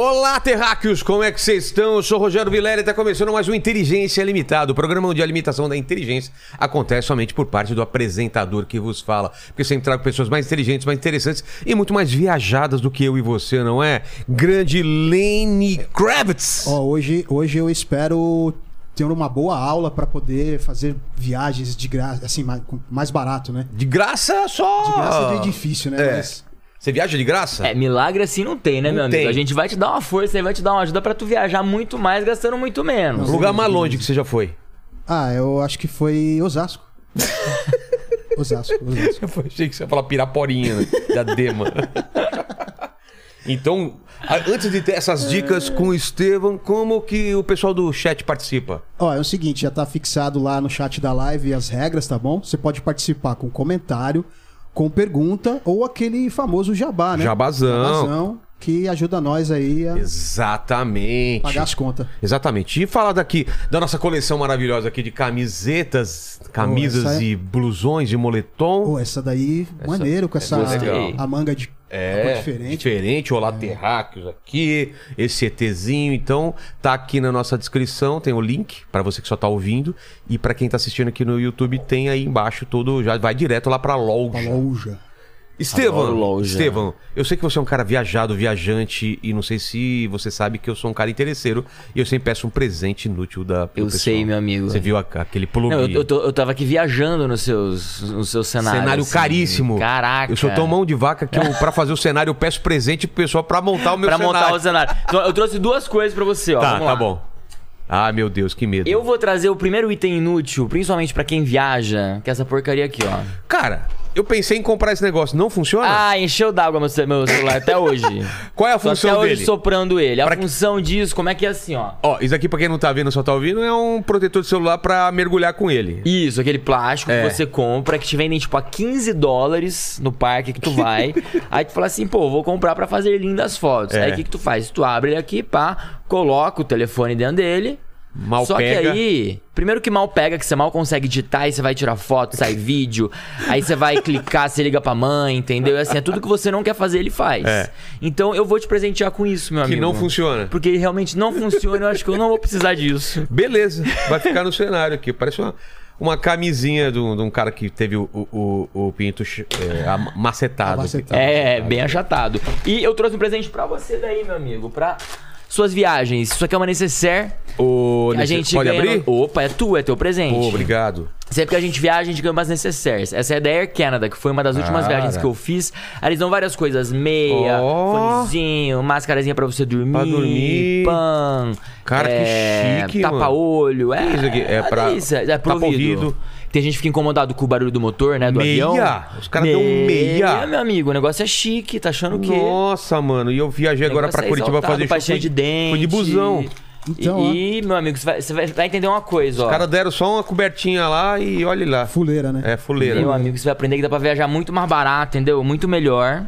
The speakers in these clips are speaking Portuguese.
Olá, terráqueos, como é que vocês estão? Eu sou o Rogério Vilela e está começando mais um Inteligência Limitada, o programa onde a limitação da inteligência acontece somente por parte do apresentador que vos fala. Porque sempre trago pessoas mais inteligentes, mais interessantes e muito mais viajadas do que eu e você, não é? Grande Lenny Kravitz! Ó, hoje, hoje eu espero ter uma boa aula para poder fazer viagens de graça, assim, mais, mais barato, né? De graça só! De graça é difícil, né? É. Mas Você viaja de graça? É, milagre assim não tem, né, Não meu amigo? tem. A gente vai te dar uma força aí, vai te dar uma ajuda pra tu viajar muito mais, gastando muito menos. O lugar mais longe que você já foi? Ah, eu acho que foi Osasco. Osasco, Osasco. Eu achei que você ia falar Piraporinha, né? Diadema. então, a- antes de ter essas dicas com o Estevam, como que o pessoal do chat participa? Ó, é o seguinte, já tá fixado lá no chat da live as regras, tá bom? Você pode participar com comentário, com pergunta ou aquele famoso jabá, né? Jabazão. Jabazão, que ajuda nós aí a Exatamente. pagar as contas. Exatamente. E falar daqui da nossa coleção maravilhosa aqui de camisetas, camisas essa é- e blusões de moletom. Pô, essa daí, maneiro, com essa gostei. a manga de É, diferente. diferente. Olá, terráqueos aqui, esse ETzinho. Então, tá aqui na nossa descrição, tem o link pra você que só tá ouvindo. E pra quem tá assistindo aqui no YouTube, tem aí embaixo todo, já vai direto lá pra loja. Uma loja. Estevam, loja. Estevam, eu sei que você é um cara viajado, viajante, e não sei se você sabe que eu sou um cara interesseiro, e eu sempre peço um presente inútil da Eu pessoal. sei, meu amigo. Você viu a- aquele plug? Não, eu, eu, tô- eu tava aqui viajando nos seus, nos seus cenários. Cenário assim. caríssimo. Caraca. Eu sou tão mão de vaca que eu, pra fazer o cenário eu peço presente pro pessoal pra montar o meu Pra cenário. montar o cenário. Então, eu trouxe duas coisas pra você, ó. Tá, Vamos tá lá. bom. Ah, meu Deus, que medo. Eu vou trazer o primeiro item inútil, principalmente pra quem viaja, que é essa porcaria aqui, ó. Cara, eu pensei em comprar esse negócio. Não funciona? Ah, encheu d'água meu, ce- meu celular até hoje. Qual é a função até dele? hoje soprando ele. A Pra que- função disso, como é que é assim, ó? Ó, isso aqui pra quem não tá vendo, só tá ouvindo, é um protetor de celular pra mergulhar com ele. Isso, aquele plástico É. que você compra, que te vendem tipo a 15 dólares no parque que tu vai. aí tu fala assim, pô, vou comprar pra fazer lindas fotos. É. Aí o que, que tu faz? Tu abre ele aqui, pá, coloca o telefone dentro dele. Mal Só pega. que aí, primeiro que mal pega, que você mal consegue digitar, aí você vai tirar foto, sai vídeo, aí você vai clicar, você liga pra mãe, entendeu? E assim, é tudo que você não quer fazer, ele faz. É. Então eu vou te presentear com isso, meu Que amigo. não funciona. Porque ele realmente não funciona, eu acho que eu não vou precisar disso. Beleza, vai ficar no cenário aqui. Parece uma, uma camisinha de um, de um cara que teve o, o, o- pinto é, macetado. Macetado. É, bem achatado. E eu trouxe um presente pra você daí, meu amigo, pra suas viagens. Isso aqui é uma necessaire. O, A gente pode ganha abrir? Opa, é tu, é teu presente. Pô, obrigado. Sempre que a gente viaja, a gente ganha umas necessaires. Essa é da Air Canada, que foi uma das últimas Cara. viagens que eu fiz. Eles dão várias coisas: meia, Ó. fonezinho, máscarazinha pra você dormir, Pra dormir. pan. Cara, que é, chique, mano. Tapa-olho. É, Que isso aqui? É uma pra- delícia, É pro tapa ouvido. ouvido. Tem gente que fica incomodado com o barulho do motor, né? Do Meia? avião. Os caras dão meia? meu amigo. O negócio é chique. Tá achando o quê? Nossa, mano. E eu viajei agora pra é Curitiba fazer show. Foi, de dente. foi de busão. Então, e, e, meu amigo, você vai, você vai- entender uma coisa, ó. Os caras deram só uma cobertinha lá e olha lá. Fuleira, né? É, fuleira. Meu amigo, você vai aprender que dá pra viajar muito mais barato, entendeu? Muito melhor.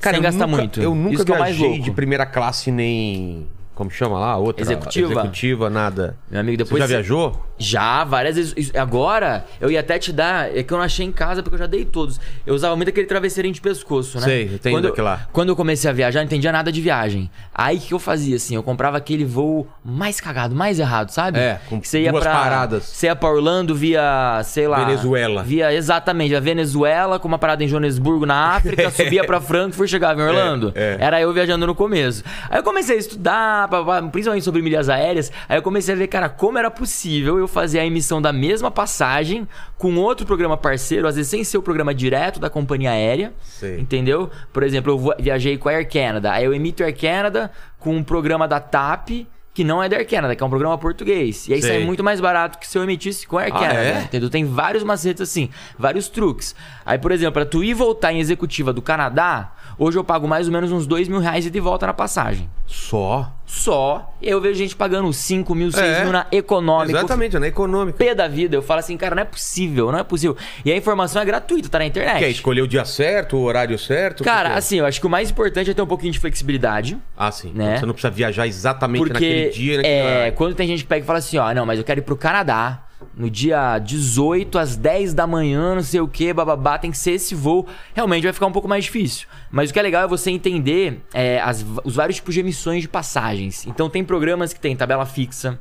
Cara, sem gastar nunca- muito. Eu nunca Isso que é viajei louco. de primeira classe nem... Como chama lá? Outra? Executiva? Executiva, nada. Meu amigo, Você depois. já você- viajou? Já, várias vezes. Agora, eu ia até te dar. É que eu não achei em casa porque eu já dei todos. Eu usava muito aquele travesseirinho de pescoço, né? Sei, eu tenho quando, daquele lá. Quando eu comecei a viajar, eu não entendia nada de viagem. Aí o que eu fazia, assim? Eu comprava aquele voo mais cagado, mais errado, sabe? É, com que você ia duas pra, paradas. Você ia pra Orlando via, sei lá. Venezuela. Via, exatamente, via Venezuela, com uma parada em Joanesburgo, na África, subia pra Frankfurt, chegava em Orlando. é. Era eu viajando no começo. Aí eu comecei a estudar, principalmente sobre milhas aéreas. Aí eu comecei a ver, cara, como era possível eu fazer a emissão da mesma passagem com outro programa parceiro, às vezes sem ser o programa direto da companhia aérea. Sei. Entendeu? Por exemplo, eu viajei com a Air Canada. Aí eu emito Air Canada com um programa da TAP. Que não é da Air Canada, que é um programa português. E aí Sei. sai muito mais barato que se eu emitisse com a Air Ah, Canada. é? Entendeu? Tem vários macetes assim, vários truques. Aí, por exemplo, pra tu ir voltar em executiva do Canadá, hoje eu pago mais ou menos uns dois mil reais e de volta na passagem. Só? Só. E eu vejo gente pagando 5 mil, 6 É. mil na econômica. Exatamente, na econômica. Pé da vida. Eu falo assim, cara, não é possível, não é possível. E a informação é gratuita, tá na internet. Quer escolher o dia certo, o horário certo? Cara, assim, eu acho que o mais importante é ter um pouquinho de flexibilidade. Ah, sim. né? Você não precisa viajar exatamente naquele Dia, naquele é, horário. quando tem gente que pega e fala assim, ó, não, mas eu quero ir pro Canadá no dia 18 às 10 da manhã, não sei o que, bababá, tem que ser esse voo. Realmente vai ficar um pouco mais difícil. Mas o que é legal é você entender é, as- os vários tipos de emissões de passagens. Então tem programas que tem tabela fixa,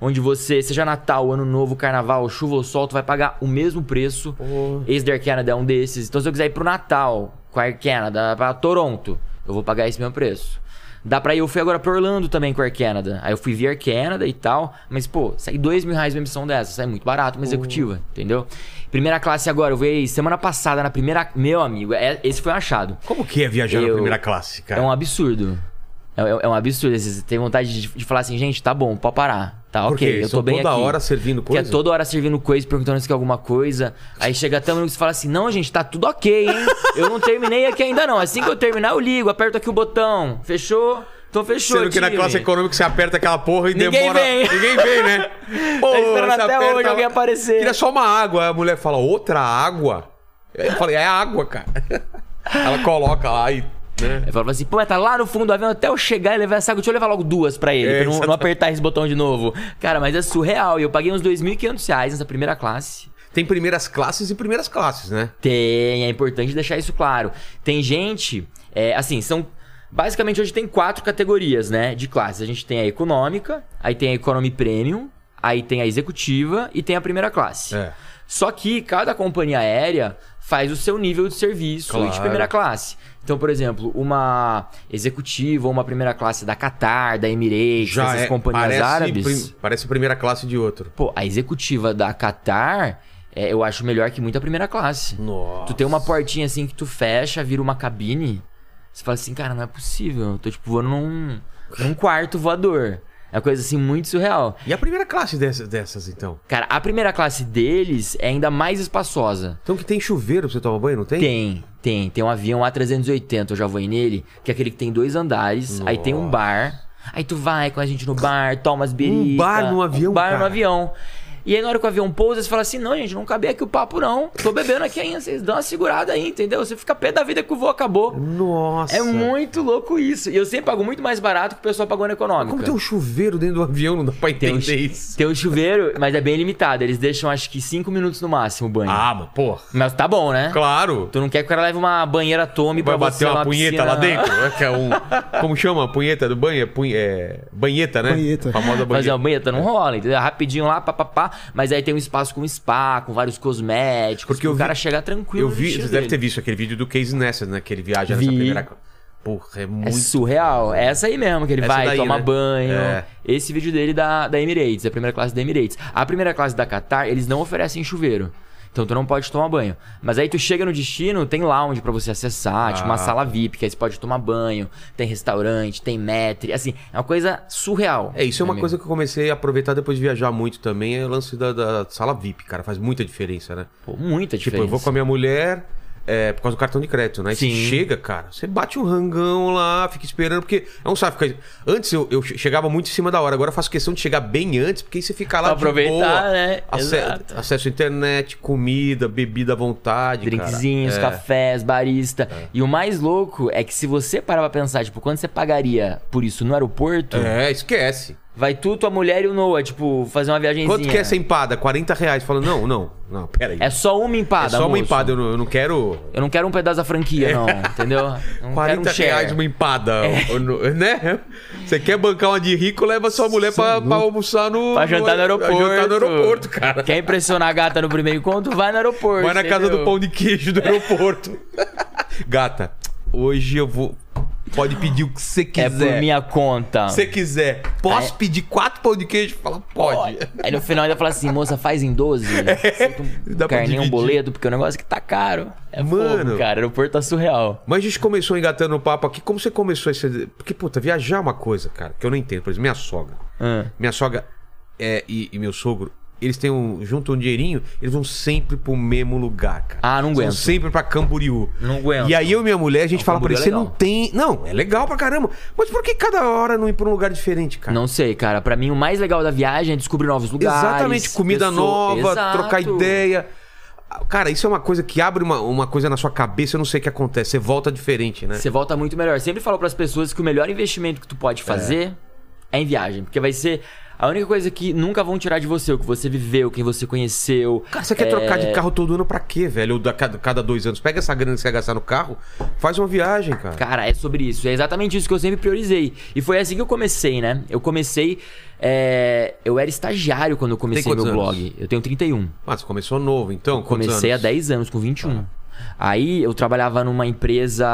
onde você, seja Natal, Ano Novo, Carnaval, chuva ou sol, tu vai pagar o mesmo preço. Esse da Air Canada é um desses. Então se eu quiser ir pro Natal com a Air Canada pra Toronto, eu vou pagar esse mesmo preço. Dá pra ir, eu fui agora pra Orlando também com a Air Canada. Aí eu fui via Air Canada e tal. Mas, pô, sai dois mil reais uma emissão dessa. Sai muito barato uma executiva, entendeu? Primeira classe agora, eu veio semana passada na primeira. Meu amigo, é- esse foi um achado. Como que é viajar na Eu- primeira classe, cara? É um absurdo. É, é- é um absurdo. Você tem vontade de, de falar assim, gente, tá bom, pode parar. Tá, Por ok, eu tô São bem toda aqui. hora servindo Que é coisa? toda hora servindo coisa, perguntando se quer alguma coisa. Aí chega até um minuto que você fala assim: Não, gente, tá tudo ok, hein? Eu não terminei aqui ainda não. Assim que eu terminar, eu ligo, aperto aqui o botão. Fechou? Então fechou. Sendo que na time. classe econômica você aperta aquela porra e Ninguém demora. vem. Ninguém vem, né? Pô, Tá esperando até aperta hoje alguém aparecer. Queria só uma água. A mulher fala, outra água? Eu falei, é água, cara. Ela coloca lá e. Né? Aí fala assim, pô, tá lá no fundo do avião até eu chegar e levar essa água. Deixa eu levar logo duas pra ele, É, pra não, não apertar esse botão de novo. Cara, mas é surreal. E eu paguei uns 2.500 reais nessa primeira classe. Tem primeiras classes e primeiras classes, né? Tem, é importante deixar isso claro. Tem gente, é, assim, são. Basicamente hoje tem quatro categorias, né, de classes. A gente tem a econômica, aí tem a economy premium, aí tem a executiva e tem a primeira classe. É. Só que cada companhia aérea faz o seu nível de serviço e de Claro. primeira classe. Então, por exemplo, uma executiva ou uma primeira classe da Qatar, da Emirates, Já essas é. companhias parece, árabes. prim- parece primeira classe de outro. Pô, a executiva da Qatar, é, eu acho melhor que muita primeira classe. Nossa. Tu tem uma portinha assim que tu fecha, vira uma cabine. Você fala assim, cara, não é possível. Eu tô tipo voando num, num quarto voador. É uma coisa assim muito surreal. E a primeira classe dessas, dessas, então? Cara, a primeira classe deles é ainda mais espaçosa. Então que tem chuveiro pra você tomar banho, não tem? Tem, tem. Tem um avião A380, eu já voei nele, que é aquele que tem dois andares, aí tem um Nossa. bar. Aí tu vai com a gente no bar, toma as biritas. bar no avião, Um bar no cara? avião. E aí na hora que o avião pousa, você fala assim, não, gente, não cabe aqui o papo não. Tô bebendo aqui ainda, vocês dão uma segurada aí, entendeu? Você fica pé da vida que o voo acabou. Nossa. É muito louco isso. E eu sempre pago muito mais barato que o pessoal pagou na econômica. Como tem um chuveiro dentro do avião, não dá pra Tem um, entender isso. tem um chuveiro, mas é bem limitado. Eles deixam acho que 5 minutos no máximo o banho. Ah, mas porra. Mas tá bom, né? Claro. Tu não quer que o cara leve uma banheira Tommy Vai pra bater você uma punheta piscina- lá dentro? É que é um, como chama a punheta do banho? É, punhe- é banheta, né? Banheta. Famosa banheta. uma banheta não rola, entendeu? Rapidinho lá, papapá. Mas aí tem um espaço com spa, com vários cosméticos. Porque vi- cara chegar tranquilo. Eu vi, você deve dele. ter visto aquele vídeo do Casey Neistat, né? Que ele viaja nessa Vi. primeira... Porra, é É muito... surreal. É essa aí mesmo, que ele Essa vai, daí, toma né? banho. É. Esse vídeo dele da, da Emirates, a primeira classe da Emirates. A primeira classe da Qatar, eles não oferecem chuveiro. Então tu não pode tomar banho. Mas aí tu chega no destino, tem lounge pra você acessar, tipo uma Ah. sala VIP, que aí você pode tomar banho, tem restaurante, tem metre, assim, é uma coisa surreal. É, isso é meu uma amigo. coisa que eu comecei a aproveitar depois de viajar muito também, é o lance da, da sala VIP, cara. Faz muita diferença, né? Pô, muita Tipo, diferença. eu vou com a minha mulher é, por causa do cartão de crédito, né? E você Sim. chega, cara, você bate um rangão lá, fica esperando, porque é um sabe, fica... Antes eu, eu che- chegava muito em cima da hora, agora eu faço questão de chegar bem antes, porque aí você fica lá aproveitar, boa, né? ace- Exato. acesso à internet, comida, bebida à vontade, Drinkzinhos. É. cafés, barista. E o mais louco é que se você parar pra pensar, tipo, quando você pagaria por isso no aeroporto, É, esquece. Vai tu, tua mulher e o Noah, tipo, fazer uma viagenzinha. Quanto que é essa empada? 40 reais. Fala, não, não, não, peraí. É só uma empada, É só uma moço. empada, eu não, eu não quero... Eu não quero um pedaço da franquia, não, entendeu? Eu Não 40 quero um reais uma empada, no- né? Você quer bancar uma de rico, leva sua mulher pra, pra almoçar no... Pra jantar no aeroporto. Pra jantar no aeroporto, cara. Quer impressionar a gata no primeiro encontro? Vai no aeroporto. Vai na casa do entendeu? pão de queijo do aeroporto. Gata, hoje eu vou... Pode pedir o que você É quiser. por minha conta. Se você quiser. Posso Aí- pedir quatro pão de queijo? Fala, pode. Aí no final ainda fala assim, moça, faz em 12. Aceita um Dá pra carninho, um boleto, porque o negócio aqui tá caro. É Mano. fogo, cara. O aeroporto tá surreal. Mas a gente começou engatando o papo aqui. Como você começou esse. Porque, puta, viajar é uma coisa, cara, que eu não entendo. Por exemplo, minha sogra. Ah. Minha sogra é, e, e meu sogro, eles têm um. Juntam um dinheirinho, eles vão sempre pro mesmo lugar, cara. Ah, não Vão aguento. sempre pra Camboriú. Não aguento. E aí eu e minha mulher, a gente Não, fala pra Camboriú eles, é você não tem. Não, é legal pra caramba. Mas por que cada hora não ir pra um lugar diferente, cara? Não sei, cara. Pra mim, o mais legal da viagem é descobrir novos lugares. Exatamente, comida pessoa- nova, Exato. trocar ideia. Cara, isso é uma coisa que abre uma, uma coisa na sua cabeça, eu não sei o que acontece. Você volta diferente, né? Você volta muito melhor. Sempre falo pras pessoas que o melhor investimento que tu pode fazer é, em viagem. Porque vai ser a única coisa que nunca vão tirar de você. O que você viveu, quem você conheceu. Cara, você quer É, trocar de carro todo ano pra quê, velho? Ou da, cada, cada dois anos. Pega essa grana que você quer gastar no carro, faz uma viagem, cara. Cara, é sobre isso. É exatamente isso que eu sempre priorizei. E foi assim que eu comecei, né? Eu comecei. é, Eu era estagiário quando eu comecei meu anos? blog. Eu tenho 31. Ah, você começou novo, então? Comecei há anos? 10 anos, com 21. Aí eu trabalhava numa empresa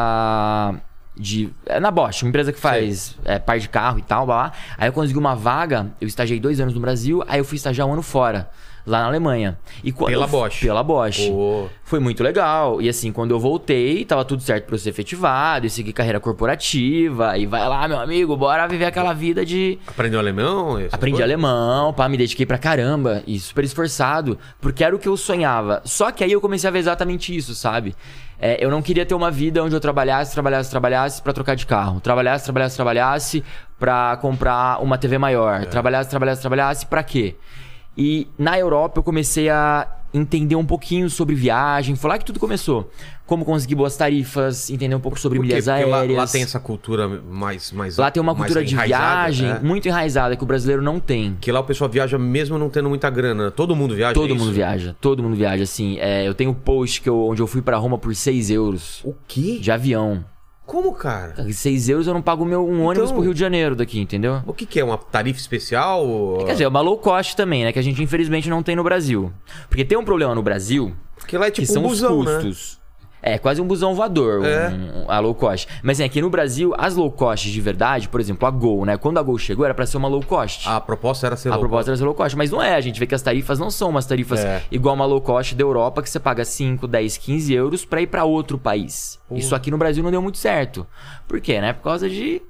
de. É na Bosch, uma empresa que faz é, par de carro e tal, blá, blá. Aí eu consegui uma vaga, eu estagiei dois anos no Brasil, aí eu fui estagiar um ano fora, lá na Alemanha. E quando Pela eu- Bosch. Pela Bosch. Pô. Foi muito legal. E assim, quando eu voltei, tava tudo certo pra eu ser efetivado, e seguir carreira corporativa. E vai lá, meu amigo, bora viver aquela vida de. Aprendeu alemão? Aprendi coisas? alemão, pá, me dediquei pra caramba e super esforçado, porque era o que eu sonhava. Só que aí eu comecei a ver exatamente isso, sabe? É, eu não queria ter uma vida onde eu trabalhasse, trabalhasse, trabalhasse pra trocar de carro. Trabalhasse, trabalhasse, trabalhasse pra comprar uma TV maior. Trabalhasse, trabalhasse, trabalhasse pra quê? E na Europa eu comecei a entender um pouquinho sobre viagem. Foi lá que tudo começou. Como conseguir boas tarifas, entender um pouco sobre Por milhas Porque lá, aéreas. lá tem essa cultura mais. mais Lá tem uma cultura de viagem né? muito enraizada que o brasileiro não tem. Que lá o pessoal viaja mesmo não tendo muita grana. Todo mundo viaja. Todo é mundo viaja, todo mundo viaja, assim. É, eu tenho um post que eu- onde eu fui pra Roma por 6 euros O quê? de avião. Como, cara? 6 euros eu não pago meu, um ônibus Então- pro Rio de Janeiro daqui, entendeu? O que, que é? Uma tarifa especial? ou- Quer dizer, é uma low cost também, né? Que a gente infelizmente não tem no Brasil. Porque tem um problema no Brasil Porque lá é tipo que são um busão, os né? É, quase um busão voador, É. um, a low cost. Mas assim, aqui no Brasil, as low cost de verdade, por exemplo, a Gol, né? Quando a Gol chegou, era pra ser uma low cost. A proposta era ser A low proposta era ser low cost, mas não é. A gente vê que as tarifas não são umas tarifas É. igual uma low cost da Europa, que você paga 5, 10, 15 euros pra ir pra outro país. Isso aqui no Brasil não deu muito certo. Por quê, né? Por causa de.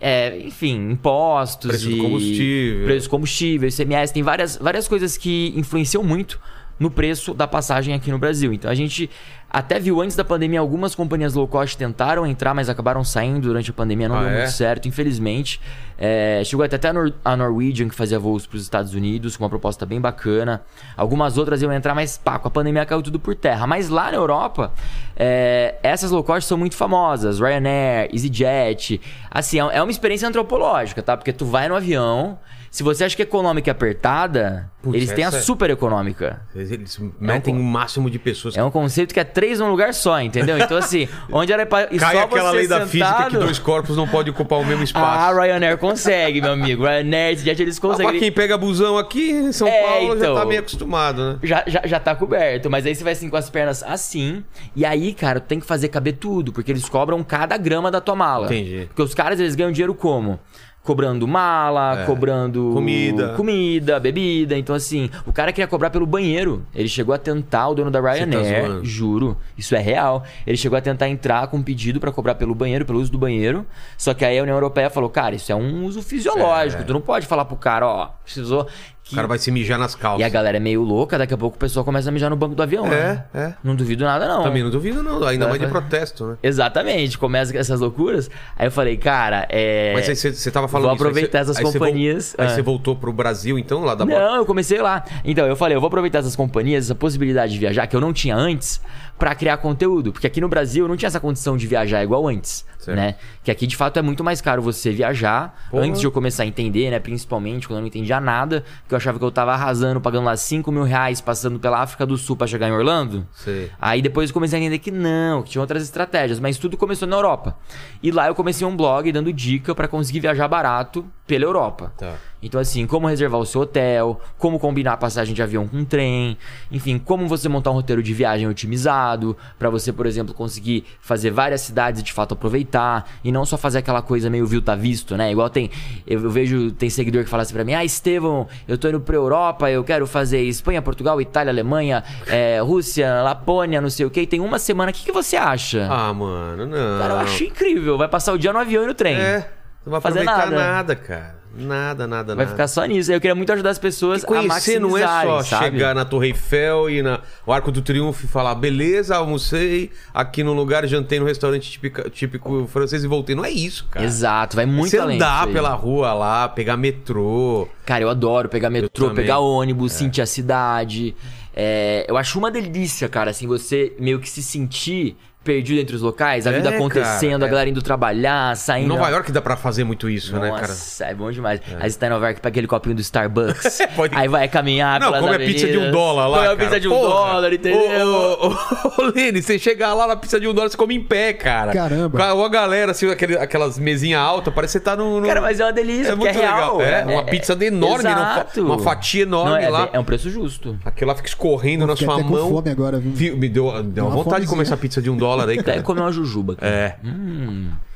é, enfim, impostos Preço do combustível. preço do combustível, ICMS, tem várias, várias coisas que influenciam muito no preço da passagem aqui no Brasil. Então a gente até viu antes da pandemia algumas companhias low cost tentaram entrar, mas acabaram saindo durante a pandemia, não Ah, deu é? muito certo, infelizmente. É, chegou até até a, Nor- a Norwegian que fazia voos para os Estados Unidos com uma proposta bem bacana. Algumas outras iam entrar, mas pá, com a pandemia caiu tudo por terra. Mas lá na Europa, é, essas low cost são muito famosas. Ryanair, EasyJet. Assim, é é uma experiência antropológica, tá? Porque tu vai no avião, se você acha que econômica é apertada, Putz, eles têm a essa é- super econômica. Eles metem o máximo de pessoas. É um conceito que é três num lugar só, entendeu? Então, assim, onde era pra. e Cai só aquela você lei da física que sentado- dois corpos não podem ocupar o mesmo Ah, espaço. Ryanair consegue, meu amigo. Ryanair, EasyJet, eles Ah, pra conseguem. quem pega busão aqui em São É, Paulo já então. tá meio acostumado, né? Já, já, já tá coberto, mas aí você vai assim com as pernas assim. E aí, cara, tu tem que fazer caber tudo, porque eles cobram cada grama da tua mala. Entendi. Porque os caras, eles ganham dinheiro como? Cobrando mala, É. cobrando Comida. comida, bebida. Então, assim, o cara queria cobrar pelo banheiro. Ele chegou a tentar, o dono da Ryanair, zoando. juro, isso é real. Ele chegou a tentar entrar com um pedido pra cobrar pelo banheiro, pelo uso do banheiro. Só que aí a União Europeia falou, cara, isso é um uso fisiológico. É. Tu não pode falar pro cara, ó, precisou. O cara vai se mijar nas calças. E a galera é meio louca, daqui a pouco o pessoal começa a mijar no banco do avião, né? É, é. Não duvido nada, não. Também não duvido, não. Ainda Vai, mais de protesto, né? Exatamente, começa com essas loucuras. Aí eu falei, cara, é. Mas aí você, tava falando vou isso, aproveitar essas aí companhias. Aí Ah. você voltou pro Brasil, então, lá da Não, eu comecei lá. Então, eu falei, eu vou aproveitar essas companhias, essa possibilidade de viajar que eu não tinha antes, pra criar conteúdo. Porque aqui no Brasil eu não tinha essa condição de viajar igual antes, Certo. né? Que aqui de fato é muito mais caro você viajar. Porra. Antes de eu começar a entender, né? Principalmente quando eu não entendia nada, que eu achava que eu tava arrasando, pagando lá 5 mil reais, passando pela África do Sul pra chegar em Orlando. Sei. Aí depois eu comecei a entender que não, que tinha outras estratégias, mas tudo começou na Europa. E lá eu comecei um blog dando dica pra conseguir viajar barato pela Europa. Tá. Então, assim, como reservar o seu hotel, como combinar a passagem de avião com trem, enfim, como você montar um roteiro de viagem otimizado, pra você, por exemplo, conseguir fazer várias cidades e de fato aproveitar, e não só fazer aquela coisa meio viu tá visto, né? Igual tem, eu, eu vejo, tem seguidor que fala assim pra mim, ah, Estevão, eu tô indo pra Europa, eu quero fazer Espanha, Portugal, Itália, Alemanha, é, Rússia, Lapônia, não sei o que, tem uma semana, o que, que você acha? Ah, mano, não. Cara, eu acho incrível, vai passar o dia no avião e no trem. É, não vai Fazer aproveitar nada. nada. cara. Nada, nada, Vai nada. ficar só nisso. Eu queria muito ajudar as pessoas E conhecer a não é só sabe? chegar na Torre Eiffel e na o Arco do Triunfo e falar, beleza, almocei aqui no lugar, jantei no restaurante típico, típico francês e voltei. Não é isso, cara. Exato, vai muito Você além andar pela rua lá, pegar metrô. Cara, eu adoro pegar metrô, pegar ônibus, sentir a cidade. É, eu acho uma delícia, cara, assim, você meio que se sentir perdido entre os locais, a É, vida acontecendo, cara, a galera indo trabalhar, Em saindo. Nova York dá pra fazer muito isso, né, cara? Nossa, é bom demais. Aí você tá em Nova York, pega aquele copinho do Starbucks. Pode- Aí vai caminhar Não, pelas come a pizza de um dólar lá. Come a cara. pizza de um Porra. dólar, entendeu? Ô, ô, ô, ô, Lene, você chegar lá na pizza de um dólar, você come em pé, cara. Caramba. Com a, galera, assim, aquele- aquelas mesinhas altas, parece que você tá no. no- Cara, mas é uma delícia, É porque muito é real. legal. É, uma pizza enorme, não uma fatia enorme Não, é, lá. É um preço justo. Aquilo lá fica escorrendo na sua mão. fome agora, viu? Vi- Me deu, deu uma uma vontade de comer essa pizza de um dólar aí, Até cara. comer uma jujuba. cara. É.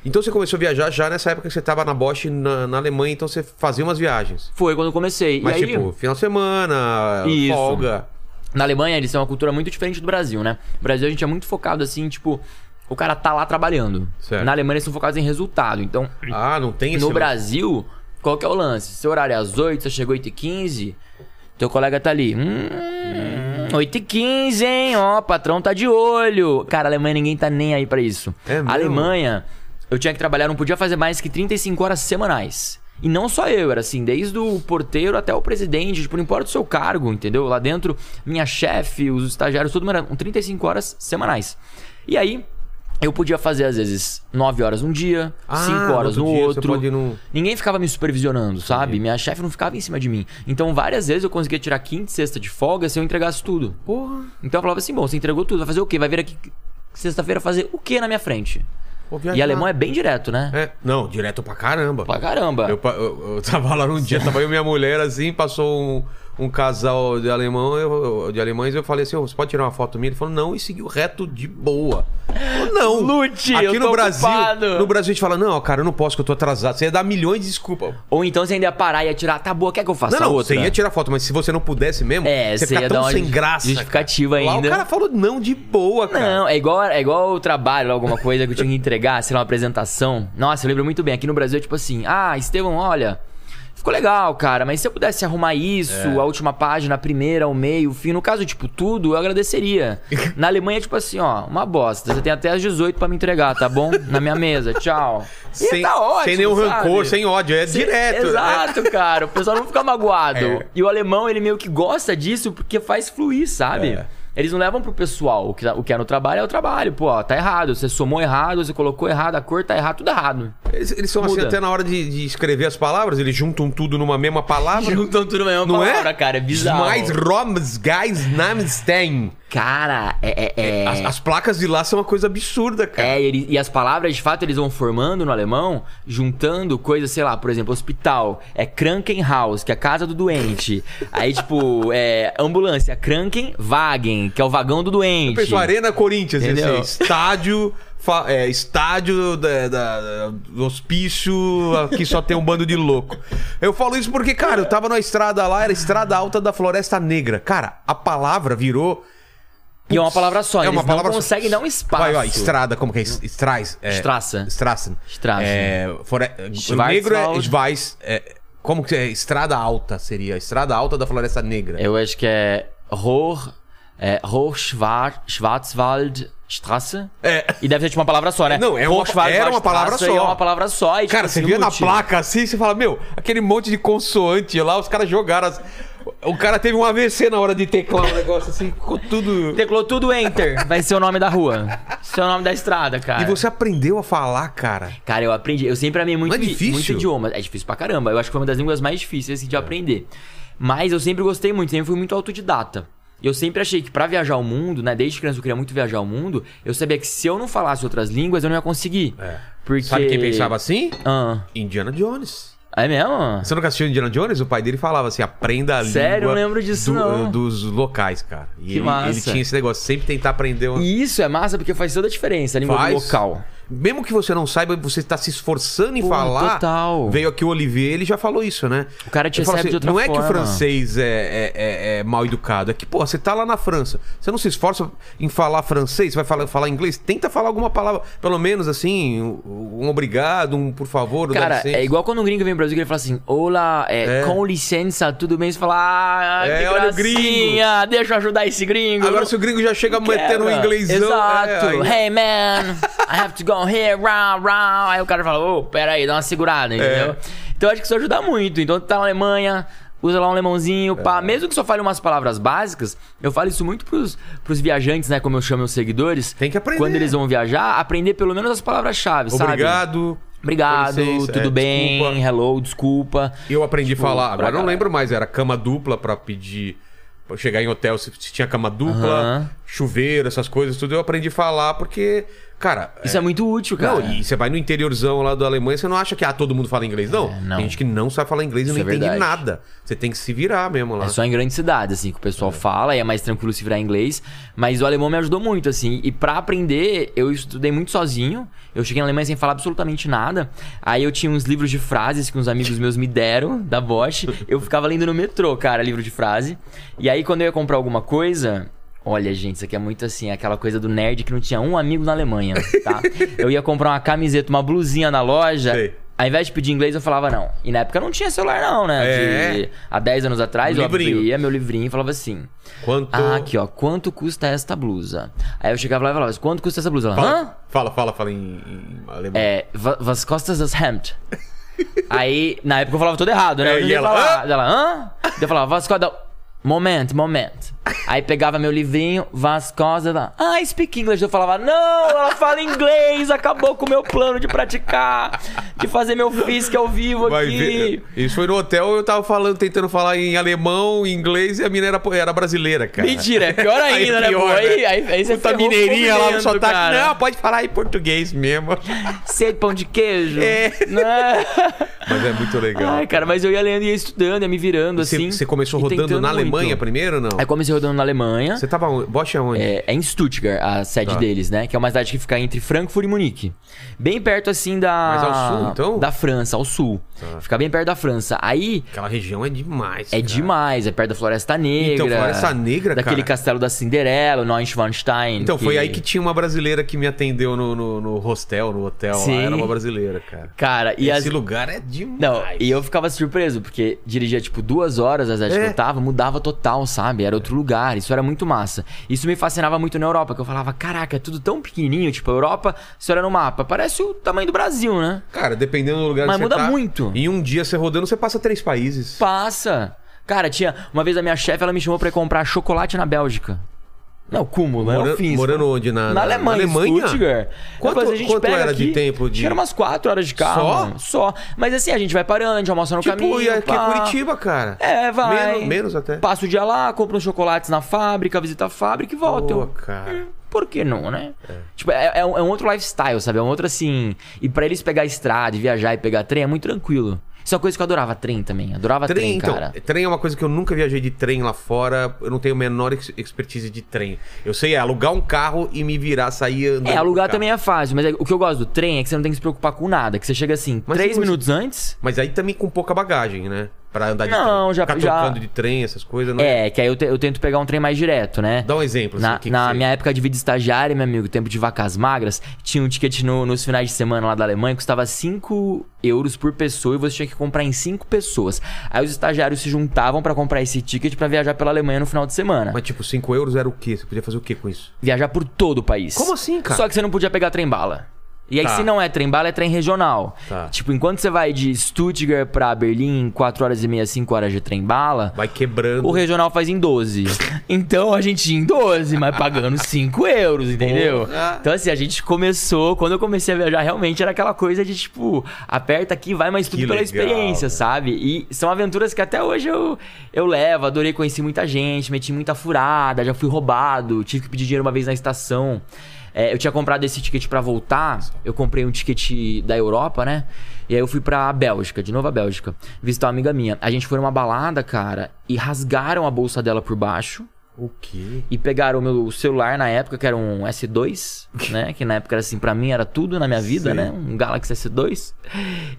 Então você começou a viajar já nessa época que você tava na Bosch na, na Alemanha, então você fazia umas viagens. Foi quando eu comecei. Mas aí, tipo, final de semana, Isso. folga. na Alemanha eles têm uma cultura muito diferente do Brasil, né? No Brasil a gente é muito focado assim, tipo, o cara tá lá trabalhando. Certo. Na Alemanha eles são focados em resultado. Então, Ah, não tem esse no. Brasil, qual que é o lance? Seu horário é às 8, você chegou 8h15, teu colega tá ali. Hum, 8h15, hein? Ó, patrão tá de olho. Cara, a Alemanha ninguém tá nem aí pra isso. É mesmo? A Alemanha, eu tinha que trabalhar, não podia fazer mais que 35 horas semanais. E não só eu, era assim, desde o porteiro até o presidente, tipo, não importa o seu cargo, entendeu? Lá dentro, minha chefe, os estagiários, todo mundo eram 35 horas semanais. E aí, eu podia fazer, às vezes, 9 horas num dia, Ah, 5 horas no no outro dia outro. num- Ninguém ficava me supervisionando, sabe? Minha chefe não ficava em cima de mim. Então, várias vezes eu conseguia tirar quinta e sexta de folga se eu entregasse tudo. Porra. Então eu falava assim: bom, você entregou tudo, vai fazer o quê? Vai vir aqui sexta-feira fazer o quê na minha frente? E alemão é bem direto, né? É, não, direto pra caramba. Pra caramba. Eu, eu, eu tava lá num dia, tava eu e minha mulher assim, passou um, um casal de alemão, eu, de alemães, eu falei assim, "Ô, você pode tirar uma foto minha? Ele falou, não, e seguiu reto de boa. Falei, não. Lute, Aqui eu no Brasil, ocupado. no Brasil a gente fala, não, cara, eu não posso que eu tô atrasado. Você ia dar milhões de desculpas. Ou então você ainda ia parar e ia tirar, tá boa, quer que eu faça Não, não, outra? você ia tirar foto, mas se você não pudesse mesmo, É, você você ia tão sem graça. justificativa cara. Lá ainda. o cara falou não de boa, cara. Não, é igual, é igual o trabalho, alguma coisa que eu tinha que entregar, sei lá, uma apresentação. Nossa, eu lembro muito bem. Aqui no Brasil é tipo assim: ah, Estevão, olha. Ficou legal, cara, mas se eu pudesse arrumar isso, É. a última página, a primeira, o meio, o fim, no caso, tipo, tudo, eu agradeceria. Na Alemanha é tipo assim, ó, uma bosta. Você tem até às 18 pra me entregar, tá bom? Na minha mesa, tchau. E Sem, tá ótimo, sem nenhum sabe? rancor, sem ódio, é Sim, direto. Exato, cara. O pessoal não fica magoado. É. E o alemão, ele meio que gosta disso porque faz fluir, sabe? É. Eles não levam pro pessoal. O que, o que é no trabalho é o trabalho. Pô, ó, tá errado. Você somou errado, você colocou errado, a cor tá errado, tudo errado. Eles, eles são assim Muda. até na hora de, de escrever as palavras, eles juntam tudo numa mesma palavra. Juntam tudo na mesma Não palavra, é? cara. É bizarro. Mais Roms, Guys, Namenstein. Cara, é... é, é... As, as placas de lá são uma coisa absurda, cara. É, e, ele- e as palavras, de fato, eles vão formando no alemão, juntando coisas, sei lá, por exemplo, hospital, é Krankenhaus, que é a casa do doente. Aí, tipo, é ambulância, Krankenwagen, que é o vagão do doente. Pessoal, Arena Corinthians, Entendeu? é estádio, é, estádio da, da- do hospício, aqui só tem um bando de louco. Eu falo isso porque, cara, eu tava na estrada lá, era estrada alta da Floresta Negra. Cara, a palavra virou. E é uma palavra só, É uma palavra não só. conseguem dar um espaço. Vai, ó, estrada, como que é? Estrais. É, Strasse. Strassen. Strassen. É, fore... Negro é Schweiz. É, como que é? Estrada alta seria. Estrada alta da Floresta Negra. Eu acho que é Hoch, é, Hochschwar- Schwarzwald Strasse. É. E deve ser tipo uma palavra só, né? Não, é uma- Hochschwarzwald era uma palavra só. É uma palavra só. E, tipo Cara, você assim, via na placa assim, você fala, meu, aquele monte de consoante lá, os caras jogaram. As... O cara teve um AVC na hora de teclar um negócio assim, ficou tudo. Teclou tudo Enter, vai ser o nome da rua. Esse é o nome da estrada, cara. E você aprendeu a falar, cara. Cara, eu aprendi. Eu sempre amei muito, Não é difícil? muito idioma. É difícil pra caramba. Eu acho que foi uma das línguas mais difíceis assim, de aprender. Mas eu sempre gostei muito, sempre fui muito autodidata. Eu sempre achei que pra viajar o mundo, né? Desde criança eu queria muito viajar o mundo. Eu sabia que se eu não falasse outras línguas, eu não ia conseguir. É. Porque... Sabe quem pensava assim? Ah, Indiana Jones. É mesmo? Você nunca assistiu Indiana Jones? O pai dele falava assim, aprenda a Sério? língua Eu lembro disso, não. dos locais, cara. E Que ele, massa. ele tinha esse negócio, sempre tentar aprender... uma- E isso é massa porque faz toda a diferença, a língua do Faz. local. Mesmo que você não saiba, você está se esforçando em Pô, falar. total. Veio aqui o Olivier, ele já falou isso, né? O cara te Ele recebe de outra Não é que o forma. francês é, é- é- é mal educado, é que, pô, você tá lá na França, você não se esforça em falar francês, você vai falar, falar inglês, tenta falar alguma palavra, pelo menos assim, um, um obrigado, um por favor, um Cara, é igual quando um gringo vem pro Brasil que ele fala assim: Olá, é, É. com licença, tudo bem? Você fala, ah, É, que olha o gracinha, deixa eu ajudar esse gringo. Agora, se o gringo já chega metendo um inglêsão. Exato. é, aí- Hey man, I have to go here, round, round. Aí o cara fala, ô, pera aí, dá uma segurada, entendeu? É. Então acho que isso ajuda muito. Então tá na Alemanha, usa lá um lemãozinho, pá. É. Mesmo que só fale umas palavras básicas, eu falo isso muito pros, pros viajantes, né? Como eu chamo meus seguidores. Tem que aprender. Quando eles vão viajar, aprender pelo menos as palavras-chave, sabe? Obrigado. Obrigado, licença, tudo é, bem, desculpa. hello, desculpa. Eu aprendi a Tipo, falar, agora eu não lembro mais, era cama dupla pra pedir. Pra chegar em hotel, se, se tinha cama dupla, chuveiro, essas coisas, tudo eu aprendi a falar porque, cara. Isso é, muito útil, cara. Não, e você vai no interiorzão lá da Alemanha, você não acha que ah, todo mundo fala inglês, não. É, não. Tem gente que não sabe falar inglês e Isso não é entende verdade. nada. Você tem que se virar mesmo lá. É só em grandes cidades, assim, que o pessoal fala e é mais tranquilo se virar inglês. Mas o alemão me ajudou muito, assim. E pra aprender, eu estudei muito sozinho. Eu cheguei na Alemanha sem falar absolutamente nada. Aí eu tinha uns livros de frases que uns amigos meus me deram, da Bosch. Eu ficava lendo no metrô, cara, livro de frase. E aí, quando eu ia comprar alguma coisa. Olha, gente, isso aqui é muito assim, aquela coisa do nerd que não tinha um amigo na Alemanha, tá? Eu ia comprar uma camiseta, uma blusinha na loja. Sei. Ao invés de pedir inglês, eu falava não. E na época não tinha celular, não, né? É. De- há 10 anos atrás, eu abria meu livrinho e falava assim: Quanto. Ah, aqui, ó, quanto custa esta blusa? Aí eu chegava lá e falava: Quanto custa essa blusa? Ela, Fala, Hã? fala, fala, fala em, em alemão. É, wa- was kostet das Hemd? Aí, na época eu falava tudo errado, né? É, Eu e ela, falar. Ela, hã? Eu falava, was kostet... Moment, moment. Aí pegava meu livrinho, da- Ah, speak English. Eu falava, não, ela fala inglês, acabou com o meu plano de praticar, de fazer meu físico ao vivo Vai aqui. ver. Isso foi no hotel, eu tava falando, tentando falar em alemão, em inglês, e a mina era, era brasileira, cara. Mentira, é pior Aí ainda, é né, pior, pô? né? Aí, aí, aí você Puta mineirinha lá no sotaque. cara. Não, pode falar em português mesmo. Sede pão de queijo. É. Né? Mas é muito legal. Ai, cara, mas eu ia lendo e ia estudando, ia me virando, Você, assim. você começou rodando na Alemanha muito. primeiro ou não? Aí comecei rodando na Alemanha. Você tava onde? Bosch é onde? É, é em Stuttgart, a sede Tá. deles, né? Que é uma cidade que fica entre Frankfurt e Munique. Bem perto, assim, da... Mais ao sul, então? Da França, ao sul. Tá. Fica bem perto da França. Aí... Aquela região é demais. É cara. demais, é perto da Floresta Negra. Então, Floresta Negra, Daquele cara. castelo da Cinderela, o Neuschwanstein. Então, foi que- aí que tinha uma brasileira que me atendeu no, no, no hostel, no hotel. Lá. Sim. Era uma brasileira, cara. Cara, e Esse as... lugar é demais. Não, e eu ficava surpreso, porque dirigia, tipo, duas horas a cidade É. que eu tava, mudava total, sabe? Era outro lugar, isso era muito massa. Isso me fascinava muito na Europa, que eu falava, caraca, é tudo tão pequenininho, tipo, a Europa, se olha no mapa, parece o tamanho do Brasil, né? Cara, dependendo do lugar Mas que você muda tá, muito. Em um dia você rodando, você passa três países. Passa! Cara, tinha. Uma vez a minha chefe, ela me chamou pra ir comprar chocolate na Bélgica. Não, cúmulo, né? Mora- morando onde? Na, Na Alemanha, Na Alemanha? Stuttgart. Quanto- Depois a gente quanto pega era de aqui, tempo de- Acho que Era umas 4 horas de carro. Só? mano. Só. Mas assim, a gente vai parando, a gente almoça no Tipo, caminho. e aqui é pá. Curitiba, cara. É, vai. Menos, menos até. Passa o dia lá, compra uns chocolates na fábrica, visita a fábrica e volta. Pô, cara. Por que não, né? Tipo, é, é um, é um outro lifestyle, sabe? É um outro assim. E pra eles pegar estrada e viajar e pegar trem é muito tranquilo. Isso é uma coisa que eu adorava trem também. Adorava trem, Trem, então, cara. trem é uma coisa que eu nunca viajei de trem lá fora. Eu não tenho a menor ex- expertise de trem. Eu sei é alugar um carro e me virar, sair andando. É, alugar também é fácil, mas é- o que eu gosto do trem é que você não tem que se preocupar com nada. Que você chega assim, Mas três minutos antes. Mas aí também com pouca bagagem, né? Pra andar de Não, trem. já- Ficar já- trocando de trem, essas coisas, não É, que aí eu, te- eu tento pegar um trem mais direto, né? Dá um exemplo. assim, Na, o que que na você- minha época de vida estagiária, meu amigo, tempo de vacas magras, tinha um ticket no- nos finais de semana lá da Alemanha custava 5 euros por pessoa e você tinha que comprar em 5 pessoas. Aí os estagiários se juntavam pra comprar esse ticket pra viajar pela Alemanha no final de semana. Mas tipo, 5 euros era o quê? Você podia fazer o quê com isso? Viajar por todo o país. Como assim, cara? Só que você não podia pegar trem bala. E aí, Tá. se não é trem bala, é trem regional. Tá. Tipo, enquanto você vai de Stuttgart pra Berlim, 4 horas e meia, 5 horas de trem bala, Vai quebrando. o regional faz em 12. Então a gente ia em 12, mas pagando 5 euros, entendeu? Porra. Então assim, a gente começou, quando eu comecei a viajar, realmente era aquela coisa de tipo, aperta aqui, vai, mas tudo Que pela legal, experiência, sabe? E são aventuras que até hoje eu, eu levo, adorei conhecer muita gente, meti muita furada, já fui roubado, tive que pedir dinheiro uma vez na estação. É, eu tinha comprado esse ticket pra voltar, eu comprei um ticket da Europa, né? E aí eu fui pra Bélgica, de novo a Bélgica, visitar uma amiga minha. A gente foi numa balada, cara, e rasgaram a bolsa dela por baixo. O quê? E pegaram o meu celular na época, que era um S2, né? Que na época era assim, pra mim era tudo na minha vida, Sim. né? Um Galaxy S2.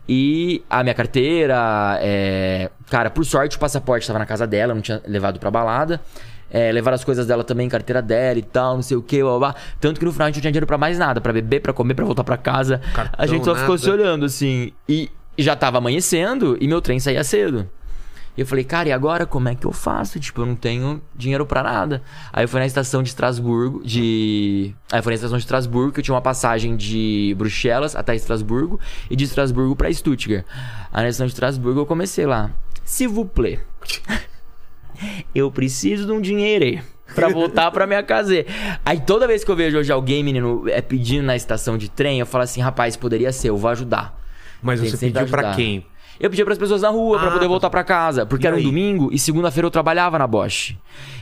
E a minha carteira, é... cara, por sorte o passaporte tava na casa dela, eu não tinha levado pra balada. É, levaram as coisas dela também, carteira dela e tal, não sei o que, blá, blá. Tanto que no final a gente não tinha dinheiro pra mais nada, pra beber, pra comer, pra voltar pra casa. Cartão, a gente só ficou nada. se olhando assim. E já tava amanhecendo e meu trem saía cedo. E eu falei, cara, e agora como é que eu faço? Tipo, eu não tenho dinheiro pra nada. Aí eu fui na estação de Estrasburgo, de. Aí eu fui na estação de Estrasburgo, que eu tinha uma passagem de Bruxelas até Estrasburgo e de Estrasburgo pra Stuttgart. Aí na estação de Estrasburgo eu comecei lá. S'il vous plaît. Eu preciso de um dinheiro pra voltar pra minha casa. Aí toda vez que eu vejo hoje alguém, menino, é pedindo na estação de trem, eu falo assim, rapaz, poderia ser, eu vou ajudar. Mas Tem você pediu pra ajudar. quem? Eu pedi pras pessoas na rua Ah, poder tá. voltar pra casa, porque era um domingo e segunda-feira eu trabalhava na Bosch.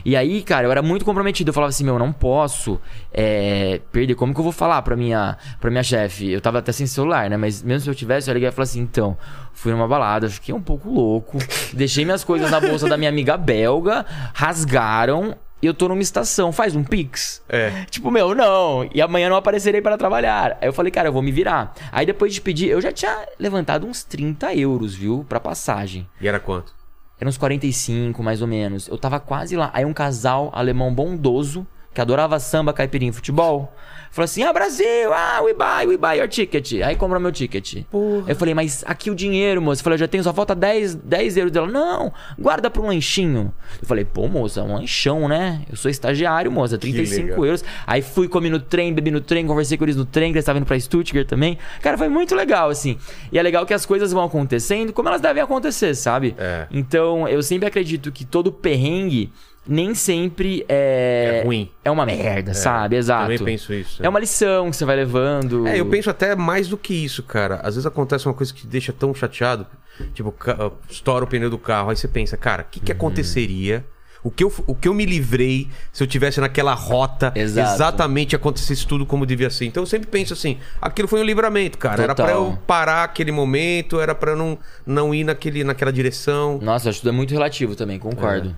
E aí, cara, eu era muito comprometido. Eu falava assim, meu, eu não posso é, perder. Como que eu vou falar pra minha, pra minha chefe? Eu tava até sem celular, né? Mas mesmo se eu tivesse, eu liguei e falei assim, então, fui numa balada, fiquei um pouco louco, deixei minhas coisas na bolsa da minha amiga belga, rasgaram. E eu tô numa estação, faz um pix. É. Tipo, meu, não. E amanhã não aparecerei para trabalhar. Aí eu falei, cara, eu vou me virar. Aí depois de pedir, eu já tinha levantado uns 30 euros, viu? Pra passagem. E era quanto? Era uns 45, mais ou menos. Eu tava quase lá. Aí um casal alemão bondoso, que adorava samba, caipirinha e futebol, falou assim: Ah, Brasil, ah, we buy, we buy your ticket. Aí comprou meu ticket. Porra. Eu falei, mas aqui o dinheiro, moça. Eu falei, eu já tenho, só falta 10, 10 euros dela. Não, guarda pra um lanchinho. Eu falei, pô, moça, um lanchão, né? Eu sou estagiário, moça, 35 legal. euros. Aí fui, comi no trem, bebi no trem, conversei com eles no trem, que eles estavam indo pra Stuttgart também. Cara, foi muito legal, assim. E é legal que as coisas vão acontecendo como elas devem acontecer, sabe? É. Então, eu sempre acredito que todo perrengue nem sempre é. É ruim. É uma merda, sabe? Exato. Também penso isso. É uma lição que você vai levando. É, eu penso até mais do que isso, cara. Às vezes acontece uma coisa que te deixa tão chateado, tipo, ca- estoura o pneu do carro, aí você pensa, cara, o que, que Uhum. aconteceria? O que, eu, o que eu me livrei se eu tivesse naquela rota Exato. exatamente acontecesse tudo como devia ser. Então eu sempre penso assim, aquilo foi um livramento, cara. Era Total. pra eu parar aquele momento, era pra eu não, não ir naquele, naquela direção. Nossa, acho que tudo é muito relativo também, É.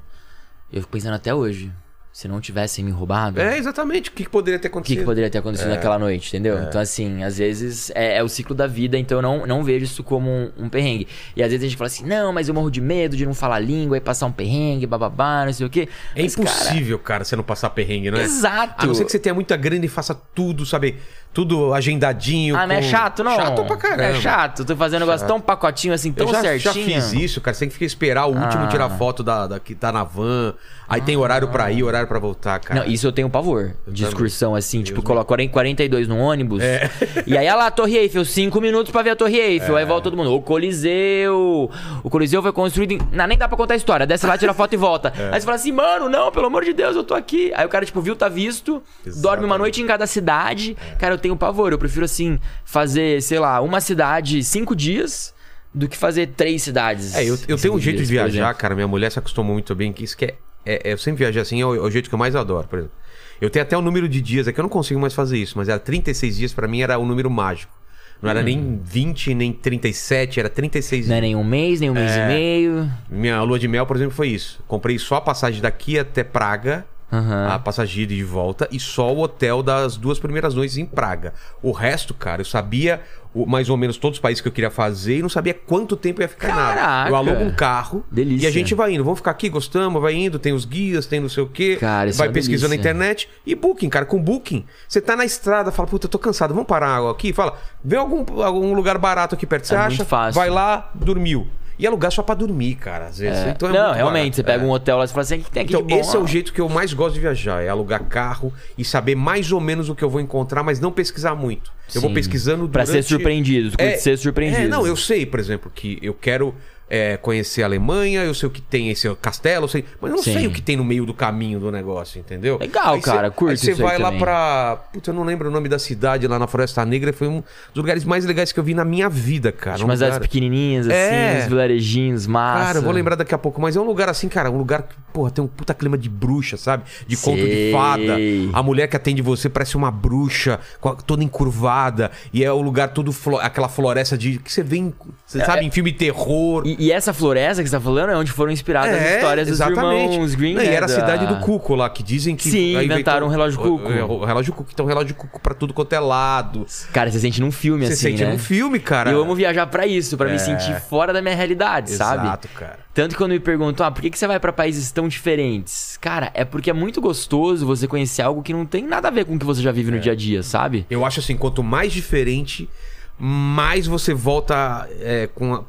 Eu fico pensando até hoje. Se não tivessem me roubado. É, exatamente. O que, que poderia ter O que, acontecido? que poderia ter acontecido naquela noite, entendeu? Então, assim, às vezes é, é o ciclo da vida, então eu não, não vejo isso como um, um perrengue. E às vezes a gente fala assim, não, mas eu morro de medo de não falar a língua e passar um perrengue, bababá, não sei o quê. É Mas, cara, impossível, cara, você não passar perrengue, não é? Exato. A não ser que você tenha muita grana e faça tudo, sabe? Tudo agendadinho. Ah, mas é com- chato, não? Chato pra caramba. É chato. Tô fazendo um negócio tão pacotinho assim, tão Eu já, já certinho. fiz isso, cara. Você tem que ficar esperar o último Ah. tirar foto da, da que tá na van. Aí tem horário pra ir, horário pra voltar, cara. Não, isso eu tenho pavor. de também. excursão, assim, tipo, coloca 40 42 no ônibus. É. E aí, olha lá, a Torre Eiffel, 5 minutos pra ver a Torre Eiffel. É. Aí volta todo mundo. O Coliseu. O Coliseu foi construído em. Não, nem dá pra contar a história. Desce lá, tira foto e volta. É. Aí você fala assim, mano, não, pelo amor de Deus, eu tô aqui. Aí o cara, tipo, viu, tá visto, dorme uma Exatamente. noite em cada cidade. Cara, eu tenho pavor. Eu prefiro, assim, fazer, sei lá, uma cidade cinco dias do que fazer três cidades. É, eu, eu tenho um jeito dias, de viajar, cara. Minha mulher se acostumou muito bem. Que isso que é, é- é- Eu sempre viajei assim, é o, é o jeito que eu mais adoro, por exemplo. Eu tenho até o número de dias, é que eu não consigo mais fazer isso, mas era 36 dias pra mim era o número mágico. Não era nem 20, nem 37, era 36 Hum. Não é nem um mês, nem um mês É. e meio. Minha lua de mel, por exemplo, foi isso. Comprei só a passagem daqui até Praga, Aham. a passagem de volta, e só o hotel das duas primeiras noites em Praga. O resto, cara, eu sabia o- mais ou menos todos os países que eu queria fazer e não sabia quanto tempo ia ficar em nada. Caraca! Eu alugo um carro Delícia. e a gente vai indo. Vamos ficar aqui, gostamos, vai indo, tem os guias, tem não sei o quê. Cara, vai é pesquisando na internet. E booking, cara, com booking. Você tá na estrada, fala, puta, eu tô cansado, vamos parar aqui? Fala, vê algum, algum lugar barato aqui perto. Você É acha? muito fácil. Vai lá, dormiu. E alugar só pra dormir, cara, às vezes. É. Então é não, realmente, barato. você pega É. um hotel lá e fala assim, o que tem aqui Então, esse é o jeito que eu mais gosto de viajar, é alugar carro e saber mais ou menos o que eu vou encontrar, mas não pesquisar muito. Eu vou pesquisando Pra durante... ser surpreendido, curte ser surpreendido. É, não, eu sei, por exemplo, que eu quero é, conhecer a Alemanha, eu sei o que tem esse castelo, eu sei, mas eu não Sim. sei o que tem no meio do caminho do negócio, entendeu? Legal, Aí cê- cara, curto Aí você isso aí vai lá também. pra. Puta, eu não lembro o nome da cidade lá na Floresta Negra, foi um dos lugares mais legais que eu vi na minha vida, cara. Um Umas cidades lugar- pequenininhas, assim, É. uns vilarejinhos, massa. Cara, eu vou lembrar daqui a pouco, mas é um lugar assim, cara, um lugar que, porra, tem um puta clima de bruxa, sabe? De conto de Sei. fada. A mulher que atende você parece uma bruxa, toda encurvada. E é o lugar todo, flo- aquela floresta de. que você vê, em, você sabe, em filme terror. É, E, e essa floresta que você tá falando é onde foram inspiradas as histórias dos irmãos Green. Não, e né, era a da- cidade do Cuco lá, que dizem que. Sim, inventaram todo- um relógio Cuco. O, o relógio Cuco, então relógio Cuco pra tudo quanto é lado. Cara, você sente num filme Você assim, sente né? num filme, cara. E eu amo viajar pra isso, pra É. me sentir fora da minha realidade, sabe? Exato, cara. Tanto que quando me perguntam, ah, por que, que você vai pra países tão diferentes? Cara, é porque é muito gostoso você conhecer algo que não tem nada a ver com o que você já É. vive no dia a dia, sabe? Eu acho assim, quanto mais diferente, mais você volta é, com a-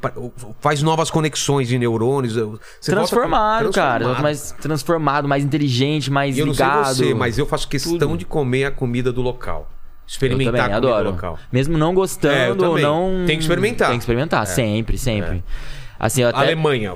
faz novas conexões de neurônios. Você volta transformado, cara. transformado. Mais transformado, mais inteligente, mais E eu não ligado. sei você, mas eu faço questão Tudo. de comer a comida do local. Eu Experimentar também a comida adoro. do local. Mesmo não É, eu gostando ou também. não. Tem que experimentar. Tem que experimentar, sempre, sempre. Assim, até. Alemanha,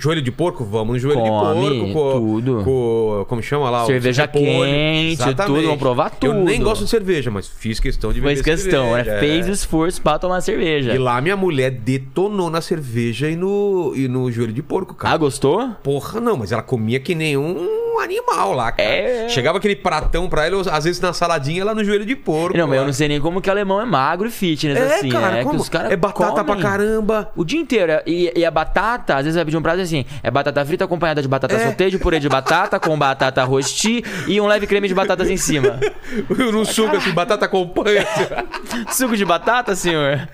joelho de porco, vamos no joelho Come, de porco. Com, tudo. Com, como chama lá? Cerveja quente, Exatamente. tudo, vamos provar Eu nem tudo. gosto de cerveja, mas fiz questão de beber Fez questão, cerveja. né? é. Fez o esforço pra tomar cerveja. E lá minha mulher detonou na cerveja e no, e no joelho de porco, cara. Ah, gostou? Porra, não, mas ela comia que nem um animal lá, cara. É. Chegava aquele pratão pra ela, às vezes na saladinha, ela no joelho de porco. Não, mas eu não sei nem como que alemão é magro e fitness, É, assim, cara, né? como? Que os caras é batata pra comem caramba. O dia inteiro. E, e a batata, às vezes vai pedir um prato assim: é batata frita acompanhada de batata É. de purê de batata, com batata rosti e um leve creme de batatas em cima. no suco, assim, batata acompanha. Suco de batata, senhor?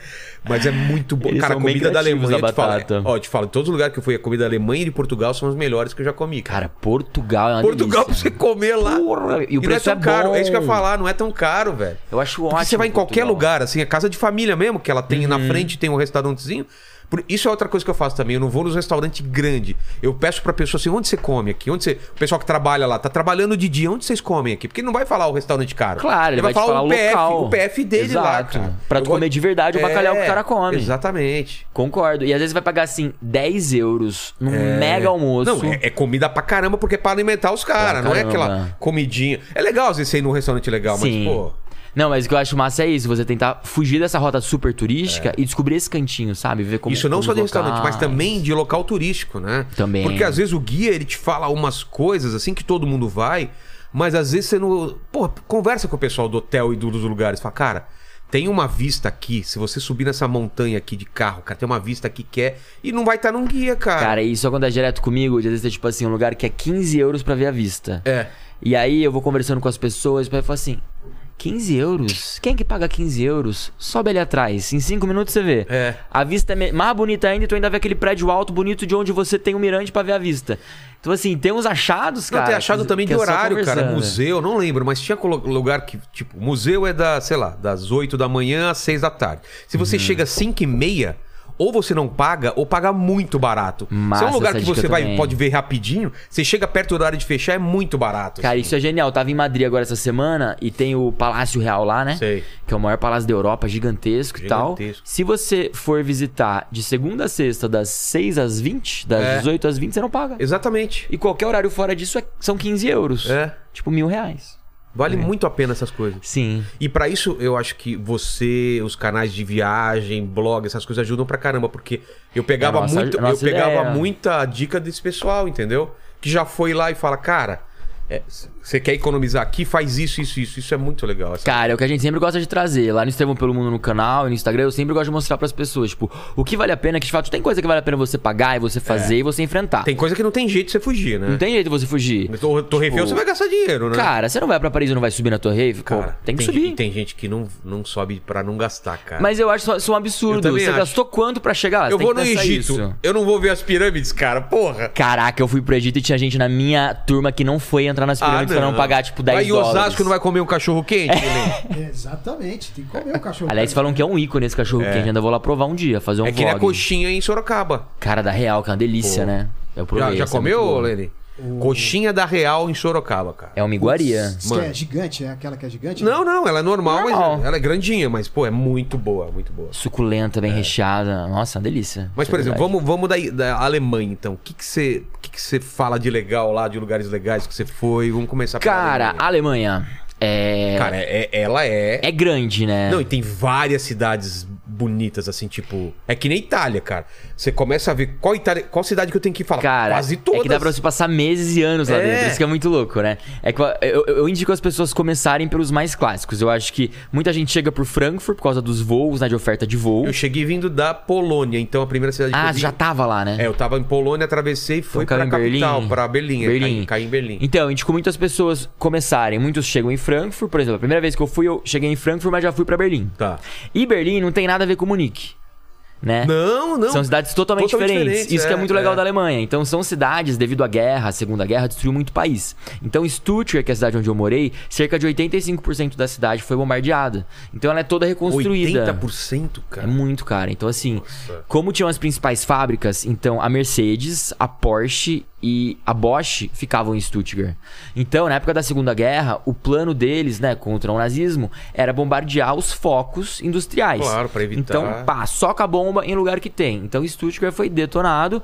Mas é muito bom. Eles Cara, a comida da Alemanha, na eu te falo, é- ó, eu te falo, todos os lugares que eu fui, a comida da Alemanha e de Portugal são as melhores que eu já comi. Cara. Portugal é uma Portugal, pra delícia. você comer lá. Porra, e o não é preço tão é caro. bom. É isso que eu ia falar, não é tão caro, velho. Eu acho Porque ótimo. você vai em qualquer Portugal. lugar, assim, a casa de família mesmo, que ela tem na Uhum. frente, tem um restaurantezinho. Por- Isso é outra coisa que eu faço também. Eu não vou nos restaurantes grandes. Eu peço pra pessoa assim: onde você come aqui? Onde você... O pessoal que trabalha lá, tá trabalhando de dia, onde vocês comem aqui? Porque ele não vai falar o restaurante caro. Claro, ele vai te falar o o PF, local. o PF dele lá, Exato. cara. Pra Eu tu comer de verdade o bacalhau que o cara come. Exatamente. Concordo. E às vezes vai pagar assim 10 euros num mega almoço. Não, é, é comida pra caramba, porque é pra alimentar os caras, não é aquela comidinha. É legal às vezes você ir num restaurante legal, Sim. mas, pô. Não, mas o que eu acho massa é isso, você tentar fugir dessa rota super turística e descobrir esse cantinho, sabe? Ver como É. Isso não como só de os restaurante, mas locais. também de local turístico, né? Também. Porque às vezes o guia ele te fala umas coisas assim que todo mundo vai, mas às vezes você não. Pô, conversa com o pessoal do hotel e do- dos lugares. Fala, cara, tem uma vista aqui. Se você subir nessa montanha aqui de carro, cara, tem uma vista aqui que é. E não vai estar num guia, cara. Cara, e isso acontece direto comigo, de às vezes é tipo assim, um lugar que é 15 euros pra ver a vista. É. E aí eu vou conversando com as pessoas e falo assim: 15 euros? Quem que paga 15 euros? Sobe ali atrás. Em 5 minutos você vê. É. A vista é mais bonita ainda e tu ainda vê aquele prédio alto bonito de onde você tem um mirante pra ver a vista. Então, assim, tem uns achados, Não, cara. tem achado que- também que de é horário, cara. Museu, não lembro, mas tinha lugar que, tipo, museu é da, sei lá, das 8 da manhã às 6 da tarde. Se Uhum. você chega às 5 e meia, ou você não paga, ou paga muito barato. Se é Massa um lugar que você vai, também. pode ver rapidinho, você chega perto do horário de fechar, é muito barato. Cara, assim. isso é genial. Eu tava em Madrid agora essa semana e tem o Palácio Real lá, né? Sei. Que é o maior palácio da Europa, gigantesco, e tal. Gigantesco. Se você for visitar de segunda a sexta, das 6 às 20, das É. 18 às 20, você não paga. Exatamente. E qualquer horário fora disso é- são 15 euros. É. Tipo, mil reais. Vale muito a pena essas coisas. Sim. E pra isso eu acho que você, os canais de viagem, blog, essas coisas ajudam pra caramba, porque eu pegava É nossa- muito, eu pegava ideia. muita dica desse pessoal, entendeu? Que já foi lá e fala, cara, é, você quer economizar aqui, faz isso, isso, isso. Isso é muito legal. essa- Cara, é o que a gente sempre gosta de trazer. Lá no Estevão Pelo Mundo no canal e no Instagram, eu sempre gosto de mostrar pras pessoas, tipo, o que vale a pena, que de fato tem coisa que vale a pena você pagar e você fazer e você enfrentar. É. Tem coisa que não tem jeito de você fugir, né? Não tem jeito de você fugir. Torre, Torre Eiffel Tipo, você vai gastar dinheiro, né? Cara, você não vai pra Paris e não vai subir na Torre Eiffel? Pô, Cara, tem que gen- subir. tem gente que não, não sobe pra não gastar, cara. Mas eu acho isso- um absurdo. Você acho. gastou quanto pra chegar lá? eu vou tem no Egito, isso. eu não vou ver as pirâmides, cara, porra. Caraca, eu fui pro Egito e tinha gente na minha turma que não foi entrar nas pirâmides pra não pagar, tipo, 10 Aí dólares. Osasco não vai comer um cachorro quente, Guilherme? Exatamente, tem que comer o cachorro. Aliás, falam que é um ícone esse cachorro quente. Ainda vou lá provar um dia, fazer um É que nem a vlog. coxinha em Sorocaba. Cara da real, que é uma delícia, Pô. né? Eu Já, provei, já é comeu, muito Lene? Coxinha da Real em Sorocaba, cara. É uma iguaria. Diz que Mano. é gigante, é aquela que é gigante? Não, não, ela é normal, Normal. mas ela é grandinha, mas, pô, é muito boa, muito boa. Suculenta, bem recheada. Nossa, uma delícia. É. Mas, por exemplo, vamos, vamos da, da Alemanha, então. O que que você o que que você fala de legal lá, de lugares legais que você foi? Vamos começar pela Cara, Alemanha. a Alemanha é. Cara, é- ela é... é grande, né? Não, e tem várias cidades bonitas, assim, tipo... É que nem Itália, cara. Você começa a ver qual, Itália, qual cidade que eu tenho que falar. Cara, Quase todas. é que dá pra você passar meses e anos lá É. dentro. Isso que é muito louco, né? É que eu, eu- indico as pessoas começarem pelos mais clássicos. Eu acho que muita gente chega por Frankfurt por causa dos voos, né? De oferta de voo. Eu cheguei vindo da Polônia, então a primeira cidade que Ah, eu vi... já tava lá, né? É, eu tava em Polônia, atravessei e fui Então, pra capital, Berlim? pra Berlim. é, Berlim. Caí, caí em Berlim. Então, eu indico muitas pessoas começarem. Muitos chegam em Frankfurt, por exemplo. A primeira vez que eu fui, eu cheguei em Frankfurt, mas já fui pra Berlim. Tá. E Berlim não tem nada a ver com Munique. Né? Não, não. São cidades totalmente, Totalmente diferentes. diferentes, Isso que é é, muito legal é. da Alemanha. Então são cidades, devido à guerra, a Segunda Guerra, destruiu muito o país. Então Stuttgart, que é a cidade onde eu morei, cerca de 85% da cidade foi bombardeada. Então ela é toda reconstruída. 80%, É cara. muito, cara. Então, assim, Nossa. como tinham as principais fábricas, então a Mercedes, a Porsche e a Bosch ficavam em Stuttgart. Então, na época da Segunda Guerra, o plano deles, né, contra o nazismo, era bombardear os focos industriais. Claro, pra evitar. Então, pá, soca a bomba em lugar que tem. Então, Stuttgart foi detonado.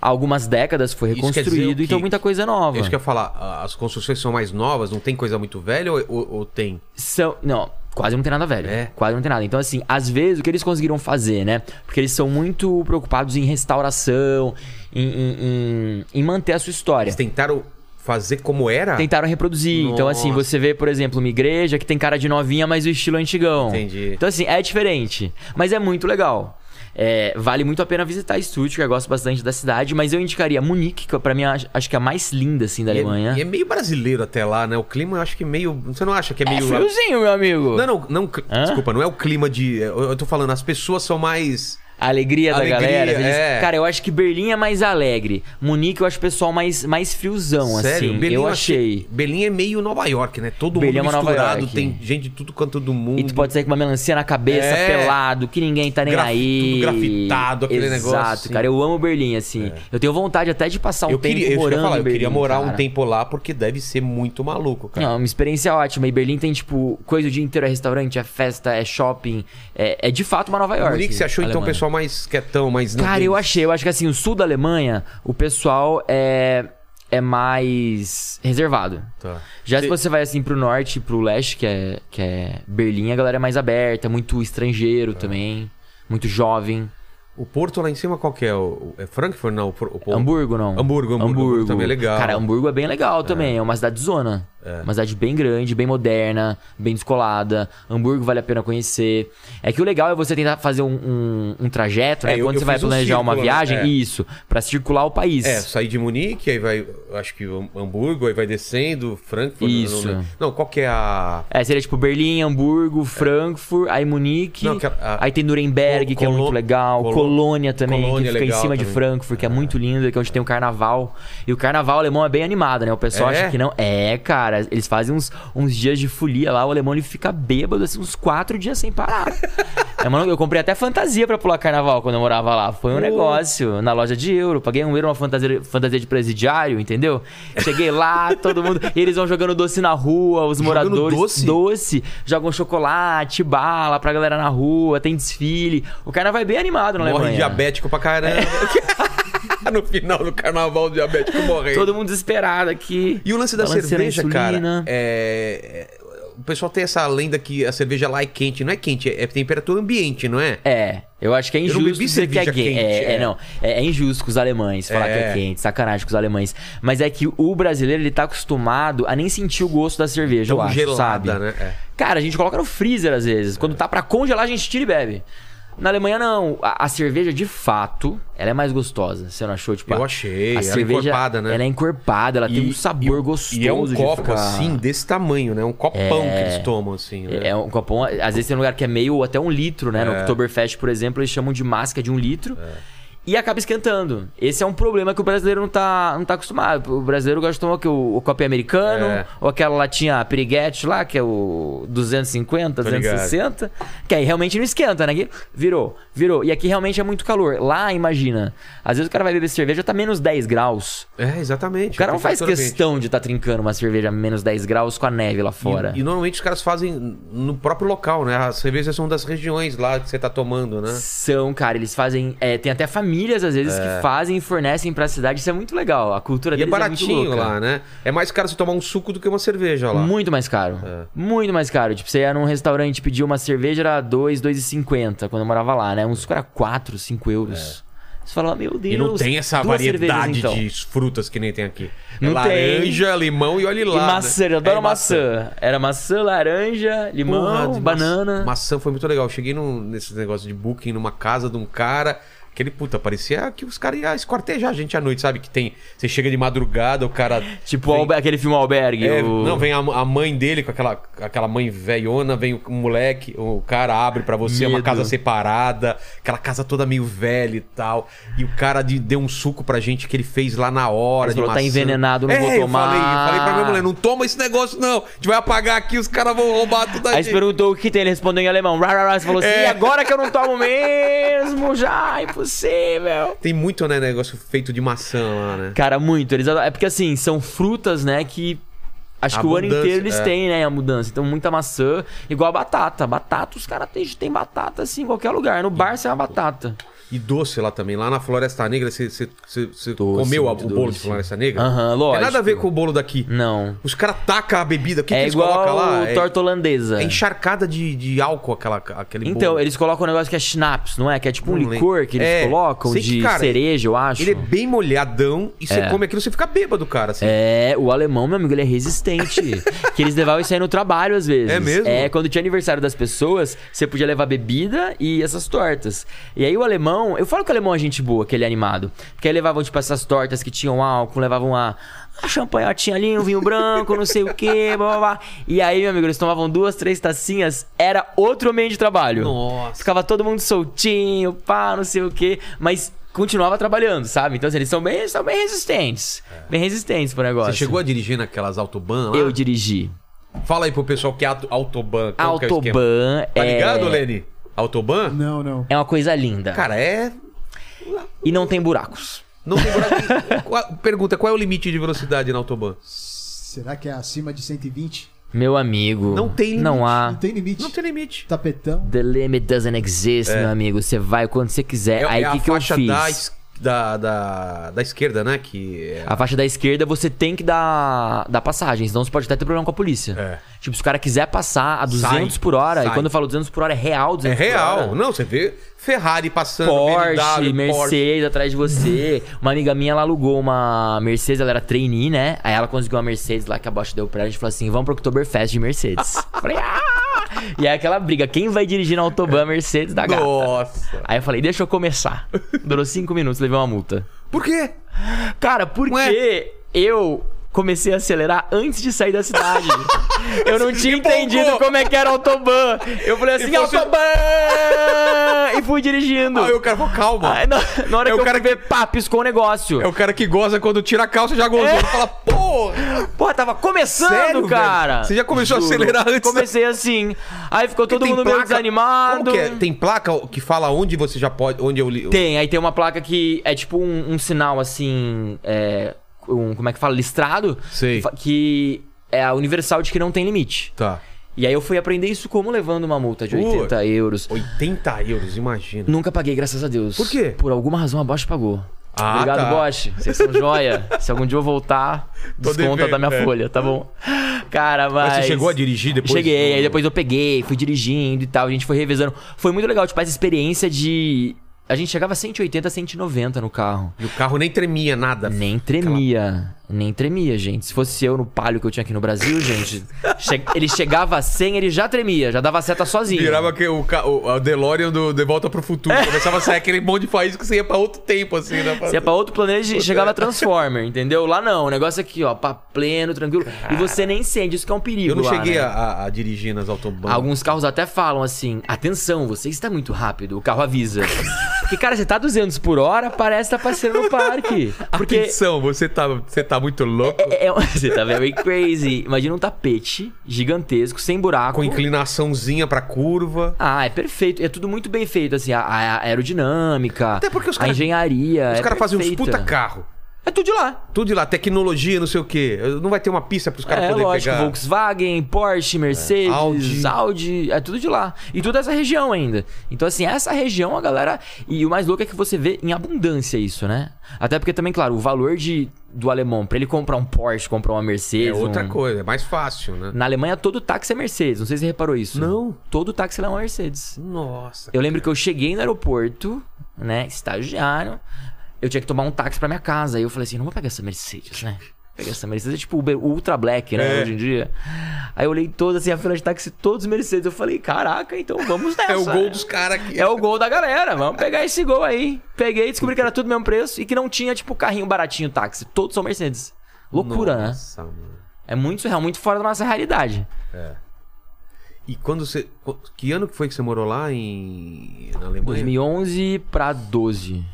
Há algumas décadas foi reconstruído, então muita coisa nova. Isso que eu ia falar, as construções são mais novas, não tem coisa muito velha ou, ou- ou tem? São. Não, quase não tem nada velho. É? Quase não tem nada. Então, assim, às vezes o que eles conseguiram fazer, né? Porque eles são muito preocupados em restauração, em, em- em- em manter a sua história. Eles tentaram fazer como era? Tentaram reproduzir. Então, assim, Nossa. você vê, por exemplo, uma igreja que tem cara de novinha, mas o estilo é antigão. Entendi. Então, assim, é diferente. Mas é muito legal. É, vale muito a pena visitar Stuttgart, eu gosto bastante da cidade, mas eu indicaria Munique, que pra mim acho, que é a mais linda, assim, da E é- Alemanha. E é meio brasileiro até lá, né? O clima eu acho que é meio. Você não acha que é É meio. friozinho, meu amigo. Não, não, não. Hã? Desculpa, não é o clima de. Eu eu tô falando, as pessoas são mais. A alegria da Alegria, galera. eles- é. Cara, eu acho que Berlim é mais alegre. Munique eu acho o pessoal mais, mais friozão, Sério, assim. Berlim eu achei. Berlim é meio Nova York, né? Todo Berlim mundo é uma Nova misturado, tem gente de tudo quanto do mundo. E tu pode sair com uma melancia na cabeça, É. pelado, que ninguém tá nem Graf- aí. tudo grafitado, aquele Exato, negócio, assim. cara. Eu amo Berlim, assim. Eu tenho vontade até de passar um eu tempo queria, eu, morando ia falar, eu Berlim, queria morar um cara. tempo lá porque deve ser muito maluco, cara. Não, é uma experiência ótima. E Berlim tem, tipo, coisa o dia inteiro. É restaurante, é festa, é shopping. É, é de fato uma Nova York. Munique, você achou então pessoal mais quietão, mais. Cara, eu achei. Eu acho que assim, o sul da Alemanha, o pessoal é, é mais reservado. Tá. Já se Cê- você vai assim pro norte, pro leste, que é, que é Berlim, a galera é mais aberta, muito estrangeiro também, muito jovem. O Porto lá em cima qual que é? O, é Frankfurt? Não, o, o. Hamburgo, não. Hamburgo, Hamburgo, Hamburgo também é legal. Cara, Hamburgo é bem legal também. É, uma cidade zona. Uma cidade bem grande, bem moderna, bem descolada. Hamburgo vale a pena conhecer. É que o legal é você tentar fazer um, um- um trajeto, né? É, eu- Quando eu você vai fiz um planejar uma círculo, né? viagem, É. isso, pra circular o país. É, sair de Munique, aí vai, acho que Hamburgo, aí vai descendo, Frankfurt. Isso. Não, não, qual que é a... É, seria tipo Berlim, Hamburgo, Frankfurt, aí Munique, Não, a- a- aí tem Nuremberg, que é muito legal, Colo- Colônia também, Colônia que fica é legal em cima de também. Frankfurt, que é, muito lindo, que é onde tem o carnaval. E o carnaval alemão é bem animado, né? O pessoal É? acha que não. É, cara, eles fazem uns, uns dias de folia lá, o alemão ele fica bêbado, assim, uns quatro dias sem parar. é, mano, eu comprei até fantasia pra pular carnaval quando eu morava lá. Foi um negócio na loja de euro. Paguei um euro uma fantasia, fantasia de presidiário, entendeu? Cheguei lá, todo mundo. Eles vão jogando doce na rua, os Jogando moradores. doce? doce, jogam chocolate, bala pra galera na rua, tem desfile. O carnaval é bem animado na Morre Alemanha. diabético pra caramba. no final do carnaval, o diabético morrendo. Todo mundo desesperado aqui. E o lance da cerveja, cara, insulina. é... é- O pessoal tem essa lenda que a cerveja lá é quente. Não é quente, é temperatura ambiente, não é? É, eu acho que é Eu injusto dizer que é quente, é, é, é. não. É, é injusto com os alemães falar É. que é quente, sacanagem com os alemães. Mas é que o brasileiro, ele tá acostumado a nem sentir o gosto da cerveja, eu Tão acho, gelada, sabe? né? É. Cara, a gente coloca no freezer às vezes. Quando tá pra congelar, a gente tira e bebe. Na Alemanha, não. A, a cerveja, de fato, ela é mais gostosa. Você não achou? Tipo, Eu achei. A Ela é cerveja, encorpada, né? Ela é encorpada, ela tem um sabor e- gostoso E é um copo ficar- assim, desse tamanho, né? Um copão É. que eles tomam, assim. Né? É um copão, às vezes tem um lugar que é meio até um litro, né? No É. Oktoberfest, por exemplo, eles chamam de máscara de um litro. E acaba esquentando. Esse é um problema que o brasileiro não tá, não tá acostumado. O brasileiro gosta de tomar o, o, copo americano, É. ou aquela latinha piriguete lá, que é o 250, Tô ligado. 260, que aí realmente não esquenta, né? Virou, virou. E aqui realmente é muito calor. Lá, imagina, às vezes o cara vai beber cerveja, tá menos 10 graus. É, exatamente. O cara não faz questão de estar tá trincando uma cerveja a menos 10 graus com a neve lá fora. E, e normalmente os caras fazem no próprio local, né? As cervejas são das regiões lá que você tá tomando, né? São, cara, eles fazem. é, tem até famílias, às vezes, que fazem e fornecem pra cidade. Isso é muito legal. A cultura É. E é deles é, baratinho louca. lá, né? É mais caro você tomar um suco do que uma cerveja lá. Muito mais caro. É. Muito mais caro. Tipo, você ia num restaurante pedir uma cerveja, era 2, 2,50 quando eu morava lá, né? Um suco era 4, 5 euros. Você fala, meu Deus. É. E não tem essa variedade então. de frutas que nem tem aqui. É Não tem. laranja, limão e olha E lá. maçã, né? eu adoro É, maçã. Era maçã, laranja, limão, Porra, banana. Maçã, maçã foi muito legal. Eu cheguei num, nesse negócio de booking numa casa de um cara. Aquele puta, parecia que os caras iam esquartejar a gente à noite, sabe? Que tem. Você chega de madrugada, o cara. Tipo vem- albe- aquele filme Albergue. É, o- Não, vem a, a mãe dele com aquela, aquela mãe velhona, vem o moleque, o cara abre pra você uma Medo. casa separada, aquela casa toda meio velha e tal. E o cara de- deu um suco pra gente que ele fez lá na hora. Ele falou, "Tá envenenado, não é, vou Eu tomar." falei, eu falei pra minha mulher, não toma esse negócio não. A gente vai apagar aqui, os caras vão roubar tudo Aí gente. você perguntou o que tem, ele respondeu em alemão. Rá, rá, rá. Você falou assim, É. e agora que eu não tomo mesmo, já, impossível. Tem muito, né, negócio feito de maçã lá, né? Cara, muito. Eles adoram- É porque assim, são frutas, né, que. Acho que o ano inteiro eles é. têm, né, a mudança. Então, muita maçã, igual a batata. Batata, os caras têm, tem batata assim em qualquer lugar. No bar você é uma batata. E doce lá também. Lá na Floresta Negra, você, comeu a- o bolo de. Floresta Negra? Aham, Tem lógico. nada a ver com o bolo daqui. Não. Os caras tacam a bebida. O que, que é eles igual colocam lá? É, torta holandesa. é encharcada de, de álcool aquela, aquele Então, bolo. eles colocam um negócio que é schnapps, não é? Que é tipo um Não licor lembro. que eles É, colocam sei que, de cara, cereja, eu acho. Ele é bem molhadão e você É. come aquilo, você fica bêbado, cara. Assim. É, o alemão, meu amigo, ele é resistente. que eles levavam isso aí no trabalho às vezes. É mesmo? É, quando tinha aniversário das pessoas, você podia levar bebida e essas tortas. E aí o alemão, eu falo que o alemão é gente boa, que ele é animado. Porque aí levavam, tipo, essas tortas que tinham álcool, levavam a, a champanhotinha ali, um vinho branco, não sei o quê, blá blá blá. E aí, meu amigo, eles tomavam duas, três tacinhas, era outro ambiente de trabalho. Nossa. Ficava todo mundo soltinho, pá, não sei o quê. Mas continuava trabalhando, sabe? Então, assim, eles são bem, são bem resistentes. Bem resistentes pro negócio. Você chegou a dirigir naquelas autoban lá? Eu dirigi. Fala aí pro pessoal que é auto- autoban. que é? Autoban Tá é... ligado, Lene? Autoban? Não, não. é uma coisa linda. Cara, é... E não tem buracos. Não tem buraco. Qual- Pergunta, qual é o limite de velocidade na autoban? Será que é acima de 120? Meu amigo. Não tem limite. Não há. Não tem limite. Não tem limite. Tapetão. The limit doesn't exist, meu amigo. Você vai quando você quiser. É, Aí é o a que, que eu faixa fiz? da, es- da, da, da esquerda, né? Que é- A faixa da esquerda você tem que dar, dar passagem, senão você pode até ter problema com a polícia. É. Tipo, se o cara quiser passar a 200 Sai, por hora, sai. e quando eu falo 200 por hora é real É 200 por real. Não, você vê Ferrari passando, Porsche, BMW, Mercedes atrás de você. Uma amiga minha, ela alugou uma Mercedes, ela era trainee, né? Aí ela conseguiu uma Mercedes lá que a Bosch deu pra ela. A gente falou assim: vamos pro Oktoberfest de Mercedes. falei, ah! E aí aquela briga: quem vai dirigir na Autobahn Mercedes da gata? Nossa. Aí eu falei: deixa eu começar. Durou cinco minutos, levei uma multa. Por quê? Cara, porque Ué? eu comecei a acelerar antes de sair da cidade. eu não tinha entendido como é que era Autobahn. Eu falei assim: E Autobahn! E fui dirigindo. Aí o cara falou, calma. Aí, na, na hora É que o eu cara fui ver, pá, piscou o negócio. É o cara que goza quando tira a calça já gozou. É. Fala, porra. Porra, tava começando, Sério, cara. velho? Você já começou a acelerar antes da- Comecei assim. Aí ficou todo Tem mundo meio placa- desanimado. Como que é? Tem placa que fala onde você já pode. Onde eu li. Tem, aí tem uma placa que é tipo um, um sinal assim. É, um, como é que fala? Listrado. Sei. Que é a universal de que não tem limite. Tá. E aí eu fui aprender isso como levando uma multa de Ui. 80 euros. 80 euros, imagina. Nunca paguei, graças a Deus. Por quê? Por alguma razão a Bosch pagou. Ah, Obrigado, tá. Bosch. Vocês são joia. Se algum dia eu voltar, Tô desconta devendo, da minha é. folha, tá bom? Cara, mas... Mas você chegou a dirigir depois? Cheguei, do- aí depois eu peguei, fui dirigindo e tal, a gente foi revezando. Foi muito legal, tipo, essa experiência de... A gente chegava a 180, 190 no carro. E o carro nem tremia nada. Nem tremia. Nem tremia, gente. Se fosse eu no palio que eu tinha aqui no Brasil, gente, che- ele chegava a 100, ele já tremia, já dava seta sozinho. Virava que o, o, DeLorean do De Volta pro Futuro. Começava a sair aquele monte de faísca que você ia pra outro tempo, assim, né? Se é pra outro planeta, che- chegava a Transformer, entendeu? Lá não, o negócio aqui, ó, pra pleno, tranquilo. E você nem sente, isso que é um perigo Eu não lá, cheguei né? a, a- dirigir nas autobahn. Alguns carros até falam assim: atenção, você está muito rápido. O carro avisa. Porque, cara, você tá 200 por hora, parece que tá passeando no parque. Porque Atenção, você tá, você tá muito louco. é, é- você tá very crazy. Imagina um tapete gigantesco, sem buraco. Com inclinaçãozinha pra curva. Ah, é perfeito. É tudo muito bem feito, assim, a, a aerodinâmica, Até porque os a cara- engenharia. Os é caras fazem uns puta carro. É tudo de lá. Tudo de lá, tecnologia, não sei o quê. Não vai ter uma pista pros caras é, poderem lógico, pegar. Volkswagen, Porsche, Mercedes, Audi. Audi. é tudo de lá. E tudo dessa região ainda. Então, assim, essa região, a galera. E o mais louco é que você vê em abundância isso, né? Até porque também, claro, o valor de, do alemão, pra ele comprar um Porsche, comprar uma É Mercedes. outra um- coisa, é mais fácil, né? Na Alemanha, todo táxi é Mercedes. Não sei se você reparou isso. Não. Todo táxi é uma Mercedes. Nossa. Eu lembro que eu cheguei no aeroporto, né, estagiário, eu tinha que tomar um táxi pra minha casa. Aí eu falei assim, não vou pegar essa Mercedes, né? Pegar essa Mercedes, é tipo Uber Ultra Black, né, É. hoje em dia. Aí eu olhei toda assim, a fila de táxi, todos Mercedes. Eu falei, caraca, então vamos nessa. É o gol dos caras aqui. É o gol da galera, vamos pegar esse gol aí. Peguei, descobri que era tudo o mesmo preço e que não tinha, tipo, carrinho baratinho táxi. Todos são Mercedes. Loucura, né? Nossa, mano. É muito surreal, muito fora da nossa realidade. E quando você. Que ano que foi que você morou lá em. Na Alemanha? 2011 pra 12.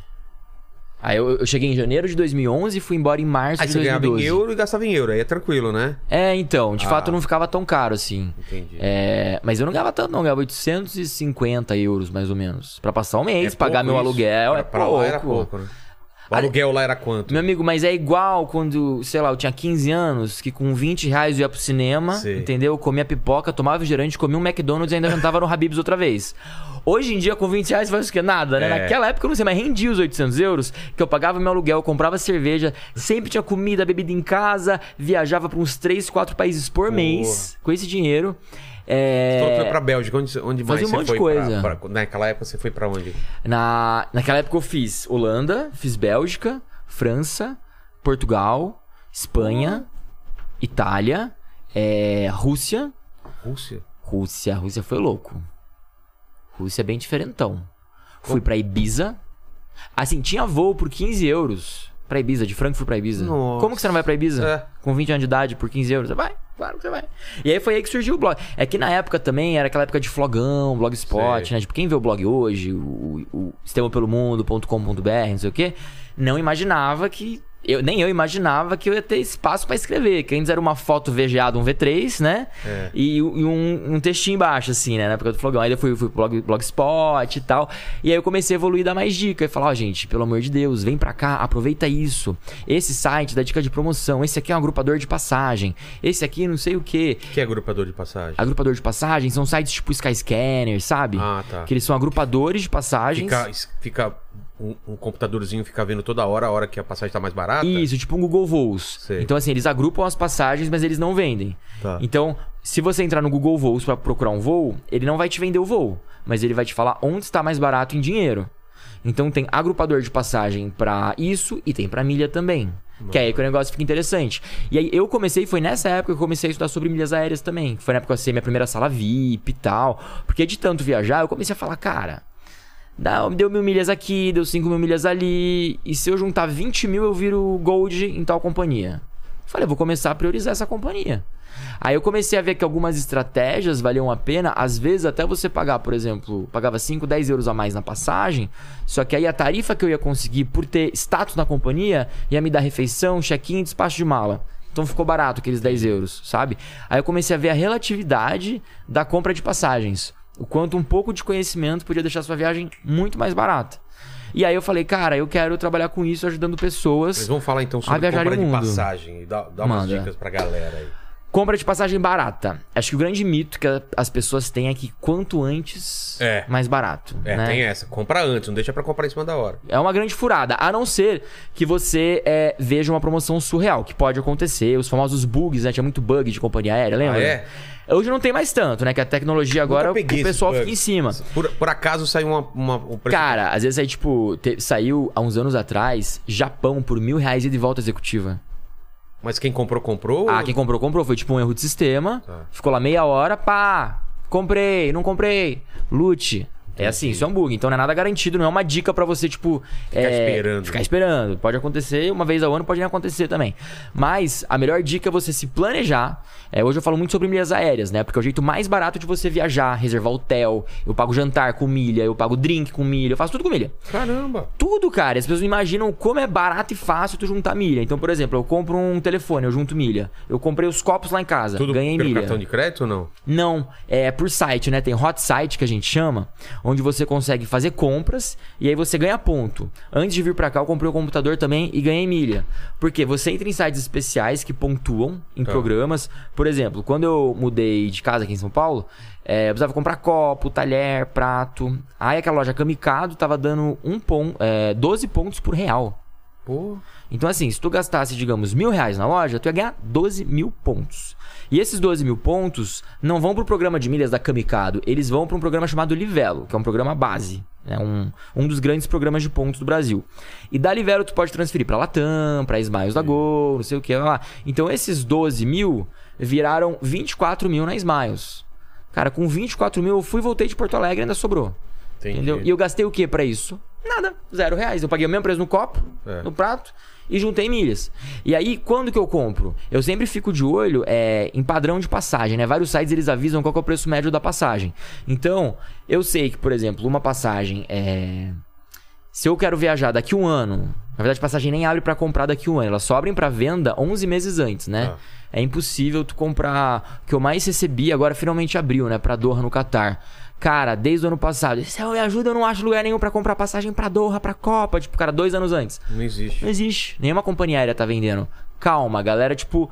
Aí eu, eu cheguei em janeiro de 2011 e fui embora em março Aí de você ganhava 2012. em euro e gastava em euro. Aí é tranquilo, né? É, então, de Ah. fato não ficava tão caro assim. Entendi. É, mas eu não ganhava tanto, não. Eu ganhava 850 euros, mais ou menos. Pra passar um mês, É pagar meu isso. aluguel. Pra- é pra pouco. lá era pouco, né? O aluguel lá era quanto? Meu amigo, mas é igual quando, sei lá, eu tinha 15 anos, que com 20 reais eu ia pro cinema, Sei. entendeu? Eu comia pipoca, tomava refrigerante, comia um McDonald's e ainda jantava no Habib's outra vez. Hoje em dia, com 20 reais, faz o quê? Nada, né? É. Naquela época, eu não sei, mas rendia os 800 euros, que eu pagava meu aluguel, comprava cerveja, sempre tinha comida, bebida em casa, viajava pra uns 3, 4 países por mês com esse dinheiro. É... Você foi pra Bélgica. Onde, onde mais Fazia um você monte foi? de coisa. pra- pra- naquela época você foi pra onde? Na, naquela época eu fiz Holanda, fiz Bélgica, França, Portugal, Espanha, Itália, é, Rússia. Rússia? Rússia, Rússia foi louco. Rússia é bem diferentão. Fui pra Ibiza. Assim, tinha voo por 15 euros pra Ibiza, de Frankfurt pra Ibiza. Nossa. Como que você não vai pra Ibiza? É. Com 20 anos de idade por 15 euros? Você vai, claro que você vai. E aí foi aí que surgiu o blog. É que na época também era aquela época de flogão, blogspot, Sei. né? Tipo, quem vê o blog hoje, o, o sistemapelomundo.com.br, não sei o quê, não imaginava que. Eu, nem eu imaginava que eu ia ter espaço pra escrever. Que antes era uma foto VGA de um V3, né? É. E, e um, um textinho embaixo, assim, né? Na época do Flogão. Aí eu fui, fui pro blog, Blogspot e tal. E aí eu comecei a evoluir e dar mais dica. E falar, ó, gente, pelo amor de Deus, vem pra cá, aproveita isso. Esse site dá dica de promoção. Esse aqui é um agrupador de passagem. Esse aqui não sei o quê. O que é agrupador de passagem? Agrupador de passagem são sites tipo Skyscanner, sabe? Ah, tá. Que eles são agrupadores de passagens. Fica, fica um, um computadorzinho fica vendo toda hora a hora que a passagem tá mais barata? Isso, tipo um Google Voos. Sei. Então, assim, eles agrupam as passagens, mas eles não vendem. Tá. Então, se você entrar no Google Voos pra procurar um voo, ele não vai te vender o voo, mas ele vai te falar onde está mais barato em dinheiro. Então, tem agrupador de passagem pra isso e tem pra milha também. Que é aí que o negócio fica interessante. E aí eu comecei, foi nessa época que eu comecei a estudar sobre milhas aéreas também. Foi na época que eu acessei minha primeira sala VIP e tal. Porque de tanto viajar, eu comecei a falar, cara, Dá, deu mil milhas aqui, deu cinco mil milhas ali. E se eu juntar 20 mil, eu viro Gold em tal companhia. Falei, vou começar a priorizar essa companhia. Aí eu comecei a ver que algumas estratégias valiam a pena. Às vezes, até você pagar, por exemplo, pagava 5, 10 euros a mais na passagem. Só que aí a tarifa que eu ia conseguir por ter status na companhia ia me dar refeição, check-in despacho de mala. Então ficou barato aqueles 10 euros, sabe? Aí eu comecei a ver a relatividade da compra de passagens. O quanto um pouco de conhecimento podia deixar sua viagem muito mais barata. E aí eu falei, cara, eu quero trabalhar com isso ajudando pessoas. Mas vamos falar então sobre viajar compra de mundo. passagem. e Dá, dá umas Manda. dicas pra galera aí. Compra de passagem barata. Acho que o grande mito que as pessoas têm é que quanto antes, É. mais barato. É, né? tem essa. Compra antes, não deixa pra comprar em cima da hora. É uma grande furada, a não ser que você é, veja uma promoção surreal, que pode acontecer. Os famosos bugs, né? Tinha muito bug de companhia aérea, lembra? Ah, é? Hoje não tem mais tanto, né? Que a tecnologia agora, o Nunca peguei pessoal fica em cima. Por, por acaso saiu uma, uma, um preço... Cara, às vezes aí, tipo, te- saiu há uns anos atrás, Japão por mil reais e de volta executiva. Mas quem comprou, comprou? Ah, quem comprou, comprou. Foi tipo um erro de sistema. Tá. Ficou lá meia hora, pá, comprei, não comprei. Lute. É assim, isso é um bug. Então não é nada garantido, não é uma dica pra você, tipo. Ficar é, esperando. Ficar esperando. Pode acontecer uma vez ao ano, pode nem acontecer também. Mas a melhor dica é você se planejar. É, hoje eu falo muito sobre milhas aéreas, né? Porque é o jeito mais barato de você viajar, reservar hotel. Eu pago jantar com milha, eu pago drink com milha, eu faço tudo com milha. Caramba. Tudo, cara. As pessoas imaginam como é barato e fácil tu juntar milha. Então, por exemplo, eu compro um telefone, eu junto milha. Eu comprei os copos lá em casa, Tudo ganhei pelo milha. cartão de crédito ou não? Não, é por site, né? Tem hot site que a gente chama, onde você consegue fazer compras e aí você ganha ponto. Antes de vir pra cá, eu comprei um computador também e ganhei milha. Porque você entra em sites especiais que pontuam em Tá. programas. Por exemplo, quando eu mudei de casa aqui em São Paulo, é, eu precisava comprar copo, talher, prato. Aí aquela loja Kamikado tava dando um pon é, 12 pontos por real. Pô. Então, assim, se tu gastasse, digamos, mil reais na loja, tu ia ganhar 12 mil pontos. E esses 12 mil pontos não vão pro programa de milhas da Kamikado, eles vão para um programa chamado Livelo, que é um programa base. É um, um dos grandes programas de pontos do Brasil. E da Livelo tu pode transferir pra Latam, pra Smiles da Gol, não sei o que lá. Então esses 12 mil viraram 24 mil na Smiles. Cara, com 24 mil eu fui e voltei de Porto Alegre e ainda sobrou. Entendi. Entendeu? E eu gastei o que pra isso? Nada. Zero reais. Eu paguei o mesmo preço no copo, É. no prato e juntei milhas. E aí, quando que eu compro? Eu sempre fico de olho é, em padrão de passagem, né? Vários sites eles avisam qual é o preço médio da passagem. Então, eu sei que, por exemplo, uma passagem é. Se eu quero viajar daqui um ano, na verdade a passagem nem abre pra comprar daqui um ano, elas só abrem pra venda 11 meses antes, né? Ah. É impossível tu comprar. O que eu mais recebi agora finalmente abriu, né? Pra Doha no Catar. Cara, desde o ano passado. Se eu me ajuda, eu não acho lugar nenhum pra comprar passagem pra Doha, pra Copa. Tipo, cara, dois anos antes. Não existe. Não existe. Nenhuma companhia aérea tá vendendo. Calma, galera, tipo,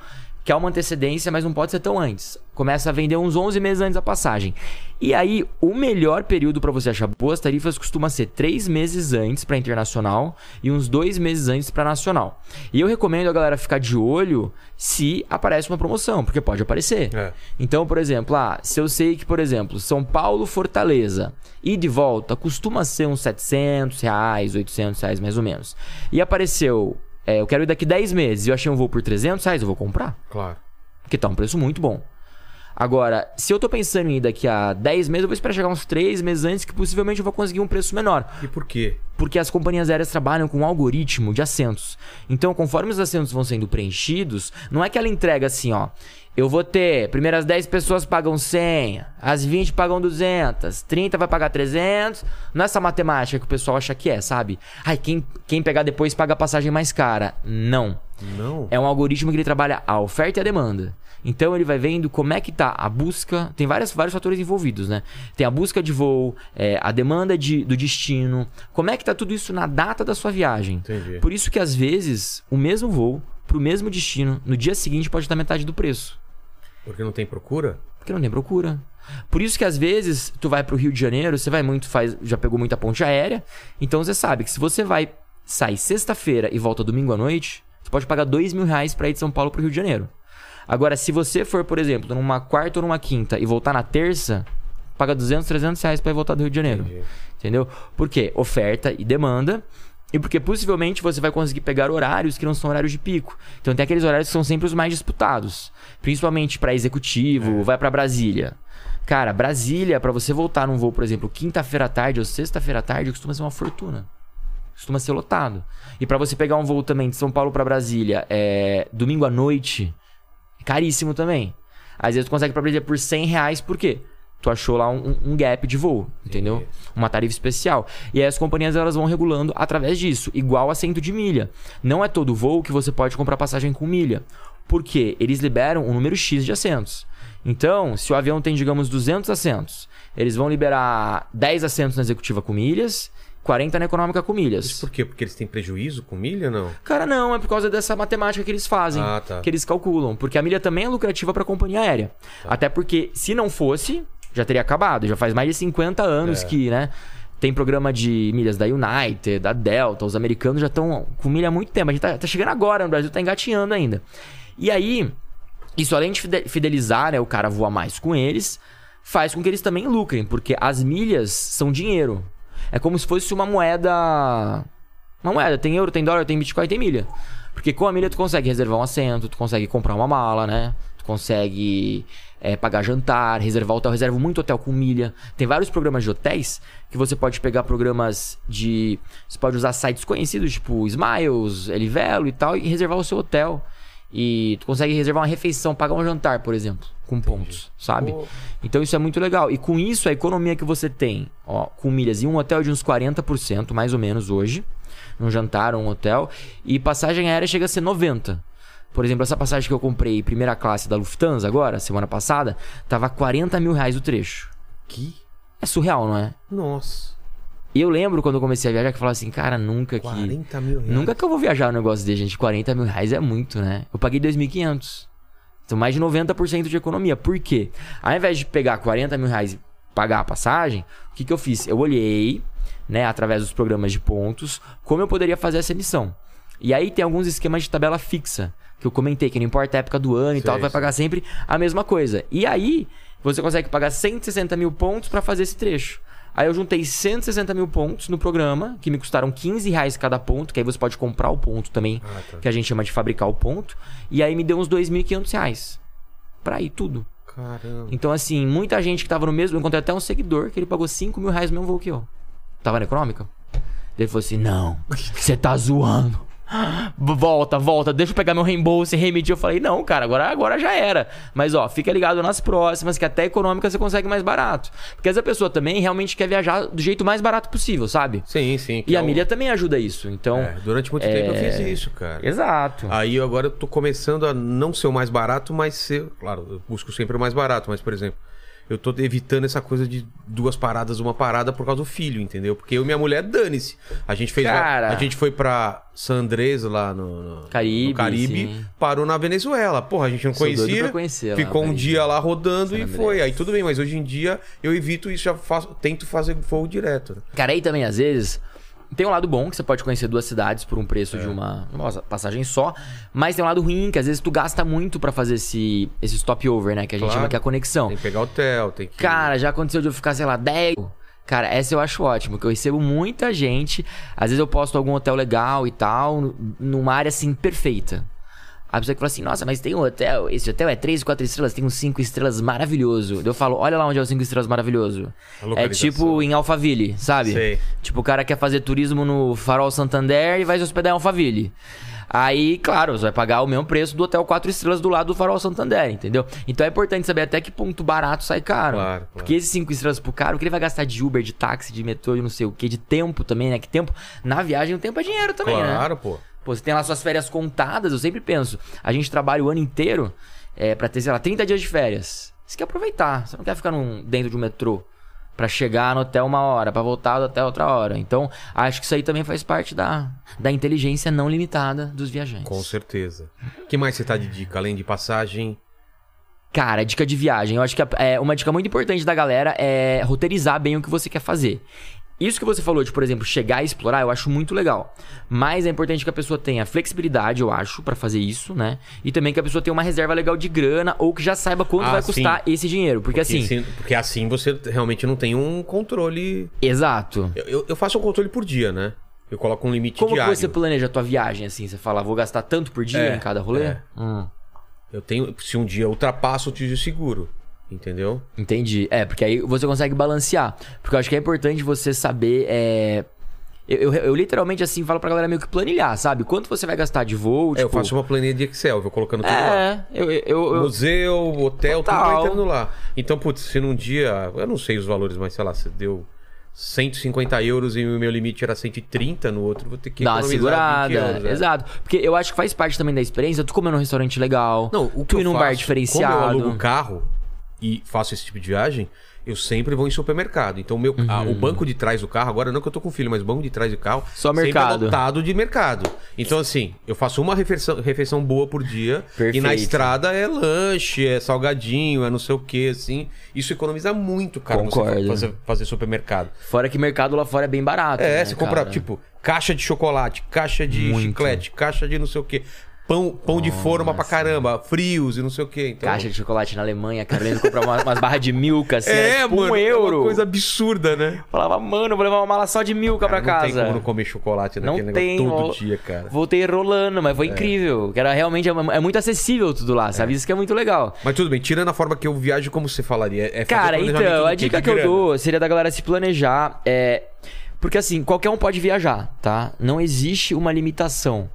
quer uma antecedência, mas não pode ser tão antes. Começa a vender uns 11 meses antes da passagem. E aí, o melhor período pra você achar boas tarifas costuma ser 3 meses antes pra internacional e uns 2 meses antes pra nacional. E eu recomendo a galera ficar de olho se aparece uma promoção, porque pode aparecer. É. Então, por exemplo, ah, se eu sei que, por exemplo, São Paulo, Fortaleza, e de volta costuma ser uns 700 reais, 800 reais mais ou menos. E apareceu, é, eu quero ir daqui 10 meses e eu achei um voo por 300 reais, eu vou comprar. Claro. Porque tá um preço muito bom. Agora, se eu tô pensando em ir daqui a 10 meses, eu vou esperar chegar uns 3 meses antes que possivelmente eu vou conseguir um preço menor. E por quê? Porque as companhias aéreas trabalham com um algoritmo de assentos. Então, conforme os assentos vão sendo preenchidos, não é que ela entrega assim, ó. Eu vou ter, primeiras 10 pessoas pagam 100, as 20 pagam 200, 30 vai pagar 300. Não é essa matemática que o pessoal acha que é, sabe? Ai, quem, quem pegar depois paga a passagem mais cara. Não. Não. É um algoritmo que ele trabalha a oferta e a demanda. Então ele vai vendo como é que tá a busca. Tem várias, vários fatores envolvidos, né? Tem a busca de voo, é, a demanda de, do destino. Como é que tá tudo isso na data da sua viagem. Entendi. Por isso que às vezes o mesmo voo pro mesmo destino no dia seguinte pode estar metade do preço. Porque não tem procura? Porque não tem procura. Por isso que às vezes tu vai pro Rio de Janeiro, você vai muito, faz, já pegou muita ponte aérea, então você sabe que se você vai sair sexta-feira e volta domingo à noite, você pode pagar dois mil reais pra ir de São Paulo pro Rio de Janeiro. Agora, se você for, por exemplo, numa quarta ou numa quinta e voltar na terça, paga 200, 300 reais pra ir voltar do Rio de Janeiro. Entendi. Entendeu? Por quê? Oferta e demanda. E porque possivelmente você vai conseguir pegar horários que não são horários de pico. Então tem aqueles horários que são sempre os mais disputados. Principalmente pra executivo, vai pra Brasília. Cara, Brasília, pra você voltar num voo, por exemplo, quinta-feira à tarde ou sexta-feira à tarde, costuma ser uma fortuna. Costuma ser lotado. E pra você pegar um voo também de São Paulo pra Brasília, é, domingo à noite, é caríssimo também. Às vezes tu consegue pra Brasília por 100 reais, por quê? Tu achou lá um, um gap de voo, entendeu? Uma tarifa especial. E aí as companhias elas vão regulando através disso, igual assento de milha. Não é todo voo que você pode comprar passagem com milha. Porque eles liberam um número X de assentos. Então, se o avião tem, digamos, 200 assentos, eles vão liberar 10 assentos na executiva com milhas, 40 na econômica com milhas. Isso por quê? Porque eles têm prejuízo com milha, não? Cara, não, é por causa dessa matemática que eles fazem, Ah, tá. que eles calculam, porque a milha também é lucrativa para a companhia aérea. Tá. Até porque se não fosse, já teria acabado, já faz mais de 50 anos É. que, né, tem programa de milhas da United, da Delta, os americanos já estão com milha há muito tempo. A gente tá, tá chegando agora no Brasil, tá engatinhando ainda. E aí, isso além de fide- fidelizar, né, o cara voar mais com eles, faz com que eles também lucrem, porque as milhas são dinheiro. É como se fosse uma moeda. Uma moeda, tem euro, tem dólar, tem Bitcoin, tem milha. Porque com a milha tu consegue reservar um assento, tu consegue comprar uma mala, né? Tu consegue é, pagar jantar, reservar hotel. Eu reservo muito hotel com milha. Tem vários programas de hotéis que você pode pegar programas de. Você pode usar sites conhecidos, tipo Smiles, Elivelo e tal, e reservar o seu hotel. E tu consegue reservar uma refeição, pagar um jantar, por exemplo, com pontos, sabe? Pô. Então isso é muito legal. E com isso, a economia que você tem, ó, com milhas em um hotel de uns 40%, mais ou menos hoje, num jantar ou um hotel, e passagem aérea chega a ser 90%. Por exemplo, essa passagem que eu comprei, primeira classe da Lufthansa agora, semana passada, tava 40 mil reais o trecho. Que? É surreal, não é? Nossa. E eu lembro quando eu comecei a viajar que eu falava assim, cara, nunca que. 40 mil reais. Nunca que eu vou viajar um negócio desse, gente. 40 mil reais é muito, né? Eu paguei 2.500. Então, mais de 90% de economia. Por quê? Ao invés de pegar 40 mil reais e pagar a passagem, o que, que eu fiz? Eu olhei, né, através dos programas de pontos, como eu poderia fazer essa emissão. E aí tem alguns esquemas de tabela fixa, que eu comentei, que não importa a época do ano e Sei, tal, vai pagar sempre a mesma coisa. E aí, você consegue pagar 160 mil pontos para fazer esse trecho. Aí eu juntei 160 mil pontos no programa, que me custaram 15 reais cada ponto, que aí você pode comprar o ponto também, Ah, tá. que a gente chama de fabricar o ponto. E aí me deu uns 2.500 reais. Pra ir tudo. Caramba. Então, assim, muita gente que tava no mesmo. Eu encontrei até um seguidor que ele pagou 5 mil reais no mesmo voo que eu. Tava na econômica? Ele falou assim: Não, você tá zoando. Volta, volta, deixa eu pegar meu reembolso e remitir. Eu falei, não, cara, agora, agora já era. Mas ó, fica ligado nas próximas, que até econômica você consegue mais barato. Porque essa pessoa também realmente quer viajar do jeito mais barato possível, sabe? Sim, sim. E é a o- milha também ajuda isso. Então. É, durante muito tempo eu fiz isso, cara. Exato. Aí eu agora eu tô começando a não ser o mais barato, mas ser. Claro, eu busco sempre o mais barato, mas, por exemplo, eu tô evitando essa coisa de duas paradas, uma parada por causa do filho, entendeu? Porque eu e minha mulher, dane-se. A gente fez. Cara. A gente foi pra San Andrés lá no, no- Caribe, no Caribe sim. parou na Venezuela. Porra, a gente não Sou conhecia. conhecer lá, ficou um Caribe. dia lá rodando San e Andrés. foi. Aí tudo bem, mas hoje em dia eu evito isso, já faço, tento fazer voo direto. né? Cara, aí também, às vezes, tem um lado bom que você pode conhecer duas cidades por um preço É. de uma, uma passagem só, mas tem um lado ruim que às vezes tu gasta muito pra fazer esse, esse stopover, né? Que a gente Claro. chama que é a conexão. Tem que pegar hotel, tem que. Cara, já aconteceu de eu ficar, sei lá, 10. Cara, essa eu acho ótimo, que eu recebo muita gente. Às vezes eu posto algum hotel legal e tal, numa área assim perfeita. A pessoa que fala assim, nossa, mas tem um hotel, esse hotel é 3, 4 estrelas, tem um 5 estrelas maravilhoso. Eu falo, olha lá onde é o 5 estrelas maravilhoso. É tipo em Alphaville, sabe? Sei. Tipo, o cara quer fazer turismo no Farol Santander e vai se hospedar em Alphaville. Aí, claro, você vai pagar o mesmo preço do hotel 4 estrelas do lado do Farol Santander, entendeu? Então é importante saber até que ponto barato sai caro. Claro, claro. Porque esses 5 estrelas pro caro, o que ele vai gastar de Uber, de táxi, de metrô, de não sei o que, de tempo também, né? Que tempo. Na viagem, o tempo é dinheiro também, né? Claro, pô. Pô, você tem lá suas férias contadas, eu sempre penso. A gente trabalha o ano inteiro é, pra ter, sei lá, 30 dias de férias. Você quer aproveitar, você não quer ficar num, dentro de um metrô pra chegar no hotel uma hora, pra voltar do hotel outra hora. Então, acho que isso aí também faz parte da, da inteligência não limitada dos viajantes. Com certeza. O que mais você tá de dica? Além de passagem. Cara, dica de viagem. Eu acho que é, uma dica muito importante da galera é roteirizar bem o que você quer fazer. Isso que você falou de, por exemplo, chegar e explorar, eu acho muito legal. Mas é importante que a pessoa tenha flexibilidade, eu acho, pra fazer isso, né? E também que a pessoa tenha uma reserva legal de grana ou que já saiba quanto Ah, vai sim. custar esse dinheiro. Porque, assim. se- porque assim você realmente não tem um controle. Exato. Eu, eu- eu faço um controle por dia, né? Eu coloco um limite Como diário. você planeja a tua viagem, assim? Você fala, vou gastar tanto por dia É, em cada rolê? é. Hum, Eu tenho. Se um dia eu ultrapasso, eu te seguro. Entendeu? entendi. É, porque aí você consegue balancear. Porque eu acho que é importante você saber. É... Eu, eu- eu literalmente, assim, falo pra galera meio que planilhar, sabe? Quanto você vai gastar de voo? É, eu tipo- faço uma planilha de Excel, vou colocando tudo lá. É, eu, eu, eu- Museu, hotel, tudo Total. vai entrando lá. Então, putz, se num dia. Eu não sei os valores, mas sei lá, se deu 150 euros e o meu limite era 130, no outro vou ter que dá uma segurada. 20 euros, é. Exato. Porque eu acho que faz parte também da experiência tu comer num restaurante legal. Não, o que tu ir eu num faço, bar Como eu diferenciado. alugo carro e faço esse tipo de viagem, eu sempre vou em supermercado. Então, o meu, a- o banco de trás do carro, agora não que eu tô com filho, mas o banco de trás do carro Só sempre mercado. é lotado de mercado. Então, assim, eu faço uma refeição, refeição boa por dia e na Perfeito. estrada é lanche, é salgadinho, é não sei o que, assim. Isso economiza muito, cara, você Concordo. fazer, fazer supermercado. Fora que mercado lá fora é bem barato. É, né, você compra, tipo, caixa de chocolate, caixa de Muito. chiclete, caixa de não sei o quê. Pão, pão de forma pra caramba, frios e não sei o quê. Então... Caixa de chocolate na Alemanha, cara. Eu comprar uma- umas barras de milka, assim, É, era tipo mano, um é euro. uma coisa absurda, né? Falava, mano, vou levar uma mala só de milka pra Cara, Não tem casa. como não comer chocolate Não naquele tem, negócio todo dia, cara. Voltei rolando, mas foi incrível. Que era realmente é, é muito acessível tudo lá, sabe? Isso que é muito legal. Mas tudo bem, tirando a forma que eu viajo, como você falaria? É Cara, então, a dica que eu grana? dou seria da galera se planejar. É... Porque assim, qualquer um pode viajar, tá? Não existe uma limitação.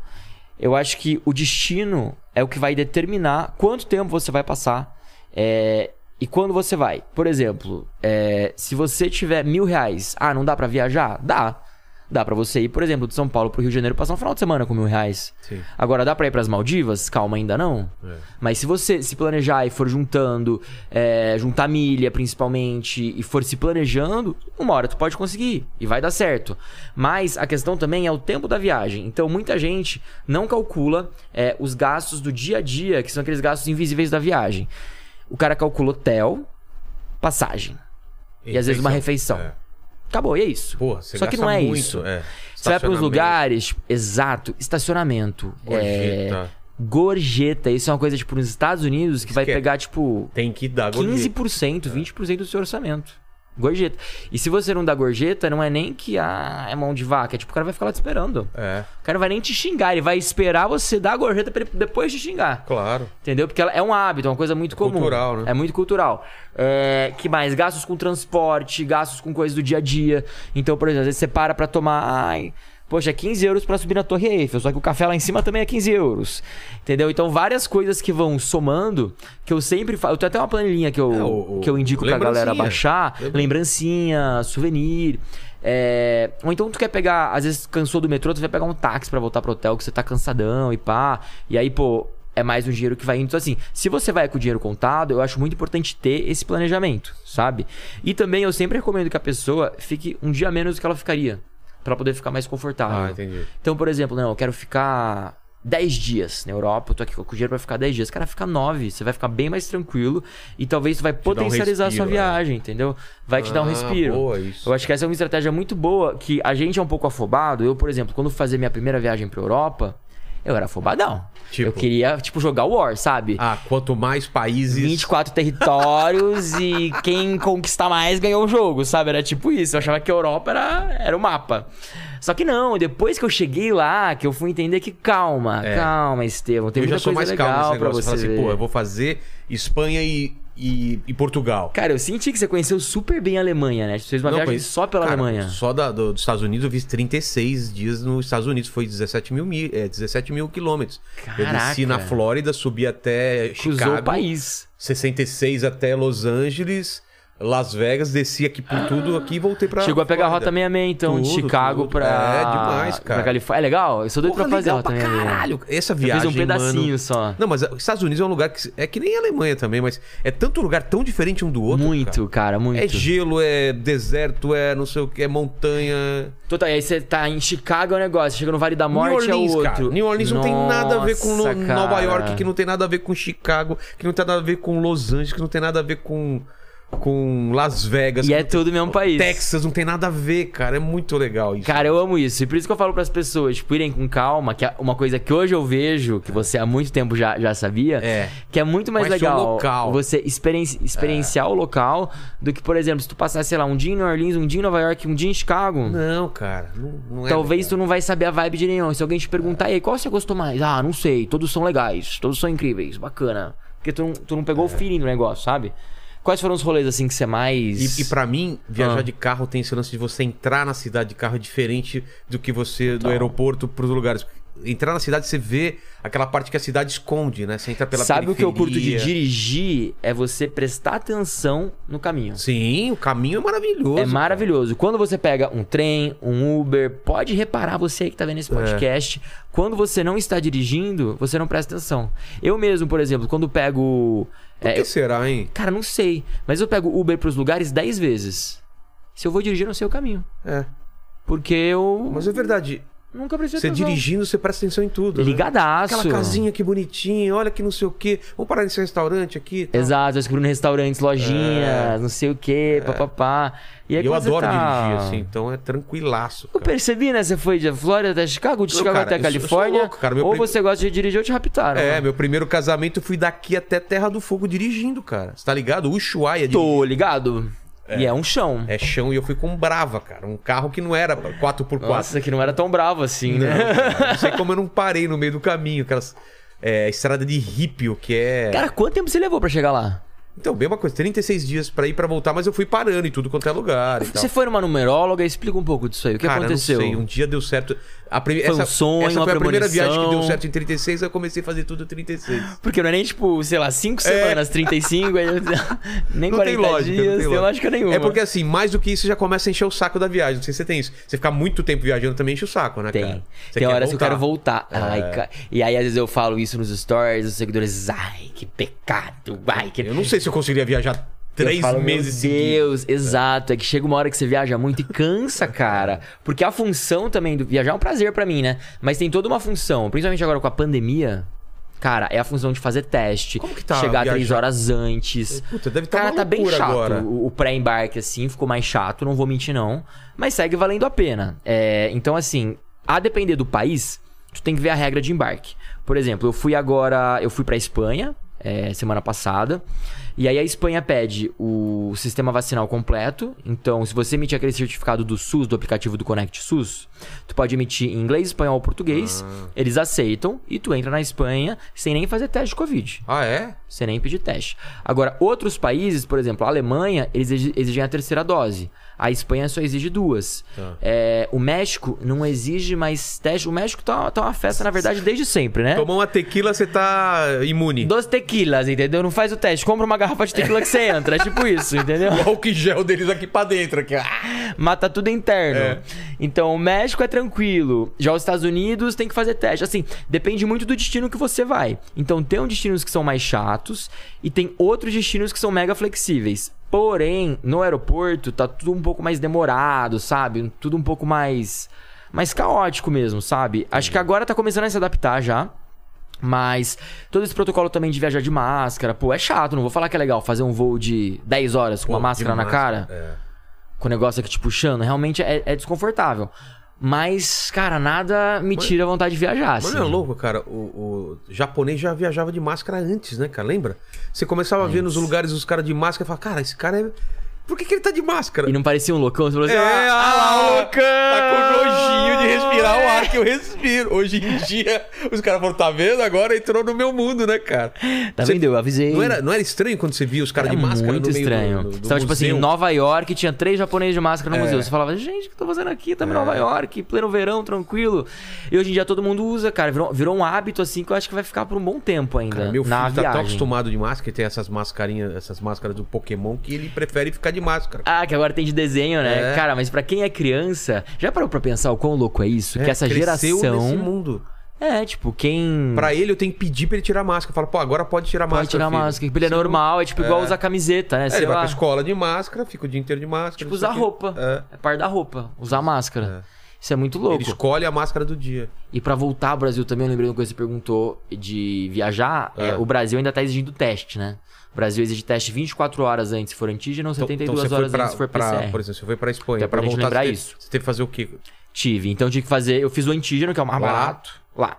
Eu acho que o destino é o que vai determinar quanto tempo você vai passar é, e quando você vai. Por exemplo, é, se você tiver mil reais, ah, não dá pra viajar? Dá. Dá pra você ir, por exemplo, de São Paulo pro Rio de Janeiro passar um final de semana com mil reais. Sim. Agora, dá pra ir pras Maldivas? Calma, ainda não. É. Mas se você se planejar e for juntando, é, juntar milha principalmente, e for se planejando, uma hora tu pode conseguir e vai dar certo. Mas a questão também é o tempo da viagem. Então muita gente não calcula é, os gastos do dia a dia, que são aqueles gastos invisíveis da viagem. O cara calcula hotel, passagem. E às vezes uma refeição. É. Acabou, e é isso. Você Só que não é muito, isso. é. Você vai para uns Estacionamento, lugares, exato, estacionamento. É, Gorjeta. gorjeta. Isso é uma coisa, tipo, nos Estados Unidos que vai é- pegar, tipo, Tem que dar gorjeta. 15%, 20% do seu orçamento. Gorjeta. E se você não dá gorjeta, não é nem que ah, é mão de vaca. É tipo, o cara vai ficar lá te esperando. É, O cara não vai nem te xingar, ele vai esperar você dar a gorjeta pra ele depois te xingar. claro. Entendeu? Porque ela é um hábito, é uma coisa muito comum. cultural, né? É muito cultural. É, que mais? Gastos com transporte, gastos com coisas do dia a dia. Então, por exemplo, às vezes você para pra tomar. Ai, poxa, é 15 euros pra subir na Torre Eiffel. Só que o café lá em cima também é 15 euros. Entendeu? Então, várias coisas que vão somando, que eu sempre falo. Eu tenho até uma planilhinha que eu, É, o- que eu indico pra galera baixar. Lembra- Lembrancinha, souvenir. É, Ou então tu quer pegar, às vezes cansou do metrô, tu vai pegar um táxi pra voltar pro hotel que você tá cansadão e pá. E aí, pô, é mais um dinheiro que vai indo. Então, assim, se você vai com o dinheiro contado, eu acho muito importante ter esse planejamento, sabe? E também eu sempre recomendo que a pessoa fique um dia menos do que ela ficaria. Pra poder ficar mais confortável. Ah, entendi. Então, por exemplo, não, eu quero ficar 10 dias na Europa, eu tô aqui com o dinheiro pra ficar 10 dias. Cara, fica 9, você vai ficar bem mais tranquilo e talvez tu vai um potencializar a sua respiro, é. viagem, entendeu? Vai te dar um Ah, respiro. boa, isso. Eu acho que essa é uma estratégia muito boa, que a gente é um pouco afobado. Eu, por exemplo, quando fazia minha primeira viagem pra Europa, eu era afobadão. Tipo? Eu queria, tipo, jogar War, sabe? Ah, quanto mais países... 24 territórios e quem conquistar mais ganhou o jogo, sabe? Era tipo isso. Eu achava que a Europa era, era o mapa. Só que não, depois que eu cheguei lá, que eu fui entender que calma, É. calma, Estevão. Tem eu já muita sou coisa mais calmo legal pra negócio. você Fala assim, ver. pô, eu vou fazer Espanha e, e, e Portugal. Cara, eu senti que você conheceu super bem a Alemanha, né? Você fez uma Não, viagem conheço- só pela cara, Alemanha. Só da- do- dos Estados Unidos eu fiz 36 dias nos Estados Unidos. Foi 17 mil, mi- é, 17 mil quilômetros. Eu Caraca. desci na Flórida, subi até Cruzou Chicago. o país. 66 até Los Angeles. Las Vegas, desci aqui por tudo aqui e voltei pra Chegou a pegar a. Rota 66, então, de Tudo, Chicago tudo. pra. É, demais, cara. Pra Califórnia. É legal? Eu sou doido Porra, pra fazer a Rota pra 66. caralho. Essa Eu viagem, fiz um pedacinho mano... só. Não, mas os Estados Unidos é um lugar que... É que nem a Alemanha também, mas é tanto lugar tão diferente um do outro, muito, cara, muito. É gelo, é deserto, é não sei o que, é montanha. Total, e aí você tá em Chicago é um negócio, chega no Vale da Morte New Orleans, é outro. cara. New Orleans não tem nada a ver com Nossa, no- Nova cara. York, que não tem nada a ver com Chicago, que não tem nada a ver com Los Angeles, que não tem nada a ver com, com Las Vegas. E é tudo o mesmo país. Texas, não tem nada a ver, cara. É muito legal isso. Cara, eu amo isso. E por isso que eu falo pras pessoas, tipo, irem com calma, que é uma coisa que hoje eu vejo, que você há muito tempo já, já sabia, É. que é muito mais o legal local. você experienci- experienciar o local do que, por exemplo, se tu passar, sei lá, um dia em New Orleans, um dia em Nova York, um dia em Chicago. Não, cara. Não, não é Talvez legal. tu não vai saber a vibe de nenhum. Se alguém te perguntar, e aí, qual você gostou mais? Ah, não sei. Todos são legais. Todos são incríveis. Bacana. Porque tu não, tu não pegou o feeling do negócio, sabe? Quais foram os rolês, assim, que você mais... E, e para mim, viajar Ah. de carro tem esse lance de você entrar na cidade de carro é diferente do que você do aeroporto pros lugares. Entrar na cidade, você vê aquela parte que a cidade esconde, né? Você entra pela Sabe o que eu curto de periferia. dirigir? É você prestar atenção no caminho. Sim, o caminho é maravilhoso. É maravilhoso. Quando você pega um trem, um Uber, pode reparar você aí que tá vendo É. esse podcast. Quando você não está dirigindo, você não presta atenção. Eu mesmo, por exemplo, quando pego. Por é, que será, hein? cara, não sei. Mas eu pego Uber pros lugares 10 vezes. Se eu vou dirigir, eu não sei o caminho. É. Porque eu. Mas é verdade. Nunca prestei Você atenção. dirigindo, você presta atenção em tudo. né? Ligadaço. Aquela casinha que bonitinha, olha que não sei o quê. Vamos parar nesse restaurante aqui. tal. Exato, eu descobri restaurantes, lojinhas, não sei o que, papapá. E aí É. E eu adoro tá- dirigir, assim, então é tranquilaço. Eu cara. percebi, né? Você foi de Flórida até Chicago, de Não, Chicago cara, até eu eu Califórnia. louco, cara, meu ou prim- você gosta de dirigir ou te raptaram. É, né? meu primeiro casamento eu fui daqui até Terra do Fogo dirigindo, cara. Você tá ligado? Ushuaia de Tô ligado. E é um chão. É chão e eu fui com um Brava, cara. Um carro que não era 4x4. Nossa, que não era tão bravo assim, Não, né? cara. Não sei como eu não parei no meio do caminho. Aquelas é, estrada de rípio que é. Cara, quanto tempo você levou pra chegar lá? Então, mesma coisa, 36 dias pra ir pra voltar, mas eu fui parando em tudo quanto é lugar. Você foi numa numeróloga, explica um pouco disso aí. O que Cara, aconteceu? Não sei, um dia deu certo. A prime... Foi um essa, sonho, essa uma foi a primeira viagem que deu certo em 36, eu comecei a fazer tudo em 36. Porque não é nem tipo, sei lá, 5 É. semanas, 35, aí eu- nem Não 40 tem lógica, dias, não tem lógica nenhuma. É porque assim, mais do que isso já começa a encher o saco da viagem. Não sei se você tem isso. Você ficar muito tempo viajando também enche o saco, né, Tem. cara? Você Tem horas que eu quero voltar. voltar. É. Ai, ca- E aí, às vezes, eu falo isso nos stories, os seguidores, ai, que pecado, ai, que. Eu não sei se eu conseguiria viajar três falo, meses Meu. Deus, exato. É que chega uma hora que você viaja muito e cansa, cara. Porque a função também do viajar é um prazer pra mim, né? Mas tem toda uma função, principalmente agora com a pandemia. Cara, é a função de fazer teste. Como que tá Chegar três horas antes. Puta, deve tá Cara, tá bem chato. agora. O, o pré-embarque, assim, ficou mais chato, não vou mentir, não. Mas segue valendo a pena. É, então, assim, a depender do país, tu tem que ver a regra de embarque. Por exemplo, eu fui agora. Eu fui pra Espanha, é, semana passada. E aí a Espanha pede o sistema vacinal completo. Então, se você emitir aquele certificado do SUS, do aplicativo do Connect SUS, tu pode emitir em inglês, espanhol ou português. Ah. Eles aceitam e tu entra na Espanha sem nem fazer teste de Covid. Ah, é? Você nem pedir teste. Agora, outros países, por exemplo, a Alemanha, eles exi- exigem a terceira dose. A Espanha só exige duas. Tá. É, o México não exige mais teste. O México tá, tá uma festa, na verdade, desde sempre, né? Tomou uma tequila, você tá imune. Dos tequilas, entendeu? Não faz o teste. Compra uma garrafa de tequila que você entra. É tipo isso, entendeu? O álcool gel deles aqui pra dentro. Aqui. Ah! Mata tudo interno. É. Então, o México é tranquilo. Já os Estados Unidos tem que fazer teste. Assim, depende muito do destino que você vai. Então, tem um destinos que são mais chatos e tem outros destinos que são mega flexíveis. Porém, no aeroporto tá tudo um pouco mais demorado, sabe? Tudo um pouco mais mais caótico mesmo, sabe? Acho que agora tá começando a se adaptar já. Mas todo esse protocolo também de viajar de máscara, pô, é chato, não vou falar que é legal fazer um voo de 10 horas com uma Pô, máscara de na máscara, cara é. com o negócio aqui te puxando, realmente é, é desconfortável. Mas, cara, nada me tira a vontade de viajar. Mas Assim. não é louco, cara? O, o japonês já viajava de máscara antes, né, cara? Lembra? Você começava a ver nos lugares os caras de máscara e falava, cara, esse cara é. Por que, que ele tá de máscara? E não parecia um loucão? Você falou assim, É, ah, ah lá, o loucão! Tá com nojinho de respirar o ar que eu respiro. Hoje em dia, os caras falaram, tá vendo? Agora entrou no meu mundo, né, cara? Tá Você- vendo? Eu avisei. Não era, não era estranho quando você via os caras de máscara muito no meio estranho. do, do, do Você tava, tipo assim, em? Nova York, tinha três japoneses de máscara no É. museu. Você falava, gente, o que eu tô fazendo aqui? Estamos em Nova York, pleno verão, tranquilo. E hoje em dia todo mundo usa, cara. Virou, virou um hábito, assim, que eu acho que vai ficar por um bom tempo ainda. Cara, meu filho na tá tão viagem. acostumado de máscara e tem essas mascarinhas, essas máscaras do Pokémon que ele prefere ficar de máscara. Ah, que agora tem de desenho, né? É. Cara, mas pra quem é criança, já parou pra pensar o quão louco é isso? É, que essa geração. nesse mundo. É, tipo, quem. Pra ele, eu tenho que pedir pra ele tirar a máscara. Fala, pô, agora pode tirar a Pode máscara. tirar a filho. máscara. Tipo, ele é Senão- normal, é tipo igual É. usar camiseta, né? É, Sei ele vai lá. pra escola de máscara, fica o dia inteiro de máscara. Tipo, usar roupa. É. É par da roupa. Usar máscara. Isso é muito Ele louco. escolhe a máscara do dia. E pra voltar ao Brasil também, eu lembrei de uma coisa que você perguntou de viajar. é, É. o Brasil ainda tá exigindo teste, né? O Brasil exige teste 24 horas antes se for antígeno ou Então, 72 então você horas pra, antes se for pra- PCR. Por exemplo, você foi pra Espanha. Pra pra gente voltar, lembrar você teve- isso. Você teve que fazer o quê? Tive. Então tive que fazer. Eu fiz o antígeno, que é o mais barato. Lá.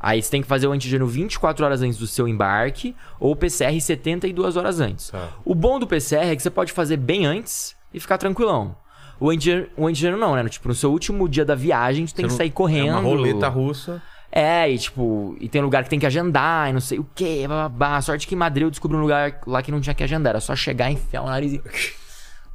Aí você tem que fazer o antígeno 24 horas antes do seu embarque ou o PCR 72 horas antes. Tá. O bom do PCR é que você pode fazer bem antes e ficar tranquilão. O antígeno, o antígeno não, né? Tipo, no seu último dia da viagem, tem Você que não- sair correndo. É uma roleta russa. É, e tipo, e tem lugar que tem que agendar e não sei o que, bababá. Sorte que em Madrid eu descobri um lugar lá que não tinha que agendar, era só chegar, enfiar o nariz e.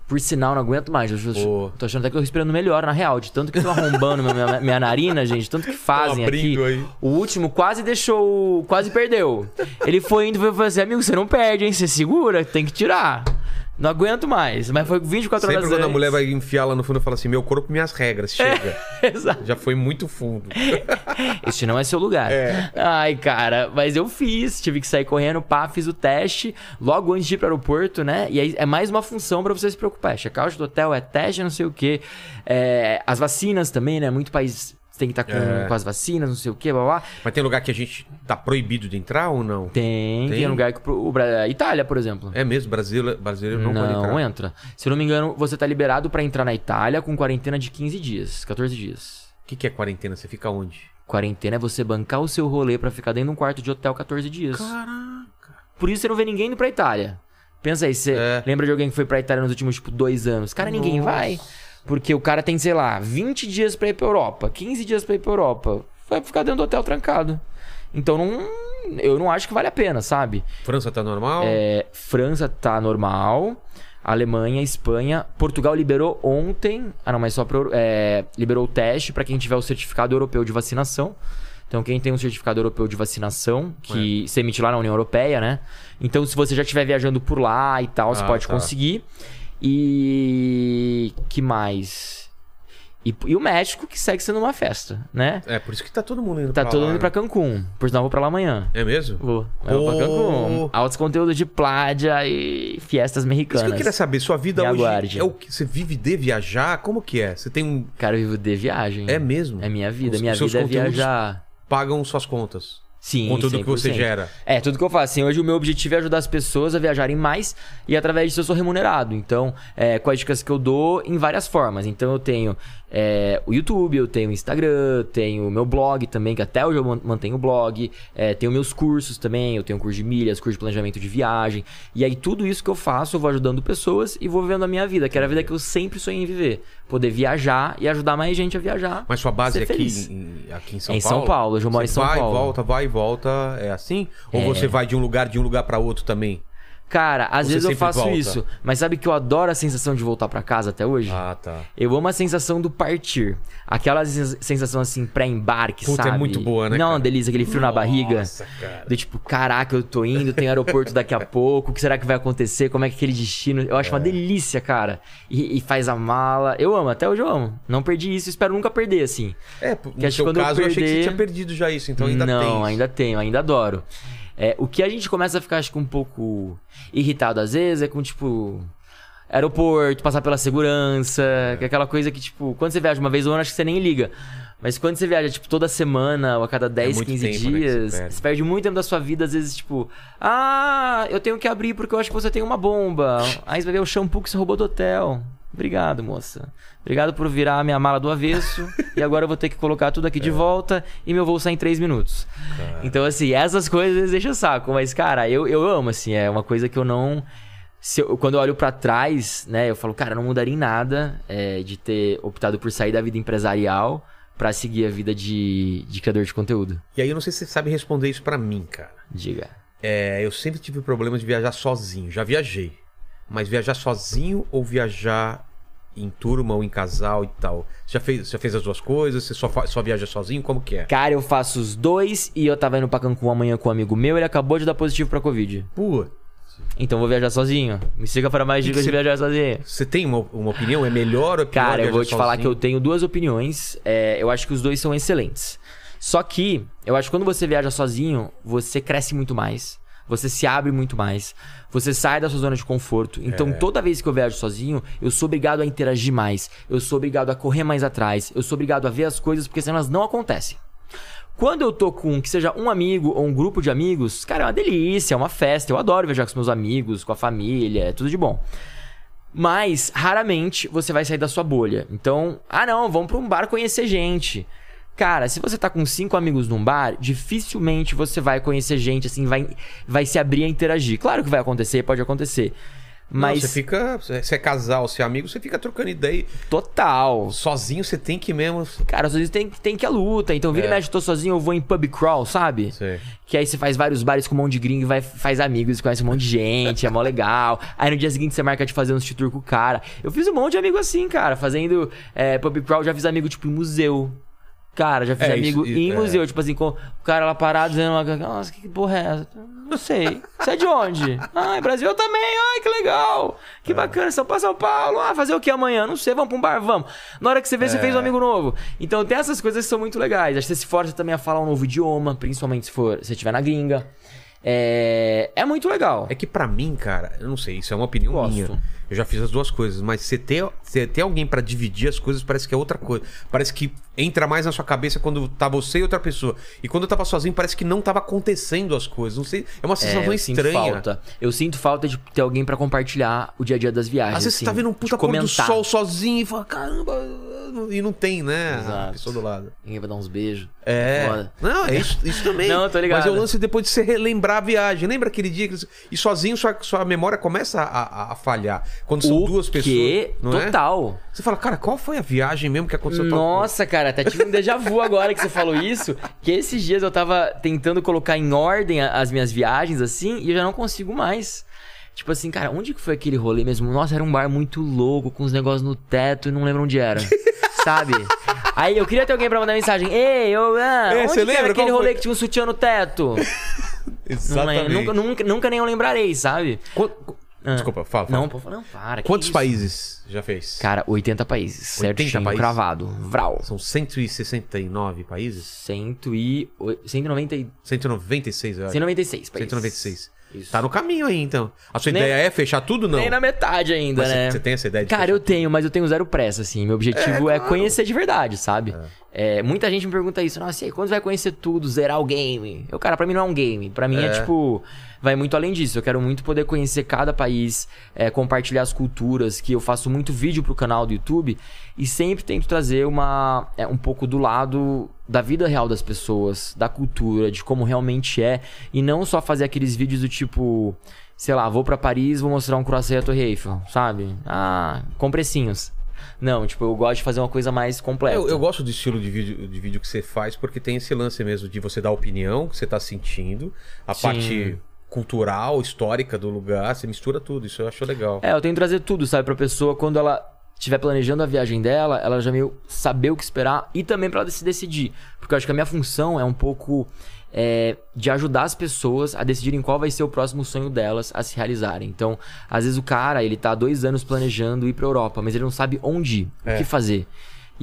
Por sinal, não aguento mais. Eu, Pô. tô achando até que eu tô respirando melhor, na real. De tanto que tô arrombando minha, minha, narina, gente. Tanto que fazem aqui. aí. O último quase deixou. Quase perdeu. Ele foi indo e foi fazer, amigo, você não perde, hein? Você segura, tem que tirar. Não aguento mais. Mas foi 24 Sempre horas quando a antes. mulher vai enfiar lá no fundo, fala assim: meu corpo, minhas regras, chega. Exato. Já foi muito fundo. Este não é seu lugar. É. Ai, cara, mas eu fiz, tive que sair correndo, pá, fiz o teste logo antes de ir pro aeroporto, né? E aí é mais uma função pra você se preocupar. É check-out do hotel, é teste, não sei o quê. É, as vacinas também, né? Muito país Você tem que estar com, É. com as vacinas, não sei o quê, blá, blá. Mas tem lugar que a gente tá proibido de entrar ou não? Tem, tem, Tem? lugar que... pro- O, Bra- Itália, por exemplo. É mesmo, brasileiro, brasileiro não, não pode entrar. entra. Se eu não me engano, você tá liberado pra entrar na Itália com quarentena de 15 dias, 14 dias. O que, que é quarentena? Você fica onde? Quarentena é você bancar o seu rolê pra ficar dentro de um quarto de hotel 14 dias. Caraca. Por isso você não vê ninguém indo pra Itália. Pensa aí, você É. lembra de alguém que foi pra Itália nos últimos, tipo, dois anos? Cara, ninguém Nossa. vai. Porque o cara tem, sei lá, 20 dias pra ir pra Europa, 15 dias pra ir pra Europa. Vai ficar dentro do hotel trancado. Então não. Eu não acho que vale a pena, sabe? França tá normal? É, França tá normal. Alemanha, Espanha, Portugal liberou ontem. Ah, não, mas só pro, é, liberou o teste pra quem tiver o certificado europeu de vacinação. Então, quem tem um certificado europeu de vacinação, que se emite lá na União Europeia, né? Então, se você já estiver viajando por lá e tal, você Ah, pode tá. conseguir. E. que mais? E, e o México, que segue sendo uma festa, né? É, por isso que tá todo mundo indo Tá pra todo lá, mundo né? pra Cancún. Por sinal, eu vou pra lá amanhã. É mesmo? Vou. Eu vou pra Cancún. Altos conteúdos de plágia e fiestas Isso mexicanas. que eu queria saber, sua vida Me hoje aguarde. é o que você vive de viajar? Como que é? Você tem um Cara, eu vivo de viagem. É mesmo? É minha vida. Os- minha vida é viajar. pagam suas contas. Sim, Conteúdo que você 100%. gera. É, tudo que eu faço. Assim, hoje o meu objetivo é ajudar as pessoas a viajarem mais e através disso eu sou remunerado. Então, é, com as dicas que eu dou em várias formas. Então, eu tenho é, o YouTube, eu tenho o Instagram, tenho o meu blog também, que até hoje eu man- mantenho o blog. É, tenho meus cursos também, eu tenho curso de milhas, curso de planejamento de viagem. E aí, tudo isso que eu faço, eu vou ajudando pessoas e vou vivendo a minha vida, que era a vida que eu sempre sonhei em viver. Poder viajar e ajudar mais gente a viajar. Mas sua base é aqui, em, aqui em São É em Paulo? São Paulo, eu moro em São vai Paulo. e volta, vai e volta, é assim? Ou você vai de um lugar de um lugar pra outro também? Cara, às Você vezes eu faço volta? isso, mas sabe que eu adoro a sensação de voltar pra casa até hoje? Ah, tá. Eu amo a sensação do partir. Aquela sens- sensação assim, pré-embarque, é sabe? muito boa, né, Não, cara? delícia, aquele frio na barriga. Nossa, cara. Do tipo, caraca, eu tô indo, tem aeroporto daqui a pouco, o que será que vai acontecer? Como é que é aquele destino? Eu acho uma É. delícia, cara. E, e faz a mala. Eu amo, até hoje eu amo. Não perdi isso, espero nunca perder, assim. É, no Que acho seu quando eu caso eu achei que você perder- tinha perdido já isso, então ainda não, tem. isso. ainda tenho, ainda adoro. É, o que a gente começa a ficar, acho que um pouco irritado às vezes é com, tipo, aeroporto, passar pela segurança, que é aquela coisa que, tipo, quando você viaja uma vez ou outra, acho que você nem liga. Mas quando você viaja, tipo, toda semana ou a cada 10, É muito 15 tempo, né, que você dias, perde. você perde muito tempo da sua vida, às vezes, tipo, ah, eu tenho que abrir porque eu acho que você tem uma bomba. Aí você vai ver o shampoo que você roubou do hotel. Obrigado, moça. Obrigado por virar a minha mala do avesso. e agora eu vou ter que colocar tudo aqui de volta e meu voo sai em 3 minutos. Então, assim, essas coisas deixam saco. Mas, cara, eu, eu amo, assim. É uma coisa que eu não. se eu- quando eu olho pra trás, né, eu falo, cara, não mudaria em nada é, de ter optado por sair da vida empresarial pra seguir a vida de, de criador de conteúdo. E aí eu não sei se você sabe responder isso pra mim, cara. Diga. É, eu sempre tive problema de viajar sozinho. Já viajei. Mas viajar sozinho ou viajar em turma ou em casal e tal? Você já fez, você já fez as duas coisas? Você só, só viaja sozinho? Como que é? Cara, eu faço os dois e eu tava indo pra Cancún amanhã com um amigo meu, ele acabou de dar positivo pra Covid. Pô, Então vou viajar sozinho. Me siga para mais dicas de viajar sozinho. você tem uma, uma opinião? É melhor ou é pior Cara, eu vou te falar que eu sozinho? tenho duas opiniões. É, eu acho que os dois são excelentes. Só que, eu acho que quando você viaja sozinho, você cresce muito mais. Você se abre muito mais. Você sai da sua zona de conforto. Então, É. toda vez que eu viajo sozinho, eu sou obrigado a interagir mais. Eu sou obrigado a correr mais atrás. Eu sou obrigado a ver as coisas, porque senão elas não acontecem. Quando eu tô com, que seja um amigo ou um grupo de amigos, cara, é uma delícia, é uma festa. Eu adoro viajar com os meus amigos, com a família, é tudo de bom. Mas, raramente, você vai sair da sua bolha. Então, ah não, vamos pra um bar conhecer gente. Cara, se você tá com cinco amigos num bar, dificilmente você vai conhecer gente, assim, vai, vai se abrir a interagir. Claro que vai acontecer, pode acontecer. Não, Mas, você fica. Se é casal, se é amigo, você fica trocando ideia. total. Sozinho você tem que mesmo. Cara, vezes tem, tem que à luta. Então, vira É. e mexe, eu tô sozinho, eu vou em pub crawl, sabe? Sei. Que aí você faz vários bares com um monte de gringo e vai, faz amigos, conhece um monte de gente, é mó legal. Aí no dia seguinte você marca de fazer uns tour com o cara. Eu fiz um monte de amigo assim, cara, fazendo é, pub crawl, já fiz amigo tipo em museu. Cara, já fiz É, amigo isso- em é. museu, tipo assim, com o cara lá parado dizendo. Nossa, que porra é essa? Não sei. Você é de onde? Ah, é Brasil eu também. Ai, que legal. Que É. bacana. São Paulo, São Paulo. Ah, fazer o que amanhã? Não sei. Vamos pra um bar? Vamos. Na hora que você vê, você É. fez um amigo novo. Então tem essas coisas que são muito legais. Acho que você se força também a falar um novo idioma, principalmente se for se você estiver na gringa. É, é muito legal. É que pra mim, cara, eu não sei, isso é uma opinião Gosto. minha. Eu já fiz as duas coisas, mas você ter, você ter alguém pra dividir as coisas parece que é outra coisa. Parece que entra mais na sua cabeça quando tá você e outra pessoa. E quando eu tava sozinho, parece que não tava acontecendo as coisas. Não sei, é uma É, sensação sinto estranha. falta. Eu sinto falta de ter alguém pra compartilhar o dia a dia das viagens. Às vezes assim, você tá vendo um puta pôr do sol sozinho e fala, caramba, e não tem, né? A Exato. pessoa do lado. Ninguém vai dar uns beijos. É. Foda. Não, é isso, isso também. Não, tô ligado. Mas eu lance depois de você relembrar a viagem. Lembra aquele dia que. E sozinho sua, sua memória começa a, a- a falhar. Quando são O duas pessoas. quê? Não é? Total. Você fala, cara, qual foi a viagem mesmo que aconteceu? tal Nossa, cara, até tive um déjà vu agora que você falou isso. Que esses dias eu tava tentando colocar em ordem as minhas viagens, assim, e eu já não consigo mais. Tipo assim, cara, onde que foi aquele rolê mesmo? Nossa, era um bar muito louco, com os negócios no teto e não lembro onde era. Sabe? Aí eu queria ter alguém pra mandar mensagem. Ei, eu. Ah, É, onde você que lembra? era aquele foi? rolê que tinha um sutiã no teto? Não. Exatamente. nunca, nunca, nunca nem eu lembrarei, sabe? Ah. Desculpa, fala. fala. Não, pô, não, para. que Quantos isso? países já fez? Cara, 80 países. 80 certinho, países? cravado. Vral. São 169 países? 100 e... oi- 190 e... 196, eu acho. 196 países. 196. Isso. Tá no caminho aí, então. A sua Nem- ideia é fechar tudo, não? Nem na metade ainda, Mas né? Você tem essa ideia de Cara, eu tenho, mas eu tenho zero pressa, assim. Meu objetivo é, claro. conhecer de verdade, sabe? É, muita gente me pergunta isso. Nossa, e aí, quando você vai conhecer tudo, zerar o game? Eu, cara, pra mim não é um game. Pra mim é, É. tipo... Vai muito além disso. Eu quero muito poder conhecer cada país, é, compartilhar as culturas, que eu faço muito vídeo pro canal do YouTube. E sempre tento trazer uma, é, um pouco do lado da vida real das pessoas, da cultura, de como realmente é. E não só fazer aqueles vídeos do tipo... Sei lá, vou pra Paris, vou mostrar um croissant à Torre Eiffel, sabe? Ah, com precinhos. Não, tipo, eu gosto de fazer uma coisa mais completa. Eu, eu gosto do estilo de vídeo, de vídeo que você faz, porque tem esse lance mesmo de você dar opinião, que você tá sentindo, a Sim. parte cultural, histórica do lugar, você mistura tudo, isso eu acho legal. É, eu tenho que trazer tudo, sabe, pra pessoa quando ela estiver planejando a viagem dela, ela já meio saber o que esperar e também pra ela se decidir. Porque eu acho que a minha função é um pouco é, de ajudar as pessoas a decidirem qual vai ser o próximo sonho delas a se realizarem. Então, às vezes o cara, ele tá há dois anos planejando ir pra Europa, mas ele não sabe onde ir, É. o que fazer.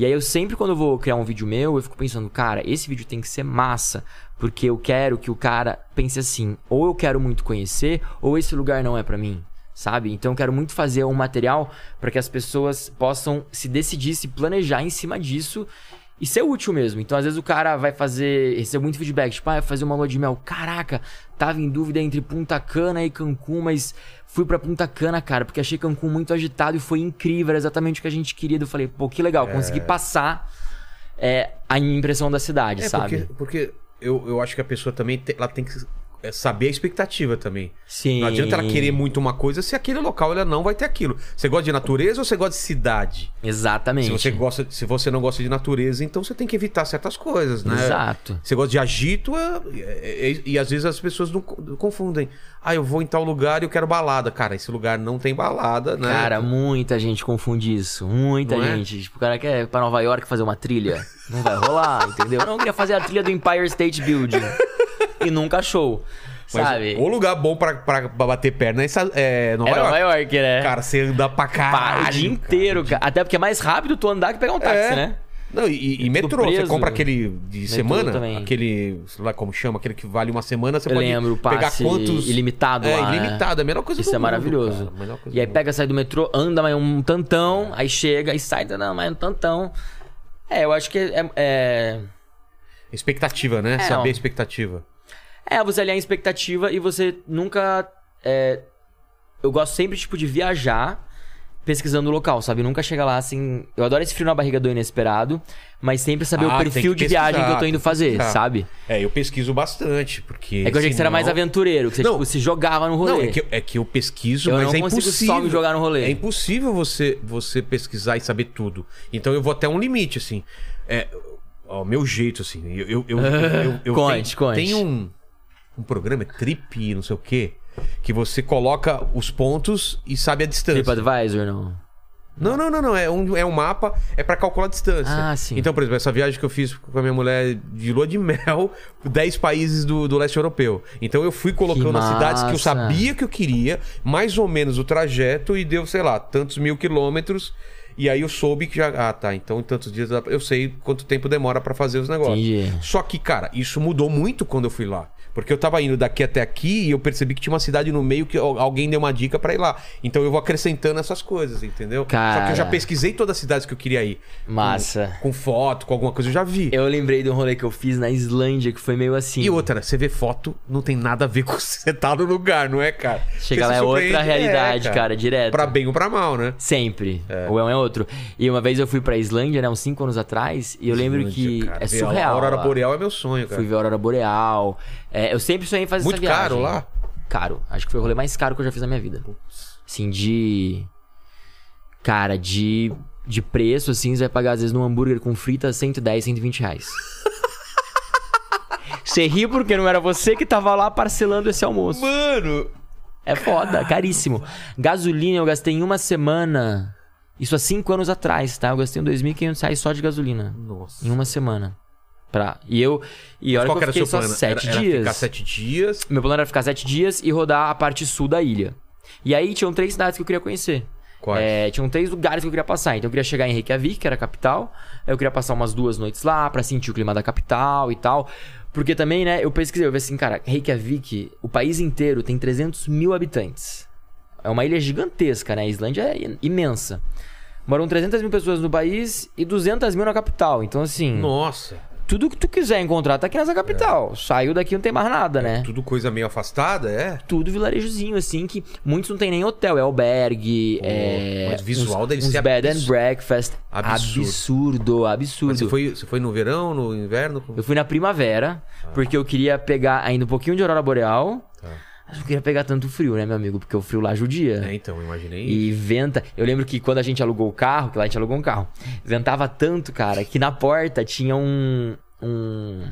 E aí eu sempre, quando vou criar um vídeo meu, eu fico pensando, cara, esse vídeo tem que ser massa. Porque eu quero que o cara pense assim, ou eu quero muito conhecer, ou esse lugar não é pra mim. Sabe? Então eu quero muito fazer um material para que as pessoas possam se decidir, se planejar em cima disso e ser útil mesmo. Então, às vezes o cara vai fazer. Recebe muito feedback, tipo, ah, fazer uma lua de mel. Caraca, tava em dúvida entre Punta Cana e Cancún, mas fui pra Punta Cana, cara, porque achei Cancún muito agitado e foi incrível, era exatamente o que a gente queria. Eu falei, pô, que legal, consegui passar é, a impressão da cidade, É, sabe? porque, porque eu, eu acho que a pessoa também tem, ela tem que é, saber a expectativa também. Sim. Não adianta ela querer muito uma coisa se aquele local ela não vai ter aquilo. Você gosta de natureza ou você gosta de cidade? Exatamente. Se você, gosta, se você não gosta de natureza, então você tem que evitar certas coisas, né? Exato. Você gosta de agito é- é- é- e às vezes as pessoas não co- confundem. Ah, eu vou em tal lugar e eu quero balada. Cara, esse lugar não tem balada, né? Cara, muita gente confunde isso. Muita Não é? gente. Tipo, o cara quer ir pra Nova York fazer uma trilha. Não vai rolar, entendeu? Eu não queria fazer a trilha do Empire State Building. E nunca achou. Mas Sabe? O lugar bom pra, pra, bater perna é, é Nova é York. Nova York, né? Cara, você anda pra caralho. o dia inteiro, cara. Até porque é mais rápido tu andar que pegar um táxi, É. né? Não, e, e metrô, você preso. compra aquele de semana, também. aquele, sei lá como chama, aquele que vale uma semana, você Eu pode lembro, pegar passe quantos... ilimitado é, lá, ilimitado, é a melhor coisa Isso do é mundo, maravilhoso. cara, E aí pega, sai do metrô, anda mais um tantão, aí chega e sai, não, mais um tantão. É, eu acho que é- é... Expectativa, né? É, Saber a expectativa. É, você alinhar a expectativa e você nunca. é, Eu gosto sempre, tipo, de viajar pesquisando o local, sabe? Nunca chega lá assim. Eu adoro esse frio na barriga do inesperado, mas sempre saber Ah, o perfil de viagem que eu tô indo fazer, sabe? É, eu pesquiso bastante, porque... É que eu achei que você era mais senão- aventureiro, que você, Não. tipo, se jogava no rolê. Não, é que, eu- é que eu pesquiso, Eu mas não é impossível. só me jogar no rolê. É impossível você, você pesquisar e saber tudo. Então eu vou até um limite, assim. É, ó, meu jeito, assim. Eu, eu, eu, eu, eu Conte, tenho, conte. Tem um, um programa, é Trip, não sei o quê, que você coloca os pontos e sabe a distância. TripAdvisor, não. Não, não, não, não. É um, é um mapa, é pra calcular a distância. Ah, sim. Então, por exemplo, essa viagem que eu fiz com a minha mulher de lua de mel, 10 países do, do leste europeu. Então eu fui colocando as cidades que eu sabia que eu queria, mais ou menos o trajeto, e deu, sei lá, tantos mil quilômetros. E aí eu soube que já. Ah, tá. Então em tantos dias eu sei quanto tempo demora pra fazer os negócios. Entendi. Só que, cara, isso mudou muito quando eu fui lá. Porque eu tava indo daqui até aqui e eu percebi que tinha uma cidade no meio que al- alguém deu uma dica pra ir lá. Então eu vou acrescentando essas coisas, entendeu? Só que Cara. eu já pesquisei todas as cidades que eu queria ir. Massa. Com, com foto, com alguma coisa, eu já vi. Eu lembrei de um rolê que eu fiz na Islândia, que foi meio assim. E outra, você vê foto, não tem nada a ver com você tá no lugar, não é, cara? Chega lá é outra surpreende, realidade, cara, direto. Pra bem ou pra mal, né? Sempre. O é um é outro. E uma vez eu fui pra Islândia, né, uns 5 anos atrás, e eu lembro que Cara, é ver a surreal. aurora lá. boreal é meu sonho, cara. Fui ver a Aurora Boreal. É, eu sempre sonhei em fazer Muito essa viagem. caro lá? Caro. Acho que foi o rolê mais caro que eu já fiz na minha vida. Assim, de. Cara, de. De preço, assim, você vai pagar às vezes num hambúrguer com frita 110, 120 reais. Você ri porque não era você que tava lá parcelando esse almoço. Mano, É foda, caríssimo. Gasolina eu gastei em uma semana. Isso há cinco anos atrás, tá? Eu gastei uns 2.500 reais só de gasolina. Nossa. Em uma semana. Pra... E eu. E olha Qual que eu fiquei só plano? sete era, era dias. ficar sete dias. Meu plano era ficar sete dias e rodar a parte sul da ilha. E aí tinham três cidades que eu queria conhecer. Quais? É, tinham três lugares que eu queria passar. Então eu queria chegar em Reykjavik, que era a capital. Aí eu queria passar umas duas noites lá pra sentir o clima da capital e tal. Porque também, né, eu pesquisei, eu vi assim, cara, Reykjavik, o país inteiro tem 300 mil habitantes. É uma ilha gigantesca, né? A Islândia é imensa. Moram 300 mil pessoas no país e 200 mil na capital. Então, assim, Nossa. Tudo que tu quiser encontrar tá aqui nessa capital. Saiu daqui não tem mais nada, né? Tudo coisa meio afastada, é? tudo vilarejozinho, assim, que muitos não tem nem hotel, é albergue, Pô, é... mas visual uns, deve uns ser bed and breakfast. Absurdo. Absurdo, absurdo. Mas você foi, você foi no verão, no inverno? Eu fui na primavera, porque eu queria pegar ainda um pouquinho de aurora boreal, Tá. Não queria pegar tanto frio, né, meu amigo? Porque o frio lá judia. É, então, imaginei. E venta. Eu lembro que quando a gente alugou o carro, que lá a gente alugou um carro, ventava tanto, cara, que na porta tinha um. um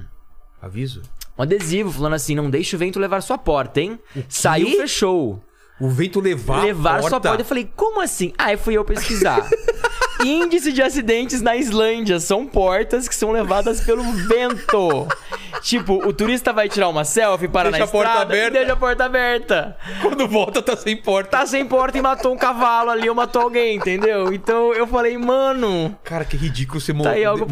Aviso. um adesivo falando assim: não deixe o vento levar sua porta, hein? Saiu, fechou. O vento levar levar a sua porta. Eu falei, como assim? Aí fui eu pesquisar. Índice de acidentes na Islândia são portas que são levadas pelo vento. Tipo, o turista vai tirar uma selfie, para Deixa na a porta estrada e aberta. deixa a porta aberta. Quando volta, tá sem porta. Tá sem porta e matou um cavalo ali ou matou alguém, entendeu? Então eu falei, mano, Cara, que ridículo você Tá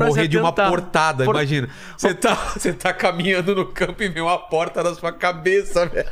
morrer de uma portada, Por- imagina. Você tá, você tá caminhando no campo e vem uma porta na sua cabeça, velho.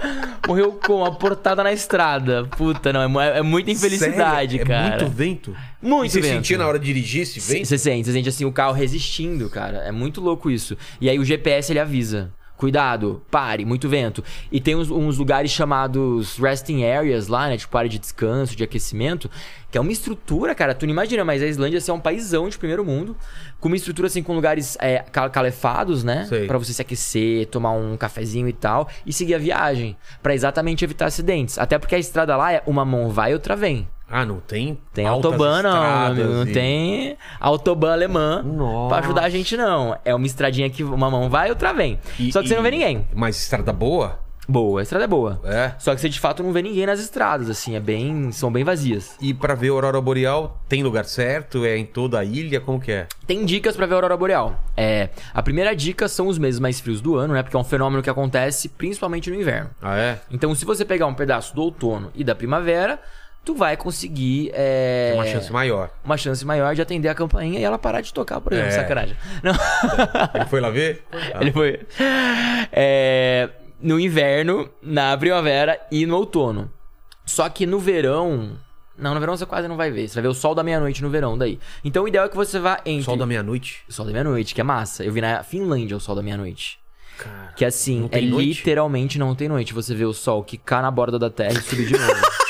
morreu com uma portada na estrada. Puta, não, é, é muita infelicidade, Sério? cara. É muito vento? Muito e você vento. sentia na hora de dirigir esse vento? Você sente, você sente assim o carro resistindo, cara. É muito louco isso. E aí o GPS ele avisa. Cuidado, pare, muito vento. E tem uns, uns lugares chamados resting areas lá, né? Tipo área de descanso, de aquecimento. Que é uma estrutura, cara. Tu não imagina, mas a Islândia assim, é um paísão de primeiro mundo. Com uma estrutura assim, com lugares é, ca- calefados, né? Pra você se aquecer, tomar um cafezinho e tal. E seguir a viagem. Pra exatamente evitar acidentes. Até porque a estrada lá é uma mão vai e outra vem. Ah, não tem? Tem autobahn não. Não e- tem autobahn alemã Nossa. pra ajudar a gente, não. É uma estradinha que uma mão vai e outra vem. E- Só que você não vê e- ninguém. Mas estrada boa? Boa, a estrada é boa. É. Só que você de fato não vê ninguém nas estradas, assim, é bem. são bem vazias. E pra ver a aurora boreal, tem lugar certo? É em toda a ilha? Como que é? Tem dicas pra ver a aurora boreal. É, a primeira dica são os meses mais frios do ano, né? Porque é um fenômeno que acontece principalmente no inverno. Ah, é? Então, se você pegar um pedaço do outono e da primavera, tu vai conseguir. É... Tem uma chance maior. uma chance maior de atender a campainha e ela parar de tocar, por exemplo. É. Sacanagem. Não. Ele foi lá ver? Ah. Ele foi. É, no inverno, na primavera e no outono. Só que no verão. Não, no verão você quase não vai ver. Você vai ver o sol da meia-noite no verão daí. Então o ideal é que você vá entre. Sol da meia-noite? Sol da meia-noite, que é massa. Eu vi na Finlândia o sol da meia-noite. Cara. Que assim, é noite? literalmente não tem noite. Você vê o sol quicar na borda da terra e subir de novo.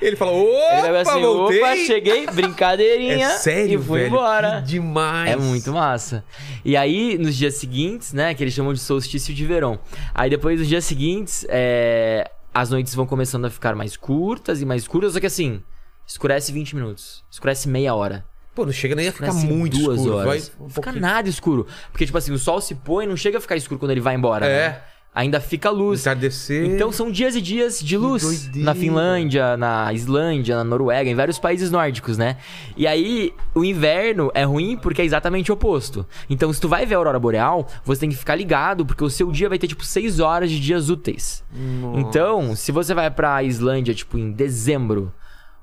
Ele falou, Ele opa, vai assim, voltei! opa, cheguei, brincadeirinha. É sério, e fui velho? embora. Que demais. É muito massa. E aí, nos dias seguintes, né, que eles chamam de solstício de verão. Aí depois, nos dias seguintes, é, as noites vão começando a ficar mais curtas e mais curtas. Só que assim, escurece 20 minutos. Escurece meia hora. Pô, não chega nem a ficar muito duas escuro. horas. Vai Não um fica pouquinho. nada escuro. Porque, tipo assim, o sol se põe e não chega a ficar escuro quando ele vai embora. É. né? Ainda fica luz. Entardecer. Então são dias e dias de luz doideira. na Finlândia, na Islândia, na Noruega, em vários países nórdicos, né? E aí o inverno é ruim porque é exatamente o oposto. Então se tu vai ver a aurora boreal, você tem que ficar ligado porque o seu dia vai ter tipo 6 horas de dias úteis. Então, se você vai pra Islândia tipo em dezembro,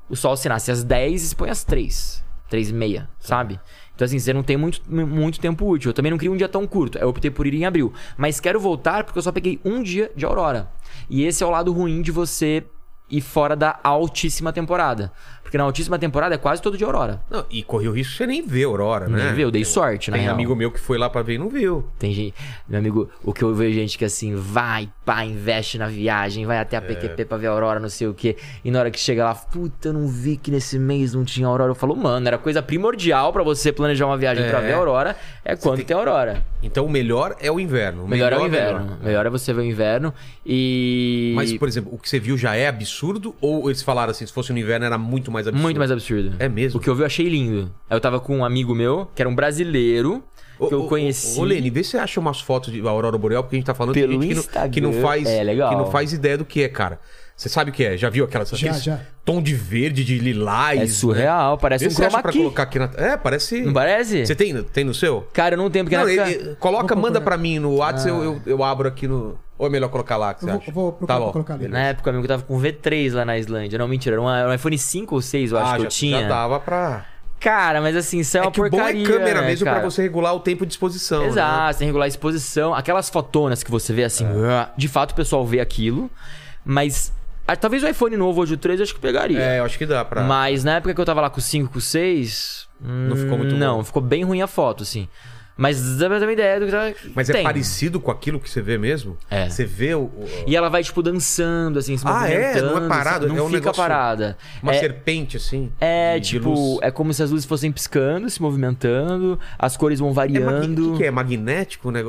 o sol se nasce às 10 e se põe às 3, 3 e meia, sabe? Então, assim, você não tem muito, muito tempo útil. Eu também não queria um dia tão curto. Eu optei por ir em abril. Mas quero voltar porque eu só peguei um dia de aurora. E esse é o lado ruim de você ir fora da altíssima temporada. Porque na altíssima temporada é quase todo de aurora. Não, e correu o risco de você nem ver a Aurora, né? Nem viu, eu dei sorte, na Tem real. amigo meu que foi lá pra ver e não viu. Tem gente, meu amigo, o que eu vejo gente que assim, vai, pá, investe na viagem, vai até a PQP pra ver Aurora, não sei o quê. E na hora que chega lá, puta, eu não vi que nesse mês não tinha Aurora. Eu falo, mano, era coisa primordial pra você planejar uma viagem É. pra ver Aurora, é quando tem- tem Aurora. Então o melhor é o inverno. O Melhor, é o melhor, inverno. melhor. Melhor é você ver o inverno e. Mas, por exemplo, o que você viu já é absurdo? Ou eles falaram assim, se fosse no inverno era muito mais absurdo? Muito mais absurdo. É mesmo? O que eu vi eu achei lindo. Eu tava com um amigo meu, que era um brasileiro, que eu conheci. Ô, Lene, vê se você acha umas fotos de Aurora Boreal, porque a gente tá falando Pelo de gente que não, que não faz. É. Que não faz ideia do que é, cara. Você sabe o que é? Já viu aquelas Já, já. tom de verde, de lilás? É surreal, né? parece Vê um você acha chroma pra key. colocar aqui na. É, parece. Não parece? Você tem, tem no seu? Cara, eu não tenho, porque Não, na época... ele- coloca, manda pra mim no WhatsApp, eu, eu, eu abro aqui no. Ou é melhor colocar lá, que você Eu vou- acha? vou procurar tá bom. colocar ali. Na época, amigo, eu tava com V3 lá na Islândia. Não, mentira, era um, era um iPhone 5 ou 6, eu acho Ah, que já, eu tinha. já dava pra. Cara, mas assim, isso é uma é que o bom porcaria, é câmera né, mesmo cara? pra você regular o tempo de exposição. né? Exato, você tem que regular a exposição. Aquelas fotonas que você vê assim, É. de fato o pessoal vê aquilo. Mas ah, talvez o iPhone novo hoje, o 3, eu acho que pegaria. É, eu acho que dá pra. Mas na época que eu tava lá com o 5, com o 6... Não ficou muito Não, bom. ficou bem ruim a foto, assim. Mas dá pra ter uma ideia do que tá... Mas é tem. parecido com aquilo que você vê mesmo? É. Você vê o. E ela vai, tipo, dançando, assim, se Ah, é? Não é parado? Não É um fica negócio- parada. Uma é, serpente, assim. É, tipo, luz. é como se as luzes fossem piscando, se movimentando, as cores vão É variando. O que, que é? Magnético? né?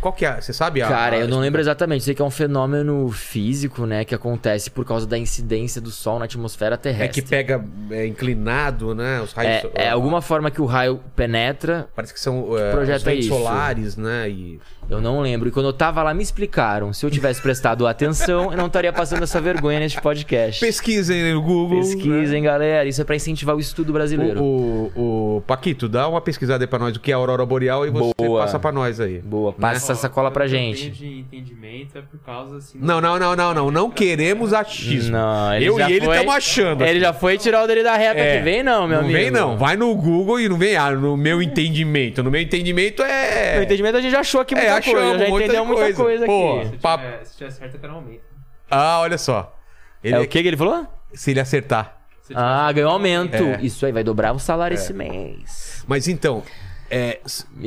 Qual que é? Você sabe a. Cara, eu não lembro exatamente. Sei que é um fenômeno físico, né? Que acontece por causa da incidência do Sol na atmosfera É terrestre. que pega é, inclinado, né? Os raios. É, é alguma forma que o raio penetra. Parece que são é, projeto é isso. solares, né? E... Eu não lembro. E quando eu tava lá, me explicaram. Se eu tivesse prestado atenção, eu não estaria passando essa vergonha neste podcast. Pesquisem no Google. Pesquisem, galera. Isso é pra incentivar o estudo brasileiro. O, o, o Paquito, dá uma pesquisada aí pra nós do que é a Aurora Boreal e você Boa. passa pra nós aí. Boa, passa essa cola pra que gente. de entendimento é por causa assim. Não, não, não, não, não. Não queremos achismo. Não, ele eu já e ele foi- estamos achando. Ele já foi tirar o dele da reta É. aqui. Vem não, meu não amigo. vem, não. Vai no Google e não vem, ah, no meu entendimento. No meu entendimento é. No entendimento a gente já achou aqui muita É, coisa. achamos Já muita entendeu muita coisa. coisa Pô. aqui. Se Papo. tiver, se tiver certo, eu quero um aumento. Ah, olha só. Ele- É o que que ele falou? Se ele acertar. Se Ah, ganhou um aumento. É. Isso aí vai dobrar o salário esse mês. Mas então, é,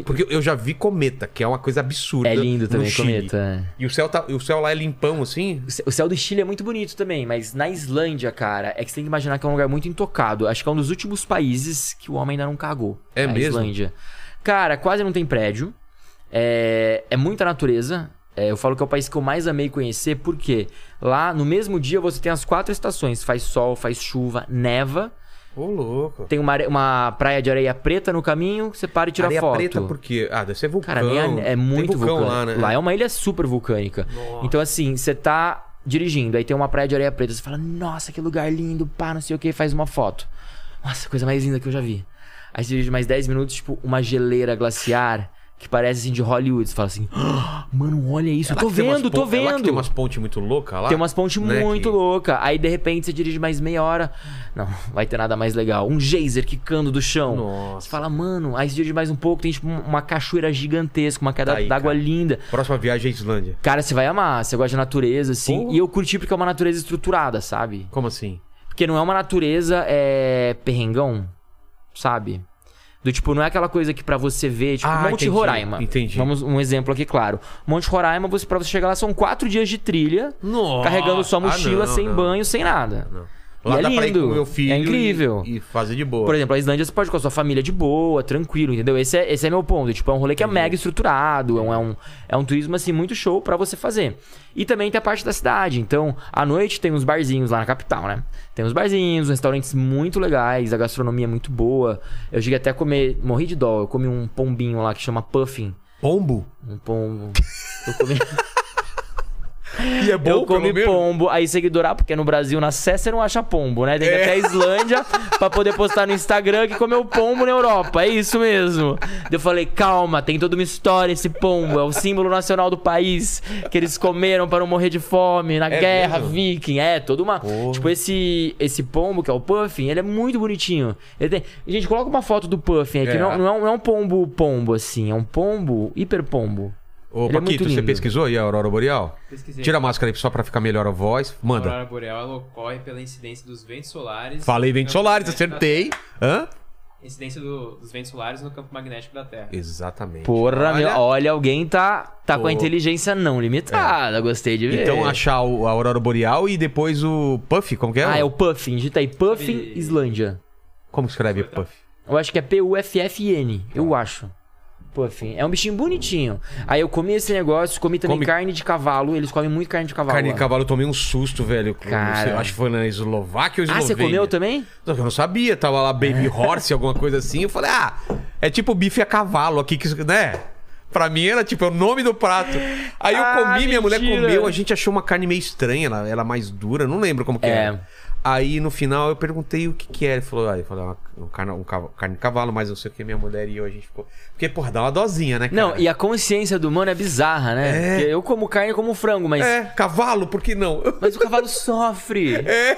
porque eu já vi cometa, que é uma coisa absurda. É lindo no também, Chile. cometa. E o céu, tá, o céu lá é limpão, assim? O céu do Chile é muito bonito também, mas na Islândia, cara, é que você tem que imaginar que é um lugar muito intocado. Acho que é um dos últimos países que o homem ainda não cagou. É a mesmo? Islândia. Cara, quase não tem prédio. É, é muita natureza. É, eu falo que é o país que eu mais amei conhecer, porque lá no mesmo dia você tem as quatro estações: faz sol, faz chuva, neva. Ô, louco. Tem uma, are- uma praia de areia preta no caminho, você para e tira Areia foto. preta por quê? Ah, deve ser vulcão. Cara, nem é, é muito vulcão vulcânico. lá, né? Lá é uma ilha super vulcânica. Nossa. Então, assim, você tá dirigindo, aí tem uma praia de areia preta, você fala, nossa, que lugar lindo, pá, não sei o que, faz uma foto. Nossa, coisa mais linda que eu já vi. Aí você dirige mais 10 minutos, tipo, uma geleira glaciar que parece assim de Hollywood. Você fala assim, "Ah, mano, olha isso, eu tô vendo, tô é lá que vendo. tem umas pontes muito loucas lá. Tem umas pontes né, muito que- loucas. Aí de repente você dirige mais meia hora. Não, vai ter nada mais legal. Um geyser quicando do chão. Nossa. Você fala, mano, aí você dirige mais um pouco, tem tipo uma cachoeira gigantesca, uma queda Tá d'água linda. Próxima viagem é Islândia. Cara, você vai amar, você gosta de natureza, assim. E eu curti porque é uma natureza estruturada, sabe? Como assim? Porque não é uma natureza é, perrengão, sabe? Do tipo, não é aquela coisa que pra você ver, tipo, Ah, Monte entendi, Roraima. entendi. Vamos um exemplo aqui, claro. Monte Roraima, você, pra você chegar lá, são quatro dias de trilha, Nossa. carregando sua Ah, mochila, não, sem não. banho, sem nada. Não. Lá é dá lindo, com meu filho é incrível. E, e fazer de boa. Por exemplo, a Islândia você pode ir com a sua família de boa, tranquilo, entendeu? Esse é, esse é meu ponto. Tipo, é um rolê que é mega estruturado, é um, é um, é um turismo, assim, muito show pra você fazer. E também tem a parte da cidade. Então, à noite tem uns barzinhos lá na capital, né? Tem uns barzinhos, uns restaurantes muito legais, a gastronomia é muito boa. Eu cheguei até a comer, morri de dó, eu comi um pombinho lá que chama puffin. Pombo? Um pombo. Eu comi... E é bom, eu comi pombo, aí seguidor, ah, porque no Brasil, na Sé, você não acha pombo, né? Tem que ir até a Islândia pra poder postar no Instagram que comeu pombo na Europa. É isso mesmo. Eu falei, calma, tem toda uma história esse pombo. É o símbolo nacional do país que eles comeram para não morrer de fome na É guerra mesmo? viking. É, toda uma. Tipo, esse, esse pombo, que é o Puffin, ele é muito bonitinho. Tem... Gente, coloca uma foto do Puffin aqui. É. Não, não, é um, não é um pombo pombo, assim. É um pombo hiper pombo. Ô, Ele é Paquito, muito você lindo. pesquisou aí a Aurora Boreal? Pesquisei. Tira a máscara aí só pra ficar melhor a voz. A Manda. aurora boreal ela ocorre pela incidência dos ventos solares. Falei no ventos campo solares, magnético da acertei. Hã? Terra. Incidência do- dos ventos solares no campo magnético da Terra. Exatamente. Porra, Olha, meu, olha, alguém tá, tá com a inteligência não limitada. Gostei de ver. Então achar o- a Aurora Boreal e depois o Puff, como que é? Ah, é o Puffin. Digita aí, Puffin Sabe- Islândia. Como escreve Puff? Eu acho que é P-U-F-F-N. Eu acho. Puffin. É um bichinho bonitinho. Aí eu comi esse negócio, comi também Come- carne de cavalo. Eles comem muito carne de cavalo. Carne de cavalo, eu tomei um susto, velho. Cara. Acho que foi na Eslováquia ou Ah, Eslovênia. você comeu também? Eu não sabia, tava lá Baby Horse, alguma coisa assim. Eu falei, ah, é tipo bife a cavalo aqui, que, né? Pra mim era tipo, é o nome do prato. Aí eu Ah, comi, minha mulher mentira. comeu, a gente achou uma carne meio estranha, ela, ela mais dura, não lembro como que É. era. Aí no final eu perguntei o que que era. Ele falou, ah, eu falei, uma, um carne, um cava- carne de cavalo, mas não sei o que, minha mulher e eu, a gente ficou. Porque, porra, dá uma dosinha, né, cara? Não, e a consciência do humano é bizarra, né? É. Porque eu como carne como frango, mas. É, cavalo, por que não? Mas o cavalo sofre. É.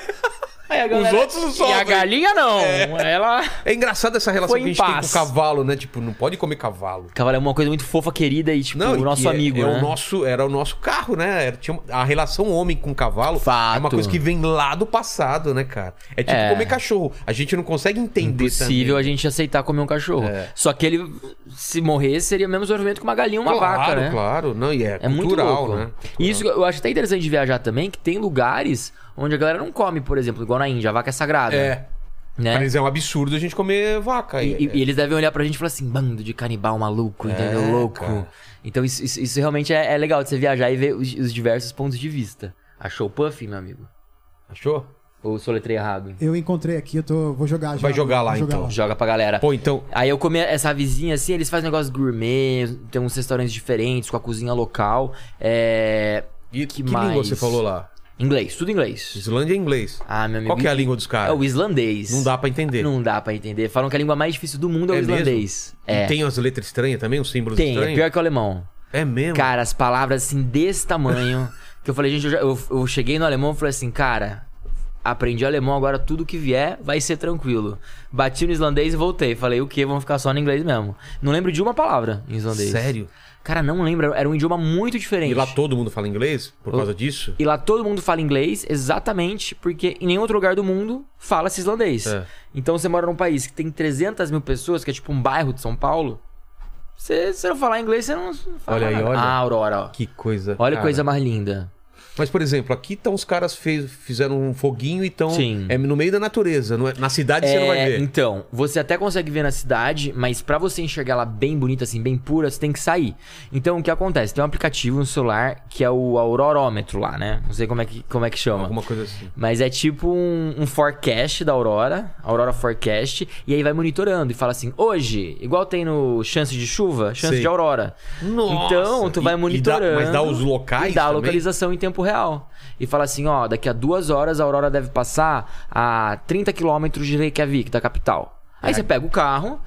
Aí a Os outros não E a galinha não. Ela. É engraçado essa relação que a gente tem com paz. o cavalo, né? Tipo, não pode comer cavalo. Cavalo é uma coisa muito fofa, querida e, tipo, Não, o nosso é- amigo, é né? o nosso, era o nosso carro, né? Era- tinha, a relação homem com cavalo Fato. é uma coisa que vem lá do passado, né, cara? É tipo É. comer cachorro. A gente não consegue entender Impossível a também. gente aceitar comer um cachorro. É. Só que ele, se morresse, seria o mesmo sofrimento que uma galinha ou uma claro, vaca, né? Claro, não, e é, É muito cultural, louco. né? E isso eu acho até interessante de viajar também, que tem lugares onde a galera não come, por exemplo, igual na Índia, a vaca é sagrada. É. Né? Mas é um absurdo a gente comer vaca. E, é- e- e eles devem olhar pra gente e falar assim, bando de canibal maluco, entendeu? Louco. cara. Então isso, isso- isso realmente é, é legal de você viajar e ver os, os diversos pontos de vista. Achou o Puff, meu amigo? Achou? Ou soletrei errado? Eu encontrei aqui, eu tô, vou jogar já. Vai jogar lá, Vou então. Joga pra galera. Pô, então. Aí eu comi essa vizinha assim, eles fazem negócio gourmet, tem uns restaurantes diferentes com a cozinha local. É. E Que que, língua mais? você falou lá? Inglês, tudo inglês. Islândia é inglês. Ah, meu amigo. Qual que é a língua dos É caras? o islandês. Não dá pra entender. Não dá pra entender. Falam que a língua mais difícil do mundo é, o É mesmo? islandês. E É. tem as letras estranhas também, os símbolos Tem, é estranhos? pior que o alemão. É mesmo? Cara, as palavras assim desse tamanho. que eu falei, gente, eu, já- eu, eu cheguei no alemão e falei assim, cara, aprendi alemão, agora tudo que vier vai ser tranquilo. Bati no islandês e voltei. Falei, o quê? Vamos ficar só no inglês mesmo. Não lembro de uma palavra em islandês. Sério? Cara, não lembro. Era um idioma muito diferente. E lá todo mundo fala inglês por causa disso? E lá todo mundo fala inglês exatamente porque em nenhum outro lugar do mundo fala-se islandês. É. Então você mora num país que tem 300 mil pessoas, que é tipo um bairro de São Paulo. Você, se não falar inglês, você não fala Olha aí, nada. olha. Ah, Aurora, ó. Que coisa. Olha cara. coisa mais linda. Mas, por exemplo, aqui estão os caras fez, fizeram um foguinho e estão é no meio da natureza. Não é, na cidade você não vai É, ver. então, você até consegue ver na cidade, mas pra você enxergar ela bem bonita, assim, bem pura, você tem que sair. Então, o que acontece? Tem um aplicativo no celular que é o aurorômetro lá, né? Não sei como é que, como é que chama. Alguma coisa assim. Mas é tipo um, um forecast da Aurora, Aurora Forecast, e aí vai monitorando e fala assim: hoje, igual tem no chance de chuva, chance Sei. de aurora. Nossa! Então, tu vai E- e dá- monitorando. mas dá os locais E dá a também? localização em tempo real. E fala assim: ó, daqui a duas horas a aurora deve passar a 30 quilômetros de Reykjavik, da capital. Aí É. você pega o carro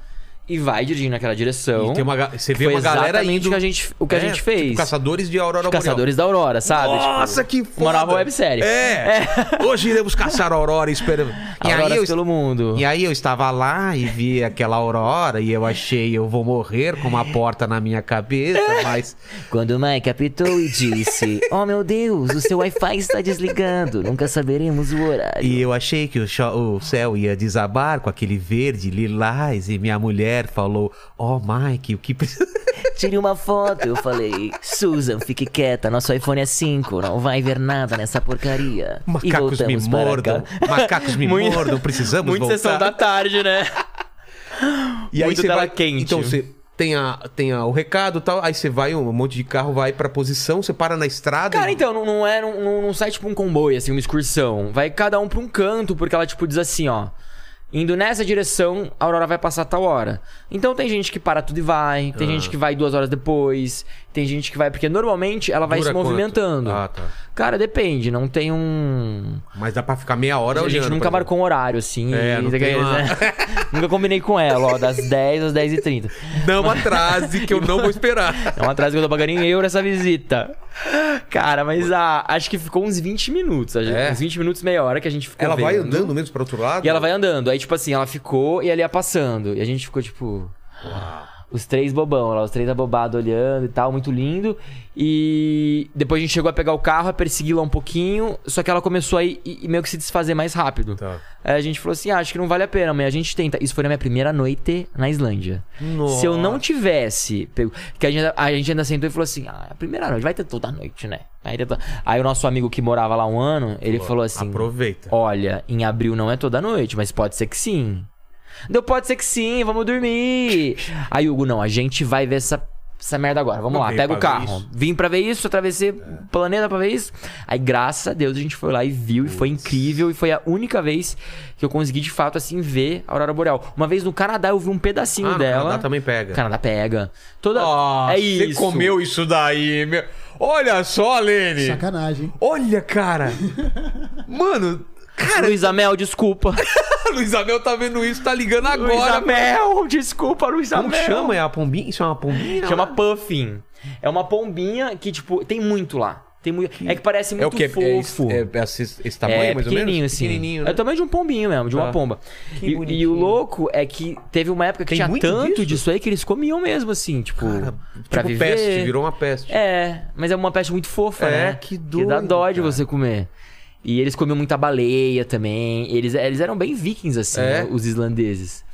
e vai dirigindo naquela direção. E tem uma, você vê uma galera indo... o que a gente, o que a É, gente fez. Tipo, caçadores de Aurora Os Caçadores da Aurora, sabe? Boreal. Nossa, Tipo, que foda! Uma nova websérie. É. Hoje iremos caçar a Aurora e. E Auroras eu, pelo mundo. e aí eu estava lá e vi aquela Aurora e eu achei eu vou morrer com uma porta na minha cabeça, mas... Quando o Mike apitou e disse: Oh meu Deus, o seu Wi-Fi está desligando, nunca saberemos o horário. E eu achei que o, o céu ia desabar com aquele verde lilás e minha mulher falou: "Oh, Mike, o que precisa?" Tire uma foto. Eu falei: Susan, fique quieta, nosso iPhone é 5, não vai ver nada nessa porcaria. e Macacos me mordam, macacos me Muito- mordam, precisamos Muito voltar. sessão da tarde, né? E aí muito você tela vai, quente. Então você tem, a, tem a, o recado e tal, aí você vai, um monte de carro vai pra posição, você para na estrada. Cara, e- então, não, não é. Não, não- não sai tipo um comboio, assim, uma excursão. Vai cada um pra um canto, porque ela, tipo, diz assim, ó. Indo nessa direção, a Aurora vai passar a tal hora. Então tem gente que para tudo e vai, tem gente que vai duas horas depois, Tem gente que vai, porque normalmente ela vai Dura se movimentando. Ah, tá. Cara, depende, não tem um. Mas dá pra ficar meia hora a gente nunca marcou um horário, assim. É, não e- uma- nunca combinei com ela, ó, das 10 às 10h30. exemplo. Não atrase, que eu não vou esperar. É um atraso que eu tô pagando em euro essa visita. Cara, mas ah, acho que ficou uns 20 minutos. gente- É? Uns 20 minutos, meia hora que a gente ficou Ela vai vendo. andando mesmo para outro lado? E ela vai andando. Aí, tipo assim, ela ficou e ela ia passando. E a gente ficou, tipo. Os três bobão lá, os três abobados olhando e tal, muito lindo. E depois a gente chegou a pegar o carro, a persegui-la um pouquinho, só que ela começou a ir meio que se desfazer mais rápido. Tá. Aí a gente falou assim: ah, acho que não vale a pena, mas a gente tenta. Isso foi na minha primeira noite na Islândia. Nossa. Se eu não tivesse. Pego... Que a gente, a gente ainda sentou e falou assim: ah, a primeira noite, vai ter toda noite, né? To- Aí o nosso amigo que morava lá um ano, ele falou assim: Aproveita. Olha, em abril não é toda noite, mas pode ser que sim. Deu, pode ser que sim, vamos dormir. Aí, Hugo, não, a gente vai ver essa, essa merda agora. Vamos Eu lá, pega o carro. isso. Vim pra ver isso, atravessei o planeta pra ver isso. Aí, graças a Deus, a gente foi lá e viu, e foi incrível. E foi a única vez que eu consegui, de fato, assim, ver a Aurora Boreal. Uma vez no Canadá, eu vi um pedacinho Ah, dela. Canadá também pega. Canadá pega. Toda... Nossa, é isso. Você comeu isso daí, meu. Olha só, Lene. Sacanagem. Olha, cara. Mano, cara, Luiz Amel, desculpa. Luiz Abel tá vendo isso, tá ligando Luiz agora. Amel, desculpa, Luiz Como Amel. chama? É a pombinha? Isso é uma pombinha? Chama Puffin. É uma pombinha que, tipo, tem muito lá. Tem muito... É que parece É muito que? fofo. É, é, é esse, esse tamanho, É, mais ou menos? pequenininho, assim. Pequenininho, É né? o tamanho de um pombinho mesmo, de uma Tá. pomba. Que E, e o louco é que teve uma época que Tem tinha tanto disso? disso aí que eles comiam mesmo, assim, tipo, Cara, pra tipo viver. peste, virou uma peste. É, mas é uma peste muito fofa, É, né? que dá doido, dó de cara. você comer. E eles comiam muita baleia também. Eles, eles eram bem vikings, assim, É. né, os islandeses.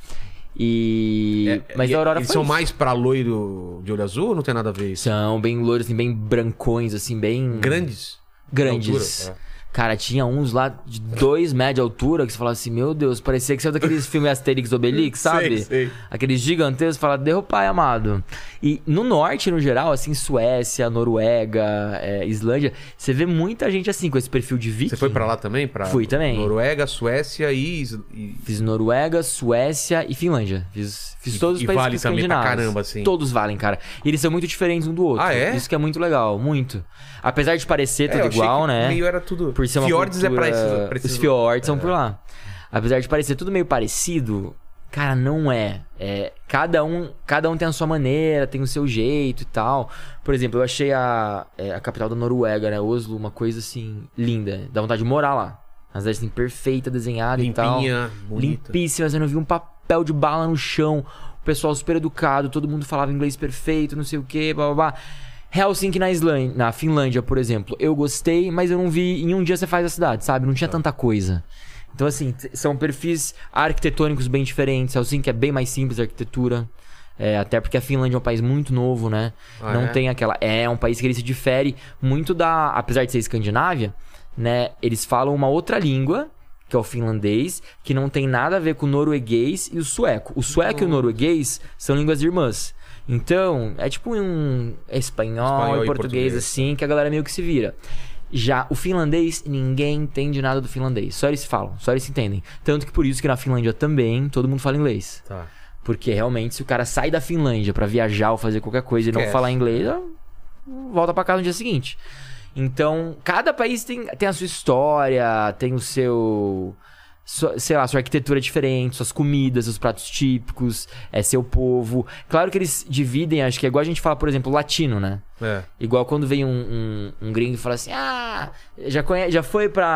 E... É, mas e a Aurora Eles são isso. mais pra loiro de olho azul ou não tem nada a ver isso? São bem loiros, assim, bem brancões, assim, bem... Grandes? Grandes. Cara, tinha uns lá de dois metros de altura que você falava assim, meu Deus, parecia que saiu daqueles filmes Asterix Obelix, sabe? Sei, sei. Aqueles gigantescos, fala, derruba pai amado. E no norte, no geral, assim, Suécia, Noruega, é, Islândia, você vê muita gente assim, com esse perfil de viking. Você foi pra lá também? Pra Fui também. Noruega, Suécia e... Fiz Noruega, Suécia e Finlândia. Fiz, fiz E- todos os e países vale também pra caramba, assim. Todos valem, cara. E eles são muito diferentes um do outro. Ah, é? Isso que é muito legal, muito. Apesar de parecer É, tudo igual, né? meio era tudo... Por ser uma Fiordes é pra esses- Os fiordes são por lá. Apesar de parecer tudo meio parecido, cara, não é. é. Cada um cada um tem a sua maneira, tem o seu jeito e tal. Por exemplo, eu achei a, é, a capital da Noruega, né? Oslo, uma coisa assim, linda. Dá vontade de morar lá. A cidade assim, perfeita, desenhada e tal. Limpinha, bonita. Limpíssima, você não viu um papel de bala no chão. O pessoal super educado, todo mundo falava inglês perfeito, não sei o que, blá blá blá. Helsinki na Islândia, na Finlândia, por exemplo. Eu gostei, mas eu não vi. Em um dia você faz a cidade, sabe? Não tinha Tá. tanta coisa. Então, assim, são perfis arquitetônicos bem diferentes. Helsinki é bem mais simples a arquitetura. É, até porque a Finlândia é um país muito novo, né? Ah, não é? tem aquela. É um país que ele se difere muito da. Apesar de ser Escandinávia, né? Eles falam uma outra língua, que é o finlandês, que não tem nada a ver com o norueguês e o sueco. O sueco e o norueguês são línguas irmãs. Então, é tipo um espanhol, Espanhol e português, português. assim, que a galera meio que se vira. Já o finlandês, ninguém entende nada do finlandês. Só eles falam, só eles se entendem. Tanto que por isso que na Finlândia também todo mundo fala inglês. Tá. Porque realmente, se o cara sai da Finlândia pra viajar ou fazer qualquer coisa e não Esquece. falar inglês, volta pra casa no dia seguinte. Então, cada país tem, tem a sua história, tem o seu. Sua- sei lá, sua arquitetura diferente, suas comidas, seus pratos típicos, é seu povo. Claro que eles dividem, acho que é igual a gente fala, por exemplo, latino, né? É. Igual quando vem um, um, um gringo e fala assim: Ah, já, conhe já foi pra.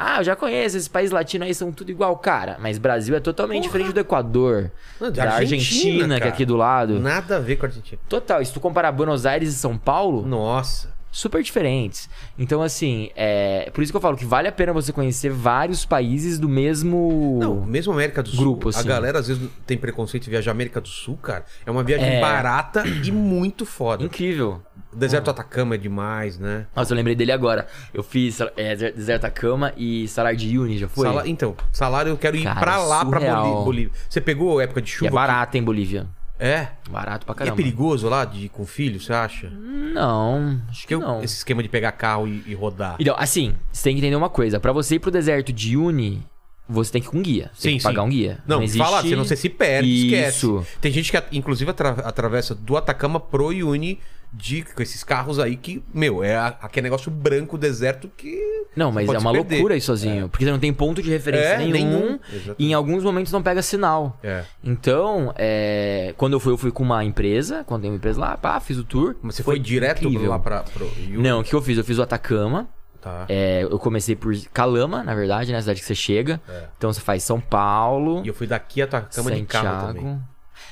Ah, eu já conheço, esses países latinos aí são tudo igual, cara. Mas Brasil é totalmente diferente do Equador, Não, da Argentina, que é aqui do lado. Nada a ver com a Argentina. Total, e se tu comparar Buenos Aires e São Paulo, Nossa. Super diferentes. Então, assim, é por isso que eu falo que vale a pena você conhecer vários países do mesmo. Não, mesmo América do Sul, Grupo, a assim. galera às vezes tem preconceito de viajar América do Sul, cara. É uma viagem É. barata e muito foda. Incrível. O deserto Atacama é demais, né? Nossa, eu lembrei dele agora. Eu fiz é, Deserto Atacama e Salar de Uyuni, já foi? Sala- Então, salário eu quero ir Cara, pra lá, pra surreal. Boli- Bolívia. Você pegou época de E chuva? é barato em Bolívia. É? Barato pra E é caramba. perigoso lá de ir com filho, você acha? Não, acho que eu- não. esse esquema de pegar carro e, e rodar. Então, assim, você tem que entender uma coisa. Pra você ir pro deserto de Uni, você tem que ir com guia. Você tem Sim, que pagar sim. um guia. Não, existe... fala, você não sei se perde, Isso. esquece. Tem gente que, inclusive, atra- atravessa do Atacama pro Iuni de com esses carros aí que, meu, é a- aquele negócio branco deserto que. Não, mas é uma perder. loucura ir sozinho. Porque você não tem ponto de referência É, nenhum. nenhum. E em alguns momentos não pega sinal. É. Então, é, quando eu fui, eu fui com uma empresa. Quando tem uma empresa lá, pá, fiz o tour. Mas você foi, direto incrível. lá pra. Pro, e o- Não, o que eu fiz? Eu fiz o Atacama. Tá. É, eu comecei por Calama, na verdade, né? A cidade que você chega. É. Então você faz São Paulo, E eu fui daqui a tua cama de carro também. Santiago.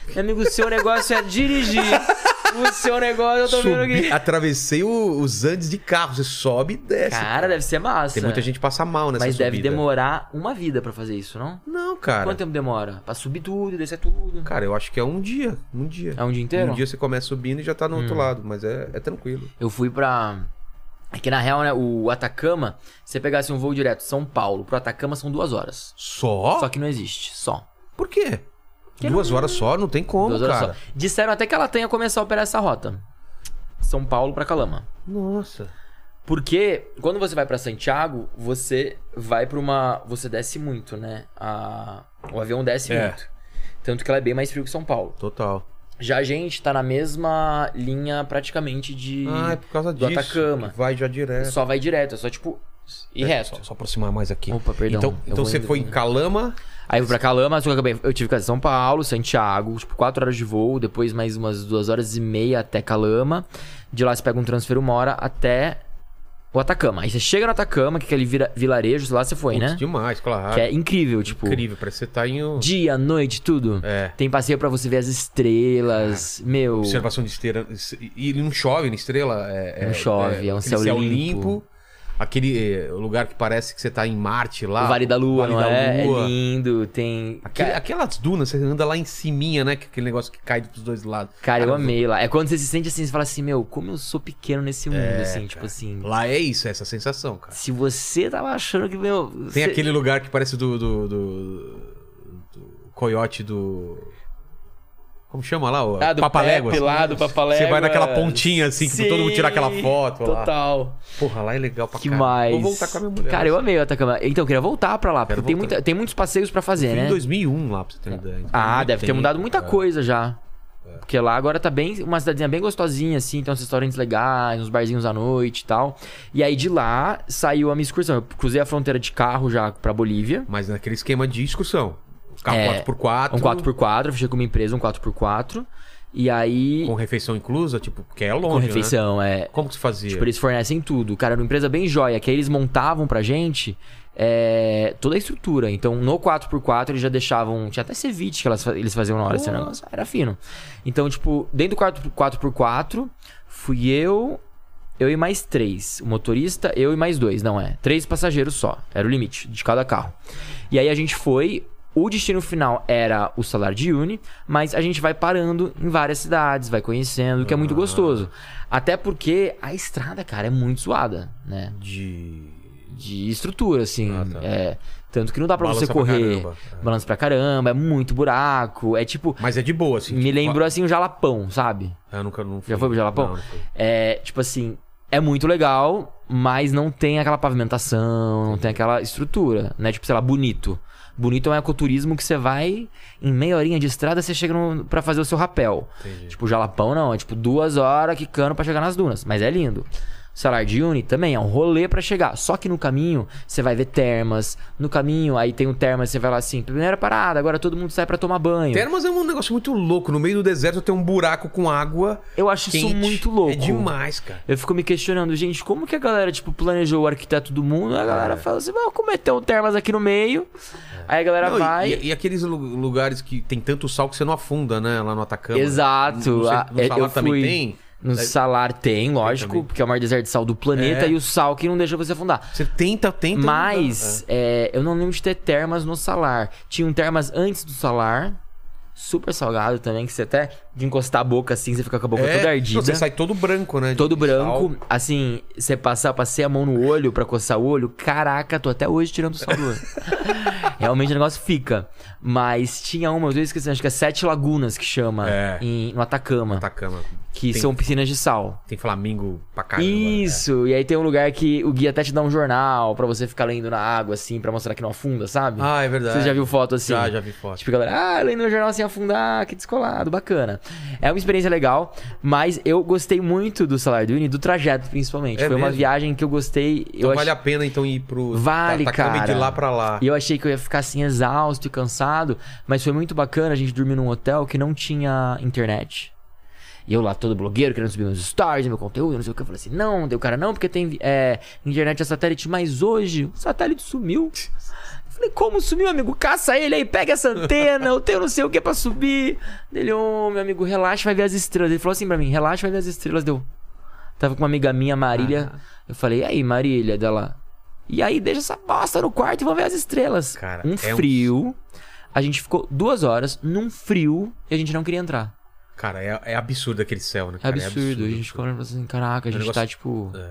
Meu amigo, o seu negócio é dirigir. o seu negócio, eu tô vendo Subi, aqui. atravessei o- os Andes de carro. Você sobe e desce. Cara, deve ser massa. Tem muita gente que passa mal nessa Mas deve subida. demorar uma vida pra fazer isso, não? Não, cara. Quanto tempo demora? Pra subir tudo, descer tudo. Cara, eu acho que é um dia. Um dia. É um dia inteiro? Hum. Um dia você começa subindo e já tá no outro lado. Mas é, é tranquilo. Eu fui pra. É que na real, né, o Atacama, se você pegasse um voo direto São Paulo pro Atacama são duas horas. Só? Só que não existe, só. Por quê? Que Duas não- horas só? Não tem como, duas horas cara. só. Disseram até que ela tenha começado a operar essa rota. São Paulo pra Calama. Nossa. Porque quando você vai pra Santiago, você vai pra uma. Você desce muito, né? A... O avião desce É. muito. Tanto que ela é bem mais frio que São Paulo. Total. Já a gente tá na mesma linha praticamente de. Ah, é por causa do disso. Atacama. Vai já direto. Só vai direto, é só tipo. E É, resto. Só, só aproximar mais aqui. Opa, perdão. Então, então você indo foi em Calama. Aí eu fui pra Calama, só que eu acabei. Eu tive que fazer São Paulo, Santiago, tipo, 4 horas de voo, depois mais umas 2 horas e meia até Calama. De lá você pega um transfer uma hora até o Atacama. Aí você chega no Atacama, que é aquele vira- vilarejo, lá você foi, Putz, né? demais, claro. Que é incrível, tipo. Incrível, parece que você tá em. Dia, noite, tudo. É. Tem passeio pra você ver as estrelas. Meu. Observação de estrela. E não chove na estrela. É, Não chove, é um aquele céu limpo. Aquele eh, lugar que parece que você tá em Marte lá. O Vale da Lua, Vale não da é? Lua. É lindo. Tem. Aquele- aquelas dunas, você anda lá em ciminha, né? que Aquele negócio que cai dos dois lados. Cara, eu amei lá. É quando você se sente assim, você fala assim, meu, como eu sou pequeno nesse mundo, assim, tipo assim. Lá é isso, é essa sensação, cara. Se você tava achando que, meu. Tem você- aquele lugar que parece do, do, do, do coiote do. Como chama lá? O Ah, do Papaléguas. Pepe lá, do Papaléguas. Você vai naquela pontinha assim, que todo mundo tira aquela foto lá. Total. Porra, lá é legal pra Que caramba. mais? Vou voltar com a minha mulher. Cara, eu amei o Atacama. Então, eu queria voltar pra lá, porque Quero tem, voltar. muita, tem muitos passeios pra fazer, Fui né? em 2001 lá, pra você ter ideia. Então, Ah, muito deve ter tempo, mudado muita é. coisa já. Porque lá agora tá bem. Uma cidadezinha bem gostosinha, assim, tem uns restaurantes legais, uns barzinhos à noite e tal. E aí de lá saiu a minha excursão. Eu cruzei a fronteira de carro já pra Bolívia. Mas naquele esquema de excursão. Carro É, 4x4. Um 4x4, eu fechei com uma empresa, um 4x4. E aí. Com refeição inclusa, tipo, porque é longe, Com né? refeição, é. Como que se fazia? Tipo, eles fornecem tudo. Cara, era uma empresa bem joia, que aí eles montavam pra gente é, toda a estrutura. Então, no 4x4 eles já deixavam. Tinha até ceviche que elas eles faziam na hora, esse negócio. Era fino. Então, tipo, dentro do 4 4x4, fui eu. Eu e mais três. O motorista, eu e mais dois, não é? Três passageiros só. Era o limite de cada carro. E aí a gente foi. O destino final era o Salar de Uyuni, mas a gente vai parando em várias cidades, vai conhecendo, o que é muito gostoso. Até porque a estrada, cara, é muito zoada, né? De. De estrutura, assim. Ah, tá. é, tanto que não dá pra Balança você pra correr. caramba, é. Balança pra caramba, é muito buraco. É tipo. Mas é de boa, assim. me tipo, lembrou assim o Jalapão, sabe? ah, Eu nunca não fui. Já foi pro Jalapão? Não, não. É, tipo assim, é muito legal, mas não tem aquela pavimentação, não tem aquela estrutura, né? Tipo, sei lá, bonito. Bonito é um ecoturismo que você vai em meia horinha de estrada, você chega no, pra fazer o seu rapel. Entendi. Tipo, Jalapão não, é tipo duas horas quicando pra chegar nas dunas, mas é lindo. Salar de Uni também é um rolê pra chegar. Só que no caminho você vai ver termas. No caminho, aí tem um termas, você vai lá assim, primeira parada, agora todo mundo sai pra tomar banho. Termas é um negócio muito louco. No meio do deserto tem um buraco com água. Eu acho quente. isso muito louco. É demais, cara. Eu fico me questionando, gente, como que a galera, tipo, planejou o arquiteto do mundo? A É. galera fala assim, vamos cometer um termas aqui no meio. Aí a galera Não, vai. E, e aqueles lu- lugares que tem tanto sal que você não afunda, né? Lá no Atacama. Exato. No, Ah, no eu Salar também fui- tem. No salar tem, lógico, também. porque é o maior deserto de sal do planeta É. e o sal que não deixa você afundar. Você tenta, tenta. Mas é, eu não lembro de ter termas no salar. Tinha um termas antes do salar. Super salgado também, que você até de encostar a boca assim, você fica com a boca É, toda ardida. você sai todo branco, né? Todo branco, sal. assim, você passar, passei a mão no olho pra coçar o olho, caraca, tô até hoje tirando o sal do olho. Realmente o negócio fica. Mas tinha uma, eu esqueci, acho que é Sete Lagunas que chama, É. em- no Atacama. Atacama. que Tem- são piscinas de sal. Tem Flamengo pra caramba. né? Isso, e aí tem um lugar que o guia até te dá um jornal pra você ficar lendo na água, assim, pra mostrar que não afunda, sabe? Ah, é verdade. Você já viu foto assim? Já, já vi foto. Tipo, galera, ah, lendo no jornal sem afundar, que descolado, bacana. É uma experiência legal, mas eu gostei muito do Salar do Uyuni, do trajeto principalmente. É Foi uma mesmo? viagem que eu gostei. Então eu vale ach- a pena então ir pro Vale, cara. de lá pra lá. E eu achei que eu ia ficar assim exausto e cansado, mas foi muito bacana a gente dormir num hotel que não tinha internet. E eu lá, todo blogueiro, querendo subir meus stories, meu conteúdo, não sei o que. Eu falei assim, não, deu cara, não, porque tem é, internet a satélite, mas hoje o satélite sumiu. Falei, como sumiu, amigo? Caça ele aí, pega essa antena, eu tenho não sei o que pra subir. Ele, ô, meu amigo, relaxa, vai ver as estrelas. Ele falou assim pra mim, relaxa, vai ver as estrelas. Deu. Tava com uma amiga minha, Marília. Eu falei, e aí, Marília? Dela. E aí, deixa essa bosta no quarto e vamos ver as estrelas. Cara, um é um- frio. A gente ficou duas horas num frio e a gente não queria entrar. Cara, é, é absurdo aquele céu, né? É cara? absurdo. A gente ficou olhando assim, caraca, a É um gente negócio- tá tipo. É.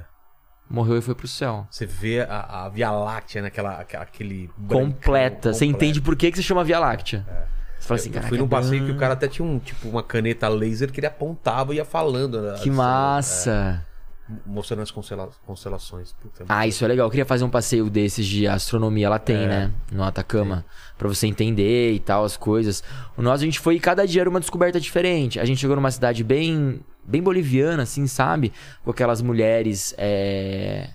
Morreu e foi pro céu. Você vê a, a Via Láctea, naquela aquela- aquele Completa. Você entende por que, que se chama Via Láctea. Você fala assim, eu caraca. fui num é passeio que o cara até tinha um, tipo, uma caneta laser que ele apontava e ia falando. né, Que assim, massa. é, mostrando as constela- constelações. Puta, Ah, isso é legal. Eu queria fazer um passeio desses de astronomia. Ela tem, É. né? No Atacama. Pra você entender e tal, as coisas. O nosso, a gente foi cada dia era uma descoberta diferente. A gente chegou numa cidade bem, bem boliviana, assim, sabe? Com aquelas mulheres. É...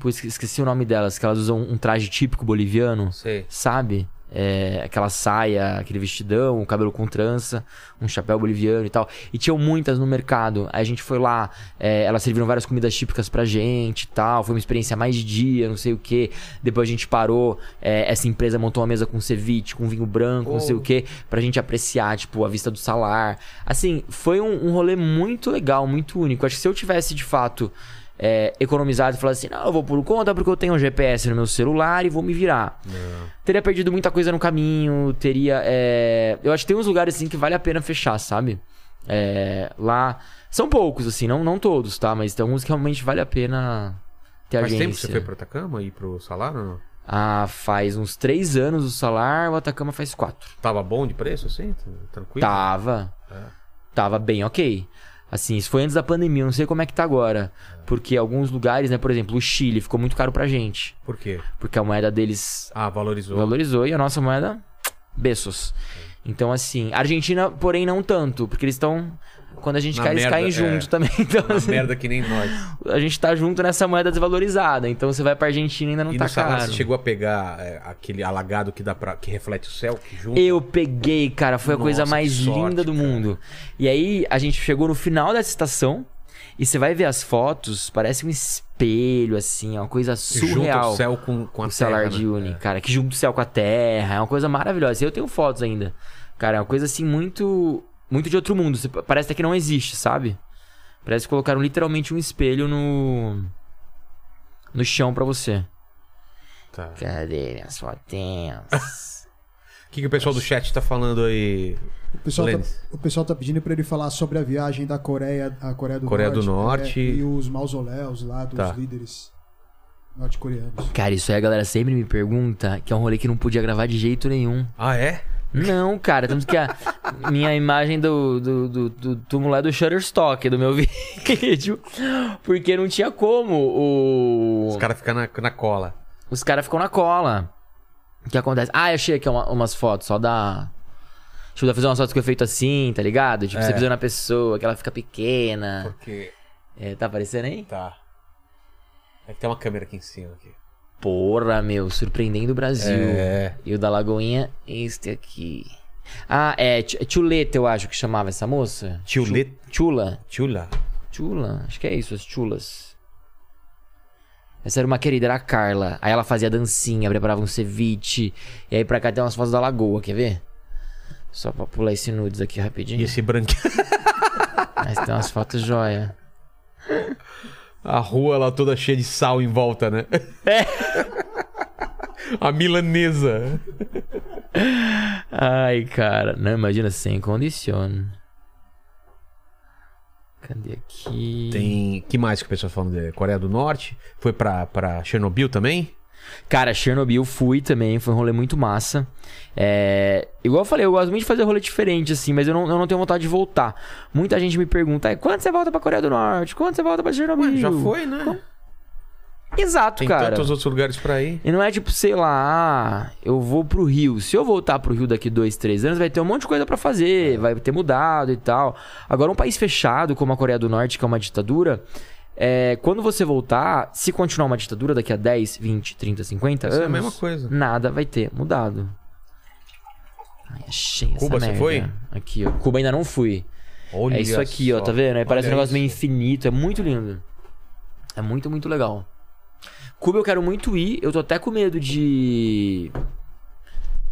Pô, esque- esqueci o nome delas, que elas usam um traje típico boliviano. Sei. sabe? É, aquela saia, aquele vestidão, o cabelo com trança, um chapéu boliviano e tal. E tinham muitas no mercado. Aí a gente foi lá, é, elas serviram várias comidas típicas pra gente e tal. Foi uma experiência mais de dia, não sei o que. Depois a gente parou, é, essa empresa montou uma mesa com ceviche, com vinho branco, não sei o que, pra gente apreciar, tipo, a vista do salar. Assim, foi um, um rolê muito legal, muito único. Acho que se eu tivesse de fato é, economizado e falado assim, não, eu vou por conta porque eu tenho um GPS no meu celular e vou me virar. Teria perdido muita coisa no caminho, teria. é, Eu acho que tem uns lugares assim que vale a pena fechar, sabe? É, Lá. São poucos, assim, não, não todos, tá? Mas tem alguns que realmente vale a pena ter Faz agência. tempo que você foi pro Atacama e pro salário ou não? Ah, faz uns três anos o salar, o Atacama faz quatro. Tava bom de preço, assim? Tranquilo? Tava. É. Tava bem ok. Assim, isso foi antes da pandemia, não sei como é que tá agora. Porque alguns lugares, né, por exemplo, o Chile ficou muito caro pra gente. Por quê? Porque a moeda deles Ah, valorizou. valorizou e a nossa moeda, beços. Então, assim, a Argentina, porém, não tanto, porque eles estão. Quando a gente Na cai, eles merda, caem é. junto também. Então, assim, merda que nem nós. a gente tá junto nessa moeda desvalorizada. Então, você vai pra Argentina e ainda não e tá caro. você chegou a pegar é, aquele alagado que dá para que reflete o céu, que junta. Eu peguei, cara, foi a Nossa, coisa que mais sorte, linda do cara. mundo. E aí, a gente chegou no final dessa estação e você vai ver as fotos, parece um espelho, assim, é uma coisa surreal. Junta o céu com, com a o terra, Salar né? de Uni, cara, que junta o céu com a terra, é uma coisa maravilhosa. Eu tenho fotos ainda. Cara, é uma coisa assim muito muito de outro mundo. Você- Parece até que não existe, sabe? Parece que colocaram literalmente um espelho no no chão pra você. Tá. Cadê minhas fotinhas? O que, que o pessoal do chat tá falando aí? O pessoal, tá, o pessoal tá pedindo pra ele falar sobre a viagem da Coreia, a Coreia do Coreia Norte. do Norte. é, e os mausoléus lá dos Tá. líderes norte-coreanos. Cara, isso aí a galera sempre me pergunta, que é um rolê que não podia gravar de jeito nenhum. Ah, é? Não, cara, tanto que a minha imagem do, do, do, do túmulo é do Shutterstock, do meu vídeo, porque não tinha como o... Os caras ficam na, na cola. Os caras ficam na cola. O que acontece? Ah, eu achei aqui uma- umas fotos só da... Tipo, dá fazer umas fotos com efeito assim, tá ligado? Tipo, É. você pisando na pessoa, que ela fica pequena. Porque. É, tá aparecendo aí? Tá. É que tem uma câmera aqui em cima. Aqui. Porra, meu, surpreendendo o Brasil. É. E o da Lagoinha, este aqui. Ah, é Ch- Chuleta, eu acho que chamava essa moça. Chuleta? Chu- Chula. Chula. Chula, acho que é isso, as chulas. Essa era uma querida, era a Carla. Aí ela fazia dancinha, preparava um ceviche. E aí pra cá tem umas fotos da lagoa, quer ver? Só pra pular esse nudes aqui rapidinho. E esse branquinho. Mas tem umas fotos joia. A rua lá toda cheia de sal em volta, né? É. A milanesa. Ai, cara. Não, imagina, sem condição. Cadê aqui? Tem. que mais que o pessoal falando de Coreia do Norte? Foi pra, pra Chernobyl também? Cara, Chernobyl fui também, foi um rolê muito massa. É, igual eu falei, eu gosto muito de fazer rolê diferente, assim, mas eu não, eu não tenho vontade de voltar. Muita gente me pergunta, "É, quando você volta pra Coreia do Norte? Quando você volta pra Chernobyl? Ué, já foi, né? Exato, Tem cara. tantos outros lugares pra ir. E não é tipo, sei lá, ah, eu vou pro Rio. Se eu voltar pro Rio daqui dois, três anos, vai ter um monte de coisa pra fazer, vai ter mudado e tal. Agora, um país fechado como a Coreia do Norte, que é uma ditadura, é, quando você voltar, se continuar uma ditadura daqui a 10, 20, 30, 50 Isso é a anos, mesma coisa. nada vai ter mudado. Ai, achei essa Cuba, você merda. foi? Aqui, ó. Cuba ainda não fui. Olha é isso aqui, ó, só. tá vendo? Aí parece um Olha negócio meio isso. infinito, é muito lindo. É muito, muito legal. Cuba eu quero muito ir, eu tô até com medo de.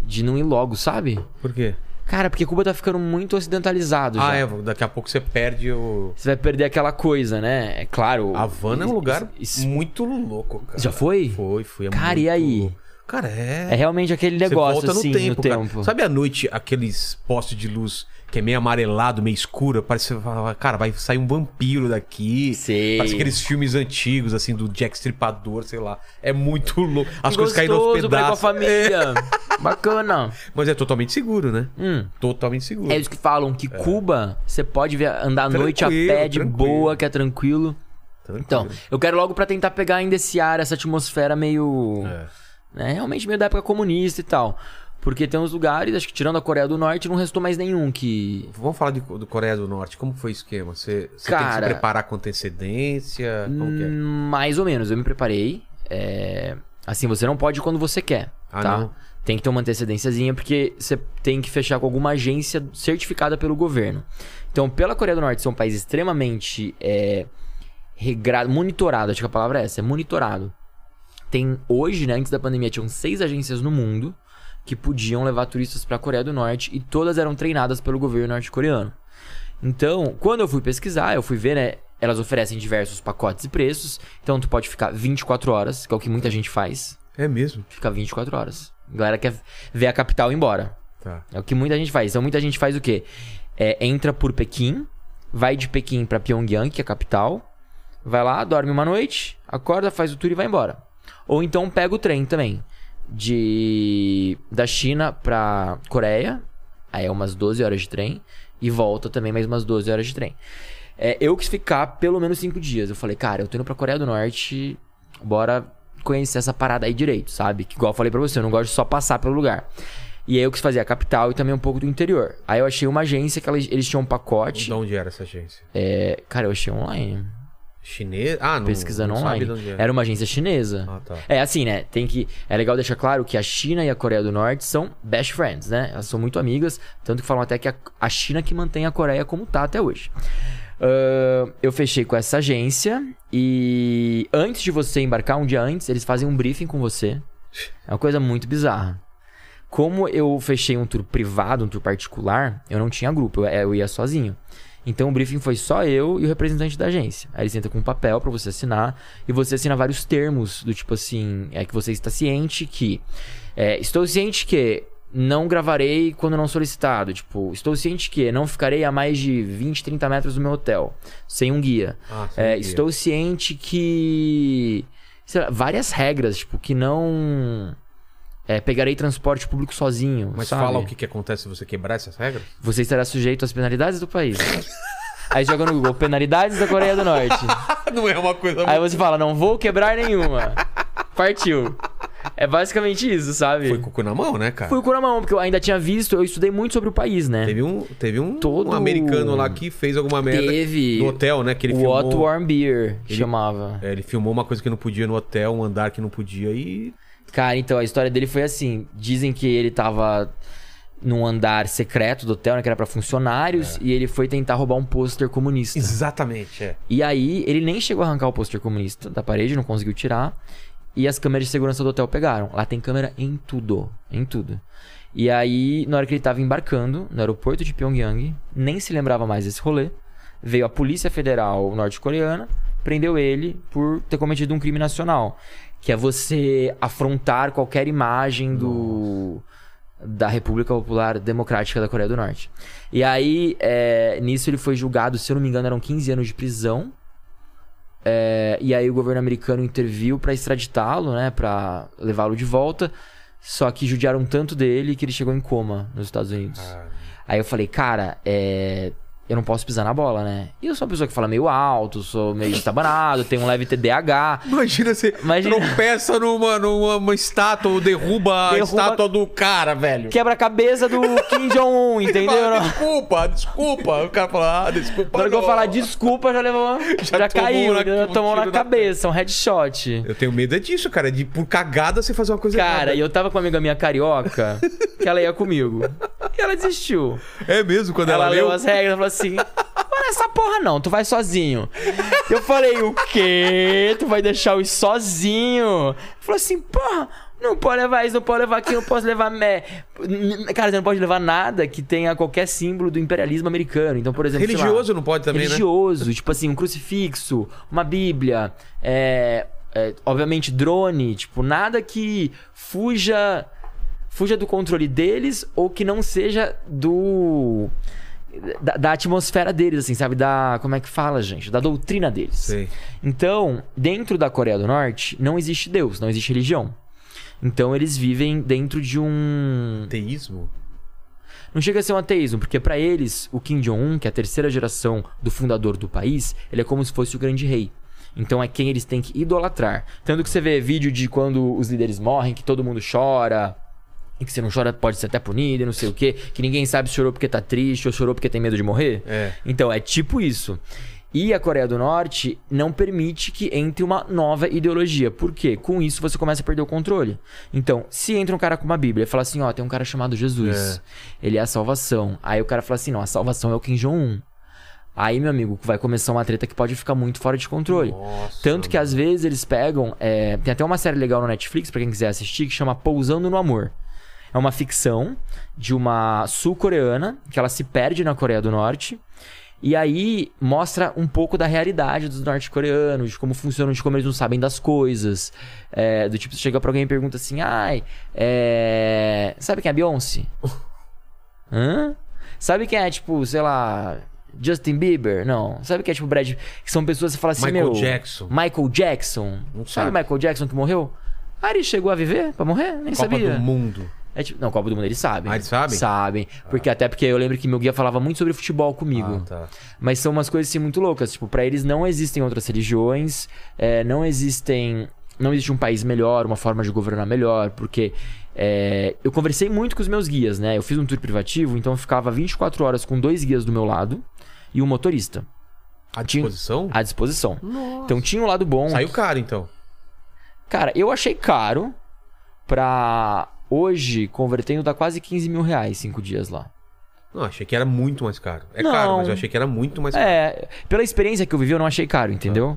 de não ir logo, sabe? Por quê? Cara, porque Cuba tá ficando muito ocidentalizado Ah, já. é. Daqui a pouco você perde o. Você vai perder aquela coisa, né? É claro. Havana é um lugar Isso- muito louco, cara. Já foi? Foi, foi. é Cara, e muito- aí? Cara, é. É realmente aquele Você negócio volta assim no tempo, cara. tempo. Sabe à noite aqueles postes de luz que é meio amarelado, meio escuro? Parece que você fala, cara, vai sair um vampiro daqui. Sei. Parece aqueles filmes antigos, assim, do Jack Stripador, sei lá. É muito louco. As coisas caindo aos ir com a pedaços. família. Bacana. Mas é totalmente seguro, né? Hum. Totalmente seguro. É isso que falam, que Cuba, você pode ver- andar à noite a pé de tranquilo. boa, que é tranquilo. Tranquilo. Então, eu quero logo pra tentar pegar ainda esse ar, essa atmosfera meio. É. né, realmente meio da época comunista e tal. Porque tem uns lugares, acho que tirando a Coreia do Norte, não restou mais nenhum que. Vamos falar de, do Coreia do Norte. Como foi o esquema? Você, você tem que se Cara- preparar com antecedência? Como é? Hum, Mais ou menos, eu me preparei. É, Assim, você não pode quando você quer, Ah, tá? não? Tem que ter uma antecedênciazinha, porque você tem que fechar com alguma agência certificada pelo governo. Então, pela Coreia do Norte ser um país extremamente é, regrado, monitorado, acho que a palavra é essa, é monitorado. Tem hoje, né, antes da pandemia, tinham seis agências no mundo que podiam levar turistas para a Coreia do Norte e todas eram treinadas pelo governo norte-coreano. Então, quando eu fui pesquisar, eu fui ver, né? Elas oferecem diversos pacotes e preços. Então, tu pode ficar 24 horas, que é o que muita gente faz. É mesmo? Fica 24 horas. A galera quer ver a capital e ir embora. Tá. É o que muita gente faz. Então, muita gente faz o quê? É, entra por Pequim, vai de Pequim pra Pyongyang, que é a capital. Vai lá, dorme uma noite, acorda, faz o tour e vai embora. Ou então pega o trem também. De da China pra Coreia. Aí é umas 12 horas de trem. E volta também mais umas 12 horas de trem. É, eu quis ficar pelo menos 5 dias. Eu falei, cara, eu tô indo pra Coreia do Norte. Bora conhecer essa parada aí direito, sabe? Que igual eu falei pra você, eu não gosto de só passar pelo lugar. E aí eu quis fazer a capital e também um pouco do interior. Aí eu achei uma agência que elas- eles tinham um pacote. De onde era essa agência? É, cara, eu achei online. Chinesa? Ah, não. Pesquisando não online. Onde era. Uma agência chinesa. Ah, tá. É assim, né? Tem que. É legal deixar claro que a China e a Coreia do Norte são best friends, né? Elas são muito amigas. Tanto que falam até que a, a China que mantém a Coreia como tá até hoje. Ahn, eu fechei com essa agência e antes de você embarcar, um dia antes, eles fazem um briefing com você. É uma coisa muito bizarra. Como eu fechei um tour privado, um tour particular, eu não tinha grupo, eu, eu ia sozinho. Então o briefing foi só eu e o representante da agência. Aí ele senta com um papel pra você assinar e você assina vários termos do tipo assim, é que você está ciente que é, estou ciente que não gravarei quando não solicitado, tipo, estou ciente que não ficarei a mais de 20, 30 metros do meu hotel sem um guia. Ah, sem É, guia. estou ciente que sei lá, várias regras, tipo, que não é, pegarei transporte público sozinho, Mas sabe? fala o que, que acontece se você quebrar essas regras? Você estará sujeito às penalidades do país. Aí joga no Google, penalidades da Coreia do Norte. não é uma coisa Aí você fala, não vou quebrar nenhuma. Partiu. É basicamente isso, sabe? Foi com o cu na mão, né, cara? Fui o cu na mão, porque eu ainda tinha visto, eu estudei muito sobre o país, né? Teve um, teve um, Todo- um americano lá que fez alguma merda Teve no hotel, né? Que ele o filmou. Warm Beer, que Ele- chamava. É, ele filmou uma coisa que não podia no hotel, um andar que não podia e. Cara, então a história dele foi assim: dizem que ele tava num andar secreto do hotel, né? Que era pra funcionários, É. e ele foi tentar roubar um pôster comunista. Exatamente, é. E aí, ele nem chegou a arrancar o pôster comunista da parede, não conseguiu tirar. E as câmeras de segurança do hotel pegaram. Lá tem câmera em tudo. Em tudo. E aí, na hora que ele tava embarcando no aeroporto de Pyongyang, nem se lembrava mais desse rolê. Veio a Polícia Federal norte-coreana, prendeu ele por ter cometido um crime nacional. Que é você afrontar qualquer imagem do da República Popular Democrática da Coreia do Norte. E aí, é, nisso ele foi julgado, se eu não me engano, eram 15 anos de prisão. é, e aí o governo americano interviu pra extraditá-lo, né? Pra levá-lo de volta. Só que judiaram tanto dele que ele chegou em coma nos Estados Unidos. Aí eu falei, cara, é. Eu não posso pisar na bola, né? E eu sou uma pessoa que fala meio alto, sou meio estabanado, tenho um leve TDAH. Imagina você Imagina- tropeça numa, numa uma estátua ou derruba, a Derruba- estátua do cara, velho. Quebra a cabeça do Kim Jong-un, entendeu? fala, desculpa, desculpa. O cara fala, ah, desculpa. Na hora que eu falar desculpa, já levou. Já Já, caiu, na- já um tomou na tiro na cabeça, um headshot. Eu tenho medo é disso, cara. De por cagada você fazer uma coisa Cara, errada. e eu tava com uma amiga minha carioca, que ela ia comigo. E ela desistiu. É mesmo, quando ela, Ela leu. leu as regras e falou assim: Mano, essa porra não, tu vai sozinho. Eu falei, o quê? Tu vai deixar ir sozinho? Falou assim, porra. Não pode levar isso, não pode levar aquilo, não posso levar. Me... Cara, você não pode levar nada que tenha qualquer símbolo do imperialismo americano. Então, por exemplo. sei lá, Religioso não pode também, né? religioso, tipo assim, um crucifixo, uma bíblia, é, é, obviamente drone, tipo, nada que fuja fuja do controle deles ou que não seja do da, da atmosfera deles, assim, sabe? Da como é que fala, gente? Da doutrina deles. Sei. Então, dentro da Coreia do Norte, não existe Deus, não existe religião. Então, eles vivem dentro de um Teísmo? não chega a ser um ateísmo, porque pra eles, o Kim Jong-un, que é a terceira geração do fundador do país, ele é como se fosse o grande rei. Então é quem eles têm que idolatrar. Tanto que você vê vídeo de quando os líderes morrem, que todo mundo chora. E que se não chora pode ser até punido e não sei o quê. Que ninguém sabe se chorou porque tá triste ou chorou porque tem medo de morrer. É. Então é tipo isso. E a Coreia do Norte não permite que entre uma nova ideologia. Por quê? Com isso você começa a perder o controle. Então, se entra um cara com uma Bíblia e fala assim: ó, tem um cara chamado Jesus. Ele é a salvação. Aí o cara fala assim: não, a salvação é o Kim Jong-un. Aí, meu amigo, vai começar uma treta que pode ficar muito fora de controle. Nossa, Tanto que às vezes eles pegam. é, Tem até uma série legal no Netflix, pra quem quiser assistir, que chama Pousando no Amor. É uma ficção de uma sul-coreana que ela se perde na Coreia do Norte. E aí mostra um pouco da realidade dos norte-coreanos, de como funcionam, de como eles não sabem das coisas. É, do tipo, você chega pra alguém e pergunta assim: ai, é... sabe quem é a Beyoncé? Hã? Sabe quem é, tipo, sei lá, Justin Bieber? Não. Sabe quem é, tipo, Brad... Que são pessoas que você fala assim, Michael meu... Jackson. Michael Jackson. Não sabe sabe. Michael Jackson que morreu? Ah, ele chegou a viver pra morrer? Nem Copa sabia. do Mundo. É tipo, não, Copa do Mundo eles sabem. Ah, eles sabem? Sabem. Porque até porque eu lembro que meu guia falava muito sobre futebol comigo. Ah, tá. Mas são umas coisas assim muito loucas. Tipo, pra eles não existem outras religiões, é, não existem. Não existe um país melhor, uma forma de governar melhor, porque é, eu conversei muito com os meus guias, né? Eu fiz um tour privativo, então eu ficava 24 horas com dois guias do meu lado e um motorista À disposição? à disposição. Então tinha um lado bom. Saiu caro, então. Cara, eu achei caro pra hoje, convertendo, dá quase 15 mil reais cinco dias lá. Não, achei que era muito mais caro. É Não. caro, mas eu achei que era muito mais caro. É, pela experiência que eu vivi, eu não achei caro, entendeu?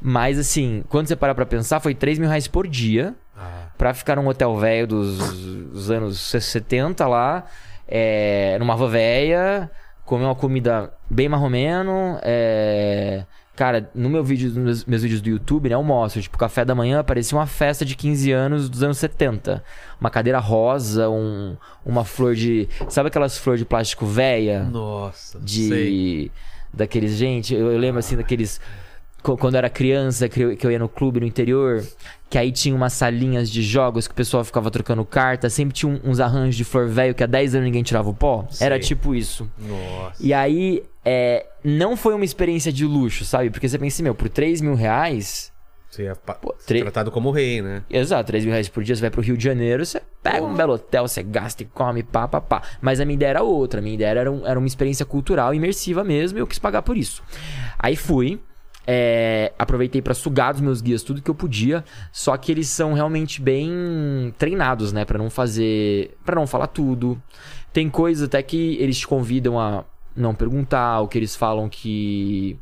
Mas assim, quando você parar pra pensar, foi 3 mil reais por dia Ah, pra ficar num hotel velho dos, anos 70 lá, é, numa van velha, comer uma comida bem marromeno, é... Cara, no meu vídeo, nos meus, vídeos do YouTube, né, eu mostro, tipo, café da manhã parecia uma festa de 15 anos dos anos 70. Uma cadeira rosa, um, uma flor de... Sabe aquelas flores de plástico velha? nossa, de sei. daqueles gente eu, eu lembro assim daqueles quando eu era criança que eu, ia no clube no interior que aí tinha umas salinhas de jogos que o pessoal ficava trocando carta sempre tinha uns arranjos de flor velho que há 10 anos ninguém tirava o pó era tipo isso Nossa. e aí é, não foi uma experiência de luxo sabe porque você pensa assim, meu por 3 mil reais Você é Pô, tre- tratado como rei, né? Exato, 3 mil reais por dia, você vai pro Rio de Janeiro, você pega um belo hotel, você gasta e come, pá, pá, pá. Mas a minha ideia era outra, a minha ideia era, um- era uma experiência cultural, imersiva mesmo, e eu quis pagar por isso. Aí fui, é, aproveitei pra sugar dos meus guias tudo que eu podia, só que eles são realmente bem treinados, né, Pra não fazer, Pra não falar tudo. Tem coisas até que eles te convidam a não perguntar, o que eles falam que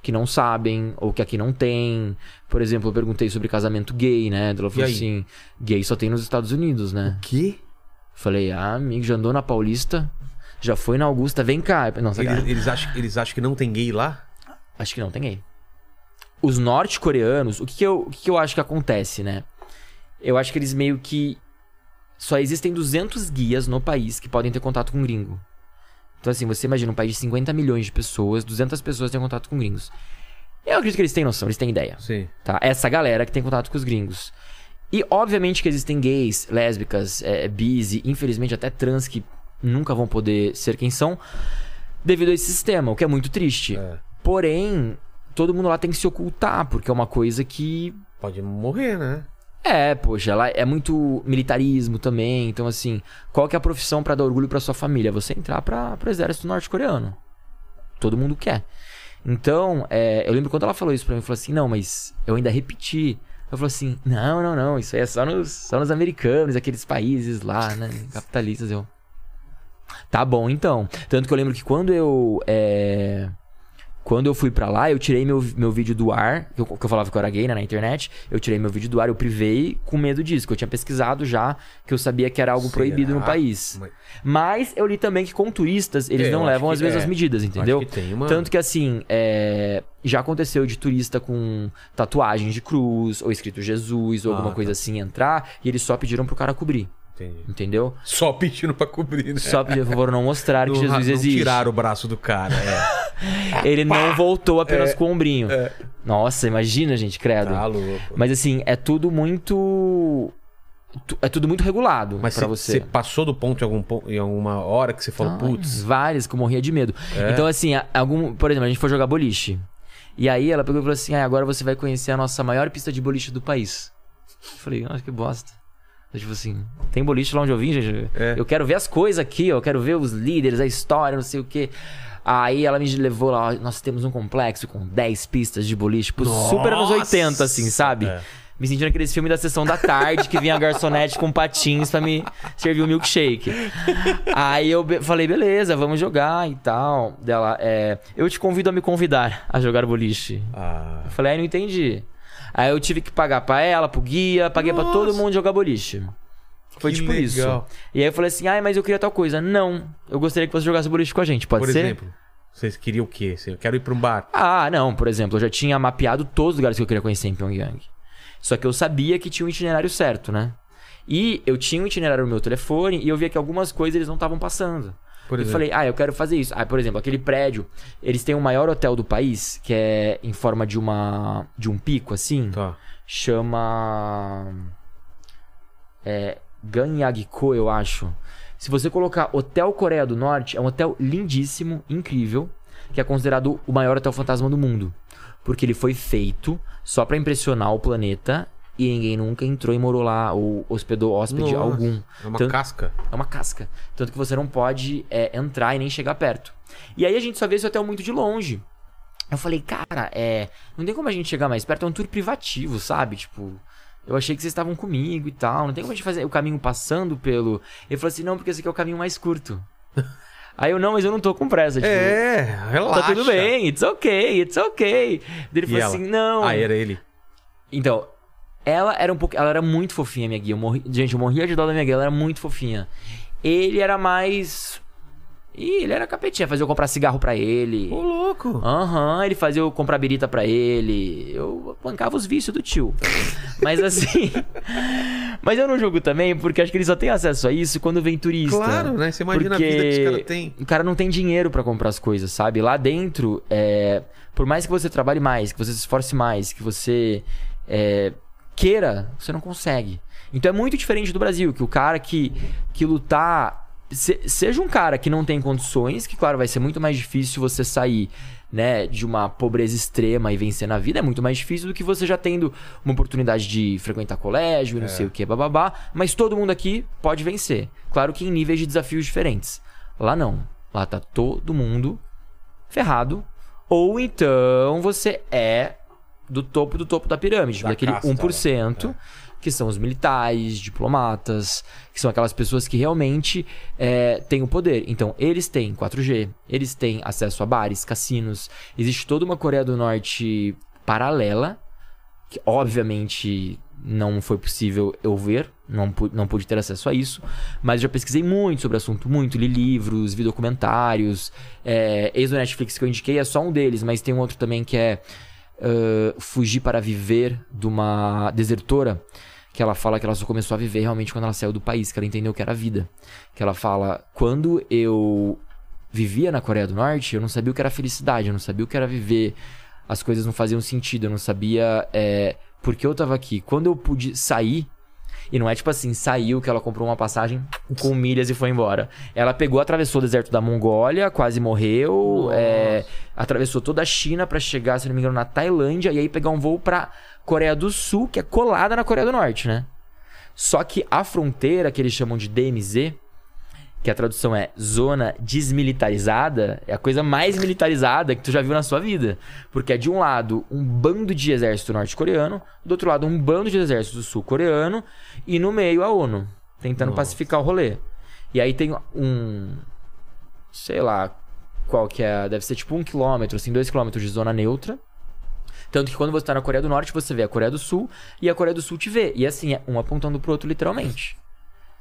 que não sabem, ou que aqui não tem. Por exemplo, eu perguntei sobre casamento gay, né? Ela falou assim: gay só tem nos Estados Unidos, né? Que? Falei, ah, amigo, já andou na Paulista, já foi na Augusta, vem cá. Não, Eles, eles, acham, eles acham que não tem gay lá? Acho que não tem gay. Os norte-coreanos, o que, que, eu, o que, que eu acho que acontece, né? Eu acho que eles meio que. Só existem 200 guias no país que podem ter contato com gringo. Então, assim, você imagina um país de 50 milhões de pessoas, 200 pessoas têm contato com gringos. Eu acredito que eles têm noção, eles têm ideia. Sim. Tá? Essa galera que tem contato com os gringos. E obviamente que existem gays, lésbicas, é, bis e infelizmente até trans que nunca vão poder ser quem são devido a esse sistema, o que é muito triste. É. Porém, todo mundo lá tem que se ocultar, porque é uma coisa que Pode morrer, né? é, poxa, lá é muito militarismo também. Então, assim, qual que é a profissão pra dar orgulho pra sua família? Você entrar pra, pro exército norte-coreano. Todo mundo quer. Então, é, eu lembro quando ela falou isso pra mim, falou assim: não, mas eu ainda repeti. Eu falei assim: não, não, não, isso aí é só nos, só nos americanos, aqueles países lá, né, capitalistas. Eu. Tá bom, então. Tanto que eu lembro que quando eu. é, Quando eu fui pra lá, eu tirei meu, meu vídeo do ar, que eu, que eu falava que eu era gay né, na internet. Eu tirei meu vídeo do ar, eu privei com medo disso, que eu tinha pesquisado já, que eu sabia que era algo Será? proibido no país. Mas- eu li também que com turistas, eles É, não levam as mesmas é. medidas, entendeu? Que tem Tanto que assim, é, já aconteceu de turista com tatuagem de cruz, ou escrito Jesus, ou Ah, alguma tá. coisa assim entrar, e eles só pediram pro cara cobrir, Entendi. entendeu? Só pedindo pra cobrir, né? Só pediram, por favor, não mostrar que Jesus não existe. tiraram o braço do cara. É. Ele não voltou apenas É, com o ombrinho. é. Nossa, imagina, gente, credo. Tá louco. Mas assim, é tudo muito. É tudo muito regulado Mas pra você você. passou do ponto em, algum, em alguma hora que você falou, Ah, putz, Várias que eu morria de medo. É? Então, assim, algum, por exemplo, a gente foi jogar boliche. E aí ela pegou e falou assim: ah, agora você vai conhecer a nossa maior pista de boliche do país. Eu falei, nossa, que bosta. Eu, tipo assim, tem boliche lá onde eu vim, gente. É. Eu quero ver as coisas aqui, ó. Eu quero ver os líderes, a história, não sei o quê. Aí ela me levou lá, nós temos um complexo com 10 pistas de boliche, tipo, super anos Nossa! 80, assim, sabe? É. Me sentindo aqueles filmes da sessão da tarde que vinha a garçonete com patins pra me servir o milkshake. Aí eu be- falei, beleza, vamos jogar e tal. Dela, é, eu te convido a me convidar a jogar boliche. ah, Eu falei, aí não entendi. Aí eu tive que pagar pra ela, pro guia, paguei pra todo Nossa! mundo jogar boliche. Foi Que tipo isso. legal. E aí eu falei assim, ai, mas eu queria tal coisa. Não, eu gostaria que você jogasse boliche com a gente, pode por ser? exemplo, vocês queriam o quê? Eu quero ir pra um bar. Ah, não, por exemplo, eu já tinha mapeado todos os lugares que eu queria conhecer em Pyongyang. Só que eu sabia que tinha um itinerário certo, né? E eu tinha um itinerário no meu telefone e eu via que algumas coisas eles não estavam passando. Por eu exemplo. falei, ah, eu quero fazer isso. Ah, por exemplo, aquele prédio, eles têm o maior hotel do país, que é em forma de uma de um pico assim, Tá. chama é Ganyagiko, eu acho. Se você colocar Hotel Coreia do Norte, é um hotel lindíssimo, incrível, que é considerado o maior hotel fantasma do mundo, porque ele foi feito só pra impressionar o planeta e ninguém nunca entrou e morou lá ou hospedou hóspede Nossa, algum. É uma Tanto- casca. é uma casca. Tanto que você não pode é, entrar e nem chegar perto. E aí a gente só vê esse hotel muito de longe. Eu falei, cara, é. Não tem como a gente chegar mais perto, é um tour privativo, sabe? Tipo. Eu achei que vocês estavam comigo e tal. Não tem como a gente fazer o caminho passando pelo. Ele falou assim, não, porque esse aqui é o caminho mais curto. Aí eu, não, mas eu não tô com pressa. Tipo, É, relaxa. Tá tudo bem, it's okay, it's okay. Daí Ele E falou ela? assim, não. Ah, era ele. Então, ela era um pouco. Ela era muito fofinha, minha guia. Eu morri, gente, eu morria de dó da minha guia, ela era muito fofinha. Ele era mais. Ih, ele era capetinha, fazia eu comprar cigarro pra ele. Ô, louco. Aham, ele fazia eu comprar birita pra ele. Eu bancava os vícios do tio. Mas assim. Mas eu não julgo também, porque acho que ele só tem acesso a isso quando vem turista. Claro, né? Você imagina a vida que esse cara tem. O cara não tem dinheiro pra comprar as coisas, sabe? Lá dentro, é, por mais que você trabalhe mais, que você se esforce mais, que você é, queira, você não consegue. Então é muito diferente do Brasil, que o cara que, que lutar. se- seja um cara que não tem condições, que claro, vai ser muito mais difícil você sair. Né, de uma pobreza extrema e vencer na vida é muito mais difícil do que você já tendo uma oportunidade de frequentar colégio e não sei o que, bababá. Mas todo mundo aqui pode vencer. Claro que em níveis de desafios diferentes. Lá não. Lá tá todo mundo ferrado. Ou então você é do topo do topo da pirâmide, Da daquele casta, 1%, que são os militares, diplomatas, que são aquelas pessoas que realmente é, têm o poder. Então, eles têm 4G, eles têm acesso a bares, cassinos. Existe toda uma Coreia do Norte paralela, que obviamente não foi possível eu ver, não, não pude ter acesso a isso, mas já pesquisei muito sobre o assunto, muito, li livros, vi documentários, é, ex do Netflix que eu indiquei é só um deles, mas tem um outro também que é Fugir para Viver, de uma desertora, que ela fala que ela só começou a viver realmente quando ela saiu do país, que ela entendeu que era a vida. Que ela fala, quando eu vivia na Coreia do Norte, eu não sabia o que era felicidade, eu não sabia o que era viver as coisas não faziam sentido, eu não sabia é, por que eu tava aqui. Quando eu pude sair, e não é tipo assim, saiu que ela comprou uma passagem com milhas e foi embora. Ela pegou, atravessou o deserto da Mongólia, quase morreu, é, atravessou toda a China pra chegar, se não me engano, na Tailândia, e aí pegar um voo pra Coreia do Sul, que é colada na Coreia do Norte, né? Só que a fronteira, que eles chamam de DMZ, que a tradução é zona desmilitarizada, é a coisa mais militarizada que tu já viu na sua vida. Porque é de um lado um bando de exército norte-coreano, do outro lado um bando de exército sul-coreano, e no meio a ONU, tentando Nossa. pacificar o rolê. E aí tem um. Sei lá qual que é. Deve ser tipo um quilômetro, assim, dois quilômetros de zona neutra. Tanto que quando você tá na Coreia do Norte, você vê a Coreia do Sul e a Coreia do Sul te vê. E assim, é um apontando pro outro literalmente.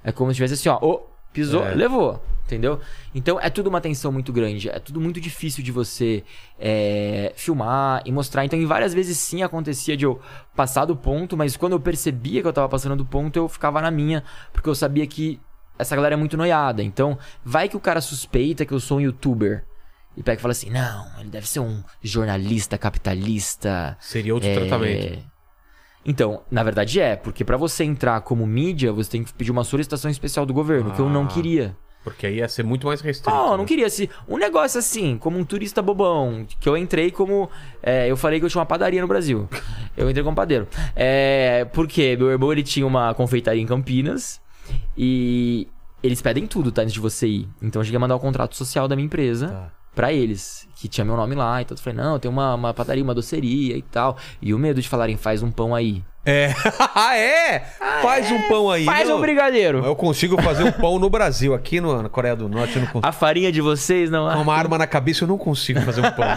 É como se tivesse assim, ó, ô, pisou, É. levou. Entendeu? Então é tudo uma tensão muito grande. É tudo muito difícil de você é, filmar e mostrar. Então, em várias vezes sim acontecia de eu passar do ponto, mas quando eu percebia que eu tava passando do ponto, eu ficava na minha, porque eu sabia que essa galera é muito noiada. Então, vai que o cara suspeita que eu sou um youtuber. E pega e fala assim: não, ele deve ser um jornalista capitalista. Seria outro é, tratamento. Então, na verdade é, porque pra você entrar como mídia, você tem que pedir uma solicitação especial do governo, que eu não Ah. queria. Porque aí ia ser muito mais restrito. Não, eu não né? queria se um negócio assim, como um turista bobão, que eu entrei como é, eu falei que eu tinha uma padaria no Brasil. Eu entrei como padeiro. É, porque meu irmão ele tinha uma confeitaria em Campinas e eles pedem tudo, tá, antes de você ir. Então eu cheguei a mandar o contrato social da minha empresa Tá. Pra eles, que tinha meu nome lá, então eu falei: "Não, tem uma, uma padaria, uma doceria e tal". E o medo de falarem: "Faz um pão aí". É. ah, é? Faz um pão aí. Faz Não, um brigadeiro. Eu consigo fazer um pão no Brasil. Aqui no, na Coreia do Norte eu não consigo. A farinha de vocês não Com uma arma na cabeça eu não consigo fazer um pão.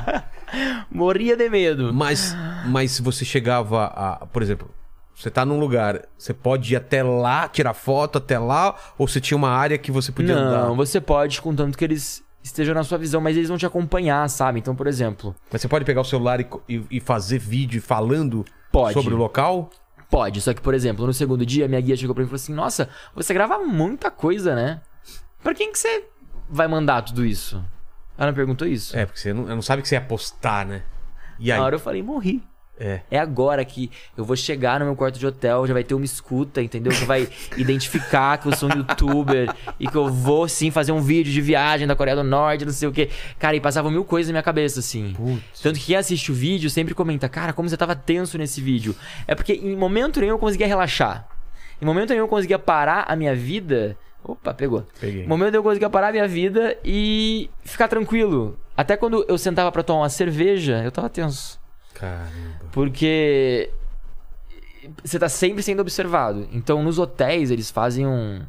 morria de medo. Mas, mas se você chegava a. Por exemplo, você tá num lugar, você pode ir até lá, tirar foto até lá, ou você tinha uma área que você podia não, andar? você pode, contanto que eles estejam na sua visão, mas eles vão te acompanhar, sabe? Então, por exemplo, Mas você pode pegar o celular e, e fazer vídeo falando Pode. sobre o local? pode. Só que, por exemplo, no segundo dia, minha guia chegou pra mim e falou assim: Nossa, você grava muita coisa, né? Pra quem que você vai mandar tudo isso? Ela me perguntou isso. É, porque você não, não sabe que você ia postar, né? E aí? Na hora eu falei: Morri. É. É agora que eu vou chegar no meu quarto de hotel, já vai ter uma escuta, entendeu? Que vai identificar que eu sou um youtuber e que eu vou sim fazer um vídeo de viagem da Coreia do Norte, não sei o quê. Cara, e passavam mil coisas na minha cabeça, assim. Putz. Tanto que quem assiste o vídeo sempre comenta, cara, como você tava tenso nesse vídeo. É porque em momento nenhum eu conseguia relaxar. Em momento nenhum eu conseguia parar a minha vida. Opa, pegou. Peguei. Em momento nenhum eu conseguia parar a minha vida e ficar tranquilo. Até quando eu sentava pra tomar uma cerveja, eu tava tenso. Caramba. Porque você tá sempre sendo observado. Então, nos hotéis, eles fazem um,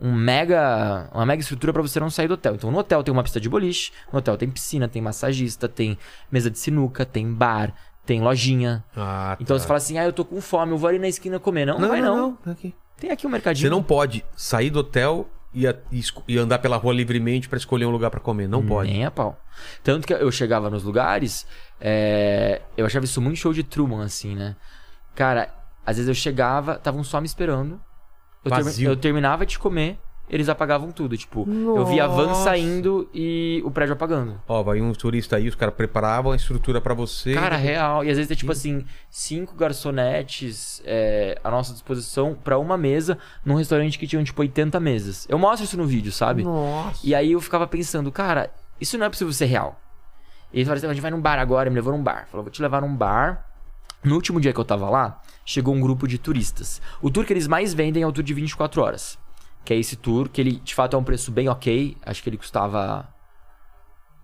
um mega, uma mega estrutura pra você não sair do hotel. Então, no hotel tem uma pista de boliche, no hotel tem piscina, tem massagista, tem mesa de sinuca, tem bar, tem lojinha. Ah, Então, tá. você fala assim: ah, eu tô com fome, eu vou ali na esquina comer. Não, não, vai não. Tá aqui. Tem aqui um mercadinho. Você não pode sair do hotel e, a- e e andar pela rua livremente pra escolher um lugar pra comer. Não pode. Nem a pau. Tanto que eu chegava nos lugares, é, eu achava isso muito show de Truman, assim, né? Cara, às vezes eu chegava, estavam só me esperando. Eu, termi- eu terminava de comer, eles apagavam tudo. Tipo, eu via a van Nossa. saindo e o prédio apagando. Ó, vai um turista aí, os caras preparavam a estrutura pra você. Cara, real. E às vezes é tipo assim, cinco garçonetes é, à nossa disposição pra uma mesa num restaurante que tinham tipo 80 mesas. Eu mostro isso no vídeo, sabe? Nossa. E aí eu ficava pensando, cara, isso não é possível ser real. E ele falou assim, a gente vai num bar agora, ele me levou num bar. Falou, vou te levar num bar. No último dia que eu tava lá, chegou um grupo de turistas. O tour que eles mais vendem é o tour de 24 horas. Que é esse tour, que ele de fato é um preço bem ok. Acho que ele custava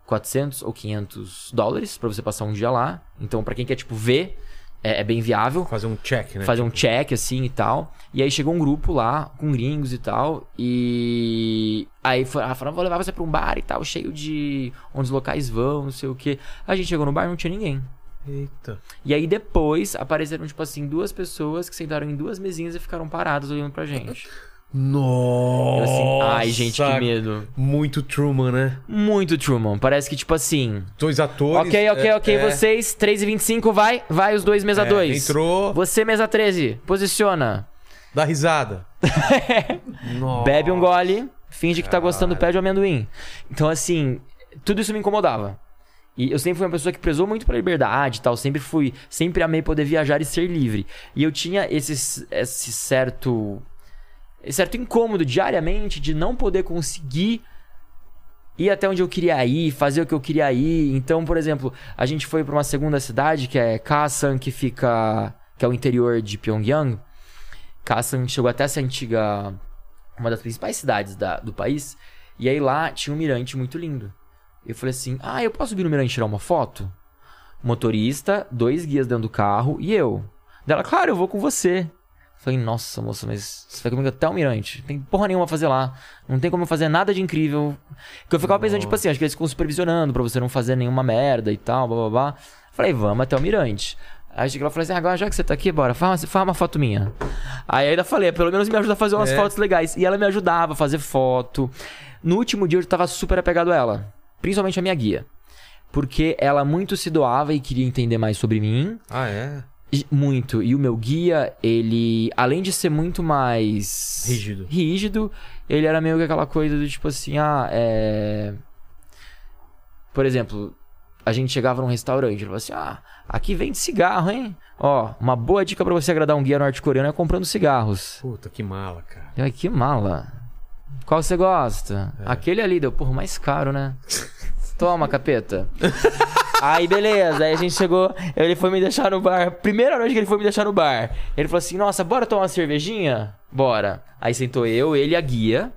400 ou 500 dólares pra você passar um dia lá. Então, pra quem quer, tipo, ver, é, é bem viável Fazer um check, né? fazer um check assim e tal. E aí chegou um grupo lá com gringos e tal. E aí ah, falaram, vou levar você pra um bar e tal, cheio de onde os locais vão, não sei o que. A gente chegou no bar não tinha ninguém. Eita. E aí depois apareceram, tipo assim, duas pessoas que sentaram em duas mesinhas e ficaram paradas olhando pra gente. Eu Nossa. assim, ai, gente, que medo. Muito Truman, né? Muito Truman. Parece que, tipo assim. Dois atores. Ok, ok, é, ok, é, vocês, 3 e 25 vai, vai os dois, mesa é, 2. Entrou, Você, mesa 13, posiciona. dá risada. Bebe um gole, finge que tá gostando do pé de amendoim. Então, assim, tudo isso me incomodava. E eu sempre fui uma pessoa que prezou muito pela liberdade e tal. Sempre fui. Sempre amei poder viajar e ser livre. E eu tinha esse, esse certo. Certo incômodo diariamente de não poder conseguir ir até onde eu queria ir, fazer o que eu queria ir. Então, por exemplo, a gente foi para uma segunda cidade que é Kasan, que fica. que é o interior de Pyongyang. Kasan chegou até essa antiga. uma das principais cidades da- do país. E aí lá tinha um mirante muito lindo. Eu falei assim: ah, eu posso subir no mirante e tirar uma foto? Motorista, dois guias dentro do carro e eu. Dela, claro, eu vou com você. Falei, nossa, moça, mas você vai comigo até o mirante. Não tem porra nenhuma a fazer lá. Não tem como eu fazer nada de incrível. Porque eu ficava pensando, tipo assim, acho que eles ficam supervisionando pra você não fazer nenhuma merda e tal, blá blá blá. Falei, vamos até o mirante. Aí cheguei lá e falei assim, agora já que você tá aqui, bora, faz, faz uma foto minha. Aí ainda falei, pelo menos me ajuda a fazer umas É. fotos legais. E ela me ajudava a fazer foto. No último dia eu tava super apegado a ela. Principalmente a minha guia. Porque ela muito se doava e queria entender mais sobre mim. Ah, é? Muito. E o meu guia, ele, além de ser muito mais. Rígido. Rígido, ele era meio que aquela coisa do tipo assim, ah, é. Por exemplo, a gente chegava num restaurante, ele falou assim: ah, aqui vende cigarro, hein? Ó, uma boa dica pra você agradar um guia norte-coreano é comprando cigarros. Puta, que mala, cara. Eu, que mala. Qual você gosta? Aquele ali deu, porra, mais caro, né? Toma, capeta. Aí, beleza. Aí a gente chegou. Ele foi me deixar no bar. Primeira noite que ele foi me deixar no bar. Ele falou assim: Nossa, bora tomar uma cervejinha? Bora. Aí sentou eu, ele e a guia.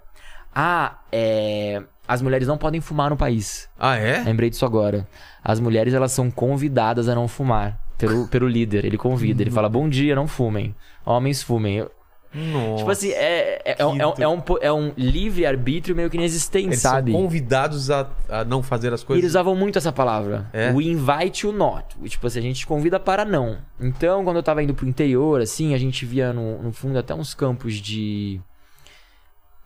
Ah, é. As mulheres não podem fumar no país. Ah, é? Lembrei disso agora. As mulheres, elas são convidadas a não fumar. Pelo, pelo líder. Ele convida. Ele fala: Bom dia, não fumem. Homens fumem. Eu- Nossa. Tipo assim, é, é, é, um- é um, é um, é livre-arbítrio meio que inexistente, Eles sabe? são convidados a, a não fazer as E coisas. eles usavam muito essa palavra. É? O invite you not. Tipo assim, a gente te convida para não. Então, quando eu tava indo pro interior, assim, a gente via no, no fundo até uns campos de.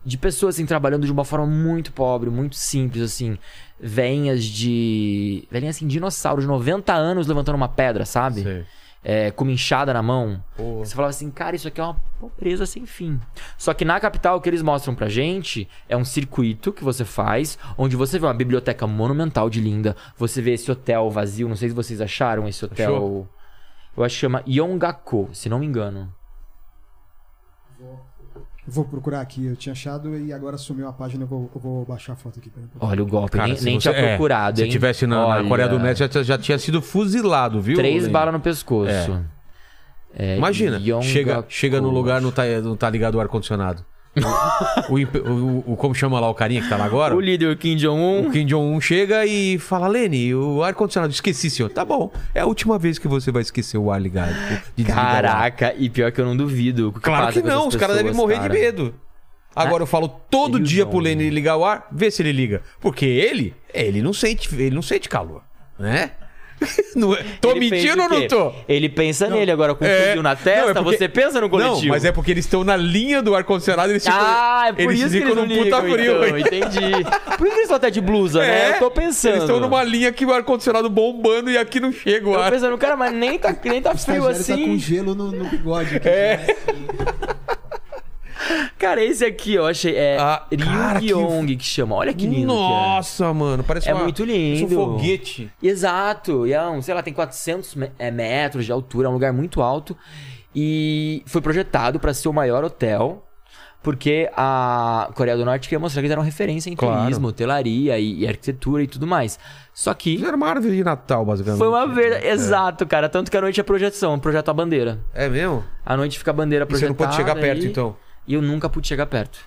De pessoas, assim, trabalhando de uma forma muito pobre, muito simples, assim. Venhas de. Velhinhas, assim, dinossauros, 90 anos levantando uma pedra, sabe? Sei. É, com uma enxada na mão. Você falava assim, cara, isso aqui é uma pobreza sem fim. Só que na capital, o que eles mostram pra gente é um circuito que você faz, onde você vê uma biblioteca monumental de linda, você vê esse hotel vazio, não sei se vocês acharam esse hotel. Achou? Eu acho que chama Yongako, se não me engano. Vou procurar aqui, eu tinha achado e agora sumiu a página, eu vou, eu vou baixar a foto aqui. Olha o golpe, Cara, nem, se nem você- tinha é, procurado, Se hein? tivesse na, na Olha, Coreia do Norte, já, já tinha sido fuzilado, viu? Três balas no pescoço. É, Imagina, Yongako. chega, chega no lugar, não tá, não tá ligado o ar-condicionado. O, o, o- o- Como chama lá o carinha que tá lá agora? O líder Kim Jong-un. O Kim Jong-un chega e fala: Lene, o ar-condicionado, esqueci, senhor. Tá bom. É a última vez que você vai esquecer o ar ligado. o. Caraca, e pior que eu não duvido. o que Claro que essas não, os caras devem morrer cara. de medo. Agora eu falo todo o dia pro? Lene ligar o ar, vê se ele liga. Porque ele, ele não sente, ele não sente calor, né? Não é- tô Ele mentindo ou não tô? Ele pensa nele agora com É, fuzil na testa, não, é porque- você pensa no coletivo. Não, mas é porque eles estão na linha do ar-condicionado, eles ficam, Ah, é por eles isso que eles não num puta frio. então, entendi. Por que eles estão até de blusa, né? Eu tô pensando. É, Eles estão numa linha que o ar-condicionado bombando e aqui não chega o Eu tô pensando, cara, mas nem tá, nem tá frio estagiário tá com assim. gelo no, no bigode aqui. É. Cara, esse aqui, eu achei. É Ah, cara, Ryu Yong que chama. Olha que lindo. que Nossa, mano, parece É uma- muito parece lindo. um foguete. é. Exato. E é um, sei lá, tem 400 me- é, metros de altura, é um lugar muito alto. E foi projetado pra ser o maior hotel. Porque a Coreia do Norte queria mostrar que eles eram referência em Claro. turismo, hotelaria e, e arquitetura e tudo mais. Só que Fizeram uma árvore de Natal, basicamente. Foi uma verdade. Exato, cara. Tanto que a noite é projeção, projeta a bandeira. É mesmo? À noite fica a bandeira E você projetada. não pode chegar perto, e- então? E eu nunca pude chegar perto.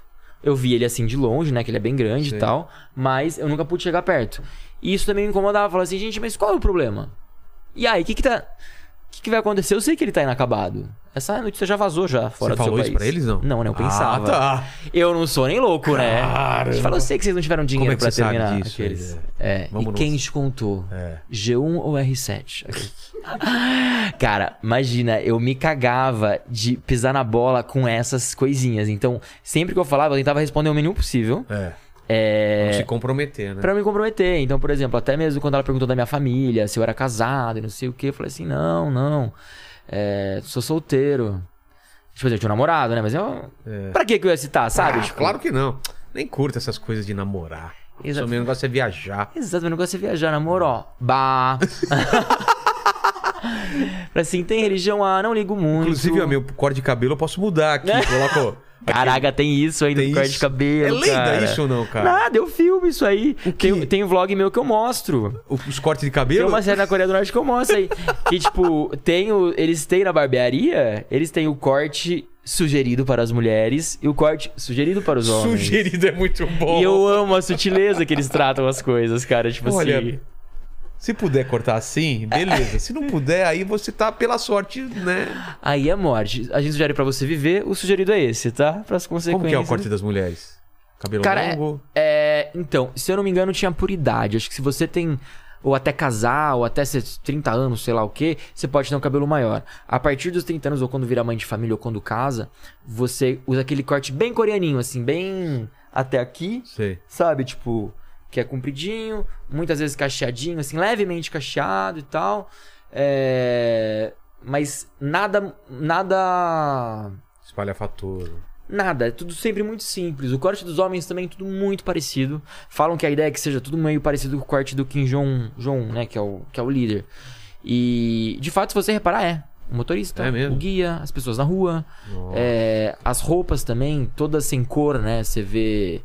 Eu vi ele assim de longe, né? Que ele é bem grande Sim. e tal. Mas eu nunca pude chegar perto. E isso também me incomodava. Falava assim, gente, mas qual é o problema? E aí, o que que tá... O que, que vai acontecer? Eu sei que ele tá inacabado. Essa notícia já vazou já fora Você do falou seu isso país. pra eles, não? Não, né? Eu pensava. Ah, tá. Eu não sou nem louco, né? Gente fala, eu sei que vocês não tiveram dinheiro Como é pra você terminar disso? aqueles. É. Vamos e quem te contou? É. G1 ou R7? Aqui. Cara, imagina, eu me cagava de pisar na bola com essas coisinhas. Então, sempre que eu falava, eu tentava responder o mínimo possível. É. É. Não se comprometer, né? Pra me comprometer. Então, por exemplo, até mesmo quando ela perguntou da minha família, se eu era casado e não sei o que, eu falei assim: não, não. É, sou solteiro. Tipo, eu tinha um namorado, né? Mas eu. É. Pra que eu ia citar, sabe? Ah, Tipo, claro que não. Nem curta essas coisas de namorar. Seu meu negócio é viajar. Exato, meu negócio é viajar, namoro, ó. Bah. assim, tem religião? Ah, não ligo muito. Inclusive, ó, meu corte de cabelo eu posso mudar aqui. Coloco. Caraca, tem isso ainda Tem no corte de cabelo. É lenda cara. isso ou não, cara? Nada, eu filmo isso aí. Tem, tem um vlog meu que eu mostro. Os cortes de Tem cabelo? uma série na Coreia do Norte que eu mostro aí. Que, tipo, tem o, eles têm na barbearia, eles têm o corte sugerido para as mulheres e o corte sugerido para os homens. Sugerido é muito bom. E eu amo a sutileza que eles tratam as coisas, cara. Tipo Olha, assim. Se puder cortar assim, beleza. Se não puder, aí você tá pela sorte, né? Aí é morte. A gente sugere pra você viver, o sugerido é esse, tá? Para as consequências. Como que é o corte das mulheres? Cabelo Cara, longo? É, então, se eu não me engano, tinha por idade. Acho que se você tem. Ou até casar, ou até ser 30 anos, sei lá o que, você pode ter um cabelo maior. A partir dos 30 anos, ou quando vira mãe de família, ou quando casa, você usa aquele corte bem coreaninho, assim, bem até aqui, Sei. sabe? Tipo, que é compridinho, muitas vezes cacheadinho, assim, levemente cacheado e tal. É... Mas nada. Nada. Espalhafatoso. Nada, é tudo sempre muito simples. O corte dos homens também é tudo muito parecido. Falam que a ideia é que seja tudo meio parecido com o corte do Kim Jong, Jong, né, que é o que é o líder. E de fato, se você reparar, é o motorista, É o guia, as pessoas na rua, é, as roupas também, todas sem cor, né? Você vê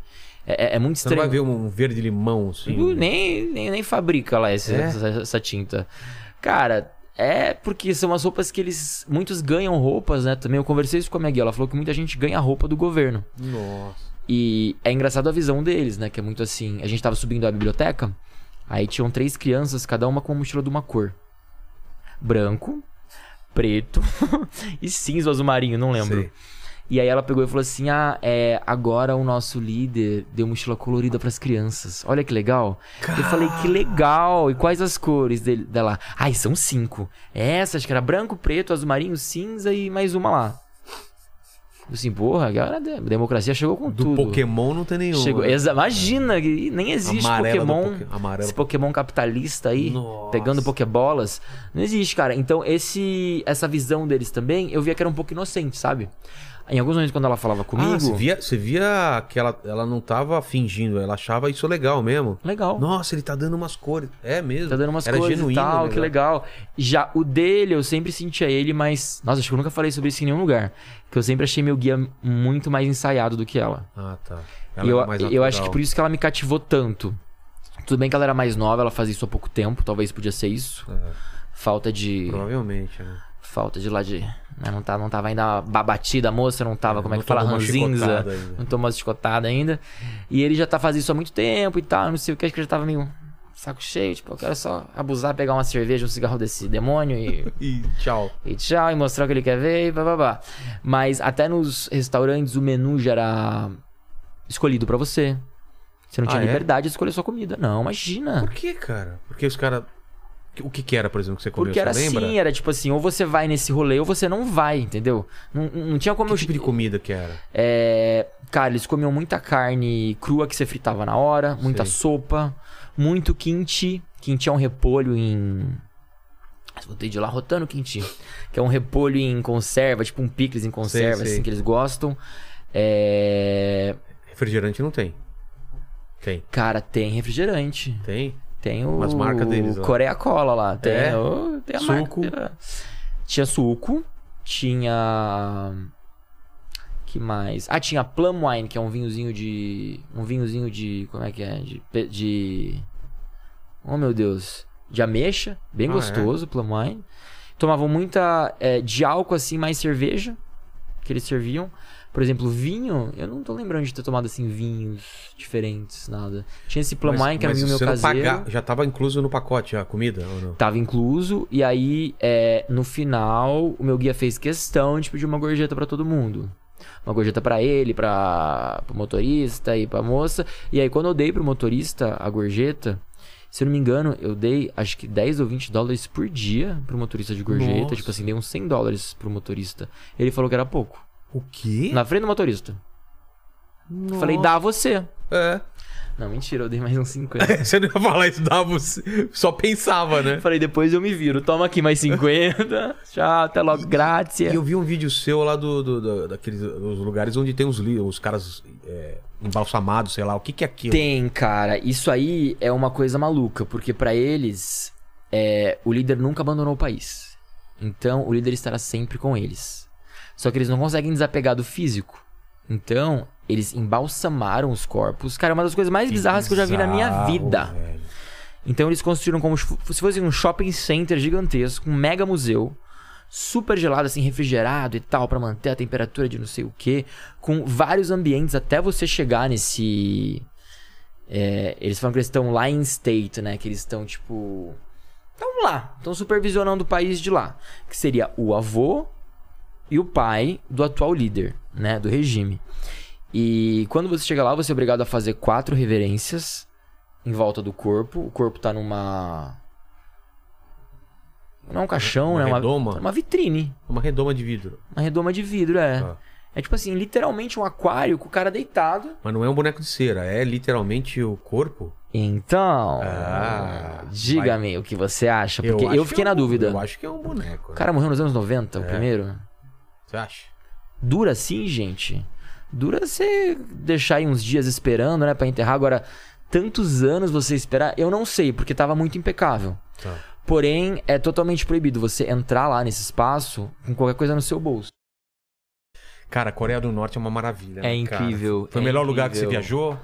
é, é- é muito Você não vai estranho. ver um verde limão, assim. Nem, nem, nem fabrica lá esse- É? essa, essa tinta. Cara, é porque são as roupas que eles. Muitos ganham roupas, né? Também eu conversei isso com a minha guia. Ela falou que muita gente ganha roupa do governo. Nossa. E é engraçado a visão deles, né? Que é muito assim. A gente tava subindo a biblioteca, aí tinham três crianças, cada uma com uma mochila de uma cor: branco, preto e cinza azul marinho, não lembro. Sei. E aí ela pegou e falou assim: Ah, é, agora o nosso líder deu mochila colorida pras crianças. Olha que legal. Eu falei, que legal. E quais as cores dele, dela? Ai, são cinco. Essa, acho que era branco, preto, azul marinho, cinza e mais uma lá. Assim, porra, agora a de- democracia chegou com Do tudo. Pokémon não tem nenhum. Chegou, né? imagina, que nem existe Amarela do Pokémon. Poké- amarela. Esse Pokémon capitalista aí, Nossa. pegando Pokébolas. Não existe, cara. Então, esse essa visão deles também, eu via que era um pouco inocente, sabe? Em alguns momentos, quando ela falava comigo. Ah, você via, você via que ela, ela não tava fingindo, ela achava isso legal mesmo. Legal. Nossa, ele tá dando umas cores. É mesmo. Tá dando umas Era coisas genuíno, e tal, que legal. Já o dele, eu sempre sentia ele, mas. Nossa, acho que eu nunca falei sobre isso em nenhum lugar. Que eu sempre achei meu guia muito mais ensaiado do que ela. Ah, tá. E Ela eu, mais eu acho que por isso que ela me cativou tanto. Tudo bem que ela era mais nova, ela fazia isso há pouco tempo, talvez podia ser isso. É, Falta de. provavelmente, né? Falta de lá de. Né, Não, tá, não tava ainda babatida a moça, não tava, como é que fala, ranzinza. Não tomou chicotada ainda. E ele já tá fazendo isso há muito tempo e tal, não sei o que, acho que ele já tava meio saco cheio, tipo, eu quero só abusar, pegar uma cerveja, um cigarro desse demônio e, E tchau. e tchau, e mostrar o que ele quer ver e bababá. Mas até nos restaurantes o menu já era escolhido pra você. Você não tinha Ah, é? liberdade de escolher sua comida. Não, imagina. Por que, cara? Porque os caras. O que que era, por exemplo, que você comeu? Porque era você lembra? assim, era tipo assim, ou você vai nesse rolê ou você não vai, entendeu? Não, não tinha como Que eu tipo de comida que era? É, cara, eles comiam muita carne crua que você fritava na hora, muita Sei. sopa, muito kimchi. Kimchi é um repolho em. Voltei de lá rotando kimchi. Que é um repolho em conserva, tipo um picles em conserva, sei. assim, que eles gostam. É... Refrigerante não tem. Tem. Cara, tem refrigerante. Tem? Tem o. Umas marcas deles. Coreia Cola lá. Tem, É? o... tem a Suco. marca. Tinha suco. Tinha. Que mais? Ah, tinha Plum Wine, que é um vinhozinho de. Um vinhozinho de. Como é que é? De. de... Oh meu Deus. De ameixa. Bem Ah, gostoso, Plum Wine. Tomavam muita. é, de álcool, assim, mais cerveja. Que eles serviam. Por exemplo, vinho. Eu não tô lembrando de ter tomado assim vinhos diferentes, nada. Tinha esse Plum Mas- Wine, que era mas vinho meu caseiro. pagar- já tava incluso no pacote a comida ou não? Tava incluso, e aí, é, no final, o meu guia fez questão de pedir uma gorjeta pra todo mundo. Uma gorjeta pra ele, pra pro motorista e pra moça. E aí, quando eu dei pro motorista a gorjeta, se eu não me engano, eu dei acho que 10 ou 20 dólares por dia pro motorista de gorjeta. Nossa. Tipo assim, dei uns 100 dólares pro motorista. Ele falou que era pouco. O quê? Na frente do motorista. Eu Falei, dá você. É. Não, mentira, eu dei mais uns 50. Você não ia falar isso, dava, você só pensava, né? Falei, depois eu me viro. Toma aqui mais 50. Tchau, até logo, grátis. E eu vi um vídeo seu lá do, do, do- daqueles os lugares onde tem os, os caras é, embalsamado, sei lá. O que, que é aquilo? Tem, cara. Isso aí é uma coisa maluca, porque pra eles, é, o líder nunca abandonou o país. Então, o líder estará sempre com eles. Só que eles não conseguem desapegar do físico. Então, eles embalsamaram os corpos. Cara, é uma das coisas mais bizarras que eu já vi na minha Bizarro, vida. velho. Então eles construíram como se fosse um shopping center gigantesco, um mega museu, super gelado, assim, refrigerado e tal, pra manter a temperatura de não sei o que, com vários ambientes até você chegar nesse. é, eles falam que eles estão lá em state, né? Que eles estão tipo. Estão lá, estão supervisionando o país de lá. Que seria o avô e o pai do atual líder, né? Do regime. E quando você chega lá, você é obrigado a fazer quatro reverências em volta do corpo. O corpo tá numa. Não é um caixão, Uma né? Uma, redoma? tá numa vitrine. Uma redoma de vidro. Uma redoma de vidro, é. Ah. É tipo assim, literalmente um aquário com o cara deitado. Mas não é um boneco de cera, é literalmente o corpo. Então. Ah, Diga-me o que você acha, porque eu, acho fiquei que é na um- dúvida. Eu acho que é um boneco. O né? cara morreu nos anos 90, o É. primeiro. Você acha? Dura assim, gente? Dura você deixar aí uns dias esperando, né, Pra enterrar. Agora, tantos anos você esperar, eu não sei, porque tava muito impecável. Tá. Porém, é totalmente proibido você entrar lá nesse espaço com qualquer coisa no seu bolso. Cara, a Coreia do Norte é uma maravilha. É né, cara? incrível, Foi o é melhor lugar que você incrível. viajou?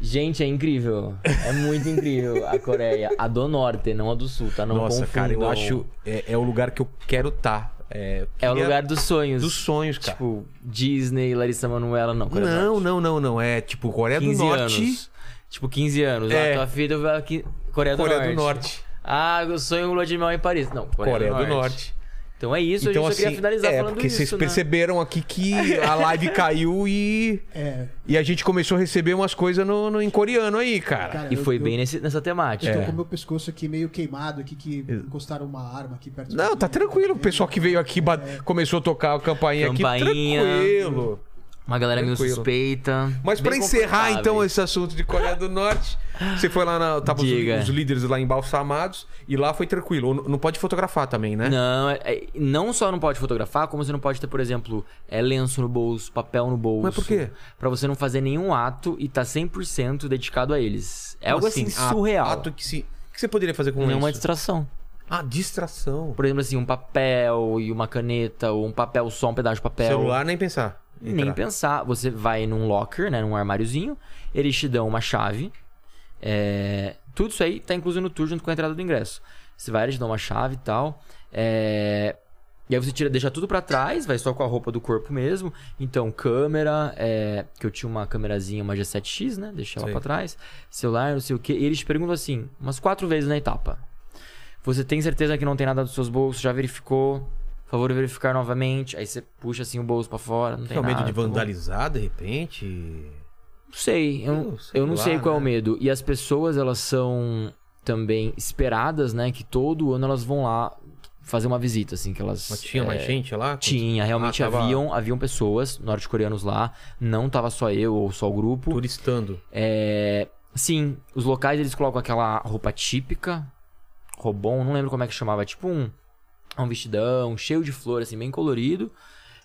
Gente, é incrível. É muito incrível a Coreia. A do Norte, não a do Sul, tá? Não Nossa, cara, eu confundam. acho. É, é o lugar que eu quero estar. É, É o lugar dos sonhos. dos sonhos, cara. Tipo, Disney, Larissa Manoela, não. Coreia do não, Norte. não, não, não. É tipo Coreia do 15 Norte. anos. Tipo, 15 anos. É. Ah, tua filha vai aqui. Coreia do Coreia Norte. do Norte. Ah, eu sonho lua de mel em Paris. Não, Coreia, Coreia, do, Norte. Então é isso, Então, a gente assim, só queria finalizar é, falando porque isso, vocês né? perceberam aqui que a live caiu e, É, e a gente começou a receber umas coisas no, no- em coreano aí, cara. cara, E eu- foi eu- bem nesse- nessa Eu temática. tô com o meu pescoço aqui meio queimado aqui, que encostaram uma arma aqui perto Não, mim. tá tranquilo. O pessoal que veio aqui ba- começou a tocar a campainha, Campainha. aqui. Tranquilo. Uma galera meio Tranquilo. suspeita. Mas pra bem encerrar então esse assunto de Coreia do Norte, você foi lá na. Tava os, os líderes lá embalsamados e lá foi tranquilo. Não pode fotografar também, né? Não, é- é- não só não pode fotografar, como você não pode ter, por exemplo, é, lenço no bolso, papel no bolso. Mas por quê? Pra você não fazer nenhum ato e tá 100% dedicado a eles. É algo assim, a- surreal. Ato que se. O que você poderia fazer com Não é uma isso? distração. Ah, distração. Por exemplo, assim, um papel e uma caneta, ou um papel só, um pedaço de papel. Celular, nem pensar. Nem Entrar. pensar. Você vai num locker, né? Num armáriozinho. Eles te dão uma chave. é, Tudo isso aí tá incluso no tour junto com a entrada do ingresso. Você vai, eles te dão uma chave e tal. é, E aí você tira, deixa tudo pra trás, vai só com a roupa do corpo mesmo. Então, câmera, é, que eu tinha uma câmerazinha, uma G7X, né? Deixei ela pra trás. Celular, não sei o quê. E eles te perguntam assim, umas quatro vezes na etapa. Você tem certeza que não tem nada dos seus bolsos? Já verificou? Por favor, verificar novamente. Aí você puxa assim o bolso pra fora. Não tem É o medo nada, de tá vandalizar, de repente? Não sei, eu, Eu sei eu não lá, sei qual é o né? medo. E as pessoas, elas são também esperadas, né? Que todo ano elas vão lá fazer uma visita, assim, que elas... Mas tinha mais é, gente lá? Tinha, realmente Ah, tava haviam, haviam pessoas norte-coreanos lá. Não tava só eu ou só o grupo. Turistando. É, sim, os locais eles colocam aquela roupa típica, robon, não lembro como é que chamava, tipo um, um vestidão cheio de flor, assim, bem colorido.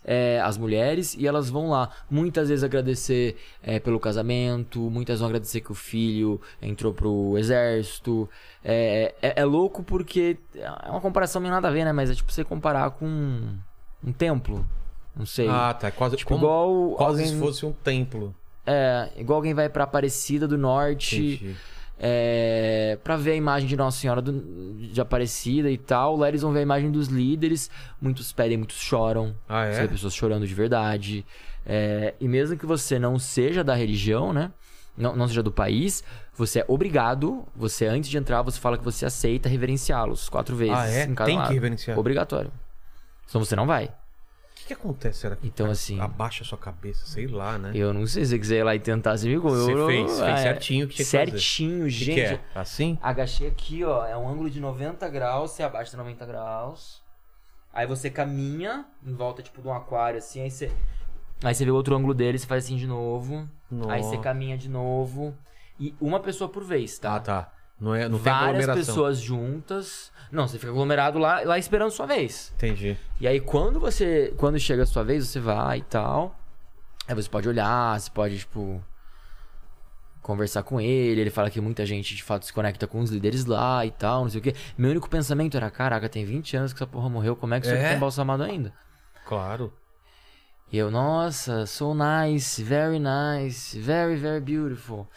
É, as mulheres e elas vão lá muitas vezes agradecer é, pelo casamento, muitas vão agradecer que o filho entrou pro exército. É, é, é louco porque é uma comparação meio nada a ver, né? Mas é tipo você comparar com um, um templo. Não sei. Ah, tá. Quase, tipo, como- igual. quase alguém- se fosse um templo. É, igual alguém vai pra Aparecida do Norte Entendi. É, para ver a imagem de Nossa Senhora do- de Aparecida e tal. Lá eles vão ver a imagem dos líderes. Muitos pedem, muitos choram. Ah, Você é? vê pessoas chorando de verdade. É, e mesmo que você não seja da religião, né? Não, não seja do país, você é obrigado. Você, antes de entrar, você fala que você aceita reverenciá-los quatro vezes. Ah, é? em cada Tem que lado. reverenciar. Obrigatório. Senão você não vai. O que, que acontece? Será que Então, assim- abaixa a sua cabeça? Sei lá, né? Eu não sei se você quiser ir lá e tentar, você me Você eu- fez, fez é, certinho o que tinha que. Certinho, que gente. que é? Assim? Agachei aqui, ó. É um ângulo de 90 graus. Você abaixa 90 graus. Aí você caminha em volta, tipo, de um aquário, assim. Aí você. Aí você vê o outro ângulo dele, você faz assim de novo. Aí você Nossa. caminha de novo. E uma pessoa por vez, tá? Ah, tá. Não, é, não tem Várias aglomeração. pessoas juntas. Não, você fica aglomerado lá, lá esperando sua vez. Entendi. E aí quando você. Quando chega a sua vez, você vai e tal. Aí você pode olhar, você pode, tipo. conversar com ele. Ele fala que muita gente de fato se conecta com os líderes lá e tal, não sei o quê. Meu único pensamento era: caraca, tem 20 anos que essa porra morreu, como é que isso aqui É? tá embalsamado ainda? Claro. E eu, nossa, so nice, very nice, very, very beautiful.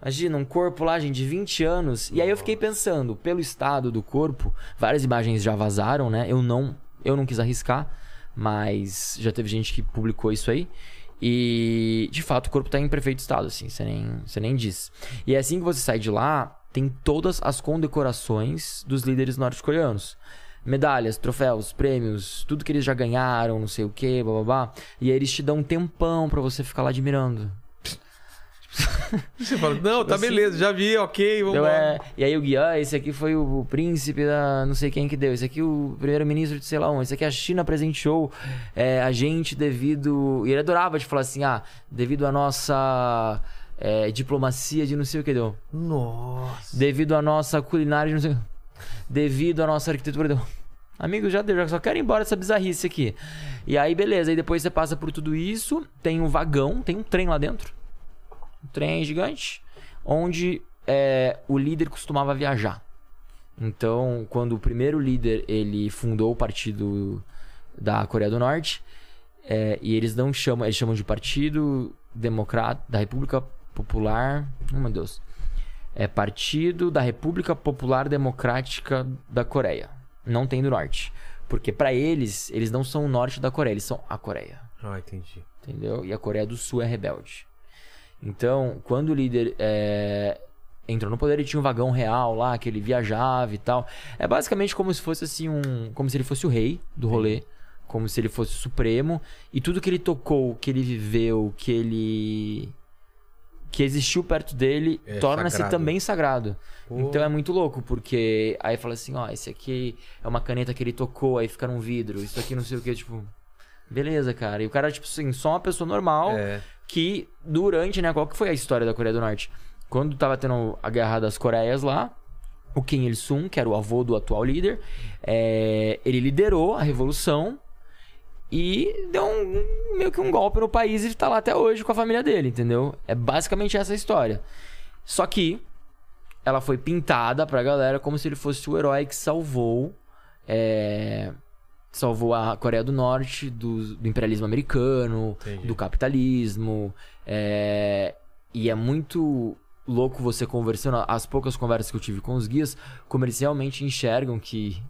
Imagina, um corpo lá, gente, de 20 anos. E aí eu fiquei pensando, pelo estado do corpo, várias imagens já vazaram, né? Eu não, eu não quis arriscar, mas já teve gente que publicou isso aí. E de fato o corpo tá em perfeito estado, assim, você nem, você nem diz. E é assim que você sai de lá, tem todas as condecorações dos líderes norte-coreanos. Medalhas, troféus, prêmios, tudo que eles já ganharam, não sei o que, blá blá blá. E aí eles te dão um tempão pra você ficar lá admirando. Você fala, não, tá assim, beleza, já vi, ok, vamos Então, lá. é, e aí o Guia, ah, esse aqui foi o, príncipe da não sei quem que deu, esse aqui o primeiro-ministro de sei lá onde, esse aqui a China presenteou é, a gente devido. E ele adorava de falar assim, ah, devido à nossa é, diplomacia de não sei o que deu. Nossa. Devido à nossa culinária de não sei o que. Devido à nossa arquitetura deu. Amigo, já deu, já só quero ir embora dessa bizarrice aqui. E aí, beleza, aí depois você passa por tudo isso, tem um vagão, tem um trem lá dentro. Um trem gigante, onde é, o líder costumava viajar. Então, quando o primeiro líder ele fundou o partido da Coreia do Norte, é, e eles não chamam, eles chamam de Partido Democrata da República Popular, oh meu Deus, é Partido da República Popular Democrática da Coreia. Não tem do Norte, porque pra eles eles não são o norte da Coreia, eles são a Coreia Ah, entendi. entendeu? E a Coreia do Sul é rebelde. Então, quando o líder é, entrou no poder, ele tinha um vagão real lá, que ele viajava e tal. É basicamente como se fosse assim um. Como se ele fosse o rei do rolê. Como se ele fosse o supremo. E tudo que ele tocou, que ele viveu, que ele. que existiu perto dele, É torna-se também sagrado. Pô. Então é muito louco, porque aí fala assim, ó, esse aqui é uma caneta que ele tocou, aí fica num vidro, isso aqui não sei o que, tipo. Beleza, cara. E o cara, tipo assim, só uma pessoa normal É. que durante, né, qual que foi a história da Coreia do Norte? Quando tava tendo a guerra das Coreias lá, o Kim Il-sung, que era o avô do atual líder, é, ele liderou a revolução e deu um, meio que um golpe no país e tá lá até hoje com a família dele, entendeu? É basicamente essa a história. Só que ela foi pintada pra galera como se ele fosse o herói que salvou é, salvou a Coreia do Norte do, do imperialismo americano, Entendi. do capitalismo. é, e é muito louco você conversando, as poucas conversas que eu tive com os guias, como eles realmente enxergam que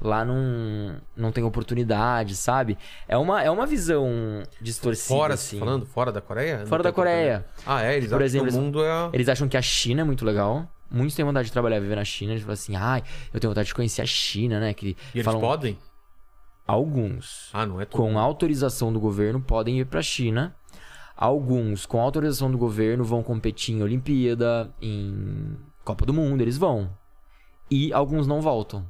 lá não, não tem oportunidade, sabe? É uma, é uma visão distorcida, Fora, assim. falando fora da Coreia? Fora da Coreia. Ah, é? Eles Por acham exemplo, que o mundo é... Eles acham que a China é muito legal. Muitos têm vontade de trabalhar e viver na China. Eles falam assim, ai, eu tenho vontade de conhecer a China, né? Que E eles falam podem? Alguns Ah, não é tudo. com autorização do governo podem ir pra China. Alguns com autorização do governo vão competir em Olimpíada, em Copa do Mundo, eles vão. E alguns não voltam.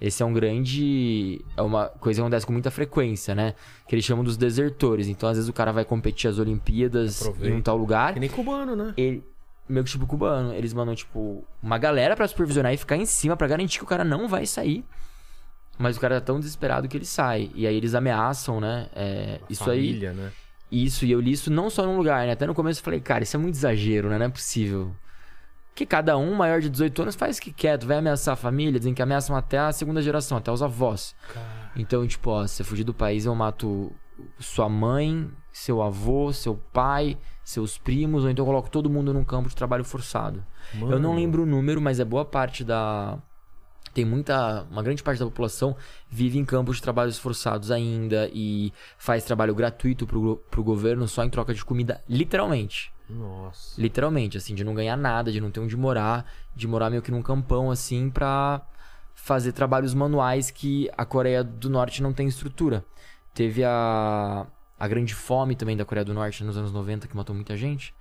Esse é um grande. É uma coisa que acontece com muita frequência, né? Que eles chamam dos desertores. Então, às vezes, o cara vai competir as Olimpíadas Aproveita. em um tal lugar Que nem cubano, né? ele, meio que tipo cubano, eles mandam, tipo, uma galera pra supervisionar e ficar em cima pra garantir que o cara não vai sair. Mas o cara tá tão desesperado que ele sai. E aí eles ameaçam, né? É, isso aí. Família, né? Isso, e eu li isso não só num lugar, né? Até no começo eu falei, cara, isso é muito exagero, né? Não é possível. Que cada um maior de 18 anos faz o que quer, tu vai ameaçar a família, dizem que ameaçam até a segunda geração, até os avós. Então, tipo, ó, se você fugir do país, eu mato sua mãe, seu avô, seu pai, seus primos, ou então eu coloco todo mundo num campo de trabalho forçado. Eu não Mano. lembro o número, mas é boa parte da. Tem muita. Uma grande parte da população vive em campos de trabalhos forçados ainda e faz trabalho gratuito pro, pro governo só em troca de comida, literalmente. Nossa. Literalmente, assim, de não ganhar nada, de não ter onde morar, de morar meio que num campão, assim, pra fazer trabalhos manuais que a Coreia do Norte não tem estrutura. Teve a, a grande fome também da Coreia do Norte nos anos 90, que matou muita gente.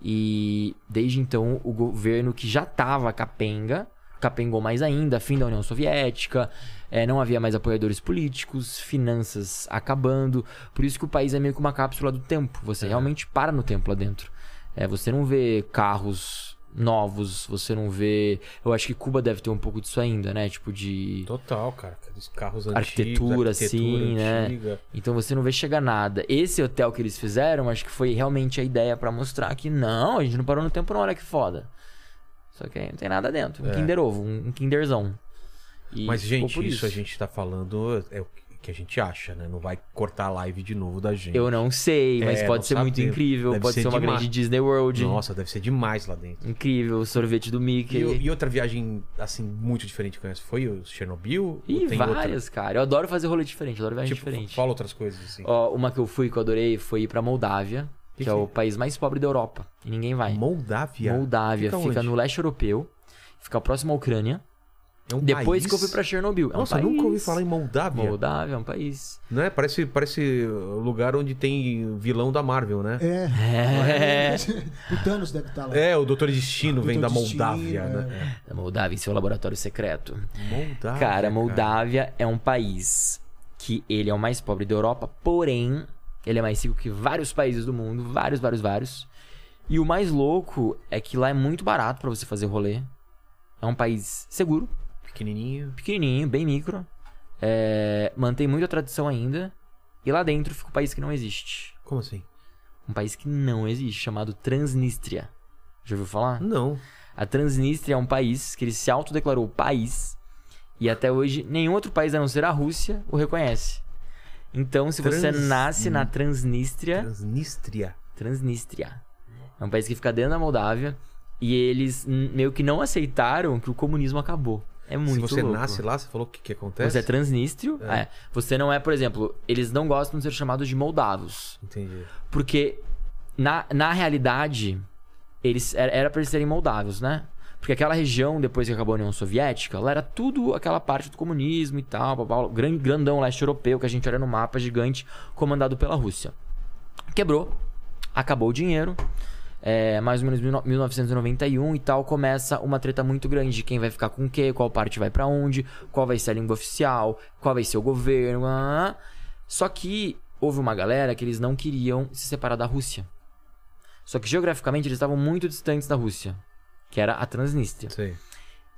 E desde então, o governo que já tava capenga, capengou mais ainda, fim da União Soviética, eh, não havia mais apoiadores políticos, finanças acabando. Por isso que o país é meio que uma cápsula do tempo. Você realmente para no tempo lá dentro. É, você não vê carros novos, você não vê. Eu acho que Cuba deve ter um pouco disso ainda, né? Tipo de Total, cara. Aqueles carros antigos. arquitetura, assim, né? Então você não vê chegar nada. Esse hotel que eles fizeram, acho que foi realmente a ideia pra mostrar que não, a gente não parou no tempo, não, olha que foda. Só que aí não tem nada dentro. Um É. Kinder Ovo, um, Kinderzão. E Mas, gente, por isso, a gente tá falando é o que a gente acha, né? Não vai cortar a live de novo da gente. Eu não sei, mas É, pode ser muito sabemos. incrível. Deve pode ser ser, uma demais. grande Disney World. Nossa, deve ser demais lá dentro. Incrível, sorvete do Mickey. E, e outra viagem, assim, muito diferente que conhece foi o Chernobyl? Ih, tem outra? várias, cara. Eu adoro fazer rolê diferente, eu adoro viagem Tipo, diferente. fala outras coisas, assim. Ó, uma que eu fui que eu adorei foi ir pra Moldávia, que, Que é o é? país mais pobre da Europa. E ninguém vai. Moldávia? Moldávia, Fica fica, no leste europeu, fica próximo à Ucrânia. É um Depois país? que eu fui pra Chernobyl. É um Nossa, eu nunca ouvi país. falar em Moldávia. Moldávia é um país. Não é? Parece, parece lugar onde tem vilão da Marvel, né? É. É. o Thanos deve estar lá. É, o Doutor Destino vem da Doutor Destino, Moldávia, é. né? Da Moldávia, em seu laboratório secreto. Moldávia. Cara, Moldávia é um país que ele é o mais pobre da Europa, porém, ele é mais rico que vários países do mundo, vários, vários, vários. E o mais louco é que lá é muito barato pra você fazer rolê. É um país seguro, Pequenininho. pequenininho, bem micro. É, mantém muito a tradição ainda. E lá dentro fica o país que não existe. Como assim? Um país que não existe, chamado Transnistria. Já ouviu falar? Não. A Transnistria é um país que ele se autodeclarou país e até hoje nenhum outro país a não ser a Rússia o reconhece. Então, se você Trans- nasce na Transnistria, Transnistria. Transnistria é um país que fica dentro da Moldávia e eles meio que não aceitaram que o comunismo acabou. É muito Se você louco. nasce lá, você falou o que, que acontece? Você é transnístrio, É. é. Você não é, por exemplo, eles não gostam de ser chamados de moldavos. Entendi. Porque, na, na realidade, eles era pra eles serem moldávios, né? Porque aquela região, depois que acabou a União Soviética, ela era tudo aquela parte do comunismo e tal, blá, blá, blá, grandão leste europeu que a gente olha no mapa gigante, comandado pela Rússia. Quebrou, acabou o dinheiro, é, mais ou menos 19- 1991 e tal, começa uma treta muito grande de quem vai ficar com o quê, qual parte vai pra onde, qual vai ser a língua oficial, qual vai ser o governo. Só que houve uma galera que eles não queriam se separar da Rússia. Só que geograficamente eles estavam muito distantes da Rússia, que era a Transnistria. Sei.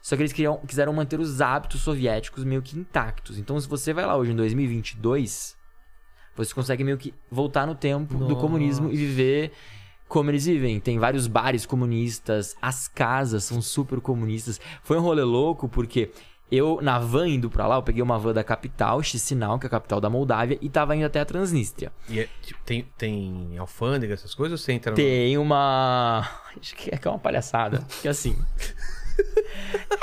Só que eles queriam, quiseram manter os hábitos soviéticos meio que intactos. Então, se você vai lá hoje em 2022, você consegue meio que voltar no tempo do Nossa. comunismo e viver como eles vivem. Tem vários bares comunistas, as casas são super comunistas. Foi um rolê louco porque eu, na van indo pra lá, eu peguei uma van da capital, Chisinau, que é a capital da Moldávia, e tava indo até a Transnistria. E é, tipo, tem, tem alfândega, essas coisas? Ou você entra no... Tem uma. Acho que é que é uma palhaçada. Que assim.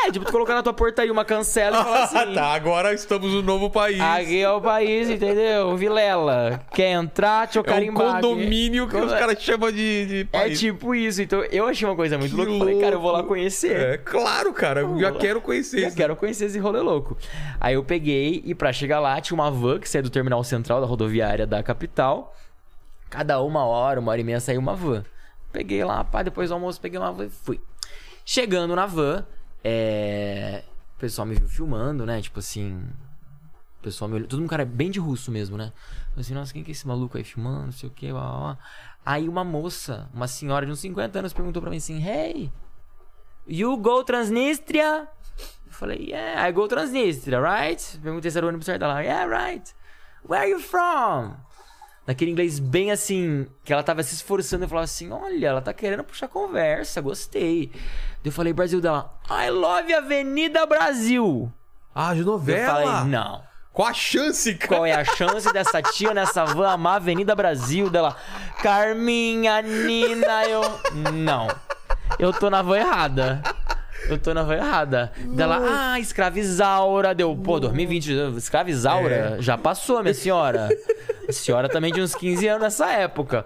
É, tipo, tu colocar na tua portaria uma cancela e falar assim. Ah, tá. Agora estamos no novo país. Aqui é o país, entendeu? Vilela. Quer entrar, deixa eu é um carimbar. condomínio que os caras chamam de, de É país. tipo isso. Então, eu achei uma coisa muito Que louca. Eu falei, cara, eu vou lá conhecer. É, claro, cara. Eu já quero conhecer Eu isso. quero conhecer esse rolê louco. Aí eu peguei e pra chegar lá tinha uma van que saía do terminal central da rodoviária da capital. Cada uma hora, uma hora e meia saía uma van. Peguei lá, pá, depois do almoço peguei uma van e fui. Chegando na van, é... o pessoal me viu filmando, né? Tipo assim. O pessoal me olhou. Todo mundo, cara, é bem de russo mesmo, né? Eu assim, nossa, quem que é esse maluco aí filmando? Não sei o que, blá, blá, blá. Aí uma moça, uma senhora de uns 50 anos, perguntou pra mim assim: Hey, You go Transnistria? Eu falei, yeah, I go Transnistria, right? Perguntei se era o ônibus certo dela. Yeah, right. Where are you from? Naquele inglês bem assim, que ela tava se esforçando. Eu falava assim, olha, ela tá querendo puxar conversa, gostei. Eu falei, Brasil dela, I love Avenida Brasil. Ah, de Eu novela. falei, não. Qual a chance, cara? Qual é a chance dessa tia nessa van amar Avenida Brasil dela? Carminha, Nina, eu. Não. Eu tô na van errada. Eu tô na van errada. Dela, ah, escravizaura. Deu, pô, 2020, escravizaura? Já passou, minha senhora. A senhora também de uns 15 anos nessa época.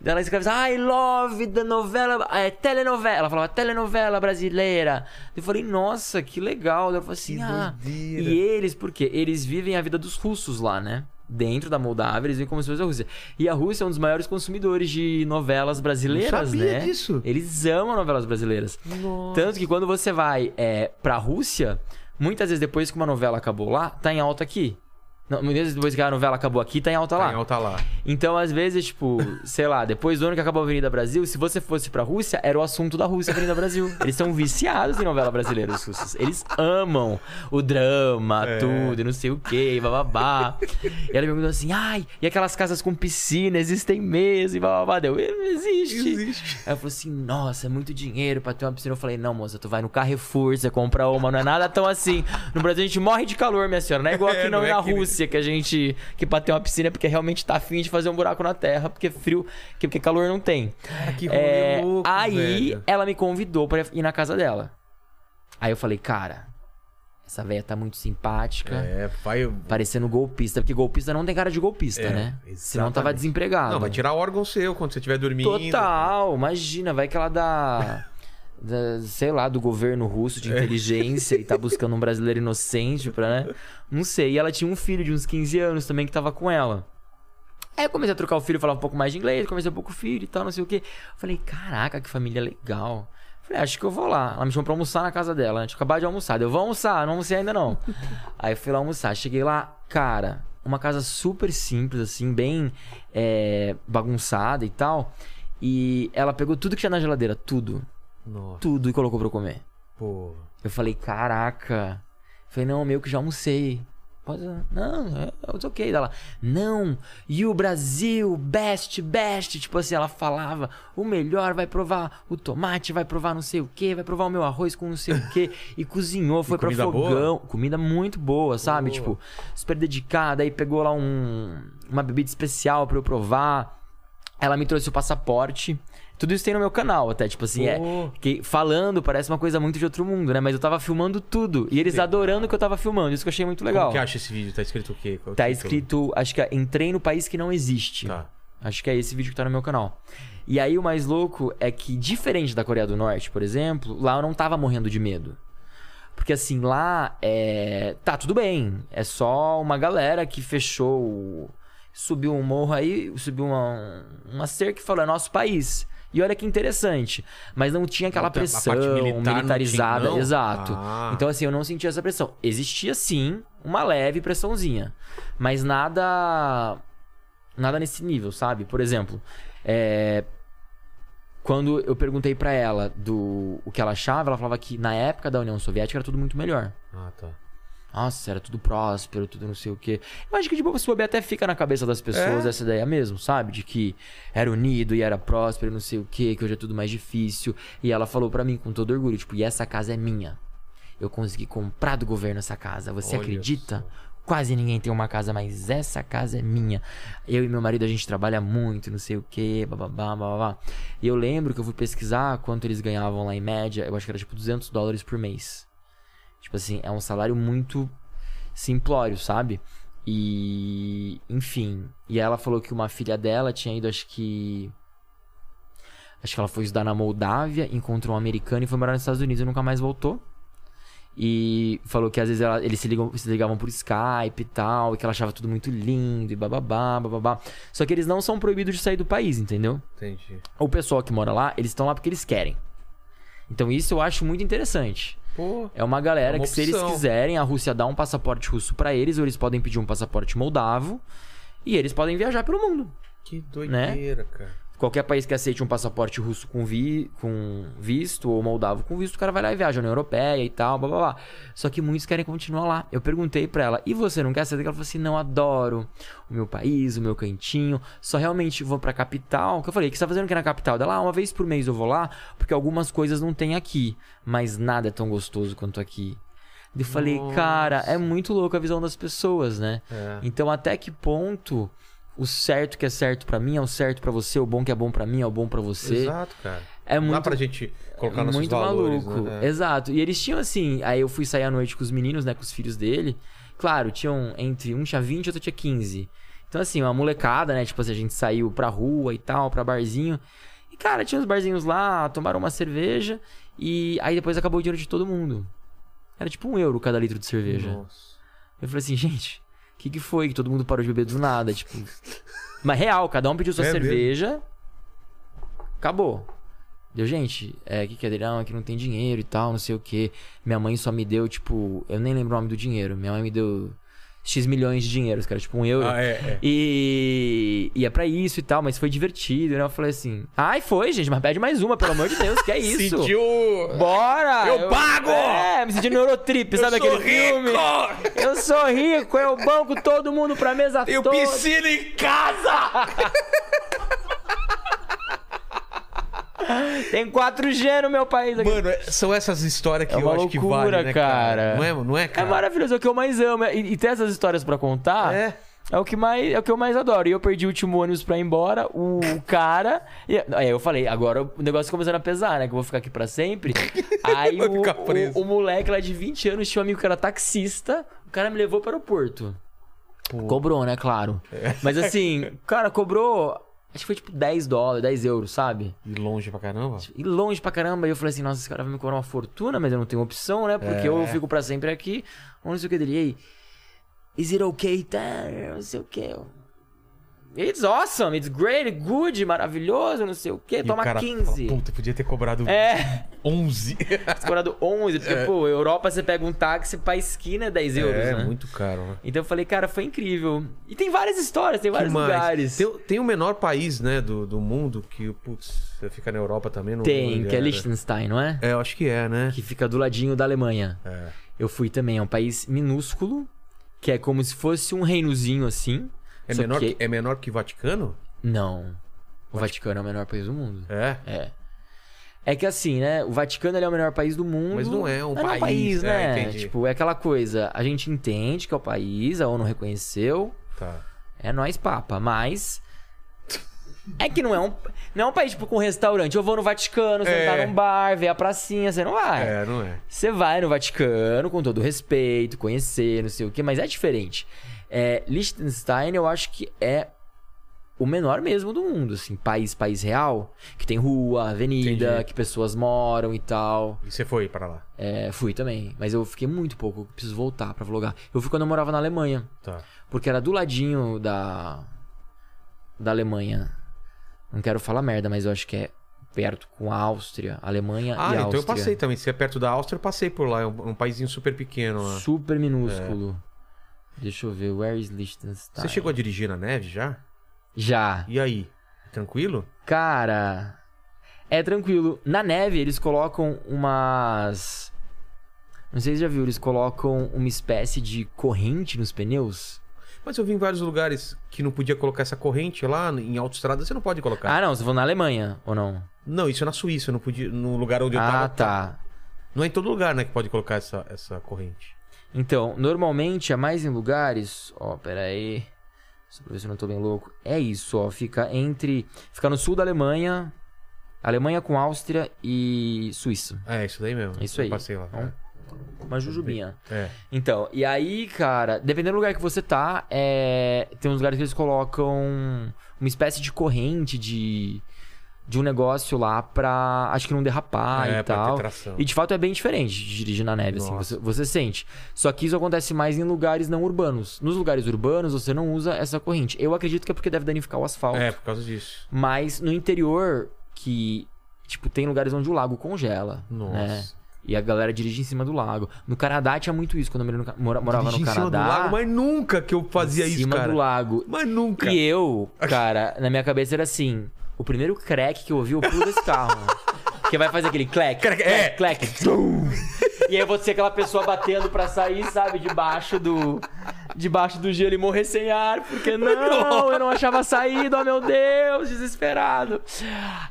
Dela escravizaura, I love the novela, é, telenovela. Ela falava, telenovela brasileira. Eu falei, nossa, que legal. Eu falei assim, Que ah. doideira. E eles, porque eles vivem a vida dos russos lá, né? Dentro da Moldávia, eles vivem como se fosse a Rússia. E a Rússia é um dos maiores consumidores de novelas brasileiras, sabia né? disso. Eles amam novelas brasileiras. Tanto que quando você vai é, pra Rússia, muitas vezes depois que uma novela acabou lá, tá em alta aqui. Não, mesmo depois que a novela acabou aqui, tá em alta lá. Tá em alta lá. Então, às vezes, tipo, sei lá, depois do ano que acabou a Avenida Brasil, se você fosse pra Rússia, era o assunto da Rússia, Avenida Brasil. Eles são viciados em novela brasileira, os russos. Eles amam o drama, É. tudo, e não sei o quê, e bababá. E ela me perguntou assim, ai, e aquelas casas com piscina existem mesmo, e bababá. Deu, existe. Existe. Aí ela falou assim, nossa, é muito dinheiro pra ter uma piscina. Eu falei, não, moça, tu vai no Carrefour, você compra uma, não é nada tão assim. No Brasil a gente morre de calor, minha senhora. Não é igual aqui É, não, não é na que que a gente. que pra ter uma piscina é porque realmente tá afim de fazer um buraco na terra, porque frio, que- porque calor não tem. que rolê É, louco, aí velho. ela me convidou pra ir na casa dela. Aí eu falei, cara, essa velha tá muito simpática. É, vai. Parecendo golpista, porque golpista não tem cara de golpista, É, né? Senão tava exatamente. desempregado. Não, vai tirar órgão seu quando você estiver dormindo. Total, imagina, vai que ela dá, da- sei lá, do governo russo É. de inteligência e tá buscando um brasileiro inocente pra, né? Não sei. E ela tinha um filho de uns 15 anos também que tava com ela. Aí eu comecei a trocar o filho, falava um pouco mais de inglês, comecei um pouco o filho e tal, não sei o quê. Falei, caraca, que família legal. Falei, acho que eu vou lá. Ela me chamou pra almoçar na casa dela. A gente acabou de almoçar. Eu vou almoçar, não almocei ainda não. Aí eu fui lá almoçar. Cheguei lá, cara, uma casa super simples, assim, bem é, bagunçada e tal. E ela pegou tudo que tinha na geladeira, tudo. Nossa, Tudo e colocou pra eu comer. pô. Eu falei, caraca. Eu falei, não, meio que já almocei. Pode. Não, é, é ok. Ela, não, e o Brasil, best, best. Tipo assim, ela falava, o melhor vai provar o tomate, vai provar não sei o que, vai provar o meu arroz com não sei o que. E cozinhou, foi pra comida fogão. Comida muito boa, sabe? Boa. Tipo, super dedicada. Aí pegou lá um, uma bebida especial pra eu provar. Ela me trouxe o passaporte. Tudo isso tem no meu canal, até, tipo assim, é. Pô. Que falando parece uma coisa muito de outro mundo, né? Mas eu tava filmando tudo. E eles adorando que eu tava filmando. Isso que eu achei muito legal. Como que acha esse vídeo? Tá escrito o quê? Qual o Tá título? escrito, acho que é Entrei no País que Não Existe. Tá. Acho que é esse vídeo que tá no meu canal. E aí o mais louco é que, diferente da Coreia do Norte, por exemplo, lá eu não tava morrendo de medo. Porque assim, lá é. Tá, tudo bem. É só uma galera que fechou. o- Subiu um morro aí, subiu uma, uma cerca e falou: é nosso país. E olha que interessante. Mas não tinha aquela pressão militar não tinha, militarizada. não? Exato. Ah. Então, assim, eu não sentia essa pressão. Existia sim uma leve pressãozinha. Mas nada. Nada nesse nível, sabe? Por exemplo, é, quando eu perguntei pra ela do o que ela achava, ela falava que na época da União Soviética era tudo muito melhor. Ah, tá. Nossa, era tudo próspero, tudo não sei o quê. Eu acho que de boa se bobear até fica na cabeça das pessoas É. essa ideia mesmo, sabe? De que era unido e era próspero, não sei o quê, que hoje é tudo mais difícil. E ela falou pra mim com todo orgulho, tipo, e essa casa é minha. Eu consegui comprar do governo essa casa. Você Olha acredita? Quase ninguém tem uma casa, mas essa casa é minha. Eu e meu marido a gente trabalha muito, não sei o que, bababá, bababá. E eu lembro que eu fui pesquisar quanto eles ganhavam lá em média. Eu acho que era tipo 200 dólares por mês. Tipo assim, é um salário muito simplório, sabe? E. Enfim. E ela falou que uma filha dela tinha ido, acho que. Acho que ela foi estudar na Moldávia, encontrou um americano e foi morar nos Estados Unidos e nunca mais voltou. E falou que às vezes ela- eles se, ligam, se ligavam por Skype e tal, e que ela achava tudo muito lindo e bababá, bababá. Só que eles não são proibidos de sair do país, entendeu? Entendi. O pessoal que mora lá, eles estão lá porque eles querem. Então isso eu acho muito interessante. Pô. É uma galera É uma que, se eles quiserem, a Rússia dá um passaporte russo pra eles, ou eles podem pedir um passaporte moldavo, e eles podem viajar pelo mundo. Que doideira, cara. Qualquer país que aceite um passaporte russo com, vi, com visto, ou moldavo com visto, o cara vai lá e viaja, União Europeia e tal, blá blá blá. Só que muitos querem continuar lá. Eu perguntei pra ela, e você não quer sair daqui? Ela falou assim: não, adoro o meu país, o meu cantinho, só realmente vou pra capital. Que eu falei, o que você tá fazendo aqui na capital? Dela, ah, uma vez por mês eu vou lá, porque algumas coisas não tem aqui, mas nada é tão gostoso quanto aqui. Eu falei, Nossa. cara, é muito louco a visão das pessoas, né? É. Então, até que ponto o certo que é certo pra mim é o certo pra você, o bom que é bom pra mim é o bom pra você? Exato, cara. É Não dá muito pra gente colocar nossos muito valores, maluco. né? É. Exato. E eles tinham assim, aí eu fui sair à noite com os meninos, né, com os filhos dele. Claro, tinham entre um tinha 20 e outro tinha 15. Então assim, uma molecada, né, tipo assim, a gente saiu pra rua e tal, pra barzinho. E cara, tinha uns barzinhos lá, tomaram uma cerveja e aí depois acabou o dinheiro de todo mundo. Era tipo um euro cada litro de cerveja. Nossa. Eu falei assim, gente, que, que foi que todo mundo parou de beber do nada? Tipo. Mas real, cada um pediu sua É mesmo? cerveja. Acabou. Deu, gente, é, que, que é dele? Não, é que não tem dinheiro e tal, não sei o que. Minha mãe só me deu, tipo, eu nem lembro o nome do dinheiro. Minha mãe me deu X milhões de dinheiros, que era tipo um euro. Ah, é, é. E ia pra isso e tal, mas foi divertido, né? Eu falei assim, ai, foi, gente, mas pede mais uma, pelo amor de Deus, que é isso? Sentiu. Bora! Eu pago! É, me senti no Eurotrip, sabe Eu sou aquele filme? rico! Eu sou rico, eu banco todo mundo pra mesa Tenho toda. piscina em casa! Tem 4G no meu país aqui. Mano, são essas histórias que É eu uma acho que loucura, vale, né, cara. Não é, não é, É cara? maravilhoso, é o que eu mais amo. E, e ter essas histórias pra contar É. é. o que mais, é o que eu mais adoro. E eu perdi o último ônibus pra ir embora, o cara. E, aí eu falei, agora o negócio começando a pesar, né? Que eu vou ficar aqui pra sempre. Aí o, o, o moleque lá de 20 anos tinha um amigo que era taxista. O cara me levou para o aeroporto. Cobrou, né? Claro. É. Mas assim, cara cobrou. Acho que foi tipo 10 dólares, 10 euros, sabe? E longe pra caramba? E longe pra caramba. E eu falei assim, nossa, esse cara vai me cobrar uma fortuna, mas eu não tenho opção, né? Porque É. eu fico pra sempre aqui. Ou não sei o que dele. E aí, is it okay? Tá, não sei o que. It's awesome, it's great, good, maravilhoso, não sei o que. E Toma o cara 15. Fala, Puta, podia ter cobrado É, 11. cobrado 11, porque, pô, Europa você pega um táxi pra esquina é 10 euros, é, né? muito caro, né? Então eu falei, cara, foi incrível. E tem várias histórias, tem vários lugares. Tem, tem o menor país, né, do, do mundo que, putz, você fica na Europa também. Não Tem, não- que é Liechtenstein, não é? É, eu acho que é, né? Que fica do ladinho da Alemanha. É. Eu fui também, é um país minúsculo, que é como se fosse um reinozinho assim. É só menor que... é menor que Vaticano? Não. O Vaticano é o menor país do mundo. É. É. É que assim, né? O Vaticano é o menor país do mundo. Mas não é um Mas não país, é, né? entendi. Tipo, é aquela coisa. A gente entende que é o país, a ONU reconheceu. Tá. É nós papa, mas. É que não é um. Não é um país, tipo, com restaurante. Eu vou no Vaticano, sentar É. num bar, ver a pracinha, você não vai. É, não é. Você vai no Vaticano com todo respeito, conhecer, não sei o que, mas é diferente. É, Liechtenstein, eu acho que é o menor mesmo do mundo, assim, país, país real, que tem rua, avenida, Entendi. que pessoas moram e tal. E você foi para lá? É, fui também, mas eu fiquei muito pouco, preciso voltar pra vlogar. Eu fui quando eu morava na Alemanha, Tá. porque era do ladinho da da Alemanha. Não quero falar merda, mas eu acho que é perto com a Áustria, Alemanha Ah, e então Áustria. eu passei também. Se é perto da Áustria, eu passei por lá. É um, um paísinho super pequeno lá. Super minúsculo. Deixa eu ver, where is Liechtenstein? Você chegou a dirigir na neve já? Já. E aí? Tranquilo? Cara, é tranquilo. Na neve eles colocam umas. Não sei se você já viu, eles colocam uma espécie de corrente nos pneus. Mas eu vi em vários lugares que não podia colocar essa corrente lá em autoestrada, você não pode colocar. Ah, não, você falou na Alemanha, ou não? Não, isso é na Suíça, não podia. No lugar onde eu Ah, tava. tá. Não é em todo lugar, né, que pode colocar essa, essa corrente. Então, normalmente é mais em lugares. Ó, pera aí. Só pra ver se eu não tô bem louco. É isso, ó. Fica entre. Fica no sul da Alemanha. Alemanha com Áustria e Suíça. É, isso daí mesmo. Isso Eu aí. passei lá. Então, Uma jujubinha. É. Então, e aí, cara, dependendo do lugar que você tá, é... tem uns lugares que eles colocam uma espécie de corrente de, de um negócio lá pra, acho que não derrapar É, e tal. E de fato é bem diferente de dirigir na neve, assim, Nossa. você, você sente. Só que isso acontece mais em lugares não urbanos. Nos lugares urbanos, você não usa essa corrente. Eu acredito que é porque deve danificar o asfalto. É, por causa disso. Mas no interior, que, tipo, tem lugares onde o lago congela. Nossa. Né? E a galera dirige em cima do lago. No Canadá tinha muito isso quando eu mora- mora- morava no em cima Canadá. do lago, mas nunca que eu fazia em isso, cima cara. do lago. Mas nunca. E eu, cara, na minha cabeça era assim: o primeiro crack que eu ouvi, eu pulo desse carro. que vai fazer aquele clack, Crack, clack, é. clack. E aí eu vou ser aquela pessoa batendo pra sair, sabe, debaixo do. Debaixo do gelo e morrer sem ar, porque não, eu não achava saída, oh meu Deus, desesperado.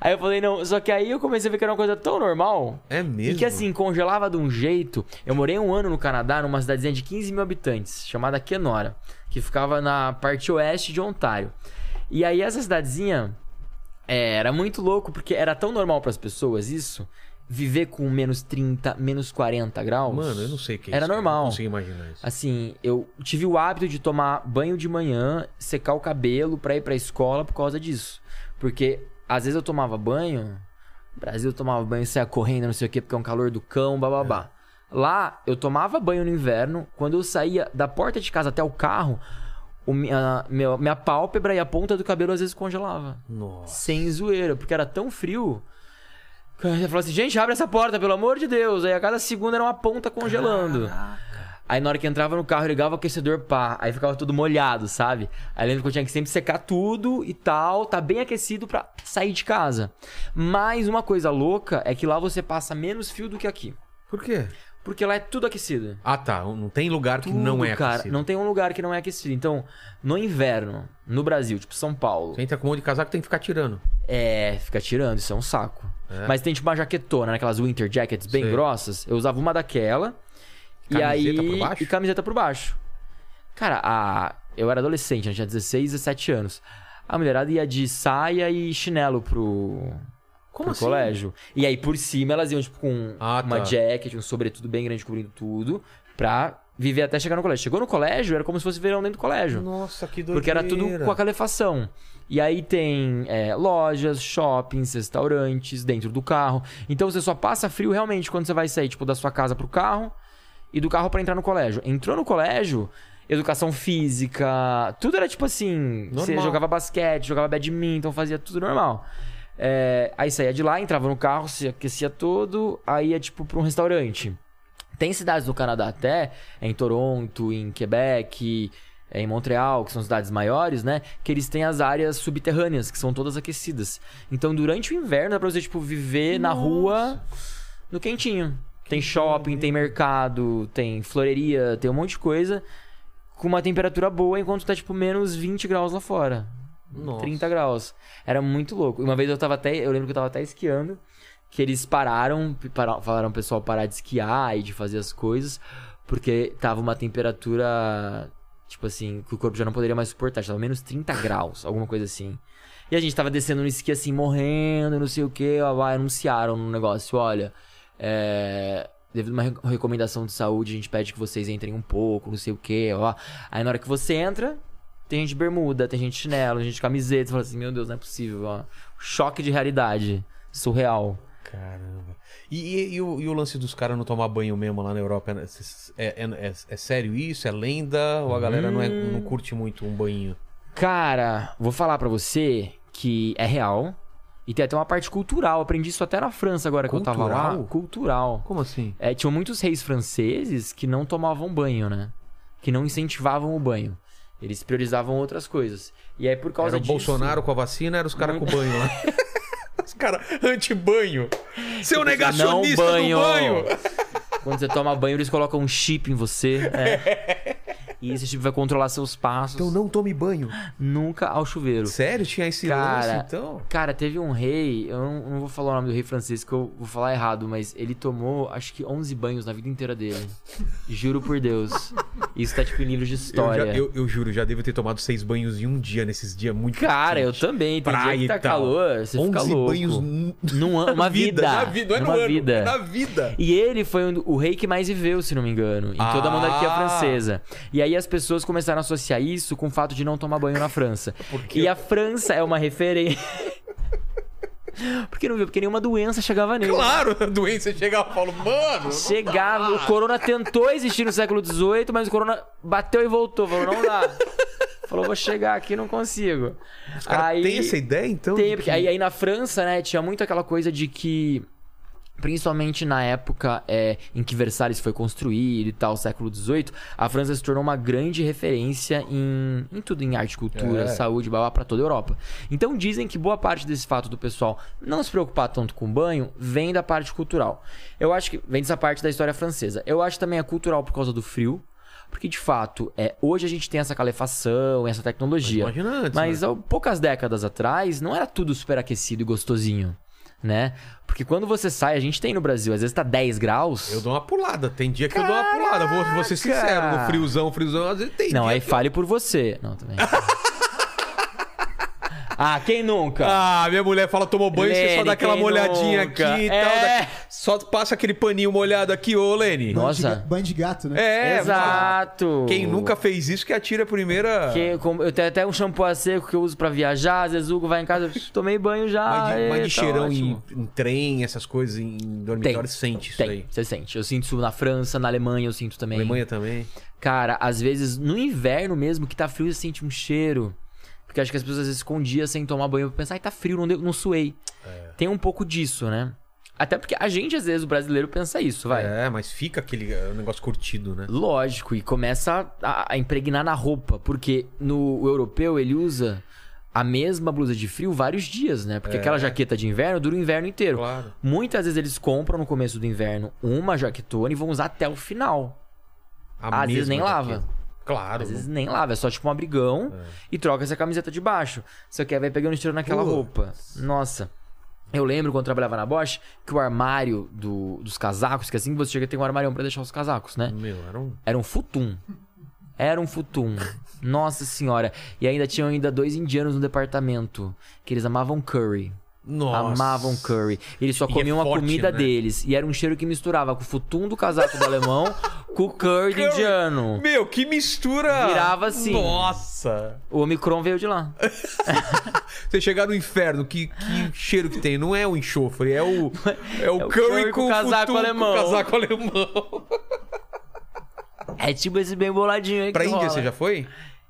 Aí eu falei, não, só que aí eu comecei a ver que era uma coisa tão normal. É mesmo? E que assim, congelava de um jeito. Eu morei um ano no Canadá, numa cidadezinha de 15 mil habitantes, chamada Kenora, que ficava na parte oeste de Ontário. E aí essa cidadezinha é, era muito louco, porque era tão normal para as pessoas isso, viver com menos 30, menos 40 graus. Mano, eu não sei o que é Era isso. normal. Não consigo imaginar isso. Assim, eu tive o hábito de tomar banho de manhã, secar o cabelo pra ir pra escola por causa disso. Porque às vezes eu tomava banho, no Brasil eu tomava banho, saia correndo, não sei o quê, porque é um calor do cão, bababá. Lá, eu tomava banho no inverno, quando eu saía da porta de casa até o carro, o minha, meu- minha pálpebra e a ponta do cabelo às vezes congelava. Nossa. Sem zoeira, porque era tão frio. que Eu falava assim, gente, abre essa porta, pelo amor de Deus. Aí a cada segundo era uma ponta congelando. Aí na hora que entrava no carro, ligava o aquecedor, pá. Aí ficava tudo molhado, sabe? Aí lembro que eu tinha que sempre secar tudo e tal, tá bem aquecido pra sair de casa. Mas uma coisa louca é que lá você passa menos fio do que aqui. Por quê? Porque lá é tudo aquecido. Ah, tá. Não tem lugar que Tudo, não é cara. aquecido. Não tem um lugar que não é aquecido. Então, no inverno, no Brasil, tipo São Paulo, Você entra com um monte de casaco tem que ficar tirando. é, fica tirando, isso é um saco. É? Mas tem tipo uma jaquetona, né? aquelas winter jackets bem Sei. grossas. Eu usava uma daquela. e Camiseta aí. por baixo? E camiseta por baixo. Cara, a... eu era adolescente, eu tinha 16, 17 anos. A mulherada ia de saia e chinelo pro. Como pro assim? colégio. E aí por cima elas iam, tipo, com Ah, uma tá. jacket, um sobretudo bem grande cobrindo tudo, pra viver até chegar no colégio. Chegou no colégio, era como se fosse verão dentro do colégio. Nossa, que doideira. Porque era tudo com a calefação. E aí tem é, lojas, shoppings, restaurantes dentro do carro. Então você só passa frio realmente quando você vai sair, tipo, da sua casa pro carro e do carro pra entrar no colégio. Entrou no colégio, educação física, tudo era tipo assim. Você Normal. jogava basquete, jogava badminton, fazia tudo normal. É, aí saía de lá, entrava no carro, se aquecia todo, aí ia tipo pra um restaurante. Tem cidades do Canadá até, é em Toronto, em Quebec, é em Montreal, que são cidades maiores, né? Que eles têm as áreas subterrâneas, que são todas aquecidas. Então, durante o inverno, dá pra você, tipo, viver na rua no quentinho. Tem shopping, tem mercado, tem floreria, tem um monte de coisa com uma temperatura boa, enquanto tá, tipo, menos 20 graus lá fora. Nossa. 30 graus. Era muito louco. Uma vez eu tava até. Eu lembro que eu tava até esquiando. Que eles pararam, para- falaram pro pessoal parar de esquiar e de fazer as coisas. Porque tava uma temperatura. Tipo assim, que o corpo já não poderia mais suportar. Tava menos 30 graus, alguma coisa assim. E a gente tava descendo no esqui assim, morrendo, não sei o que. Anunciaram no negócio: olha, é. Devido a uma re- recomendação de saúde, a gente pede que vocês entrem um pouco, não sei o que, ó. Aí na hora que você entra, tem gente de bermuda, tem gente de chinelo, gente de camiseta. Você fala assim, meu Deus, não é possível, ó. Choque de realidade. Surreal. Caramba. E, e- e o, e o lance dos caras não tomar banho mesmo lá na Europa? né? É, é- é- é sério isso? É lenda? Ou a galera não, é- Hum. não curte muito um banho? Cara, vou falar pra você que é real. E tem até uma parte cultural. Aprendi isso até na França agora que eu tava lá. Cultural? Cultural. Como assim? É, tinham muitos reis franceses que não tomavam banho, né? Que não incentivavam o banho. Eles priorizavam outras coisas. E aí, por causa Era o disso... Bolsonaro com a vacina, era os caras com Muito- banho lá. os caras anti-banho. Seu Não negacionista banho. do banho. Quando você toma banho, eles colocam um chip em você. é. E esse chip vai controlar seus passos. Então não tome banho. Nunca ao chuveiro. Sério? Tinha esse Cara, lance, então? Cara, teve um rei, eu não, não vou falar o nome do rei francês, que eu vou falar errado, mas ele tomou, acho que 11 banhos na vida inteira dele. Juro por Deus. Isso tá tipo em livros de Eu, história. já- eu- eu juro, já devo ter tomado seis banhos em um dia, nesses dias muito Cara, eu quentes. também. Tem Praia dia que tá e calor, você fica 11 louco. banhos Num ano, uma na vida. Na vida, não é no Uma ano, vida. é na vida. E ele foi um- o rei que mais viveu, se não me engano, em toda a monarquia Ah. francesa. E aí as pessoas começaram a associar isso com o fato de não tomar banho na França. Porque- E a França é uma referência. Porque não viu? Porque nenhuma doença chegava nele. Claro, a doença chegava e falou, mano. Chegava, o corona tentou existir no século XVIII, mas o corona bateu e voltou. Falou, não dá. Falou, vou chegar aqui, não consigo. Os caras têm essa ideia, então? Tem, porque que- aí, aí na França, né, tinha muito aquela coisa de que. Principalmente na época é, em que Versalhes foi construído e tal, século XVIII, a França se tornou uma grande referência em, em tudo, em arte, cultura, É. saúde, blá, pra toda a Europa. Então dizem que boa parte desse fato do pessoal não se preocupar tanto com banho vem da parte cultural. Eu acho que vem dessa parte da história francesa. Eu acho também é cultural por causa do frio. Porque, de fato, é, hoje a gente tem essa calefação, essa tecnologia. Mas imagina antes, Mas né? há poucas décadas atrás, não era tudo super aquecido e gostosinho, né? Porque quando você sai, a gente tem no Brasil, às vezes tá 10 graus. Eu dou uma pulada. Tem dia que eu dou uma pulada. Vou, vou ser sincero. No friozão, friozão, às vezes tem Não, aí que fale por você. Não, também. ah, quem nunca? Ah, minha mulher fala, tomou banho, você só Lene, dá aquela quem molhadinha nunca? aqui e É. tal. da- Só passa aquele paninho molhado aqui, ô Lene. Banho de Nossa. Banho de gato, né? É, Exato. Quem nunca fez isso que atira a primeira. Que- como- eu tenho até um shampoo a seco que eu uso pra viajar. Às vezes o Hugo vai em casa, tomei banho já. Mas de, mas de e tá cheirão em, em trem, essas coisas, em dormitório, sente isso Tem, aí. você sente. Eu sinto isso na França, na Alemanha eu sinto também. Alemanha também. Cara, às vezes no inverno mesmo, que tá frio, você sente um cheiro. Porque acho que as pessoas às vezes escondiam sem tomar banho. Pensar, ai, tá frio, não, deu, não suei. É. Tem um pouco disso, né? Até porque a gente, às vezes, o brasileiro pensa isso, vai. É, mas fica aquele eh, negócio curtido, né? Lógico, e começa a, a impregnar na roupa, porque no o europeu ele usa a mesma blusa de frio vários dias, né? Porque aquela jaqueta de inverno dura o inverno inteiro. É. Claro. Muitas vezes eles compram no começo do inverno uma jaquetona e vão usar até o final. A Às vezes nem lava. Claro. Às vezes nem lava, é só tipo um abrigão e troca essa camiseta de baixo. Você quer vai pegando estilo naquela Putz. roupa. Nossa. Eu lembro quando eu trabalhava na Bosch que o armário do- dos casacos, que assim que você chega tem um armário pra deixar os casacos, né? Meu, era um... Era um futum. Era um futum. Nossa senhora. E ainda tinham ainda dois indianos no departamento. Que eles amavam curry. Nossa. Amavam curry. Eles só é comiam a forte, comida né? deles. E era um cheiro que misturava com o futum do casaco do alemão com o curry do indiano. Meu, que mistura! Virava assim. Nossa! O Omicron veio de lá. Você chegar no inferno, que, que cheiro que tem? Não é o enxofre, é o, é o, É o curry, curry com, com casaco futum, alemão. Com casaco alemão. É tipo esse bem boladinho aí pra que Índia rola. você já foi?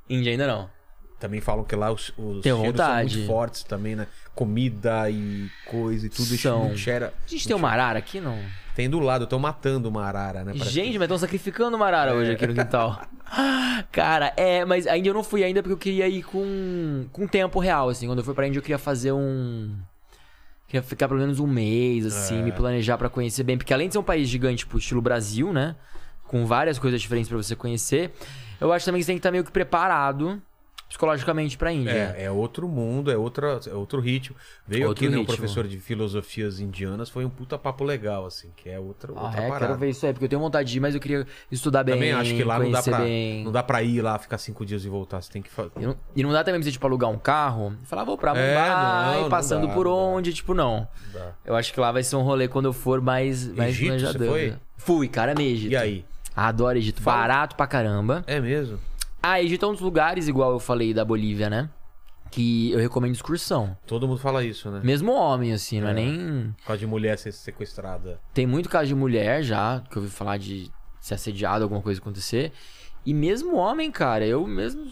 Índia ainda não. Também falam que lá os, os cheiros vontade. são muito fortes também, né? Comida e coisa e tudo. São. Muito cheira. A gente tem uma arara aqui, não? Tem do lado, estão matando uma arara, né? Parece Gente, mas estão sacrificando uma arara hoje aqui no quintal. Cara, é, mas ainda eu não fui ainda porque eu queria ir com, com tempo real, assim. Quando eu fui pra Índia, eu queria fazer um. Queria ficar pelo menos um mês, assim, me planejar pra conhecer bem. Porque além de ser um país gigante, tipo, estilo Brasil, né? Com várias coisas diferentes pra você conhecer, eu acho também que você tem que estar meio que preparado psicologicamente pra Índia. É, é outro mundo, é, outra, é outro ritmo. Veio Outro aqui, né, um professor de filosofias indianas, foi um puta papo legal, assim, que é outra, Ah, outra é, parada. quero ver isso aí, porque eu tenho vontade de ir, mas eu queria estudar bem. Também acho que lá não dá, pra, bem. não dá pra ir lá, ficar cinco dias e voltar. Você tem que fazer. E não, e não dá também pra você, tipo, alugar um carro e falar, vou pra É, Mumbai, não, não passando dá, por não dá. onde, tipo, não. Dá. Eu acho que lá vai ser um rolê quando eu for mais, mais Egito, você foi? Fui, cara, amei Egito. E aí? Adoro Egito. Fala. Barato pra caramba. É mesmo? Ah, Egito é um dos lugares, igual eu falei da Bolívia, né? Que eu recomendo excursão. Todo mundo fala isso, né? Mesmo homem, assim, não é nem... Por causa de mulher ser sequestrada. Tem muito caso de mulher já, que eu ouvi falar de ser assediado, alguma coisa acontecer. E mesmo homem, cara, eu mesmo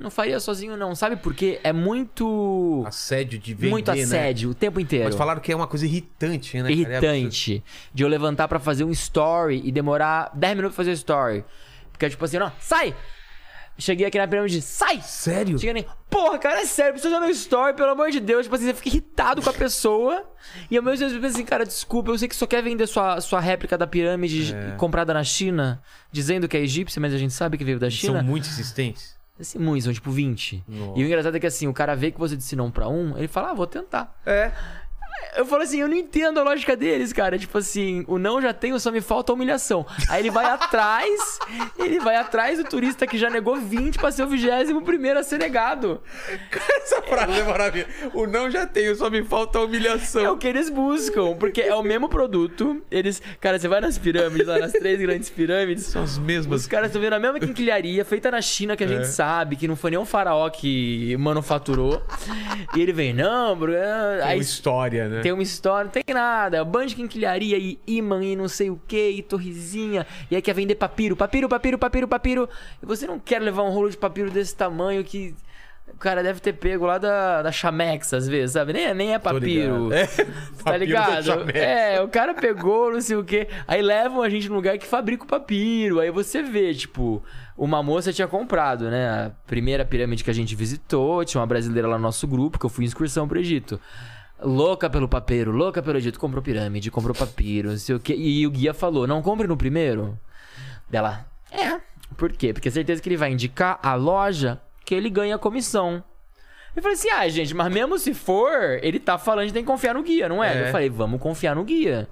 não faria sozinho, não. Sabe por quê? É muito. Assédio de vender, muito né? assédio o tempo inteiro. Mas falaram que é uma coisa irritante, né? cara? É. Irritante. De eu levantar pra fazer um story e demorar 10 minutos pra fazer story. Porque é tipo assim, não, sai! Cheguei aqui na pirâmide, sai! Sério? Cheguei nem, porra, cara, é sério, precisa ver meu story, pelo amor de Deus. Tipo assim, você fica irritado com a pessoa. e ao mesmo tempo você pensa assim, cara, desculpa, eu sei que só quer vender sua, sua réplica da pirâmide É. comprada na China, dizendo que é egípcia, mas a gente sabe que veio da China. São muito insistentes. Assim, muitos, são tipo 20. Nossa. E o engraçado é que assim, o cara vê que você disse não pra um, ele fala, ah, vou tentar. É. Eu falo assim, eu não entendo a lógica deles, cara. Tipo assim, o não já tenho, só me falta a humilhação. Aí ele vai atrás, ele vai atrás do turista que já negou 20 pra ser o vigésimo primeiro a ser negado. Essa frase é maravilhosa. O não já tenho, só me falta a humilhação. É o que eles buscam, porque é o mesmo produto. Eles, cara, você vai nas pirâmides, lá nas três grandes pirâmides. São as mesmas. Os caras estão vendo a mesma quinquilharia feita na China que a gente É. sabe, que não foi nem um faraó que manufaturou. E ele vem, não, bro. é, Tem Aí uma história, né? Tem uma história, não tem nada. É bando de quinquilharia e imã e não sei o que, e torrezinha. E aí quer vender papiro, papiro, papiro, papiro, papiro. E você não quer levar um rolo de papiro desse tamanho que. O cara deve ter pego lá da, da Chamex, às vezes, sabe? Nem, nem é papiro. É, Tá ligado? É, o cara pegou, não sei o quê. Aí levam a gente num lugar que fabrica o papiro. Aí você vê, tipo, uma moça tinha comprado, né? A primeira pirâmide que a gente visitou, tinha uma brasileira lá no nosso grupo, que eu fui em excursão pro Egito. Louca pelo papiro, louca pelo Egito, comprou pirâmide, comprou papiro, não sei o quê. E o guia falou: não compre no primeiro. Dela, é. Por quê? Porque certeza que ele vai indicar a loja que ele ganha comissão. Eu falei assim, ah, gente, mas mesmo se for, ele tá falando que tem que confiar no guia, não é? É. Eu falei, vamos confiar no guia.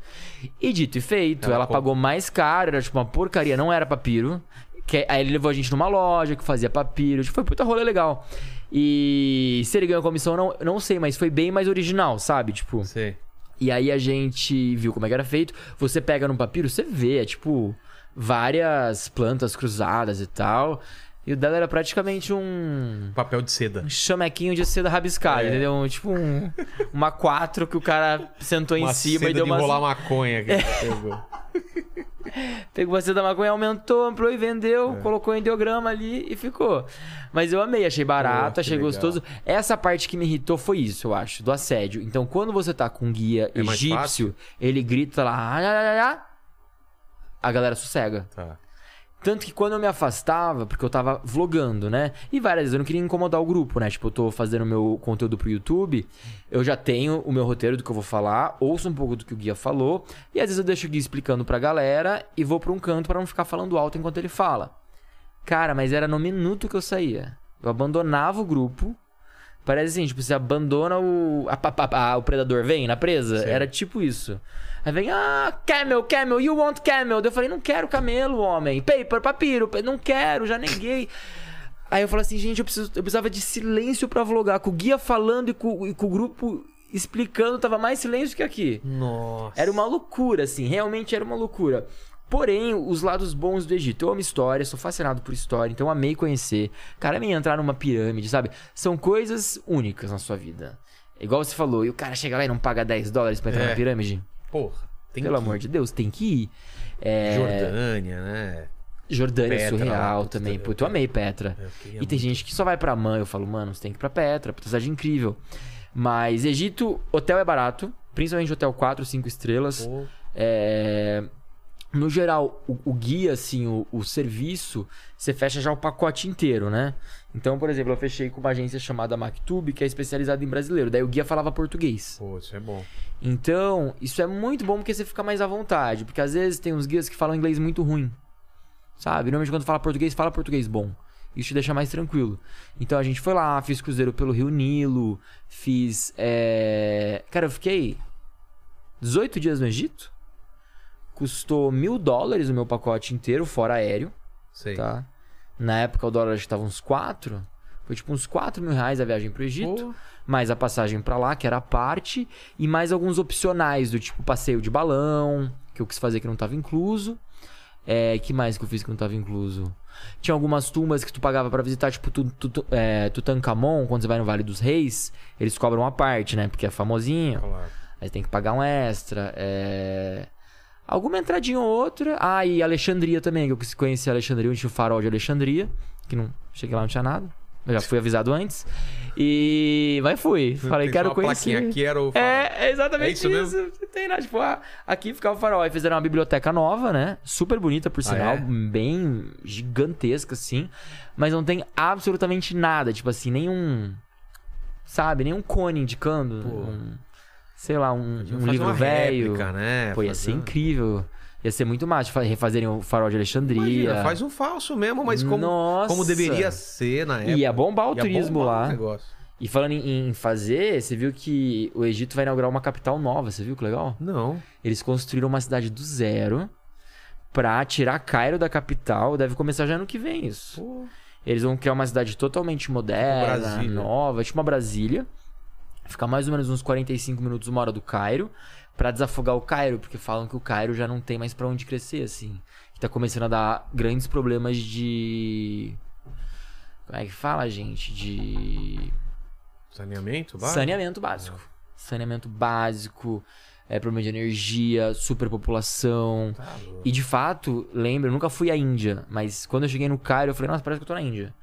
E dito e feito, Ela ela, pagou mais caro, era tipo uma porcaria, não era papiro. Que, aí ele levou a gente numa loja que fazia papiro, tipo, foi puta rolê legal. E se ele ganhou comissão, não, não sei, mas foi bem mais original, sabe? Tipo, Sei. e aí a gente viu como é que era feito. Você pega no papiro, você vê, é tipo várias plantas cruzadas e tal. E o dela era praticamente um Papel de seda. chamequinho de seda rabiscada, É. entendeu? Tipo um, uma quatro que o cara sentou em Uma cima seda e deu de uma enrolar maconha que É. pegou. Pegou você da maconha, aumentou, ampliou e vendeu, colocou em ideograma ali e ficou. Mas eu amei, achei barato, que achei legal. gostoso. Essa parte que me irritou foi isso, eu acho, do assédio. Então, quando você tá com um guia É egípcio, ele grita lá, "Ah, ah", a galera sossega. Tá. Tanto que quando eu me afastava, porque eu tava vlogando, né? E várias vezes eu não queria incomodar o grupo, né? Tipo, eu tô fazendo meu conteúdo pro YouTube, eu já tenho o meu roteiro do que eu vou falar, ouço um pouco do que o guia falou, e às vezes eu deixo o guia explicando pra galera e vou pra um canto pra não ficar falando alto enquanto ele fala. Cara, mas era no minuto que eu saía. Eu abandonava o grupo. Parece assim, tipo, você abandona o. a- a- a- a- o predador vem na presa. Sim. Era tipo isso. Aí vem, ah, camel, camel, you want camel. Daí eu falei, não quero camelo, homem. Paper, papiro, pa- não quero, já neguei. Aí eu falei assim, gente, eu, preciso, eu precisava de silêncio pra vlogar. Com o guia falando e com, e com o grupo explicando, tava mais silêncio que aqui. Nossa. Era uma loucura, assim, realmente era uma loucura. Porém, os lados bons do Egito. Eu amo história, sou fascinado por história, então amei conhecer. Cara, amei entrar numa pirâmide, sabe? São coisas únicas na sua vida. Igual você falou, e o cara chega lá e não paga 10 dólares pra entrar É. na pirâmide? Porra. Tem Pelo amor de Deus, tem que ir. É, Jordânia, né? Jordânia Petra surreal também. eu- Puta, eu amei Petra. Eu E tem gente que só vai pra Man. Eu falo, mano, você tem que ir pra Petra, puta cidade incrível. Mas Egito, hotel é barato. Principalmente hotel 4, 5 estrelas. Pô, É, No geral, o, o guia, assim, o, o serviço, você fecha já o pacote inteiro, né? Então, por exemplo, eu fechei com uma agência chamada Mactube, que é especializada em brasileiro. Daí o guia falava português. pô, isso é bom. Então, isso é muito bom porque você fica mais à vontade. Porque às vezes tem uns guias que falam inglês muito ruim. Sabe? Normalmente quando fala português, fala português bom. Isso te deixa mais tranquilo. Então a gente foi lá, fiz cruzeiro pelo Rio Nilo, fiz. é, Cara, eu fiquei 18 dias no Egito. Custou mil dólares o meu pacote inteiro, fora aéreo, Sei. tá? Na época o dólar estava uns 4. Foi tipo uns 4 mil reais a viagem pro Egito Pô, mais a passagem pra lá, que era a parte, e mais alguns opcionais, do tipo passeio de balão, que eu quis fazer que não tava incluso. É, que mais que eu fiz que não tava incluso? Tinha algumas tumbas que tu pagava pra visitar, tipo tu, tu, tu, é, Tutankhamon, quando você vai no Vale dos Reis, eles cobram a parte, né? Porque é famosinho. claro. Aí tem que pagar um extra. É... Alguma entradinha ou outra. Ah, e Alexandria também, que eu quis conhecer Alexandria, onde tinha o farol de Alexandria. Que não. Cheguei lá, não tinha nada. Eu já fui avisado antes. E. Mas fui. Falei, Tem quero conhecer. Quero o farol. É, é exatamente É isso isso. mesmo? Tem lá, tipo, ah, aqui ficava o farol. Aí fizeram uma biblioteca nova, né? Super bonita, por sinal. é? Bem gigantesca, assim. Mas não tem absolutamente nada. Tipo assim, nenhum. Sabe? Nenhum cone indicando. um- sei lá, um, um livro velho. réplica, né? Pô, ia Fazer ser incrível. Ia ser muito fa- refazerem o farol de Alexandria. Imagina, faz um falso mesmo, mas como, Nossa. como deveria ser na época. Ia bombar o Ia turismo bombar lá. E falando em, em fazer, você viu que o Egito vai inaugurar uma capital nova, você viu que legal? Não. Eles construíram uma cidade do zero pra tirar Cairo da capital. Deve começar já ano que vem isso. Pô, Eles vão criar uma cidade totalmente moderna, Brasília. nova, tipo uma Brasília. Ficar mais ou menos uns 45 minutos, uma hora do Cairo, pra desafogar o Cairo, porque falam que o Cairo já não tem mais pra onde crescer, assim. Que tá começando a dar grandes problemas de. Como é que fala, gente? De. saneamento, vai? Saneamento básico. Saneamento básico, é, problema de energia, superpopulação. Tá. E de fato, lembro, eu nunca fui à Índia, mas quando eu cheguei no Cairo, eu falei, nossa, parece que eu tô na Índia.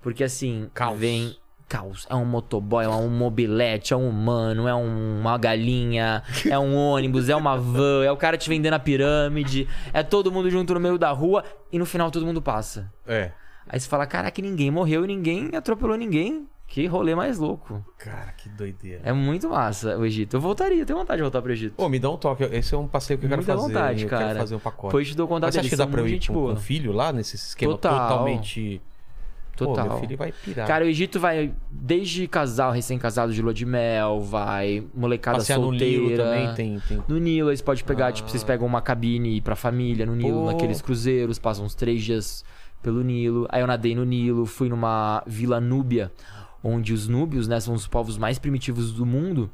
Porque assim, Caos. vem caos. É um motoboy, é um mobilete, é um humano, é um- uma galinha, é um ônibus, é uma van, é o cara te vendendo a pirâmide, é todo mundo junto no meio da rua e no final todo mundo passa. É. Aí você fala, caraca, ninguém morreu e ninguém atropelou ninguém. Que rolê mais louco. Cara, que doideira. É muito massa o Egito. Eu voltaria, tenho vontade de voltar pro Egito. Pô, me dá um toque. Esse é um passeio que eu quero Muita fazer. vontade, eu cara. quero fazer um pacote. Depois te dou contato Mas você acha que dá pra eu ir com, com o filho lá, nesse esquema Total. totalmente... Total. Pô, meu filho vai pirar. Cara, o Egito vai desde casal, recém-casado de lua de mel, vai molecada Passear no solteira. Nilo também tem... tem... No Nilo, eles podem pegar, Ah. tipo, vocês pegam uma cabine e ir pra família no Nilo, Pô. naqueles cruzeiros, passam uns três dias pelo Nilo. Aí eu nadei no Nilo, fui numa vila núbia, onde os núbios, né, são os povos mais primitivos do mundo.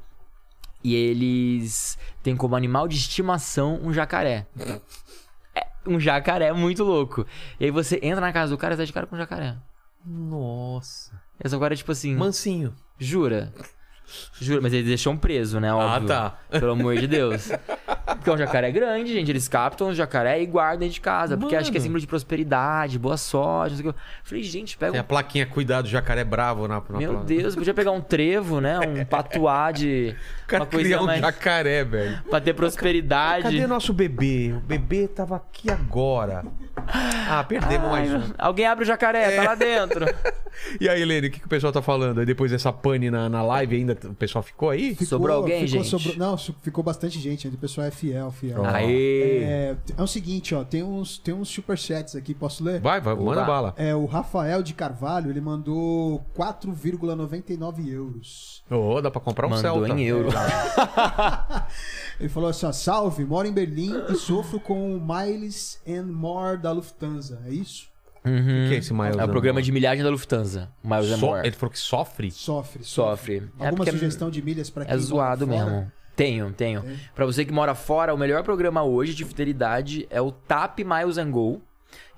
E eles têm como animal de estimação um jacaré. É, um jacaré muito louco. E aí você entra na casa do cara e tá de cara com um jacaré. Nossa. Essa agora é tipo assim, Mansinho. jura? Juro, mas eles deixam preso, né? Óbvio. tá. Pelo amor de Deus. Porque um jacaré é grande, gente. Eles captam o jacaré e guardam dentro de casa. Porque acho que é Mano. símbolo de prosperidade, boa sorte. Não sei o que. Eu falei, gente, pega Tem a um. plaquinha Cuidado, jacaré bravo na, na Meu placa. Deus, podia pegar um trevo, né? Um patuá de. O cara uma coisa um mais. jacaré, velho. Pra ter prosperidade. Cadê nosso bebê? O bebê tava aqui agora. Ah, perdemos Ai, mais um. Alguém abre o jacaré, tá lá dentro. E aí, Helene, o que, que o pessoal tá falando? Aí depois dessa pane na, na live ainda, o pessoal ficou aí? Sobrou alguém, gente? sobrou- não, ficou bastante gente. O pessoal é fiel, fiel. Aê! É, é o seguinte, ó. Tem uns, tem uns superchats aqui. Posso ler? Vai, vai, manda bala. É, o Rafael de Carvalho, ele mandou 4,99 euros. Ô, dá pra comprar um Mandou Celta. em euro. Ele falou assim, ó, salve, moro em Berlim e sofro com o Miles and More da Lufthansa. É isso? O que, é esse Miles? É o programa de milhagem da Lufthansa. Miles and So- More. Ele falou que sofre? Sofre. Sofre. É Alguma é- sugestão de milhas pra quem É zoado mora fora? mesmo. Tenho, tenho. Pra você que mora fora, o melhor programa hoje de fidelidade é o TAP Miles and Go,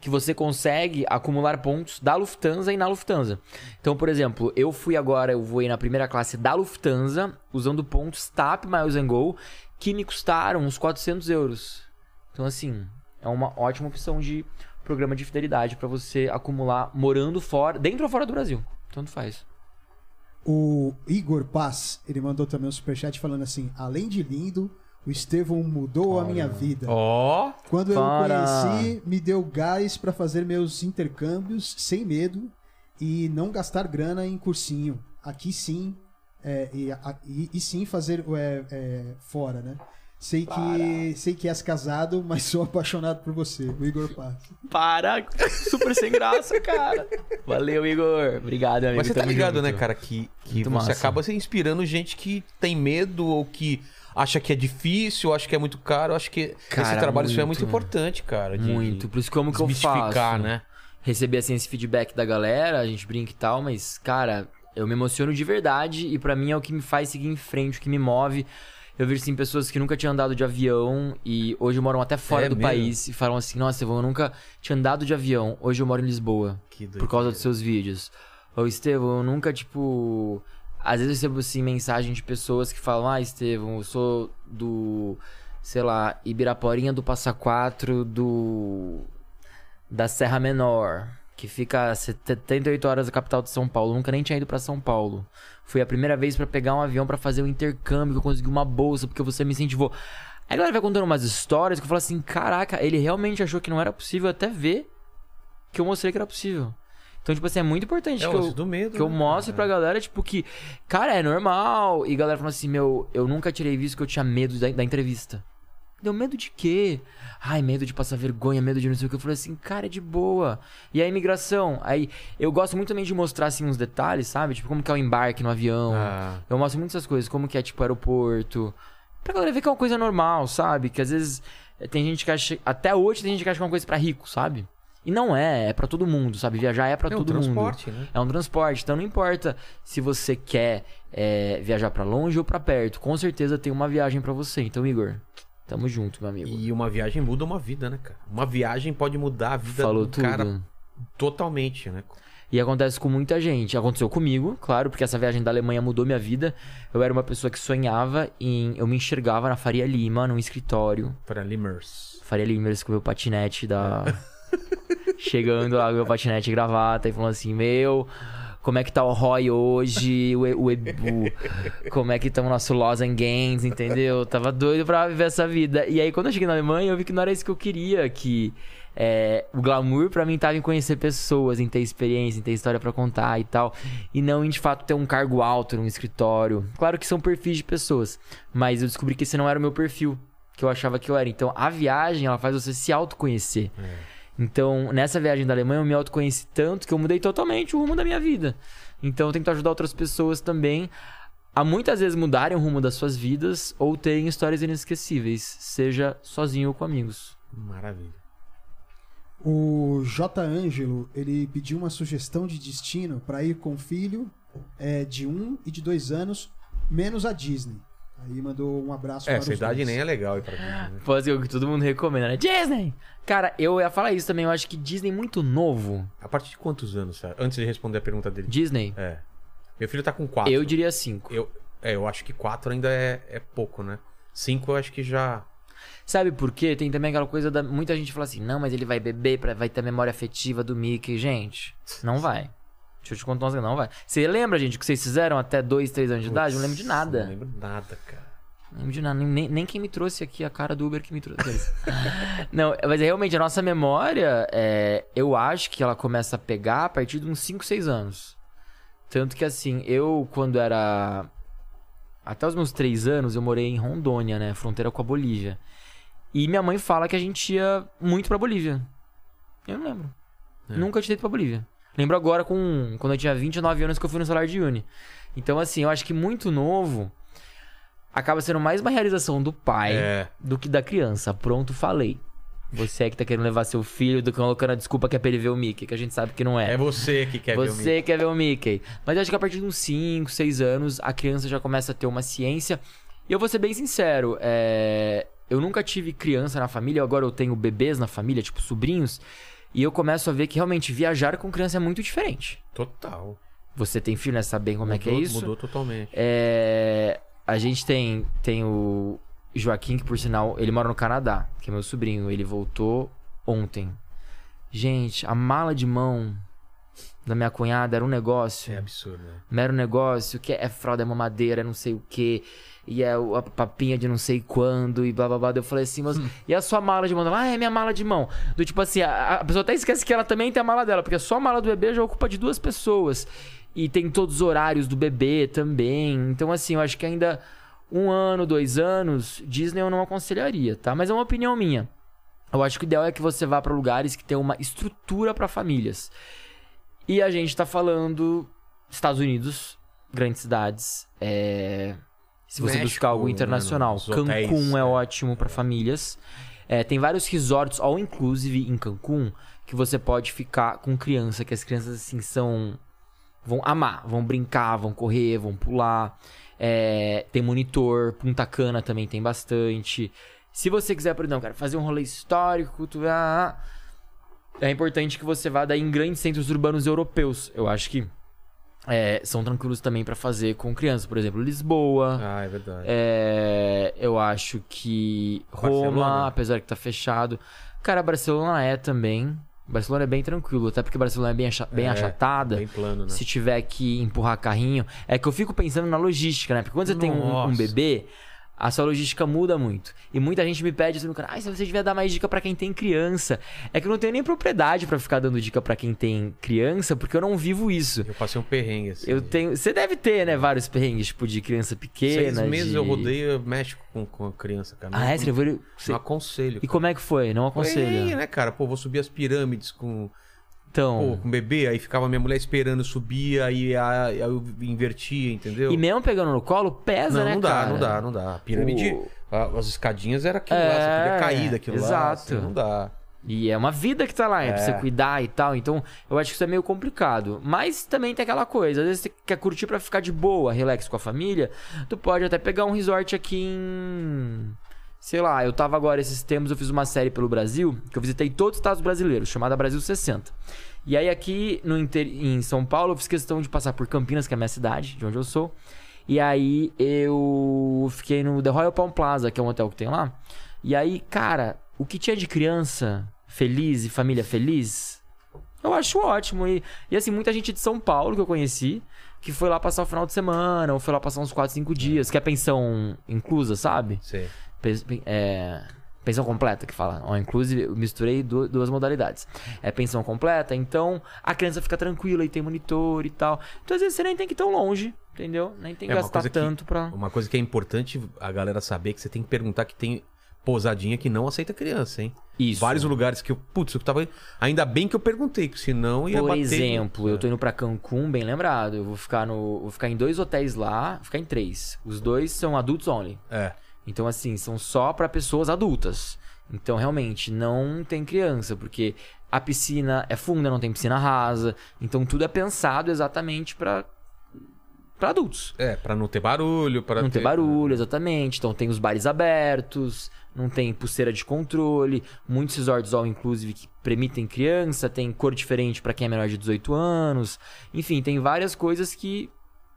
que você consegue acumular pontos da Lufthansa e na Lufthansa. Então, por exemplo, eu fui agora, eu voei na primeira classe da Lufthansa usando pontos TAP Miles and Go, que me custaram uns 400 euros. Então, assim, é uma ótima opção de programa de fidelidade pra você acumular morando fora, dentro ou fora do Brasil. Tanto faz. O Igor Paz, ele mandou também um superchat falando assim: além de lindo, o Estevão mudou a minha vida. Ó, Quando eu Para. o conheci, me deu gás pra fazer meus intercâmbios sem medo e não gastar grana em cursinho. Aqui sim, é, e, a- e- e sim fazer é, é, fora, né? Sei que, sei que és casado, mas sou apaixonado por você, o Igor Paz. Para! Super sem graça, cara. Valeu, Igor. Obrigado, amigo. mas você tá Tamo ligado, junto. né, cara, que, que Muito você massa. acaba se inspirando gente que tem medo ou que acha que é difícil, acha que é muito caro. Acho que esse Cara, trabalho seu é muito muito. importante, cara. de- Muito. Por isso, como que eu faço? né? Receber, assim, esse feedback da galera, a gente brinca e tal, mas, cara, eu me emociono de verdade e pra mim é o que me faz seguir em frente, o que me move. Eu vejo, assim, pessoas que nunca tinham andado de avião e hoje moram até fora É do mesmo? país e falam assim, nossa, Estevão, eu nunca tinha andado de avião, hoje eu moro em Lisboa. Que por causa dos seus vídeos. Ô, Estevão, eu nunca, tipo. Às vezes eu recebo, assim, mensagem de pessoas que falam: Ah, Estevão, eu sou do. Sei lá, Ibiraporinha do Passa Quatro, do. Da Serra Menor, que fica a 78 horas da capital de São Paulo. Nunca nem tinha ido pra São Paulo. Foi a primeira vez pra pegar um avião pra fazer o intercâmbio, que eu consegui uma bolsa, porque você me incentivou. Aí a galera vai contando umas histórias que eu falo assim: caraca, ele realmente achou que não era possível até ver que eu mostrei que era possível. Então, tipo assim, é muito importante É que, eu, do medo, que eu né, mostre cara? pra galera, tipo, que, cara, é normal. E a galera falando assim, meu, eu nunca tirei visto que eu tinha medo da, da entrevista. Deu medo de quê? Ai, medo de passar vergonha, medo de não sei o que. Eu falei assim, cara, é de boa. E a imigração? Aí, eu gosto muito também de mostrar, assim, uns detalhes, sabe? Tipo, como que é o embarque no avião. Ah. Eu mostro muito essas coisas, como que é, tipo, aeroporto. Pra galera ver que é uma coisa normal, sabe? Que às vezes eh, tem gente que acha. Até hoje tem gente que acha que é uma coisa pra rico, sabe? E não é, é pra todo mundo, sabe? Viajar é pra É um todo mundo. transporte, né? É um transporte, então não importa se você quer é, viajar pra longe ou pra perto. Com certeza tem uma viagem pra você. Então, Igor, tamo junto, meu amigo. E uma viagem muda uma vida, né, cara? Uma viagem pode mudar a vida Falou do tudo. cara totalmente, né? E acontece com muita gente. Aconteceu comigo, claro, porque essa viagem da Alemanha mudou minha vida. Eu era uma pessoa que sonhava em. Eu me enxergava na Faria Lima, num escritório. Para Limers. Faria Limers com o meu patinete da. Chegando lá com meu patinete e gravata e falando assim: Meu, como é que tá o Roy hoje? O, o Ebu? Como é que tá o nosso Los Games, entendeu? Tava doido pra viver essa vida. E aí, quando eu cheguei na Alemanha, eu vi que não era isso que eu queria. Que é, o glamour pra mim tava em conhecer pessoas, em ter experiência, em ter história pra contar e tal. E não em de fato ter um cargo alto num escritório. Claro que são perfis de pessoas, mas eu descobri que esse não era o meu perfil que eu achava que eu era. Então, a viagem, ela faz você se autoconhecer. Então, nessa viagem da Alemanha, eu me autoconheci tanto que eu mudei totalmente o rumo da minha vida. Então, eu tento ajudar outras pessoas também a muitas vezes mudarem o rumo das suas vidas ou terem histórias inesquecíveis, seja sozinho ou com amigos. Maravilha. O J. Ângelo, ele pediu uma sugestão de destino para ir com o filho é, de um e de dois anos, menos a Disney. Aí mandou um abraço É, para essa os idade dois. nem é legal aí pra mim. Né? Fazer o que todo mundo recomenda, né? Disney! Cara, eu ia falar isso também, eu acho que Disney é muito novo. A partir de quantos anos, sabe? Antes de responder a pergunta dele. Disney, É. Meu filho tá com quatro. eu diria cinco. Eu, É, eu acho que quatro ainda é, é pouco, né? Cinco eu acho que já. Sabe por quê? Tem também aquela coisa da. Muita gente fala assim, não, mas ele vai beber, pra... vai ter a memória afetiva do Mickey. Gente, não vai. Deixa eu te contar coisas, não vai. Você lembra, gente, o que vocês fizeram até 2, 3 anos de idade? Eu não lembro de nada. Não lembro nada, cara. Não lembro de nada. Nem, nem quem me trouxe aqui, a cara do Uber que me trouxe. não, mas realmente a nossa memória, é, eu acho que ela começa a pegar a partir de uns 5, 6 anos. Tanto que assim, eu quando era. Até os meus 3 anos, eu morei em Rondônia, né? Fronteira com a Bolívia. E minha mãe fala que a gente ia muito pra Bolívia. Eu não lembro. Nunca tinha ido pra Bolívia. Lembro agora com quando eu tinha 29 anos que eu fui no Solar de Uni. Então, assim, eu acho que muito novo acaba sendo mais uma realização do pai É. do que da criança. Pronto, falei. Você é que tá querendo levar seu filho do que colocando a desculpa que é pra ele ver o Mickey, que a gente sabe que não é. É você que quer ver o Você quer ver o Mickey. Mas eu acho que a partir de uns 5, 6 anos, a criança já começa a ter uma ciência. E eu vou ser bem sincero, é... eu nunca tive criança na família, agora eu tenho bebês na família, tipo sobrinhos, e eu começo a ver que realmente viajar com criança é muito diferente. Total. Você tem filho, né? Sabe bem como é que é Mudou- isso? Mudou totalmente. É, A gente tem, tem o Joaquim, que por sinal, ele mora no Canadá, que é meu sobrinho. Ele voltou ontem. Gente, a mala de mão da minha cunhada era um negócio. É absurdo, né? Mero negócio, que é fralda, é mamadeira, não sei o que. E é a papinha de não sei quando, e blá blá blá. Eu falei assim, mas. E a sua mala de mão? Ah, é minha mala de mão. Do tipo assim, a, a pessoa até esquece que ela também tem a mala dela, porque só a mala do bebê já ocupa de duas pessoas. E tem todos os horários do bebê também. Então, assim, eu acho que ainda um ano, dois anos, Disney eu não aconselharia, tá? Mas é uma opinião minha. Eu acho que o ideal é que você vá pra lugares que tem uma estrutura pra famílias. E a gente tá falando Estados Unidos, grandes cidades. É... Se você México, buscar algo mano, internacional, hotéis, Cancún é é. ótimo pra famílias. É, tem vários resorts all inclusive em Cancún que você pode ficar com criança, que as crianças assim são vão amar, vão brincar, vão correr, vão pular. É, tem monitor, Punta Cana também tem bastante. Se você quiser, por exemplo, cara, fazer um rolê histórico, tu ah, é importante que você vá daí em grandes centros urbanos europeus. Eu acho que é, são tranquilos também pra fazer com crianças, por exemplo, Lisboa. Ah, é verdade. É, eu acho que Roma, Barcelona? apesar que tá fechado. Cara, Barcelona é também. Barcelona é bem tranquilo, até porque Barcelona é bem, acha- bem É, achatada. Bem plano, né? Se tiver que empurrar carrinho. É que eu fico pensando na logística, né? Porque quando você tem um, um Nossa. bebê, a sua logística muda muito. E muita gente me pede assim no canal, ah, se você devia dar mais dica pra quem tem criança. É que eu não tenho nem propriedade pra ficar dando dica pra quem tem criança, porque eu não vivo isso. Eu passei um perrengue, assim. Eu tenho. Você deve ter, né, vários perrengues, tipo, de criança pequena. Seis meses de... eu rodei México com, com a criança, cara. Ah, é? Você ele- você- Não aconselho. E como é que foi? Não aconselho. Perrengue, né, cara? Pô, vou subir as pirâmides com, Então. pô, com bebê, aí ficava minha mulher esperando, subia, aí, aí eu invertia, entendeu? E mesmo pegando no colo, pesa, não, né, não dá, cara? não dá, não dá. Pirâmide, O- as escadinhas era aquilo lá, É, você podia cair daquilo lá. exato. assim, não dá. E é uma vida que tá lá, é pra É. você cuidar e tal. Então, eu acho que isso é meio complicado. Mas também tem aquela coisa, às vezes você quer curtir pra ficar de boa, relax com a família, tu pode até pegar um resort aqui em. Sei lá, eu tava agora esses tempos, eu fiz uma série pelo Brasil, que eu visitei todos os estados brasileiros, chamada Brasil 60. E aí aqui no inter... em São Paulo, eu fiz questão de passar por Campinas, que é a minha cidade, de onde eu sou. E aí eu fiquei no The Royal Palm Plaza, que é um hotel que tem lá. E aí, cara, o que tinha de criança feliz e família feliz, eu acho ótimo. E, e assim, muita gente de São Paulo que eu conheci, que foi lá passar o final de semana, ou foi lá passar uns 4, 5 dias, que é pensão inclusa, sabe? Pe- é, pensão completa que fala. Ó, inclusive, eu misturei du- duas modalidades. É pensão completa, então a criança fica tranquila e tem monitor e tal. Então, às vezes, você nem tem que ir tão longe, entendeu? Nem tem que É, gastar coisa que- tanto pra. Uma coisa que é importante a galera saber é que você tem que perguntar que tem pousadinha que não aceita criança, hein? Isso. Vários lugares que eu, putz, eu tava. Ainda bem que eu perguntei, porque senão ia Por bater. exemplo, eu tô indo pra Cancún, bem lembrado. Eu vou ficar no. Vou ficar em dois hotéis lá, vou ficar em três. Os dois são adultos only. É. Então, assim, são só pra pessoas adultas. Então, realmente, não tem criança, porque a piscina é funda, não tem piscina rasa. Então, tudo é pensado exatamente pra para adultos. É, pra não ter barulho, para Não ter barulho, exatamente. Então tem os bares abertos, não tem pulseira de controle, muitos resorts all inclusive que permitem criança, tem cor diferente pra quem é menor de 18 anos. Enfim, tem várias coisas que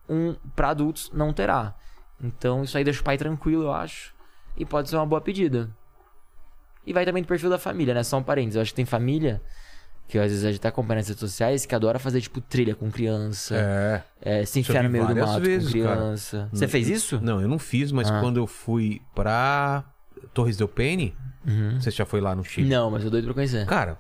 um para adultos não terá. Então isso aí deixa o pai tranquilo, eu acho. E pode ser uma boa pedida. E vai também do perfil da família, né? Só um parênteses. Eu acho que tem família que às vezes a gente tá acompanhando nas redes sociais que adora fazer, tipo, trilha com criança. É. É, se enfiar no meio do mato vezes, com cara. criança. Você fez isso? Não, eu não fiz, mas Ah. quando eu fui pra Torres del Paine, você já foi lá no Chile? Uhum. Não, mas eu doido pra conhecer. Cara,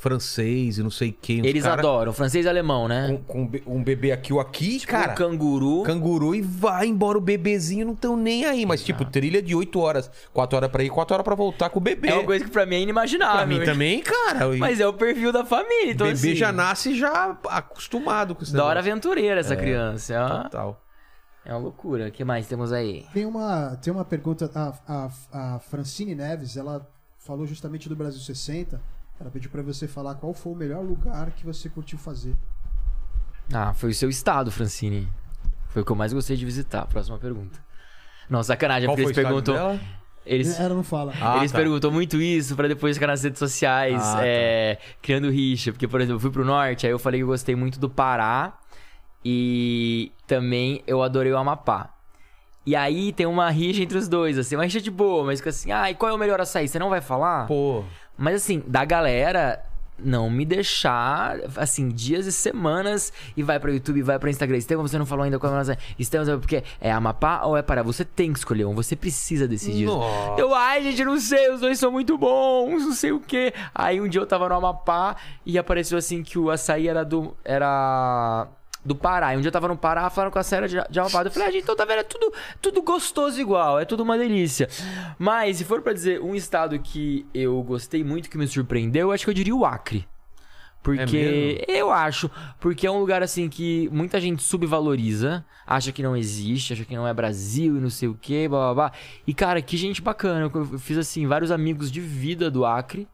francês e não sei quem. Eles cara adoram, francês e alemão, né? Com, com um be- bebê aqui ou aqui, cara. Um canguru. Canguru e vai embora o bebezinho, não tão nem aí. Mas, tipo, trilha de 8 horas. 4 horas pra ir, 4 horas pra voltar com o bebê. É uma coisa que pra mim é inimaginável. Pra mim também, cara. O Mas é o perfil da família, então bebê assim, já nasce já acostumado com isso. Da hora aventureira essa criança. É uma, Total. é uma loucura. O que mais temos aí? Tem uma, tem uma pergunta, a, a, a Francine Neves, ela falou justamente do Brasil 60. Ela pediu pra você falar qual foi o melhor lugar que você curtiu fazer. Ah, foi o seu estado, Francine. Foi o que eu mais gostei de visitar. Próxima pergunta. Não, sacanagem, Qual porque foi eles perguntam. dela? Eles, Ela não fala. Ah, eles tá. perguntam muito isso pra depois ficar nas redes sociais, Ah, tá. é, criando rixa. Porque, por exemplo, eu fui pro norte, aí eu falei que eu gostei muito do Pará e também eu adorei o Amapá. E aí tem uma rixa entre os dois, assim, uma rixa de boa, mas fica assim, ah, e qual é o melhor açaí? Você não vai falar? Pô, Mas assim, da galera não me deixar, assim, dias e semanas e vai pro YouTube, vai pro Instagram. Estevam, você não falou ainda qual é o nosso... Estevam, sabe por quê? É Amapá ou é Pará? Você tem que escolher um, você precisa decidir. Nossa. Eu, ai, gente, não sei, os dois são muito bons, não sei o quê. Aí um dia eu tava no Amapá e apareceu assim que o açaí era do... Era... Do Pará. E um dia eu tava no Pará, falaram com a Sarah de, de Amapá. Eu falei, ah, gente, então tá vendo? É tudo, tudo gostoso igual, é tudo uma delícia. Mas, se for pra dizer um estado que eu gostei muito, que me surpreendeu, eu acho que eu diria o Acre. Porque É eu acho, porque é um lugar assim que muita gente subvaloriza, acha que não existe, acha que não é Brasil e não sei o que, blá blá blá. E cara, que gente bacana. Eu fiz assim vários amigos de vida do Acre.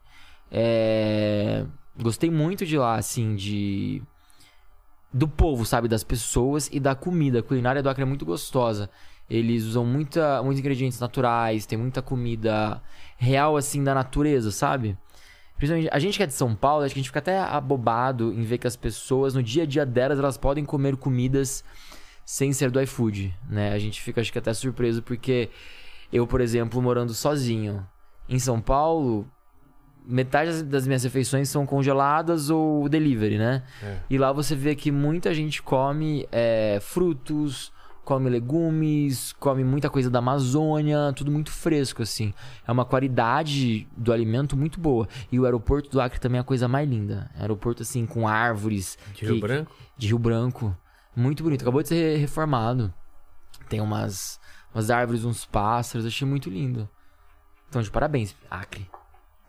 É, Gostei muito de lá, assim, de do povo, sabe, das pessoas e da comida. A culinária do Acre é muito gostosa. Eles usam muita, muitos ingredientes naturais, tem muita comida real assim da natureza, sabe? Principalmente a gente que é de São Paulo, acho que a gente fica até abobado em ver que as pessoas no dia a dia delas elas podem comer comidas sem ser do iFood, né? A gente fica acho que até surpreso porque eu, por exemplo, morando sozinho em São Paulo, metade das- minhas refeições são congeladas ou delivery, né? É. E lá você vê que muita gente come é, frutos, come legumes, come muita coisa da Amazônia, tudo muito fresco, assim. É uma qualidade do alimento muito boa. E o aeroporto do Acre também é a coisa mais linda. Aeroporto, assim, com árvores. de Rio Branco? De Rio Branco. Muito bonito. Acabou de ser reformado. Tem umas, umas árvores, uns pássaros. Achei muito lindo. Então, de parabéns, Acre.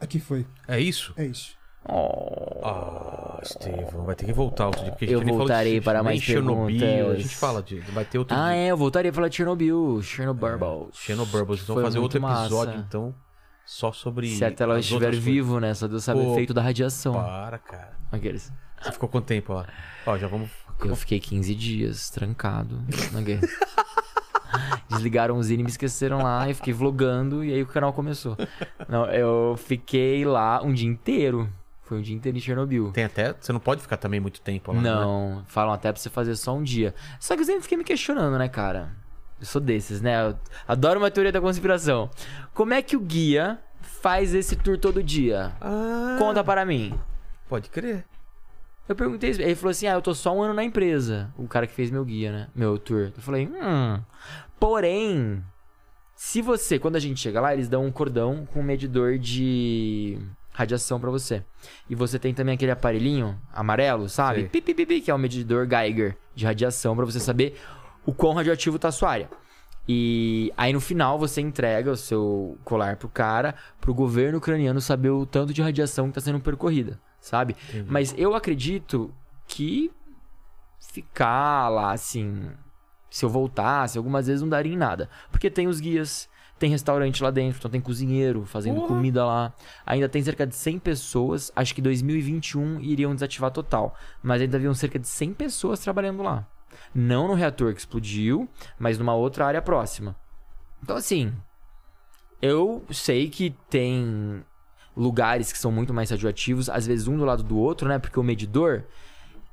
Aqui foi. É isso? É isso. Oh. Ah, Estevão, vai ter que voltar outro dia. Porque a gente Eu falou de- voltarei para mais Chernobyl, perguntas. A gente fala de. Vai ter outro Ah, dia. é, eu voltaria a falar de Chernobyl. Chernobyl. Chernobyl. Vocês vão Foi fazer outro muito episódio, massa. então, só sobre. Se até ela estiver vivo, né? Só Deus sabe o Pô, efeito da radiação. Para, cara. Aqueles. Você ficou quanto tempo lá? Ó, já vamos. Eu fiquei 15 dias trancado na guerra. Desligaram o Zine me esqueceram lá. Eu fiquei vlogando e aí o canal começou. Não, eu fiquei lá um dia inteiro. Foi um dia inteiro em Chernobyl. Tem até. Você não pode ficar também muito tempo lá. né? Não, falam até pra você fazer só um dia. Só que eu sempre fiquei me questionando, né, cara? Eu sou desses, né? Eu adoro uma teoria da conspiração. Como é que o guia faz esse tour todo dia? Ah, Conta para mim. Pode crer. Eu perguntei, isso, ele falou assim: ah, eu tô só um ano na empresa. O cara que fez meu guia, né? Meu tour. Eu falei, hum. Porém, se você, quando a gente chega lá, eles dão um cordão com um medidor de radiação pra você. E você tem também aquele aparelhinho amarelo, sabe? Pi, pi, pi, que é o medidor Geiger de radiação pra você saber o quão radioativo tá a sua área. E aí no final você entrega o seu colar pro cara, pro governo ucraniano saber o tanto de radiação que tá sendo percorrida, sabe? Mas eu acredito que ficar lá assim, se eu voltasse, algumas vezes não daria em nada. Porque tem os guias, tem restaurante lá dentro, então tem cozinheiro fazendo Porra. comida lá. Ainda tem cerca de 100 pessoas, acho que 2021 iriam desativar total. Mas ainda haviam cerca de 100 pessoas trabalhando lá. Não no reator que explodiu, mas numa outra área próxima. Então assim, eu sei que tem lugares que são muito mais radioativos, às vezes um do lado do outro, né? Porque o medidor,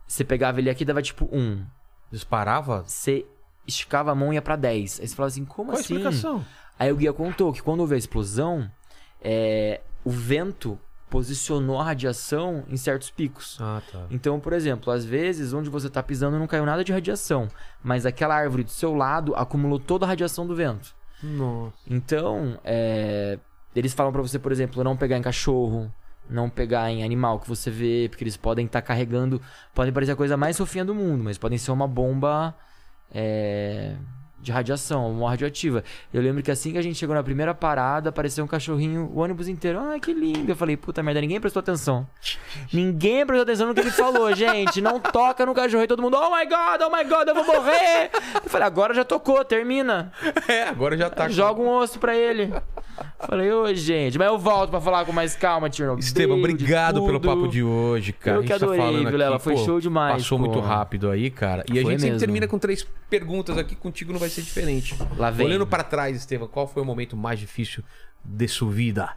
você pegava ele aqui dava tipo um. Disparava? Você esticava a mão e ia pra 10. Aí você falava assim, como Qual a assim? explicação? Aí o guia contou que quando houve a explosão, é, o vento posicionou a radiação em certos picos. Ah, tá. Então, por exemplo, às vezes onde você tá pisando não caiu nada de radiação, mas aquela árvore do seu lado acumulou toda a radiação do vento. Nossa. Então, é, eles falam pra você, por exemplo, não pegar em cachorro, não pegar em animal que você vê, porque eles podem estar carregando, podem parecer a coisa mais fofinha do mundo, mas podem ser uma bomba é, de radiação, uma radioativa. Eu lembro que assim que a gente chegou na primeira parada, apareceu um cachorrinho, o ônibus inteiro. Ai, que lindo. Eu falei, puta merda, ninguém prestou atenção. Ninguém prestou atenção no que ele falou, gente. Não toca no cachorro. E todo mundo, oh my god, oh my god, eu vou morrer. Eu falei, agora já tocou, termina. É, agora já tá. Joga um osso pra ele. Falei, ô, gente, mas eu volto pra falar com mais calma, Tino. Esteban, obrigado pelo papo de hoje, cara. Eu A gente que adorei, tá falando Vilela, aqui, foi show demais, Passou pô. muito rápido aí, cara. E a Foi gente sempre mesmo. termina com três perguntas aqui, contigo não vai ser diferente. Lá vem. Olhando pra trás, Esteban, qual foi o momento mais difícil de sua vida?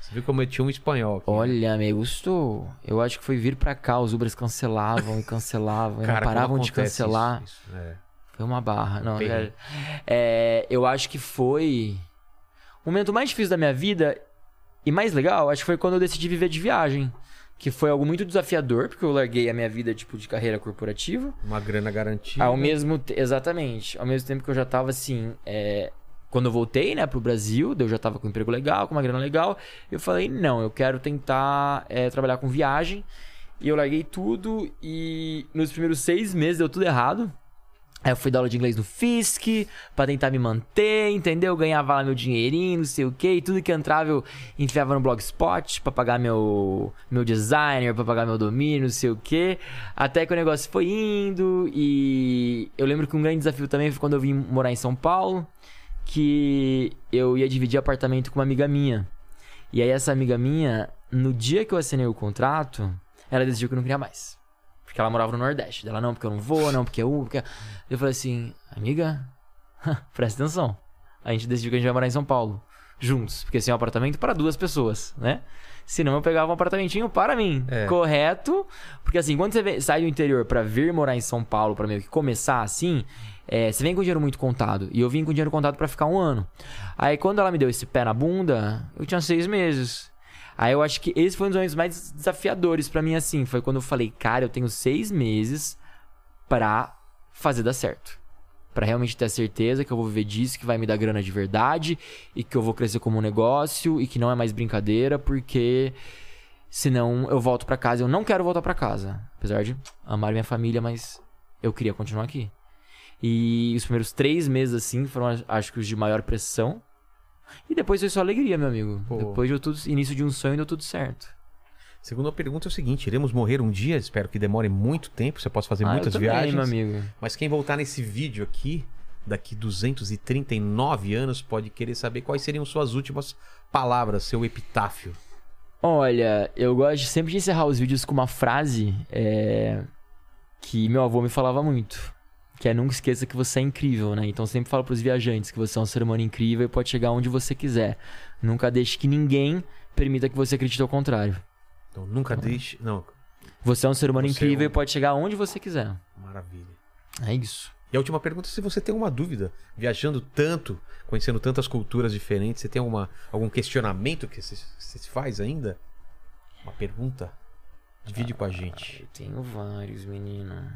Você viu como eu tinha um espanhol aqui. Olha, me gostou. Eu acho que foi vir pra cá, os Ubers cancelavam e cancelavam, e Cara, não paravam de cancelar. isso? Isso, é. Foi uma barra. Não, Perrengue. é, é, eu acho que foi. O momento mais difícil da minha vida e mais legal, acho que foi quando eu decidi viver de viagem. Que foi algo muito desafiador, porque eu larguei a minha vida, tipo, de carreira corporativa. Uma grana garantida. Ao mesmo te- Exatamente. Ao mesmo tempo que eu já tava assim. é, Quando eu voltei, né, pro Brasil, eu já tava com um emprego legal, com uma grana legal. Eu falei, não, eu quero tentar é, trabalhar com viagem. E eu larguei tudo e nos primeiros seis meses deu tudo errado. Aí eu fui dar aula de inglês no FISC pra tentar me manter, entendeu? Eu ganhava lá meu dinheirinho, não sei o que. E tudo que entrava eu enfiava no Blogspot pra pagar meu, meu designer, pra pagar meu domínio, não sei o que. Até que o negócio foi indo e eu lembro que um grande desafio também foi quando eu vim morar em São Paulo, que eu ia dividir apartamento com uma amiga minha. E aí essa amiga minha, no dia que eu assinei o contrato, ela decidiu que não queria mais. Porque ela morava no Nordeste. Ela, não, porque eu não vou, não, porque eu... Porque... Eu falei assim, amiga, presta atenção. A gente decidiu que a gente vai morar em São Paulo. Juntos. Porque esse é um apartamento para duas pessoas, né? Senão eu pegava um apartamentinho para mim. É. Correto? Porque assim, quando você sai do interior pra vir morar em São Paulo, pra meio que começar assim, é, você vem com dinheiro muito contado. E eu vim com dinheiro contado pra ficar um ano. Aí quando ela me deu esse pé na bunda, eu tinha seis meses. Aí eu acho que esse foi um dos momentos mais desafiadores pra mim, assim. Foi quando eu falei, cara, eu tenho seis meses pra fazer dar certo. Pra realmente ter a certeza que eu vou viver disso, que vai me dar grana de verdade e que eu vou crescer como um negócio e que não é mais brincadeira, porque senão eu volto pra casa. Eu não quero voltar pra casa, apesar de amar minha família, mas eu queria continuar aqui. E os primeiros três meses, assim, foram, acho que, os de maior pressão. E depois foi só alegria, meu amigo. Pô. Depois deu tudo, início de um sonho, deu tudo certo. Segunda pergunta é o seguinte: iremos morrer um dia? Espero que demore muito tempo. Você possa fazer Ah, eu muitas também, viagens. meu amigo. Mas quem voltar nesse vídeo aqui, daqui 239 anos, pode querer saber quais seriam suas últimas palavras, seu epitáfio. Olha, eu gosto sempre de encerrar os vídeos com uma frase é, que meu avô me falava muito. Que é nunca esqueça que você é incrível, né? Então sempre falo pros viajantes que você é um ser humano incrível e pode chegar onde você quiser. Nunca deixe que ninguém permita que você acredite ao contrário. Então nunca deixe. Não, Você é um ser humano Você é incrível um- e pode chegar onde você quiser. maravilha. É isso. E a última pergunta é se você tem alguma dúvida. Viajando tanto, conhecendo tantas culturas diferentes, você tem alguma, algum questionamento que você, você se faz ainda? Uma pergunta? Divide com a gente. Eu tenho vários, menino.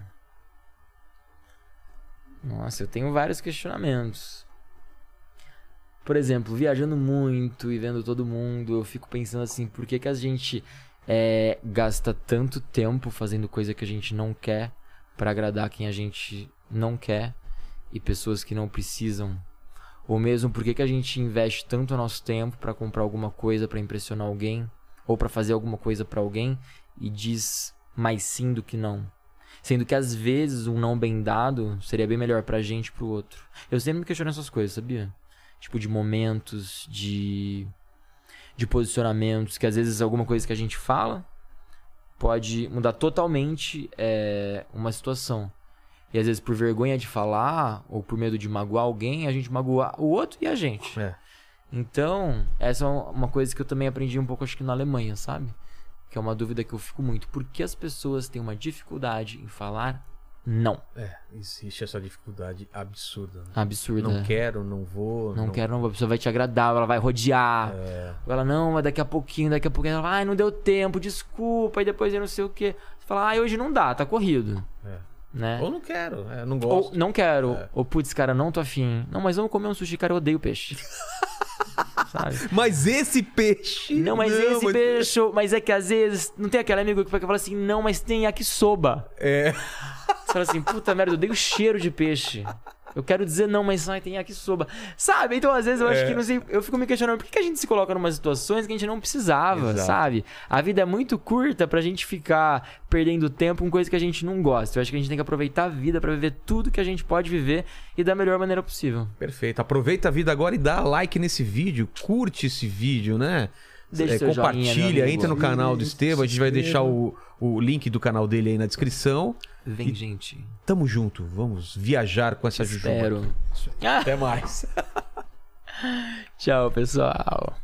Nossa, eu tenho vários questionamentos. Por exemplo, viajando muito e vendo todo mundo, eu fico pensando assim, por que, que a gente é, gasta tanto tempo fazendo coisa que a gente não quer pra agradar quem a gente não quer e pessoas que não precisam? Ou mesmo por que, que a gente investe tanto nosso tempo pra comprar alguma coisa pra impressionar alguém ou pra fazer alguma coisa pra alguém e diz mais sim do que não. Sendo que às vezes um não bem dado seria bem melhor pra gente e pro outro. Eu sempre me questiono essas coisas, sabia? Tipo, de momentos, de. de posicionamentos, que às vezes alguma coisa que a gente fala pode mudar totalmente é, uma situação. E às vezes por vergonha de falar, ou por medo de magoar alguém, a gente magoa o outro e a gente. É. Então, essa é uma coisa que eu também aprendi um pouco, acho que na Alemanha, sabe? Que é uma dúvida que eu fico muito. Por que as pessoas têm uma dificuldade em falar Não. É, existe essa dificuldade absurda. né? Absurdo. Não quero, não vou. Não, quero, não vou. A pessoa vai te agradar, ela vai rodear. É. Ela, não, mas daqui a pouquinho, daqui a pouquinho. Ela fala, ai, não deu tempo, desculpa. E depois eu não sei o quê. Você fala, ai, hoje não dá, tá corrido. É. Né? Ou não quero, é, não Ou gosto. não quero. É. Ou, putz, cara, não tô afim. Não, mas vamos comer um sushi, cara, eu odeio peixe. Sabe? Mas esse peixe. Não, mas esse mas- peixe. Mas é que às vezes. Não tem aquele amigo que fala assim, não, mas tem yakisoba. É. Você fala assim, puta merda, eu odeio o cheiro de peixe. Eu quero dizer não, mas ai, tem yakisoba. Sabe? Então, às vezes, eu acho É. que, não sei, eu fico me questionando por que a gente se coloca em umas situações que a gente não precisava, Exato. sabe? A vida é muito curta pra gente ficar perdendo tempo com coisa que a gente não gosta. Eu acho que a gente tem que aproveitar a vida pra viver tudo que a gente pode viver e da melhor maneira possível. Perfeito. Aproveita a vida agora e dá like nesse vídeo. Curte esse vídeo, né? Deixa É, seu joinha, compartilha, amigo. entra no canal do Estevam. A gente vai deixar o, o link do canal dele aí na descrição. Vem, gente. Tamo junto. Vamos viajar com essa jujuba. Espero. aqui. Até mais. Tchau, pessoal.